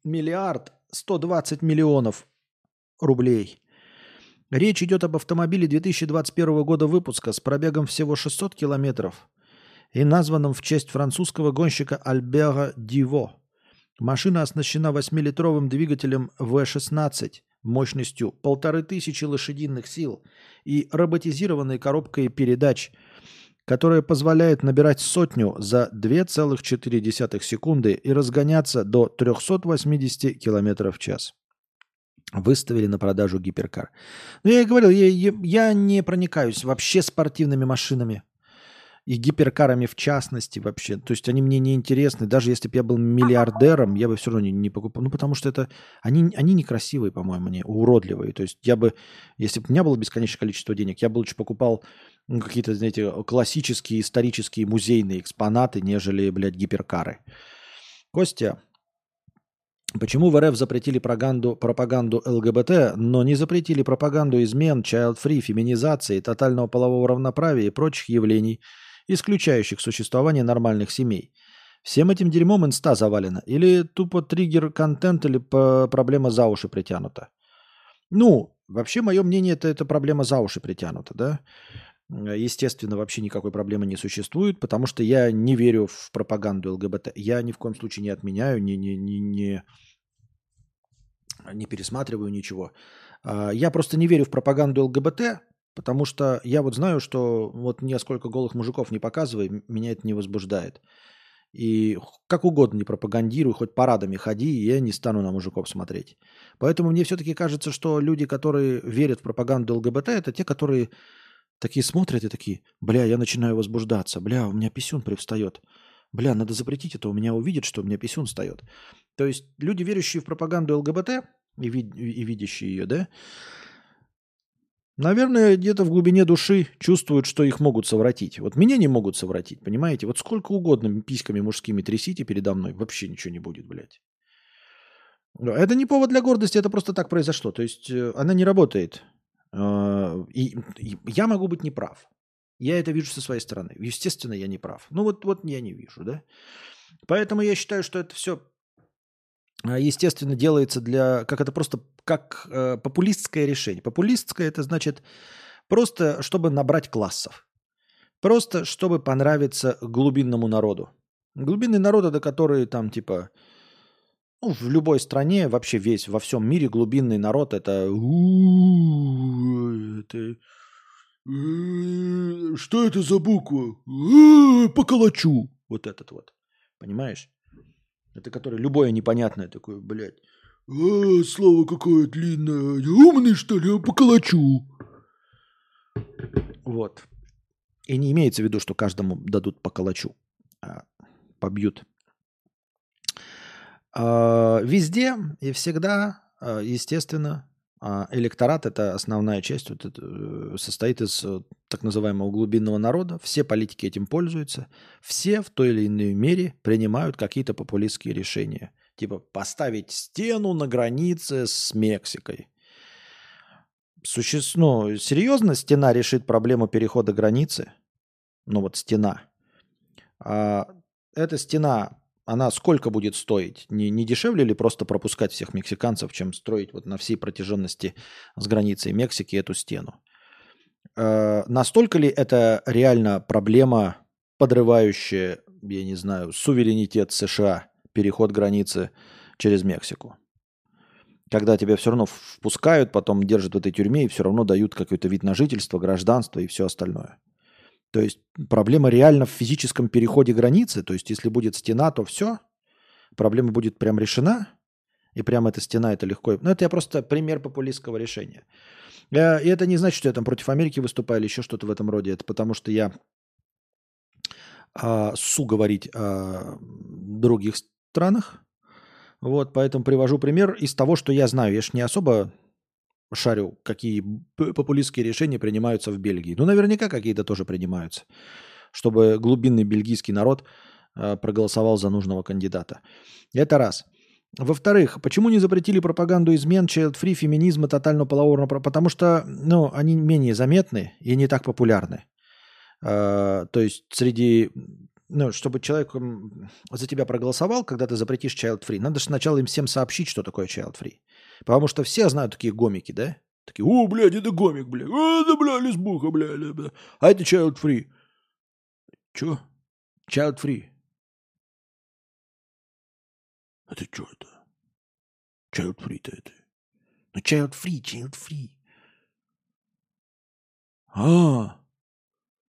миллиард 120 миллионов рублей. Речь идет об автомобиле 2021 года выпуска с пробегом всего 600 километров и названном в честь французского гонщика Альбера Диво. Машина оснащена 8-литровым двигателем V16 мощностью 1500 лошадиных сил и роботизированной коробкой передач – которая позволяет набирать сотню за 2,4 секунды и разгоняться до 380 км в час. Выставили на продажу гиперкар. Но я и говорил, я, я, я не проникаюсь вообще спортивными машинами. И гиперкарами в частности вообще. То есть они мне не интересны. Даже если бы я был миллиардером, я бы все равно не, не покупал. Ну, потому что это... Они, они некрасивые, по-моему, они уродливые. То есть я бы... Если бы у меня было бесконечное количество денег, я бы лучше покупал ну, какие-то, знаете, классические, исторические, музейные экспонаты, нежели, блядь, гиперкары. Костя, почему в РФ запретили пропаганду, пропаганду ЛГБТ, но не запретили пропаганду измен, child-free, феминизации, тотального полового равноправия и прочих явлений, исключающих существование нормальных семей? Всем этим дерьмом инста завалено? Или тупо триггер-контент, или проблема за уши притянута? Ну, вообще, мое мнение, это, это проблема за уши притянута, да? Э, естественно, вообще никакой проблемы не существует, потому что я не верю в пропаганду ЛГБТ. Я ни в коем случае не отменяю, не, не, не, не, не пересматриваю ничего. А, я просто не верю в пропаганду ЛГБТ, потому что я вот знаю, что вот несколько голых мужиков не показывай, меня это не возбуждает. И как угодно не пропагандируй, хоть парадами ходи, я не стану на мужиков смотреть. Поэтому мне все-таки кажется, что люди, которые верят в пропаганду ЛГБТ, это те, которые Такие смотрят и такие, бля, я начинаю возбуждаться, бля, у меня писюн привстает. Бля, надо запретить это, у меня увидят, что у меня писюн встает. То есть люди, верящие в пропаганду ЛГБТ и, вид- и видящие ее, да, наверное, где-то в глубине души чувствуют, что их могут совратить. Вот меня не могут совратить, понимаете? Вот сколько угодно письками мужскими трясите передо мной, вообще ничего не будет, блядь. Это не повод для гордости, это просто так произошло. То есть э, она не работает И, и я могу быть неправ. Я это вижу со своей стороны. Естественно, я не прав. Ну вот, вот я не вижу, да? Поэтому я считаю, что это все, естественно, делается для... Как это просто как э, популистское решение. Популистское это значит просто, чтобы набрать классов. Просто, чтобы понравиться глубинному народу. Глубинный народ, это который там типа... Ну, в любой стране, вообще весь, во всем мире глубинный народ это... «У-у-у, это э, Что это за буква? Э, Поколочу. Вот этот вот. Понимаешь? Это который любое непонятное такое, блядь. «А, слово какое длинное. Умный, что ли? Поколочу. Вот. И не имеется в виду, что каждому дадут по калачу, а побьют. А, Везде и всегда, а, естественно, а, электорат – это основная часть, вот это, э, состоит из э, так называемого глубинного народа. Все политики этим пользуются. Все в той или иной мере принимают какие-то популистские решения. Типа поставить стену на границе с Мексикой. Суще... Ну, серьезно, стена решит проблему перехода границы? Ну вот стена. Эта стена, она сколько будет стоить? Не, не дешевле ли просто пропускать всех мексиканцев, чем строить вот на всей протяженности с границей Мексики эту стену? Э, настолько ли это реально проблема, подрывающая, я не знаю, суверенитет США, переход границы через Мексику? Когда тебя все равно впускают, потом держат в этой тюрьме и все равно дают какой-то вид на жительство, гражданство и все остальное. То есть проблема реально в физическом переходе границы. То есть если будет стена, то все. Проблема будет прям решена. И прям эта стена, это легко. Ну, это я просто пример популистского решения. Я- И это не значит, что я там против Америки выступаю или еще что-то в этом роде. Это потому что я а, су говорить о других странах. Вот, поэтому привожу пример из того, что я знаю. Я же не особо шарю, какие популистские решения принимаются в Бельгии. Ну, наверняка какие-то тоже принимаются, чтобы глубинный бельгийский народ э, проголосовал за нужного кандидата. Это раз. Во-вторых, почему не запретили пропаганду измен, child-free, феминизма, тотального полового? Потому что ну, они менее заметны и не так популярны. Э, то есть среди... Ну, чтобы человек за тебя проголосовал, когда ты запретишь child-free, надо же сначала им всем сообщить, что такое child-free. Потому что все знают такие гомики, да? Такие, о, блядь, это гомик, блядь. А, да, бля, лесбуха, бля, бля. А это child free. Чё? Child free. Это что это? Child free-то это. Ну, child free, child free. А,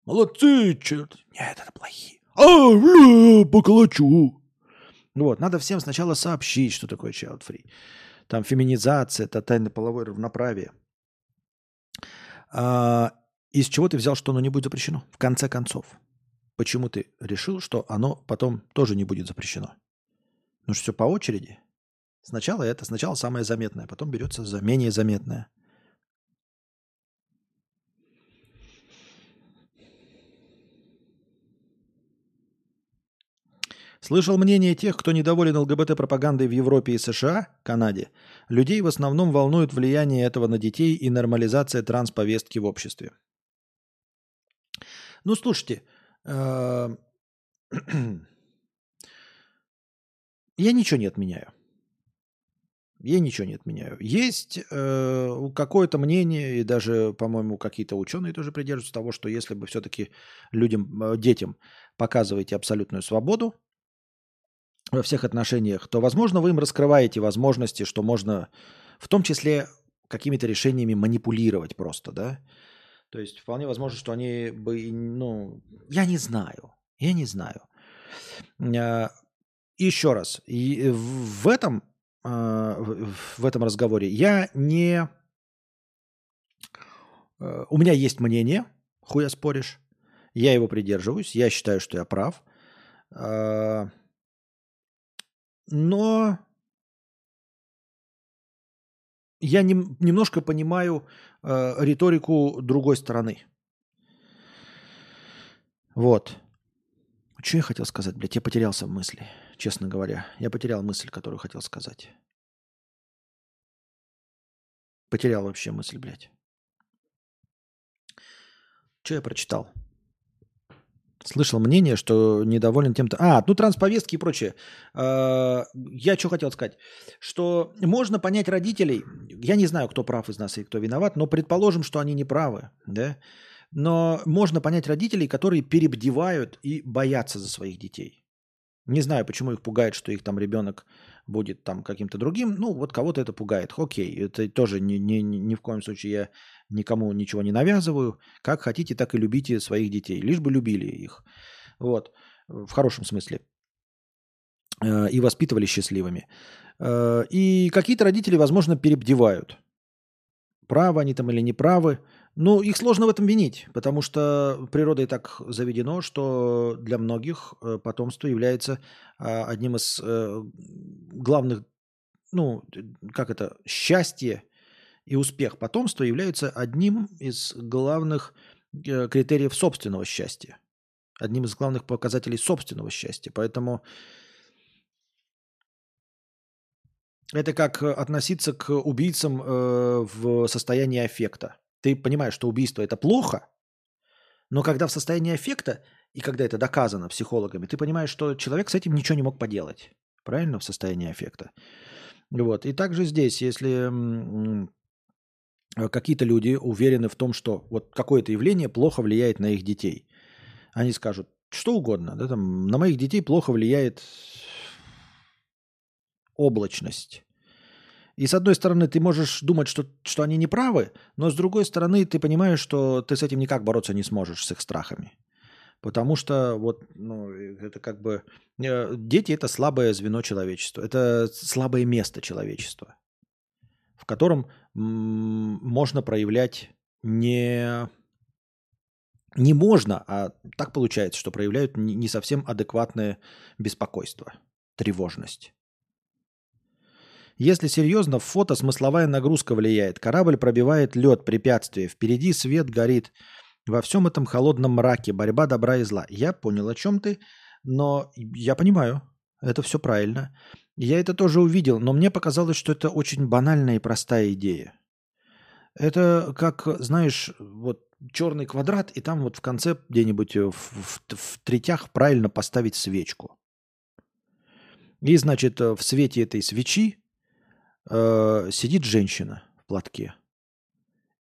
молодцы, черт. Нет, это плохие. А, бля, поколочу. Вот, надо всем сначала сообщить, что такое child free там феминизация, тотальное половое равноправие. А, из чего ты взял, что оно не будет запрещено? В конце концов. Почему ты решил, что оно потом тоже не будет запрещено? Ну что все по очереди. Сначала это, сначала самое заметное, потом берется за менее заметное. Слышал мнение тех, кто недоволен ЛГБТ-пропагандой в Европе и США, Канаде. Людей в основном волнует влияние этого на детей и нормализация трансповестки в обществе. Ну, слушайте, э, <clears throat> я ничего не отменяю. Я ничего не отменяю. Есть э, какое-то мнение, и даже, по-моему, какие-то ученые тоже придерживаются того, что если бы все-таки людям, э, детям показываете абсолютную свободу, во всех отношениях, то, возможно, вы им раскрываете возможности, что можно в том числе какими-то решениями манипулировать просто, да? То есть вполне возможно, что они бы, ну, я не знаю, я не знаю. А, Еще раз, в этом, а, в этом разговоре я не... э, У меня есть мнение, хуя споришь, я его придерживаюсь, я считаю, что я прав. Но я нем- немножко понимаю э, риторику другой стороны. Вот. Что я хотел сказать, блядь? Я потерялся в мысли, честно говоря. Я потерял мысль, которую хотел сказать. Потерял вообще мысль, блядь. Что я прочитал? Слышал мнение, что недоволен тем-то... А, ну трансповестки и прочее. А, Я что хотел сказать? Что можно понять родителей. Я не знаю, кто прав из нас и кто виноват, но предположим, что они не правы. Да? Но можно понять родителей, которые перебдевают и боятся за своих детей. Не знаю, почему их пугает, что их там ребенок будет там каким-то другим. Ну, вот кого-то это пугает. Окей, это тоже ни, ни, ни в коем случае я никому ничего не навязываю. Как хотите, так и любите своих детей. Лишь бы любили их. Вот. В хорошем смысле. Э, И воспитывали счастливыми. Э, И какие-то родители, возможно, перебдевают. Правы они там или не правы. Ну, их сложно в этом винить, потому что природой так заведено, что для многих э, потомство является а, одним из главных, ну, как это, счастье и успех потомства являются одним из главных э, критериев собственного счастья, одним из главных показателей собственного счастья. Поэтому это как относиться к убийцам э, в состоянии аффекта. Ты понимаешь, что убийство это плохо, но когда в состоянии аффекта, и когда это доказано психологами, ты понимаешь, что человек с этим ничего не мог поделать. Правильно? В состоянии аффекта. Вот. И также здесь, если какие-то люди уверены в том, что вот какое-то явление плохо влияет на их детей, они скажут что угодно. Да, там, на моих детей плохо влияет облачность. И с одной стороны, ты можешь думать, что, что они не правы, но с другой стороны, ты понимаешь, что ты с этим никак бороться не сможешь, с их страхами. Потому что вот, ну, это как бы... э, Дети – это слабое звено человечества. Это слабое место человечества, в котором можно проявлять не... Не можно, а так получается, что проявляют не совсем адекватное беспокойство, тревожность. Если серьезно, в фото смысловая нагрузка влияет. Корабль пробивает лед, препятствие. Впереди свет горит. Во всем этом холодном мраке борьба добра и зла. Я понял, о чем ты, но я понимаю. Это все правильно. Я это тоже увидел, но мне показалось, что это очень банальная и простая идея. Это как, знаешь, вот черный квадрат, и там вот в конце где-нибудь в, в- в третях правильно поставить свечку. И, значит, э, в свете этой свечи э, сидит женщина в платке.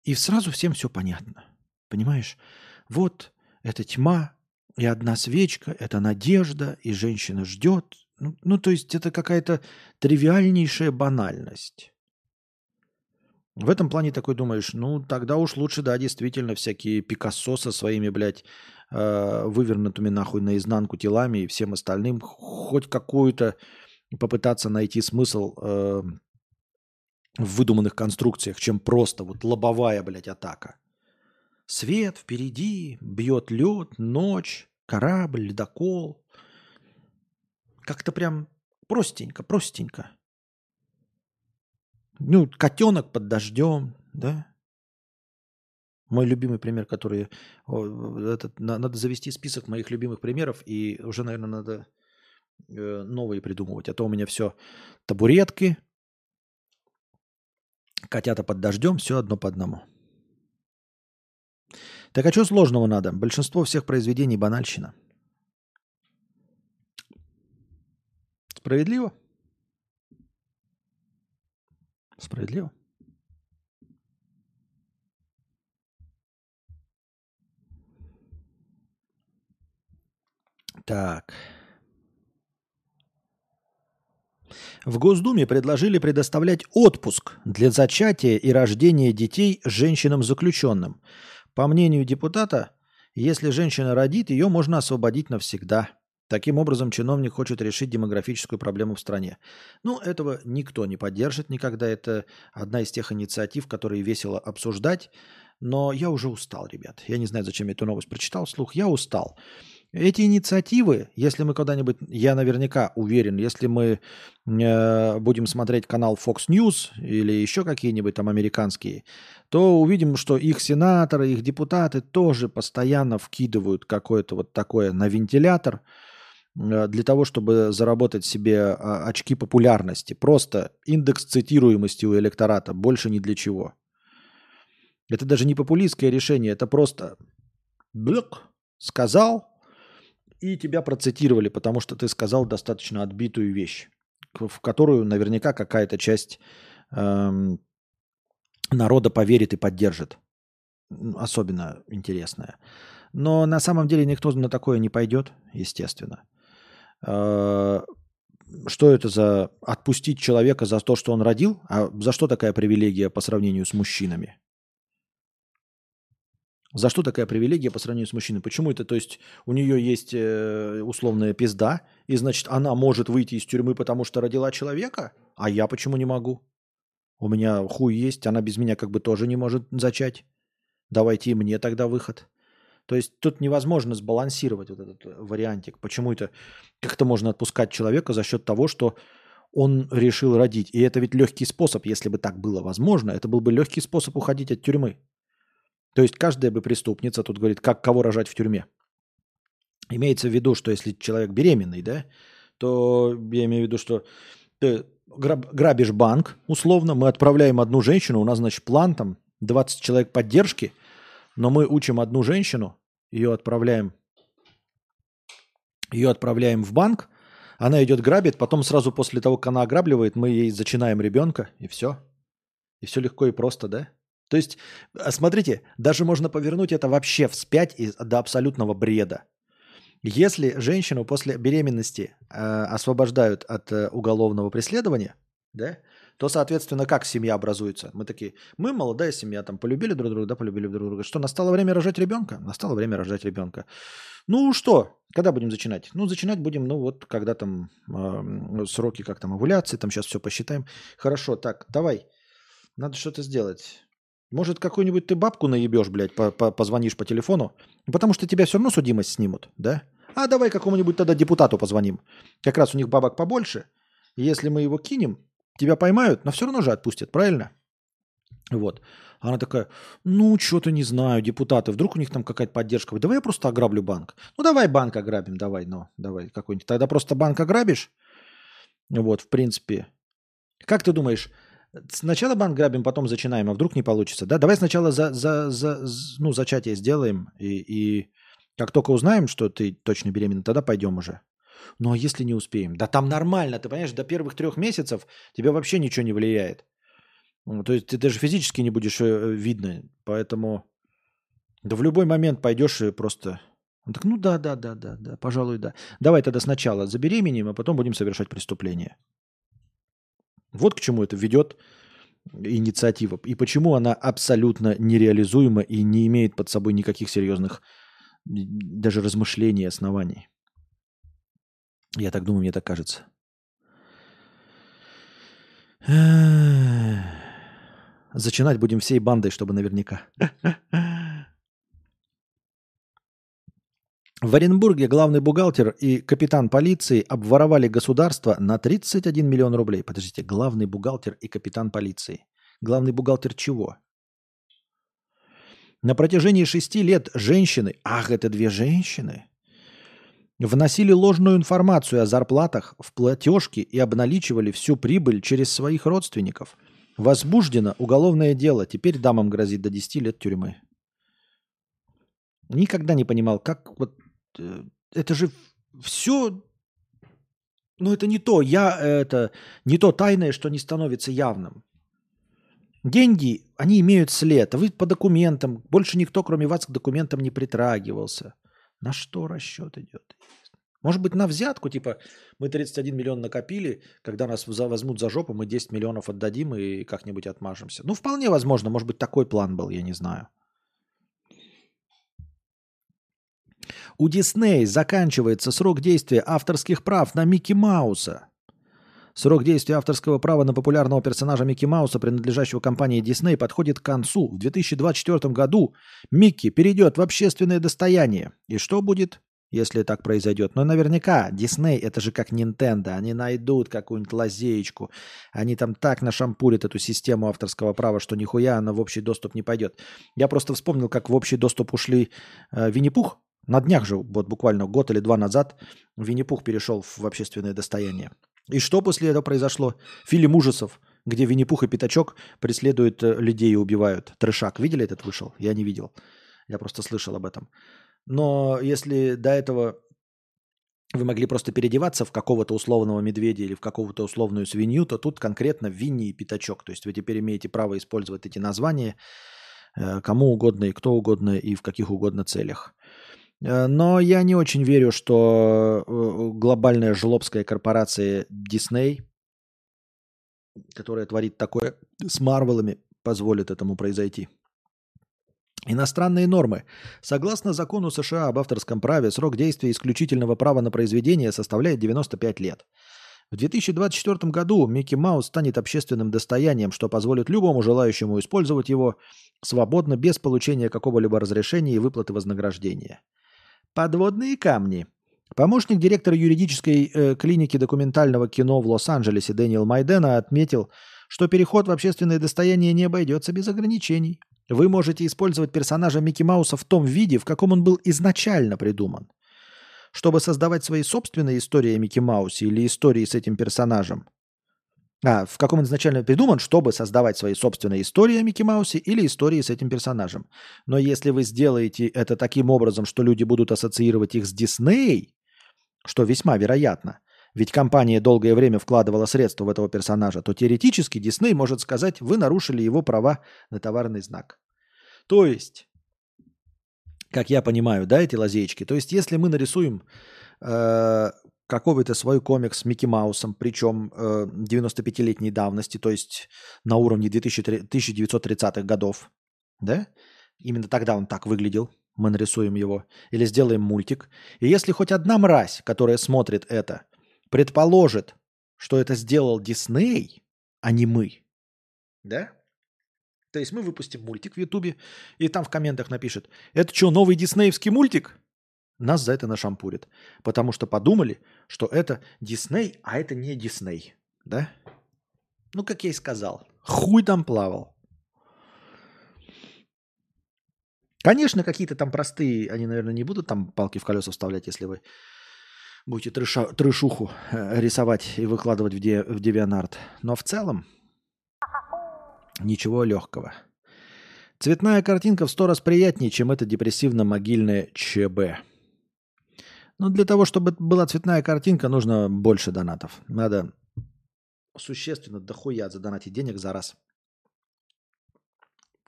И сразу всем все понятно. Понимаешь? Вот это тьма, и одна свечка, это надежда, и женщина ждет. Ну, ну, то есть это какая-то тривиальнейшая банальность. В этом плане такой думаешь, ну, тогда уж лучше, да, действительно, всякие Пикассо со своими, блядь, э, вывернутыми нахуй наизнанку телами и всем остальным хоть какую-то попытаться найти смысл э, в выдуманных конструкциях, чем просто вот лобовая, блядь, атака. Свет впереди, бьет лед, ночь, корабль, ледокол. Как-то прям простенько, простенько. Ну, котенок под дождем, да? Мой любимый пример, который... Этот, на- надо завести список моих любимых примеров, и уже, наверное, надо э, новые придумывать. А то у меня все табуретки, котята под дождем, все одно по одному. Так а что сложного надо? Большинство всех произведений банальщина. Справедливо? Справедливо. Так. В Госдуме предложили предоставлять отпуск для зачатия и рождения детей женщинам-заключенным. По мнению депутата, если женщина родит, ее можно освободить навсегда. Таким образом, чиновник хочет решить демографическую проблему в стране. Ну, этого никто не поддержит никогда. Это одна из тех инициатив, которые весело обсуждать. Но я уже устал, ребят. Я не знаю, зачем я эту новость прочитал вслух. Я устал. Эти инициативы, если мы когда-нибудь, я наверняка уверен, если мы э, будем смотреть канал Fox News или еще какие-нибудь там американские, то увидим, что их сенаторы, их депутаты тоже постоянно вкидывают какое-то вот такое на вентилятор для того, чтобы заработать себе а, очки популярности. Просто индекс цитируемости у электората, больше ни для чего. Это даже не популистское решение, это просто блок, сказал, и тебя процитировали, потому что ты сказал достаточно отбитую вещь, в которую наверняка какая-то часть эм, народа поверит и поддержит. Особенно интересная. Но на самом деле никто на такое не пойдет, естественно. Э, Что это за отпустить человека за то, что он родил? А за что такая привилегия по сравнению с мужчинами? За что такая привилегия по сравнению с мужчиной? Почему это? То есть у нее есть э, условная пизда, и значит она может выйти из тюрьмы, потому что родила человека, а я почему не могу? У меня хуй есть, она без меня как бы тоже не может зачать. Давайте и мне тогда выход. То есть тут невозможно сбалансировать вот этот э, вариантик. Почему это как-то можно отпускать человека за счет того, что он решил родить. И это ведь легкий способ, если бы так было возможно, это был бы легкий способ уходить от тюрьмы. То есть каждая бы преступница тут говорит, как кого рожать в тюрьме. Имеется в виду, что если человек беременный, да, то я имею в виду, что ты граб- грабишь банк, условно, мы отправляем одну женщину, у нас, значит, план там 20 человек поддержки, но мы учим одну женщину, ее отправляем, ее отправляем в банк, она идет грабит, потом сразу после того, как она ограбливает, мы ей зачинаем ребенка, и все. И все легко и просто, да? То есть, а смотрите, даже можно повернуть это вообще вспять и до абсолютного бреда. Если женщину после беременности э, освобождают от э, уголовного преследования, да, то, соответственно, как семья образуется? Мы такие, мы молодая семья, там, полюбили друг друга, да, полюбили друг друга. Что, настало время рожать ребенка? Настало время рожать ребенка. Ну что, когда будем начинать? Ну, начинать будем, ну, вот, когда там э, сроки, как там, овуляции, там сейчас все посчитаем. Хорошо, так, давай, надо что-то сделать. Может, какую-нибудь ты бабку наебешь, блядь, по- по- позвонишь по телефону, потому что тебя все равно судимость снимут, да? А давай какому-нибудь тогда депутату позвоним. Как раз у них бабок побольше. Если мы его кинем, тебя поймают, но все равно же отпустят, правильно? Вот. Она такая, ну, что-то не знаю, депутаты, вдруг у них там какая-то поддержка. Давай я просто ограблю банк. Ну, давай банк ограбим, давай, ну, давай какой-нибудь. Тогда просто банк ограбишь. Вот, в принципе. Как ты думаешь, сначала банк грабим, потом зачинаем, а вдруг не получится? Да, давай сначала за, за, за, ну, зачатие сделаем, и, и как только узнаем, что ты точно беременна, тогда пойдем уже. Ну, а если не успеем? Да там нормально, ты понимаешь, до первых трех месяцев тебе вообще ничего не влияет. Ну, То есть ты даже физически не будешь э, видно, поэтому да в любой момент пойдешь и просто... Он так, ну да, да, да, да, да, пожалуй, да. Давай тогда сначала забеременеем, а потом будем совершать преступление. Вот к чему это ведет инициатива. И почему она абсолютно нереализуема и не имеет под собой никаких серьезных даже размышлений и оснований. Я так думаю, мне так кажется. Зачинать будем всей бандой, чтобы наверняка. В Оренбурге главный бухгалтер и капитан полиции обворовали государство на 31 миллион рублей. Подождите, главный бухгалтер и капитан полиции. Главный бухгалтер чего? На протяжении шести лет женщины, ах, это две женщины, вносили ложную информацию о зарплатах в платежки и обналичивали всю прибыль через своих родственников. Возбуждено уголовное дело. Теперь дамам грозит до 10 лет тюрьмы. Никогда не понимал, как вот э, это же все, ну это не то, я э, это не то тайное, что не становится явным. Деньги, они имеют след, а вы по документам, больше никто, кроме вас, к документам не притрагивался. На что расчет идет? Может быть, на взятку, типа, мы 31 миллион накопили, когда нас возьмут за жопу, мы 10 миллионов отдадим и как-нибудь отмажемся. Ну, вполне возможно, может быть, такой план был, я не знаю. У Дисней заканчивается срок действия авторских прав на Микки Мауса. Срок действия авторского права на популярного персонажа Микки Мауса, принадлежащего компании Disney, подходит к концу. В 2024 году Микки перейдет в общественное достояние. И что будет, если так произойдет? Но наверняка Disney это же как Nintendo. Они найдут какую-нибудь лазеечку. Они там так нашампурят эту систему авторского права, что нихуя она в общий доступ не пойдет. Я просто вспомнил, как в общий доступ ушли э, Винни-Пух. На днях же, вот буквально год или два назад, Винни-Пух перешел в общественное достояние. И что после этого произошло? Фильм ужасов, где Винни-Пух и Пятачок преследуют э, людей и убивают. Трешак. Видели этот вышел? Я не видел. Я просто слышал об этом. Но если до этого вы могли просто переодеваться в какого-то условного медведя или в какого-то условную свинью, то тут конкретно Винни и Пятачок. То есть вы теперь имеете право использовать эти названия э, кому угодно и кто угодно и в каких угодно целях. Э, Но я не очень верю, что э, глобальная жлобская корпорация Disney, которая творит такое с Марвелами, позволит этому произойти. Иностранные нормы. Согласно закону США об авторском праве, срок действия исключительного права на произведение составляет 95 лет. В 2024 году Микки Маус станет общественным достоянием, что позволит любому желающему использовать его свободно, без получения какого-либо разрешения и выплаты вознаграждения. Подводные камни. Помощник директора юридической э, клиники документального кино в Лос-Анджелесе Дэниел Майдена отметил, что переход в общественное достояние не обойдется без ограничений. Вы можете использовать персонажа Микки Мауса в том виде, в каком он был изначально придуман. Чтобы создавать свои собственные истории о Микки Маусе или истории с этим персонажем. А, в каком он изначально придуман, чтобы создавать свои собственные истории о Микки Маусе или истории с этим персонажем. Но если вы сделаете это таким образом, что люди будут ассоциировать их с Дисней, что весьма вероятно, ведь компания долгое время вкладывала средства в этого персонажа, то теоретически Дисней может сказать, вы нарушили его права на товарный знак. То есть, как я понимаю, да, эти лазеечки, то есть если мы нарисуем э, какой-то свой комикс с Микки Маусом, причем э, 95-летней давности, то есть на уровне 2003 1930-х годов, да, именно тогда он так выглядел, мы нарисуем его, или сделаем мультик. И если хоть одна мразь, которая смотрит это, предположит, что это сделал Дисней, а не мы, да? То есть мы выпустим мультик в Ютубе, и там в комментах напишет, это что, новый диснеевский мультик? Нас за это нашампурят. Потому что подумали, что это Дисней, а это не Дисней. Да? Ну, как я и сказал, хуй там плавал. Конечно, какие-то там простые, они, наверное, не будут там палки в колеса вставлять, если вы будете трэша, трэшуху э, рисовать и выкладывать в, де, в DeviantArt. Но в целом ничего легкого. Цветная картинка в сто раз приятнее, чем это депрессивно-могильное ЧБ. Но для того, чтобы была цветная картинка, нужно больше донатов. Надо существенно дохуя задонатить денег за раз.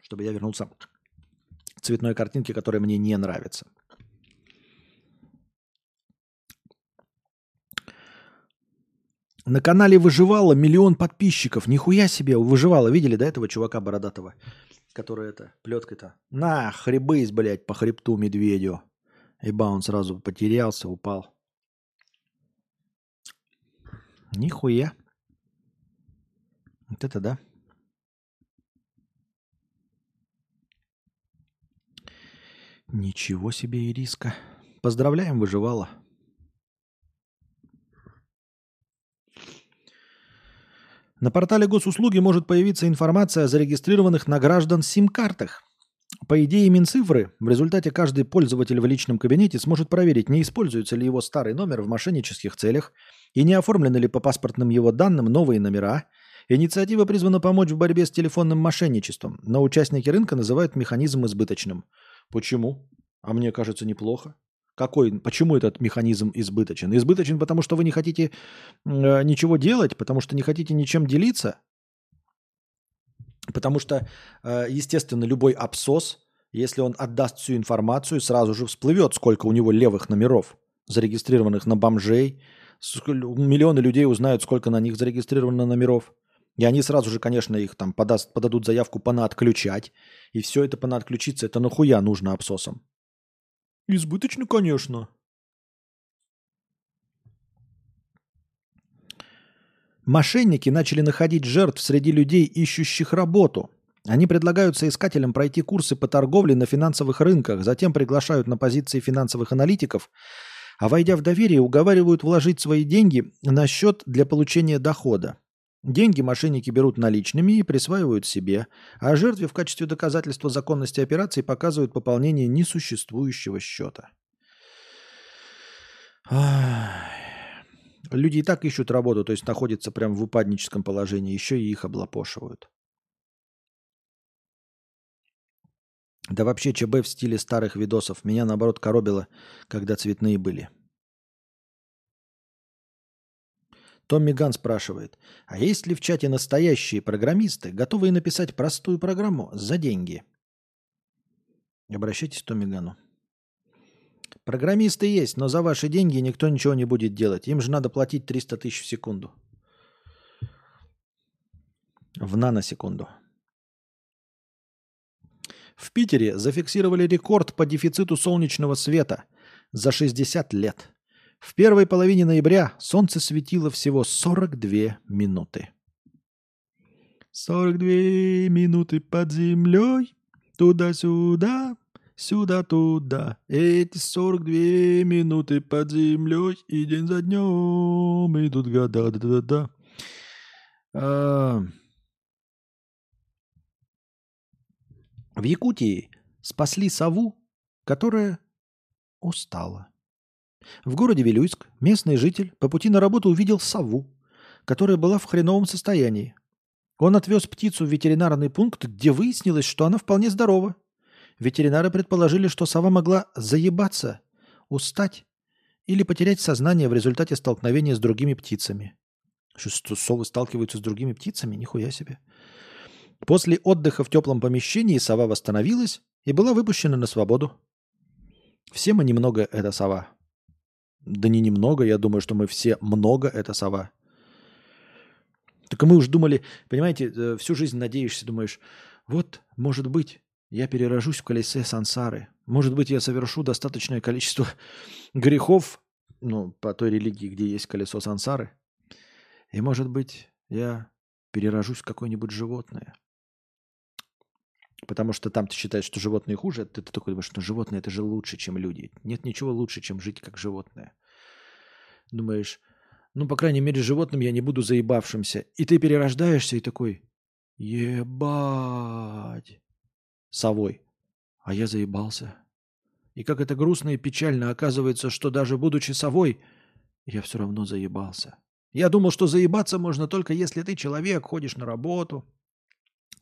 Чтобы я вернулся к цветной картинке, которая мне не нравится. На канале Выживало миллион подписчиков. Нихуя себе, Выживало. Видели, да, этого чувака бородатого? Который это, плеткой-то. На, хребыс, блядь, по хребту медведю. Еба, он сразу потерялся, упал. Нихуя. Вот это да. Ничего себе, Ириска. Поздравляем, выживала. На портале госуслуги может появиться информация о зарегистрированных на граждан сим-картах. По идее Минцифры, в результате каждый пользователь в личном кабинете сможет проверить, не используется ли его старый номер в мошеннических целях и не оформлены ли по паспортным его данным новые номера. Инициатива призвана помочь в борьбе с телефонным мошенничеством, но участники рынка называют механизм избыточным. Почему? А мне кажется, неплохо. Какой, почему этот механизм избыточен? Избыточен, потому что вы не хотите э, ничего делать, потому что не хотите ничем делиться, потому что, э, естественно, любой абсос, если он отдаст всю информацию, сразу же всплывет, сколько у него левых номеров, зарегистрированных на бомжей. Миллионы людей узнают, сколько на них зарегистрировано номеров. И они сразу же, конечно, их там подаст, подадут заявку понаотключать. И все это понаотключиться, это нахуя нужно абсосам? Избыточно, конечно. Мошенники начали находить жертв среди людей, ищущих работу. Они предлагают соискателям пройти курсы по торговле на финансовых рынках, затем приглашают на позиции финансовых аналитиков, а войдя в доверие, уговаривают вложить свои деньги на счет для получения дохода. Деньги мошенники берут наличными и присваивают себе, а жертве в качестве доказательства законности операции показывают пополнение несуществующего счета. Люди и так ищут работу, то есть находятся прямо в упадническом положении, еще и их облапошивают. Да вообще ЧБ в стиле старых видосов. Меня наоборот коробило, когда цветные были. Томми Ган спрашивает, а есть ли в чате настоящие программисты, готовые написать простую программу за деньги? Обращайтесь к Томми Гану. Программисты есть, но за ваши деньги никто ничего не будет делать. Им же надо платить 300 тысяч в секунду. В наносекунду. В Питере зафиксировали рекорд по дефициту солнечного света за 60 лет. В первой половине ноября солнце светило всего 42 минуты. 42 минуты под землей, туда-сюда, сюда-туда. Эти 42 минуты под землей, и день за днем идут года. Да-да-да. А, В Якутии спасли сову, которая устала. В городе Вилюйск местный житель по пути на работу увидел сову, которая была в хреновом состоянии. Он отвез птицу в ветеринарный пункт, где выяснилось, что она вполне здорова. Ветеринары предположили, что сова могла заебаться, устать или потерять сознание в результате столкновения с другими птицами. Что, совы сталкиваются с другими птицами? Нихуя себе. После отдыха в теплом помещении сова восстановилась и была выпущена на свободу. Все мы немного это сова. Да не немного, я думаю, что мы все много это сова. Только мы уж думали, понимаете, э, всю жизнь надеешься, думаешь, вот, может быть, я перерожусь в колесе сансары. Может быть, я совершу достаточное количество <laughs> грехов, ну, по той религии, где есть колесо сансары. И, может быть, я перерожусь в какое-нибудь животное. Потому что там ты считаешь, что животные хуже, ты, ты такой думаешь, ну животные это же лучше, чем люди. Нет ничего лучше, чем жить как животное. Думаешь, ну, по крайней мере, животным я не буду заебавшимся. И ты перерождаешься и такой, ебать, совой. А я заебался. И как это грустно и печально оказывается, что даже будучи совой, я все равно заебался. Я думал, что заебаться можно только если ты человек, ходишь на работу,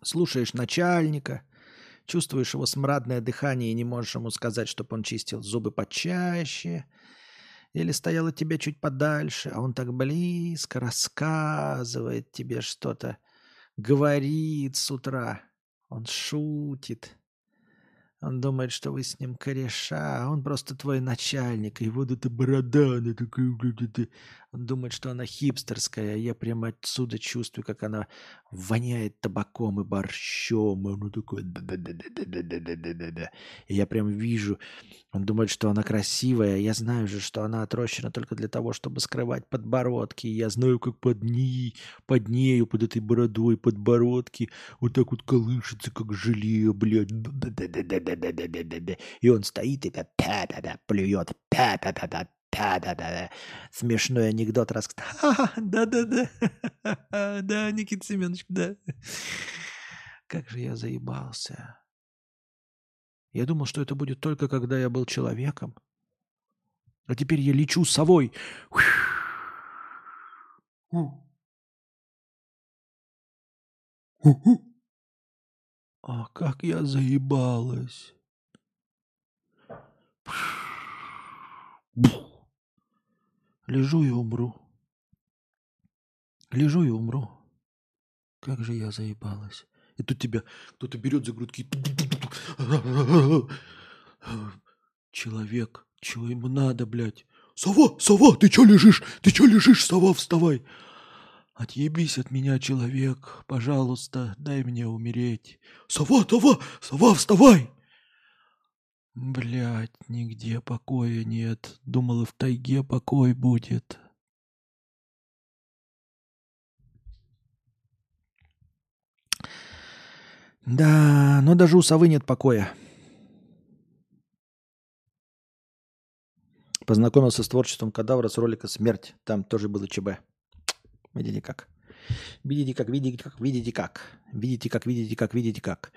слушаешь начальника, чувствуешь его смрадное дыхание и не можешь ему сказать, чтобы он чистил зубы почаще, или стоял от тебя чуть подальше, а он так близко рассказывает тебе что-то, говорит с утра, он шутит. Он думает, что вы с ним кореша, а он просто твой начальник, и вот эта борода, она такая... Думает, что она хипстерская, я прямо отсюда чувствую, как она воняет табаком и борщом, и он такой... И я прям вижу, он думает, что она красивая, я знаю же, что она отрощена только для того, чтобы скрывать подбородки, я знаю, как под ней, под нею, под этой бородой, подбородки вот так вот колышется, как желе, блядь. И он стоит и плюет, да-да-да. Смешной анекдот рассказал. <laughs> Да-да-да. <laughs> Да, Никита Семенович, да. Как же я заебался. Я думал, что это будет только когда я был человеком. А теперь я лечу совой. А как я заебалась. Лежу и умру. Лежу и умру. Как же я заебалась. И тут тебя кто-то берет за грудки. Человек, чего ему надо, блядь? Сова, сова, ты чё лежишь? Ты чё лежишь, сова, вставай. Отъебись от меня, человек, пожалуйста, дай мне умереть. Сова, сова, сова, вставай. Блядь, нигде покоя нет. Думал, и в тайге покой будет. Да, но даже у совы нет покоя. Познакомился с творчеством кадавра с ролика «Смерть». Там тоже было ЧБ. Видите как. Видите как, видите как, видите как. Видите как, видите как, видите как.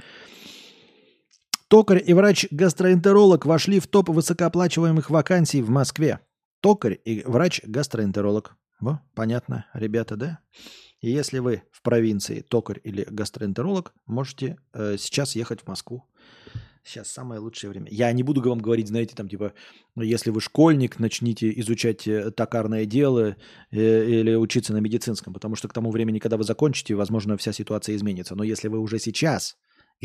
Токарь и врач-гастроэнтеролог вошли в топ высокооплачиваемых вакансий в Москве. Токарь и врач-гастроэнтеролог. Во, понятно, ребята, да? И если вы в провинции токарь или гастроэнтеролог, можете э, сейчас ехать в Москву. Сейчас самое лучшее время. Я не буду вам говорить, знаете, там типа, ну, если вы школьник, начните изучать э, токарное дело э, или учиться на медицинском, потому что к тому времени, когда вы закончите, возможно, вся ситуация изменится. Но если вы уже сейчас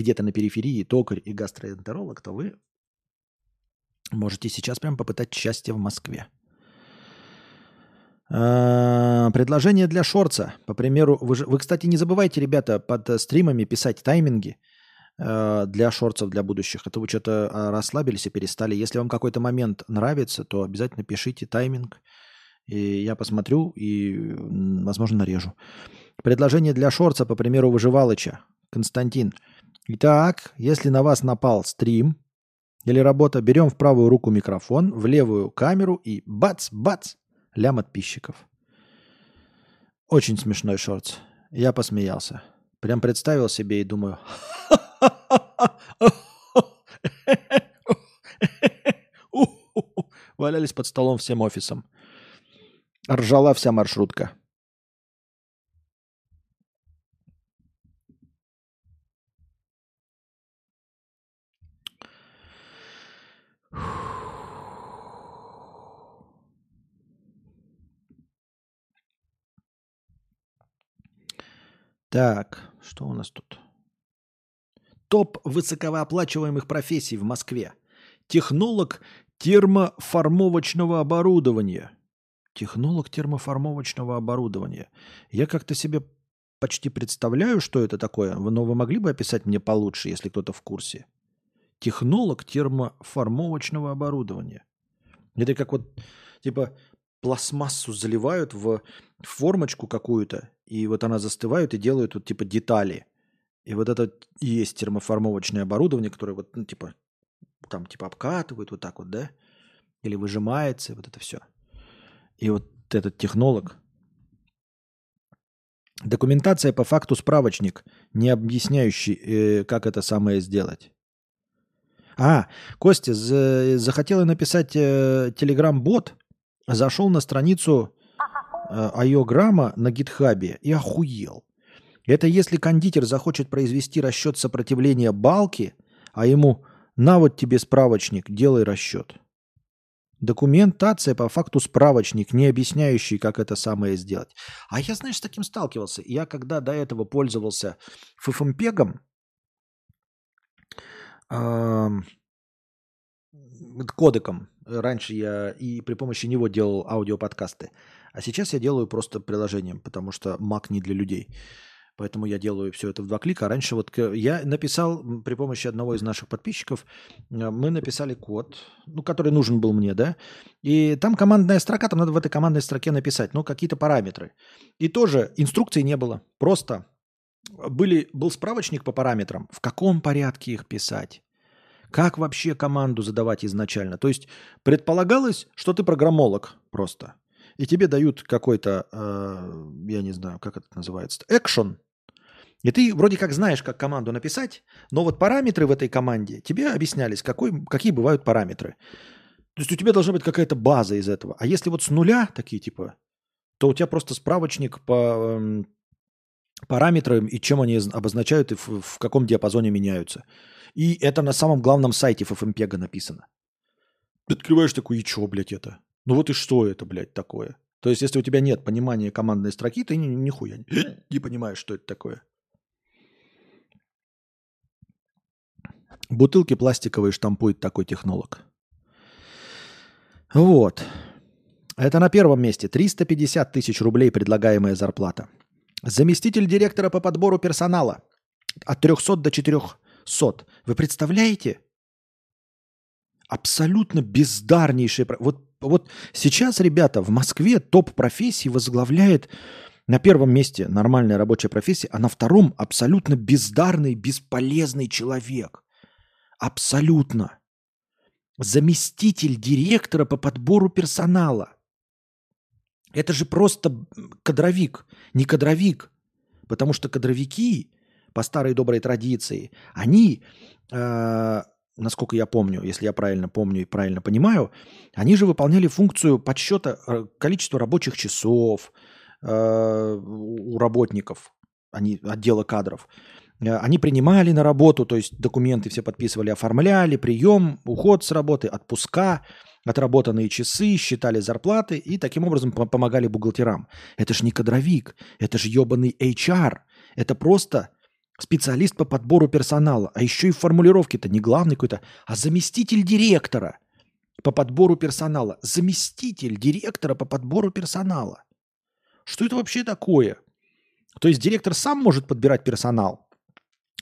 где-то на периферии токарь и гастроэнтеролог, то вы можете сейчас прям попытать счастье в Москве. А, Предложение для шорца. По примеру, вы, же- вы, кстати, не забывайте, ребята, под э, стримами писать тайминги э, для шорцев для будущих. Это вы что-то а, расслабились и перестали. Если вам какой-то момент нравится, то обязательно пишите тайминг. И я посмотрю и, возможно, нарежу. Предложение для шорца, по примеру, выживалыча. Константин. Итак, если на вас напал стрим или работа, берем в правую руку микрофон, в левую камеру и бац-бац, лям подписчиков. Очень смешной шорт. Я посмеялся. Прям представил себе и думаю... Валялись под столом всем офисом. Ржала вся маршрутка. Так, что у нас тут? Топ высокооплачиваемых профессий в Москве. Технолог термоформовочного оборудования. Технолог термоформовочного оборудования. Я как-то себе почти представляю, что это такое, но вы могли бы описать мне получше, если кто-то в курсе? Технолог термоформовочного оборудования. Это как вот, типа, пластмассу заливают в формочку какую-то, и вот она застывает и делают вот типа детали. И вот это и есть термоформовочное оборудование, которое вот, ну, типа, там типа обкатывают вот так вот, да? Или выжимается, вот это все. И вот этот технолог. Документация по факту справочник, не объясняющий, э, как это самое сделать. А, Костя, за- захотел я написать э, телеграм-бот, зашел на страницу э, айограмма на гитхабе и охуел. Это если кондитер захочет произвести расчет сопротивления балки, а ему на вот тебе справочник, делай расчет. Документация по факту справочник, не объясняющий, как это самое сделать. А я, знаешь, с таким сталкивался. Я когда до этого пользовался ффмпегом, кодеком. Раньше я и при помощи него делал аудиоподкасты. А сейчас я делаю просто приложением, потому что Mac не для людей. Поэтому я делаю все это в два клика. А раньше вот я написал при помощи одного из наших подписчиков, э, мы написали код, ну, который нужен был мне, да, и там командная строка, там надо в этой командной строке написать, ну, какие-то параметры. И тоже инструкции не было, просто были, был справочник по параметрам, в каком порядке их писать, как вообще команду задавать изначально. То есть предполагалось, что ты программолог просто. И тебе дают какой-то, э, я не знаю, как это называется, экшен. И ты вроде как знаешь, как команду написать, но вот параметры в этой команде тебе объяснялись, какой, какие бывают параметры. То есть у тебя должна быть какая-то база из этого. А если вот с нуля такие типа, то у тебя просто справочник по эм, параметрам и чем они обозначают и в, в каком диапазоне меняются. И это на самом главном сайте FFmpeg написано. Ты открываешь такой, и чё, блядь, это? Ну вот и что это, блядь, такое? То есть, если у тебя нет понимания командной строки, ты ни, нихуя не, <gasps> не понимаешь, что это такое. Бутылки пластиковые штампует такой технолог. Вот. Это на первом месте. 350 тысяч рублей предлагаемая зарплата. Заместитель директора по подбору персонала. От 300 до 400. Вы представляете? Абсолютно бездарнейший... про- Вот, вот сейчас, ребята, в Москве топ профессий возглавляет на первом месте нормальная рабочая профессия, а на втором абсолютно бездарный, бесполезный человек. Абсолютно. Заместитель директора по подбору персонала. Это же просто кадровик, не кадровик. Потому что кадровики, по старой доброй традиции, они, э, насколько я помню, если я правильно помню и правильно понимаю, они же выполняли функцию подсчета э, количества рабочих часов э, у работников, они, отдела кадров. Э, Они принимали на работу, то есть документы все подписывали, оформляли, прием, уход с работы, отпуска, отработанные часы, считали зарплаты и таким образом по- помогали бухгалтерам. Это же не кадровик, это же ебаный HR. Это просто специалист по подбору персонала. А еще и в формулировке-то не главный какой-то, а заместитель директора по подбору персонала. Заместитель директора по подбору персонала. Что это вообще такое? То есть директор сам может подбирать персонал,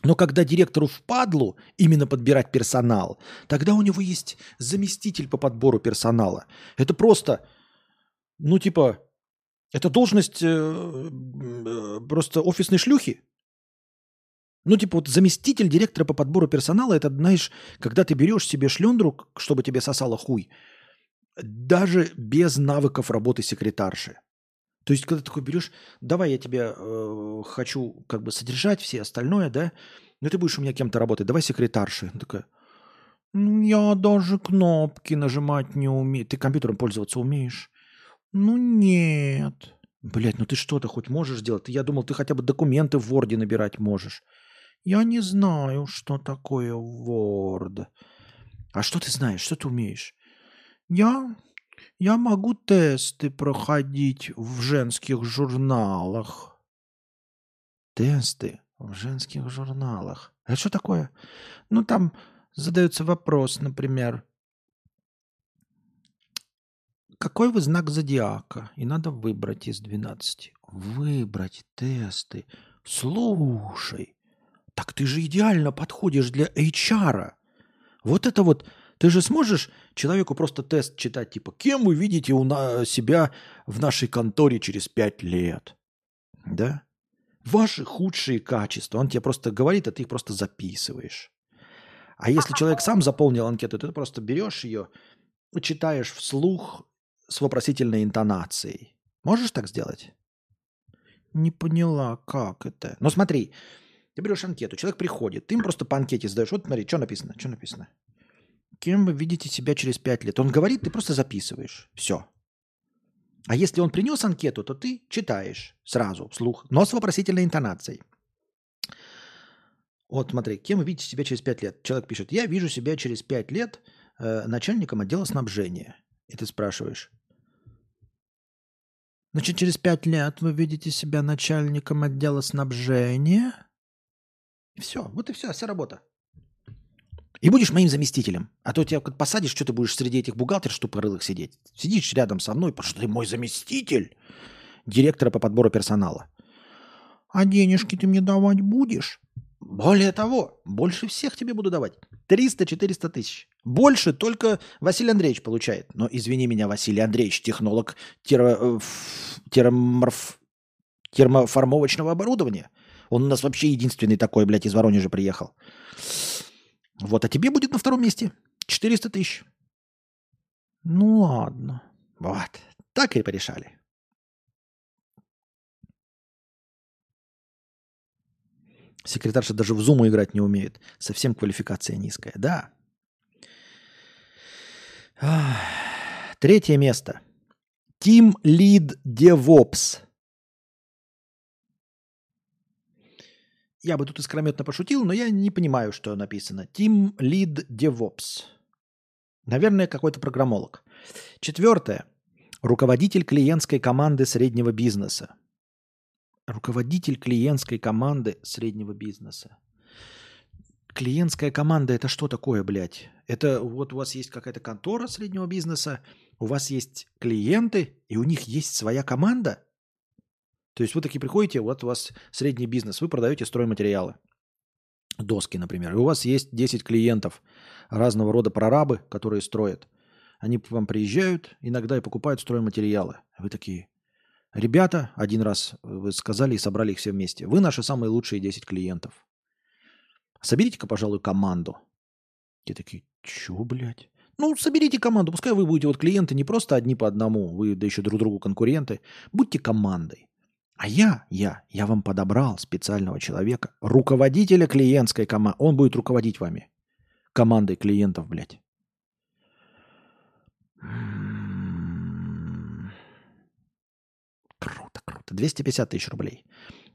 но когда директору впадлу именно подбирать персонал, тогда у него есть заместитель по подбору персонала. Это просто, ну типа, это должность э, э, просто офисной шлюхи. Ну, типа, вот заместитель директора по подбору персонала, это, знаешь, когда ты берешь себе шлендру, чтобы тебе сосало хуй, даже без навыков работы секретарши. То есть, когда ты такой берешь, давай я тебя э, хочу как бы содержать, все остальное, да, но ты будешь у меня кем-то работать, давай секретарши. Она такая, «Ну, я даже кнопки нажимать не умею. Ты компьютером пользоваться умеешь? Ну, нет. Блять, ну ты что-то хоть можешь делать? Я думал, ты хотя бы документы в Word набирать можешь. Я не знаю, что такое Word. А что ты знаешь? Что ты умеешь? Я, я могу тесты проходить в женских журналах. Тесты в женских журналах. Это что такое? Ну, там задается вопрос, например, какой вы знак зодиака? И надо выбрать из 12. Выбрать тесты. Слушай, так ты же идеально подходишь для HR. Вот это вот, ты же сможешь человеку просто тест читать, типа, кем вы видите у на- себя в нашей конторе через пять лет? Да? Ваши худшие качества. Он тебе просто говорит, а ты их просто записываешь. А если человек сам заполнил анкету, то ты просто берешь ее, читаешь вслух с вопросительной интонацией. Можешь так сделать? Не поняла, как это. Ну смотри, ты берешь анкету, человек приходит, ты им просто по анкете задаешь. Вот смотри, что написано, что написано. Кем вы видите себя через пять лет? Он говорит, ты просто записываешь. Все. А если он принес анкету, то ты читаешь сразу, вслух, но с вопросительной интонацией. Вот смотри, кем вы видите себя через пять лет? Человек пишет, я вижу себя через пять лет э, начальником отдела снабжения. И ты спрашиваешь, значит, через пять лет вы видите себя начальником отдела снабжения? Все, вот и все, вся работа. И будешь моим заместителем. А то тебя как посадишь, что ты будешь среди этих бухгалтеров тупорылых сидеть. Сидишь рядом со мной, потому что ты мой заместитель директора по подбору персонала. А денежки ты мне давать будешь? Более того, больше всех тебе буду давать. 300-400 тысяч. Больше только Василий Андреевич получает. Но извини меня, Василий Андреевич, технолог э, термоформовочного оборудования. Он у нас вообще единственный такой, блядь, из Воронежа приехал. Вот, а тебе будет на втором месте 400 тысяч. Ну ладно. Вот. Так и порешали. Секретарша даже в зуму играть не умеет. Совсем квалификация низкая. Да. Третье место. Team Lead DevOps. Я бы тут искрометно пошутил, но я не понимаю, что написано. Team Lead DevOps. Наверное, какой-то программолог. Четвертое. Руководитель клиентской команды среднего бизнеса. Руководитель клиентской команды среднего бизнеса. Клиентская команда это что такое, блядь? Это вот у вас есть какая-то контора среднего бизнеса, у вас есть клиенты, и у них есть своя команда? То есть вы такие приходите, вот у вас средний бизнес, вы продаете стройматериалы. Доски, например. И у вас есть 10 клиентов разного рода прорабы, которые строят. Они к вам приезжают иногда и покупают стройматериалы. Вы такие, ребята, один раз вы сказали и собрали их все вместе. Вы наши самые лучшие 10 клиентов. Соберите-ка, пожалуй, команду. Те такие, чё, блядь? Ну, соберите команду. Пускай вы будете вот клиенты не просто одни по одному, вы да еще друг другу конкуренты. Будьте командой. А я, я, я вам подобрал специального человека, руководителя клиентской команды. Он будет руководить вами. Командой клиентов, блядь. Круто, круто. 250 тысяч рублей.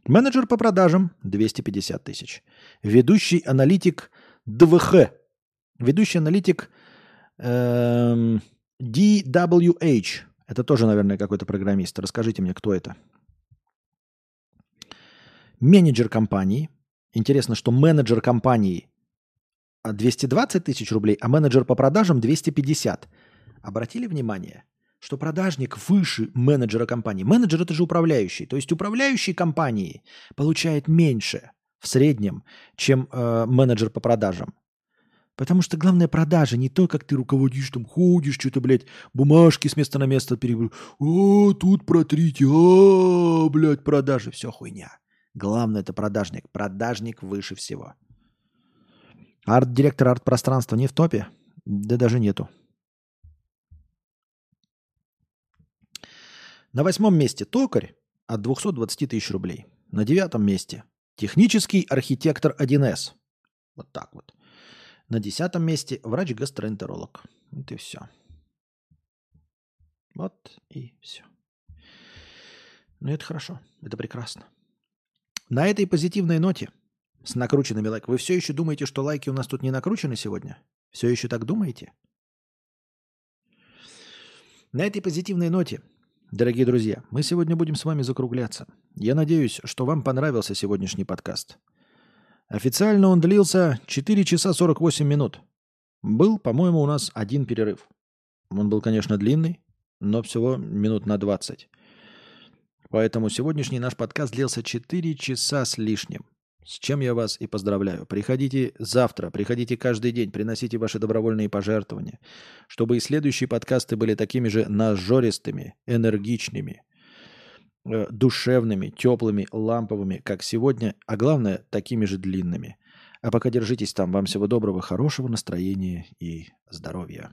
Менеджер по продажам 250 тысяч. Ведущий аналитик ДВХ. Ведущий аналитик эм, DWH. Это тоже, наверное, какой-то программист. Расскажите мне, кто это. Менеджер компании. Интересно, что менеджер компании 220 тысяч рублей, а менеджер по продажам 250. Обратили внимание, что продажник выше менеджера компании. Менеджер это же управляющий. То есть управляющий компании получает меньше в среднем, чем э, менеджер по продажам. Потому что главное продажа не то, как ты руководишь, там ходишь, что-то, блядь, бумажки с места на место перебрал. О, тут протрите, а, блядь, продажи, все хуйня. Главное это продажник. Продажник выше всего. Арт-директор арт-пространства не в топе? Да даже нету. На восьмом месте токарь от 220 тысяч рублей. На девятом месте технический архитектор 1С. Вот так вот. На десятом месте врач-гастроэнтеролог. Вот и все. Вот и все. Ну это хорошо, это прекрасно. На этой позитивной ноте, с накрученными лайками, вы все еще думаете, что лайки у нас тут не накручены сегодня? Все еще так думаете? На этой позитивной ноте, дорогие друзья, мы сегодня будем с вами закругляться. Я надеюсь, что вам понравился сегодняшний подкаст. Официально он длился 4 часа 48 минут. Был, по-моему, у нас один перерыв. Он был, конечно, длинный, но всего минут на 20. Поэтому сегодняшний наш подкаст длился 4 часа с лишним. С чем я вас и поздравляю. Приходите завтра, приходите каждый день, приносите ваши добровольные пожертвования, чтобы и следующие подкасты были такими же нажористыми, энергичными, Э, душевными, теплыми, ламповыми, как сегодня, а главное, такими же длинными. А пока держитесь там. Вам всего доброго, хорошего настроения и здоровья.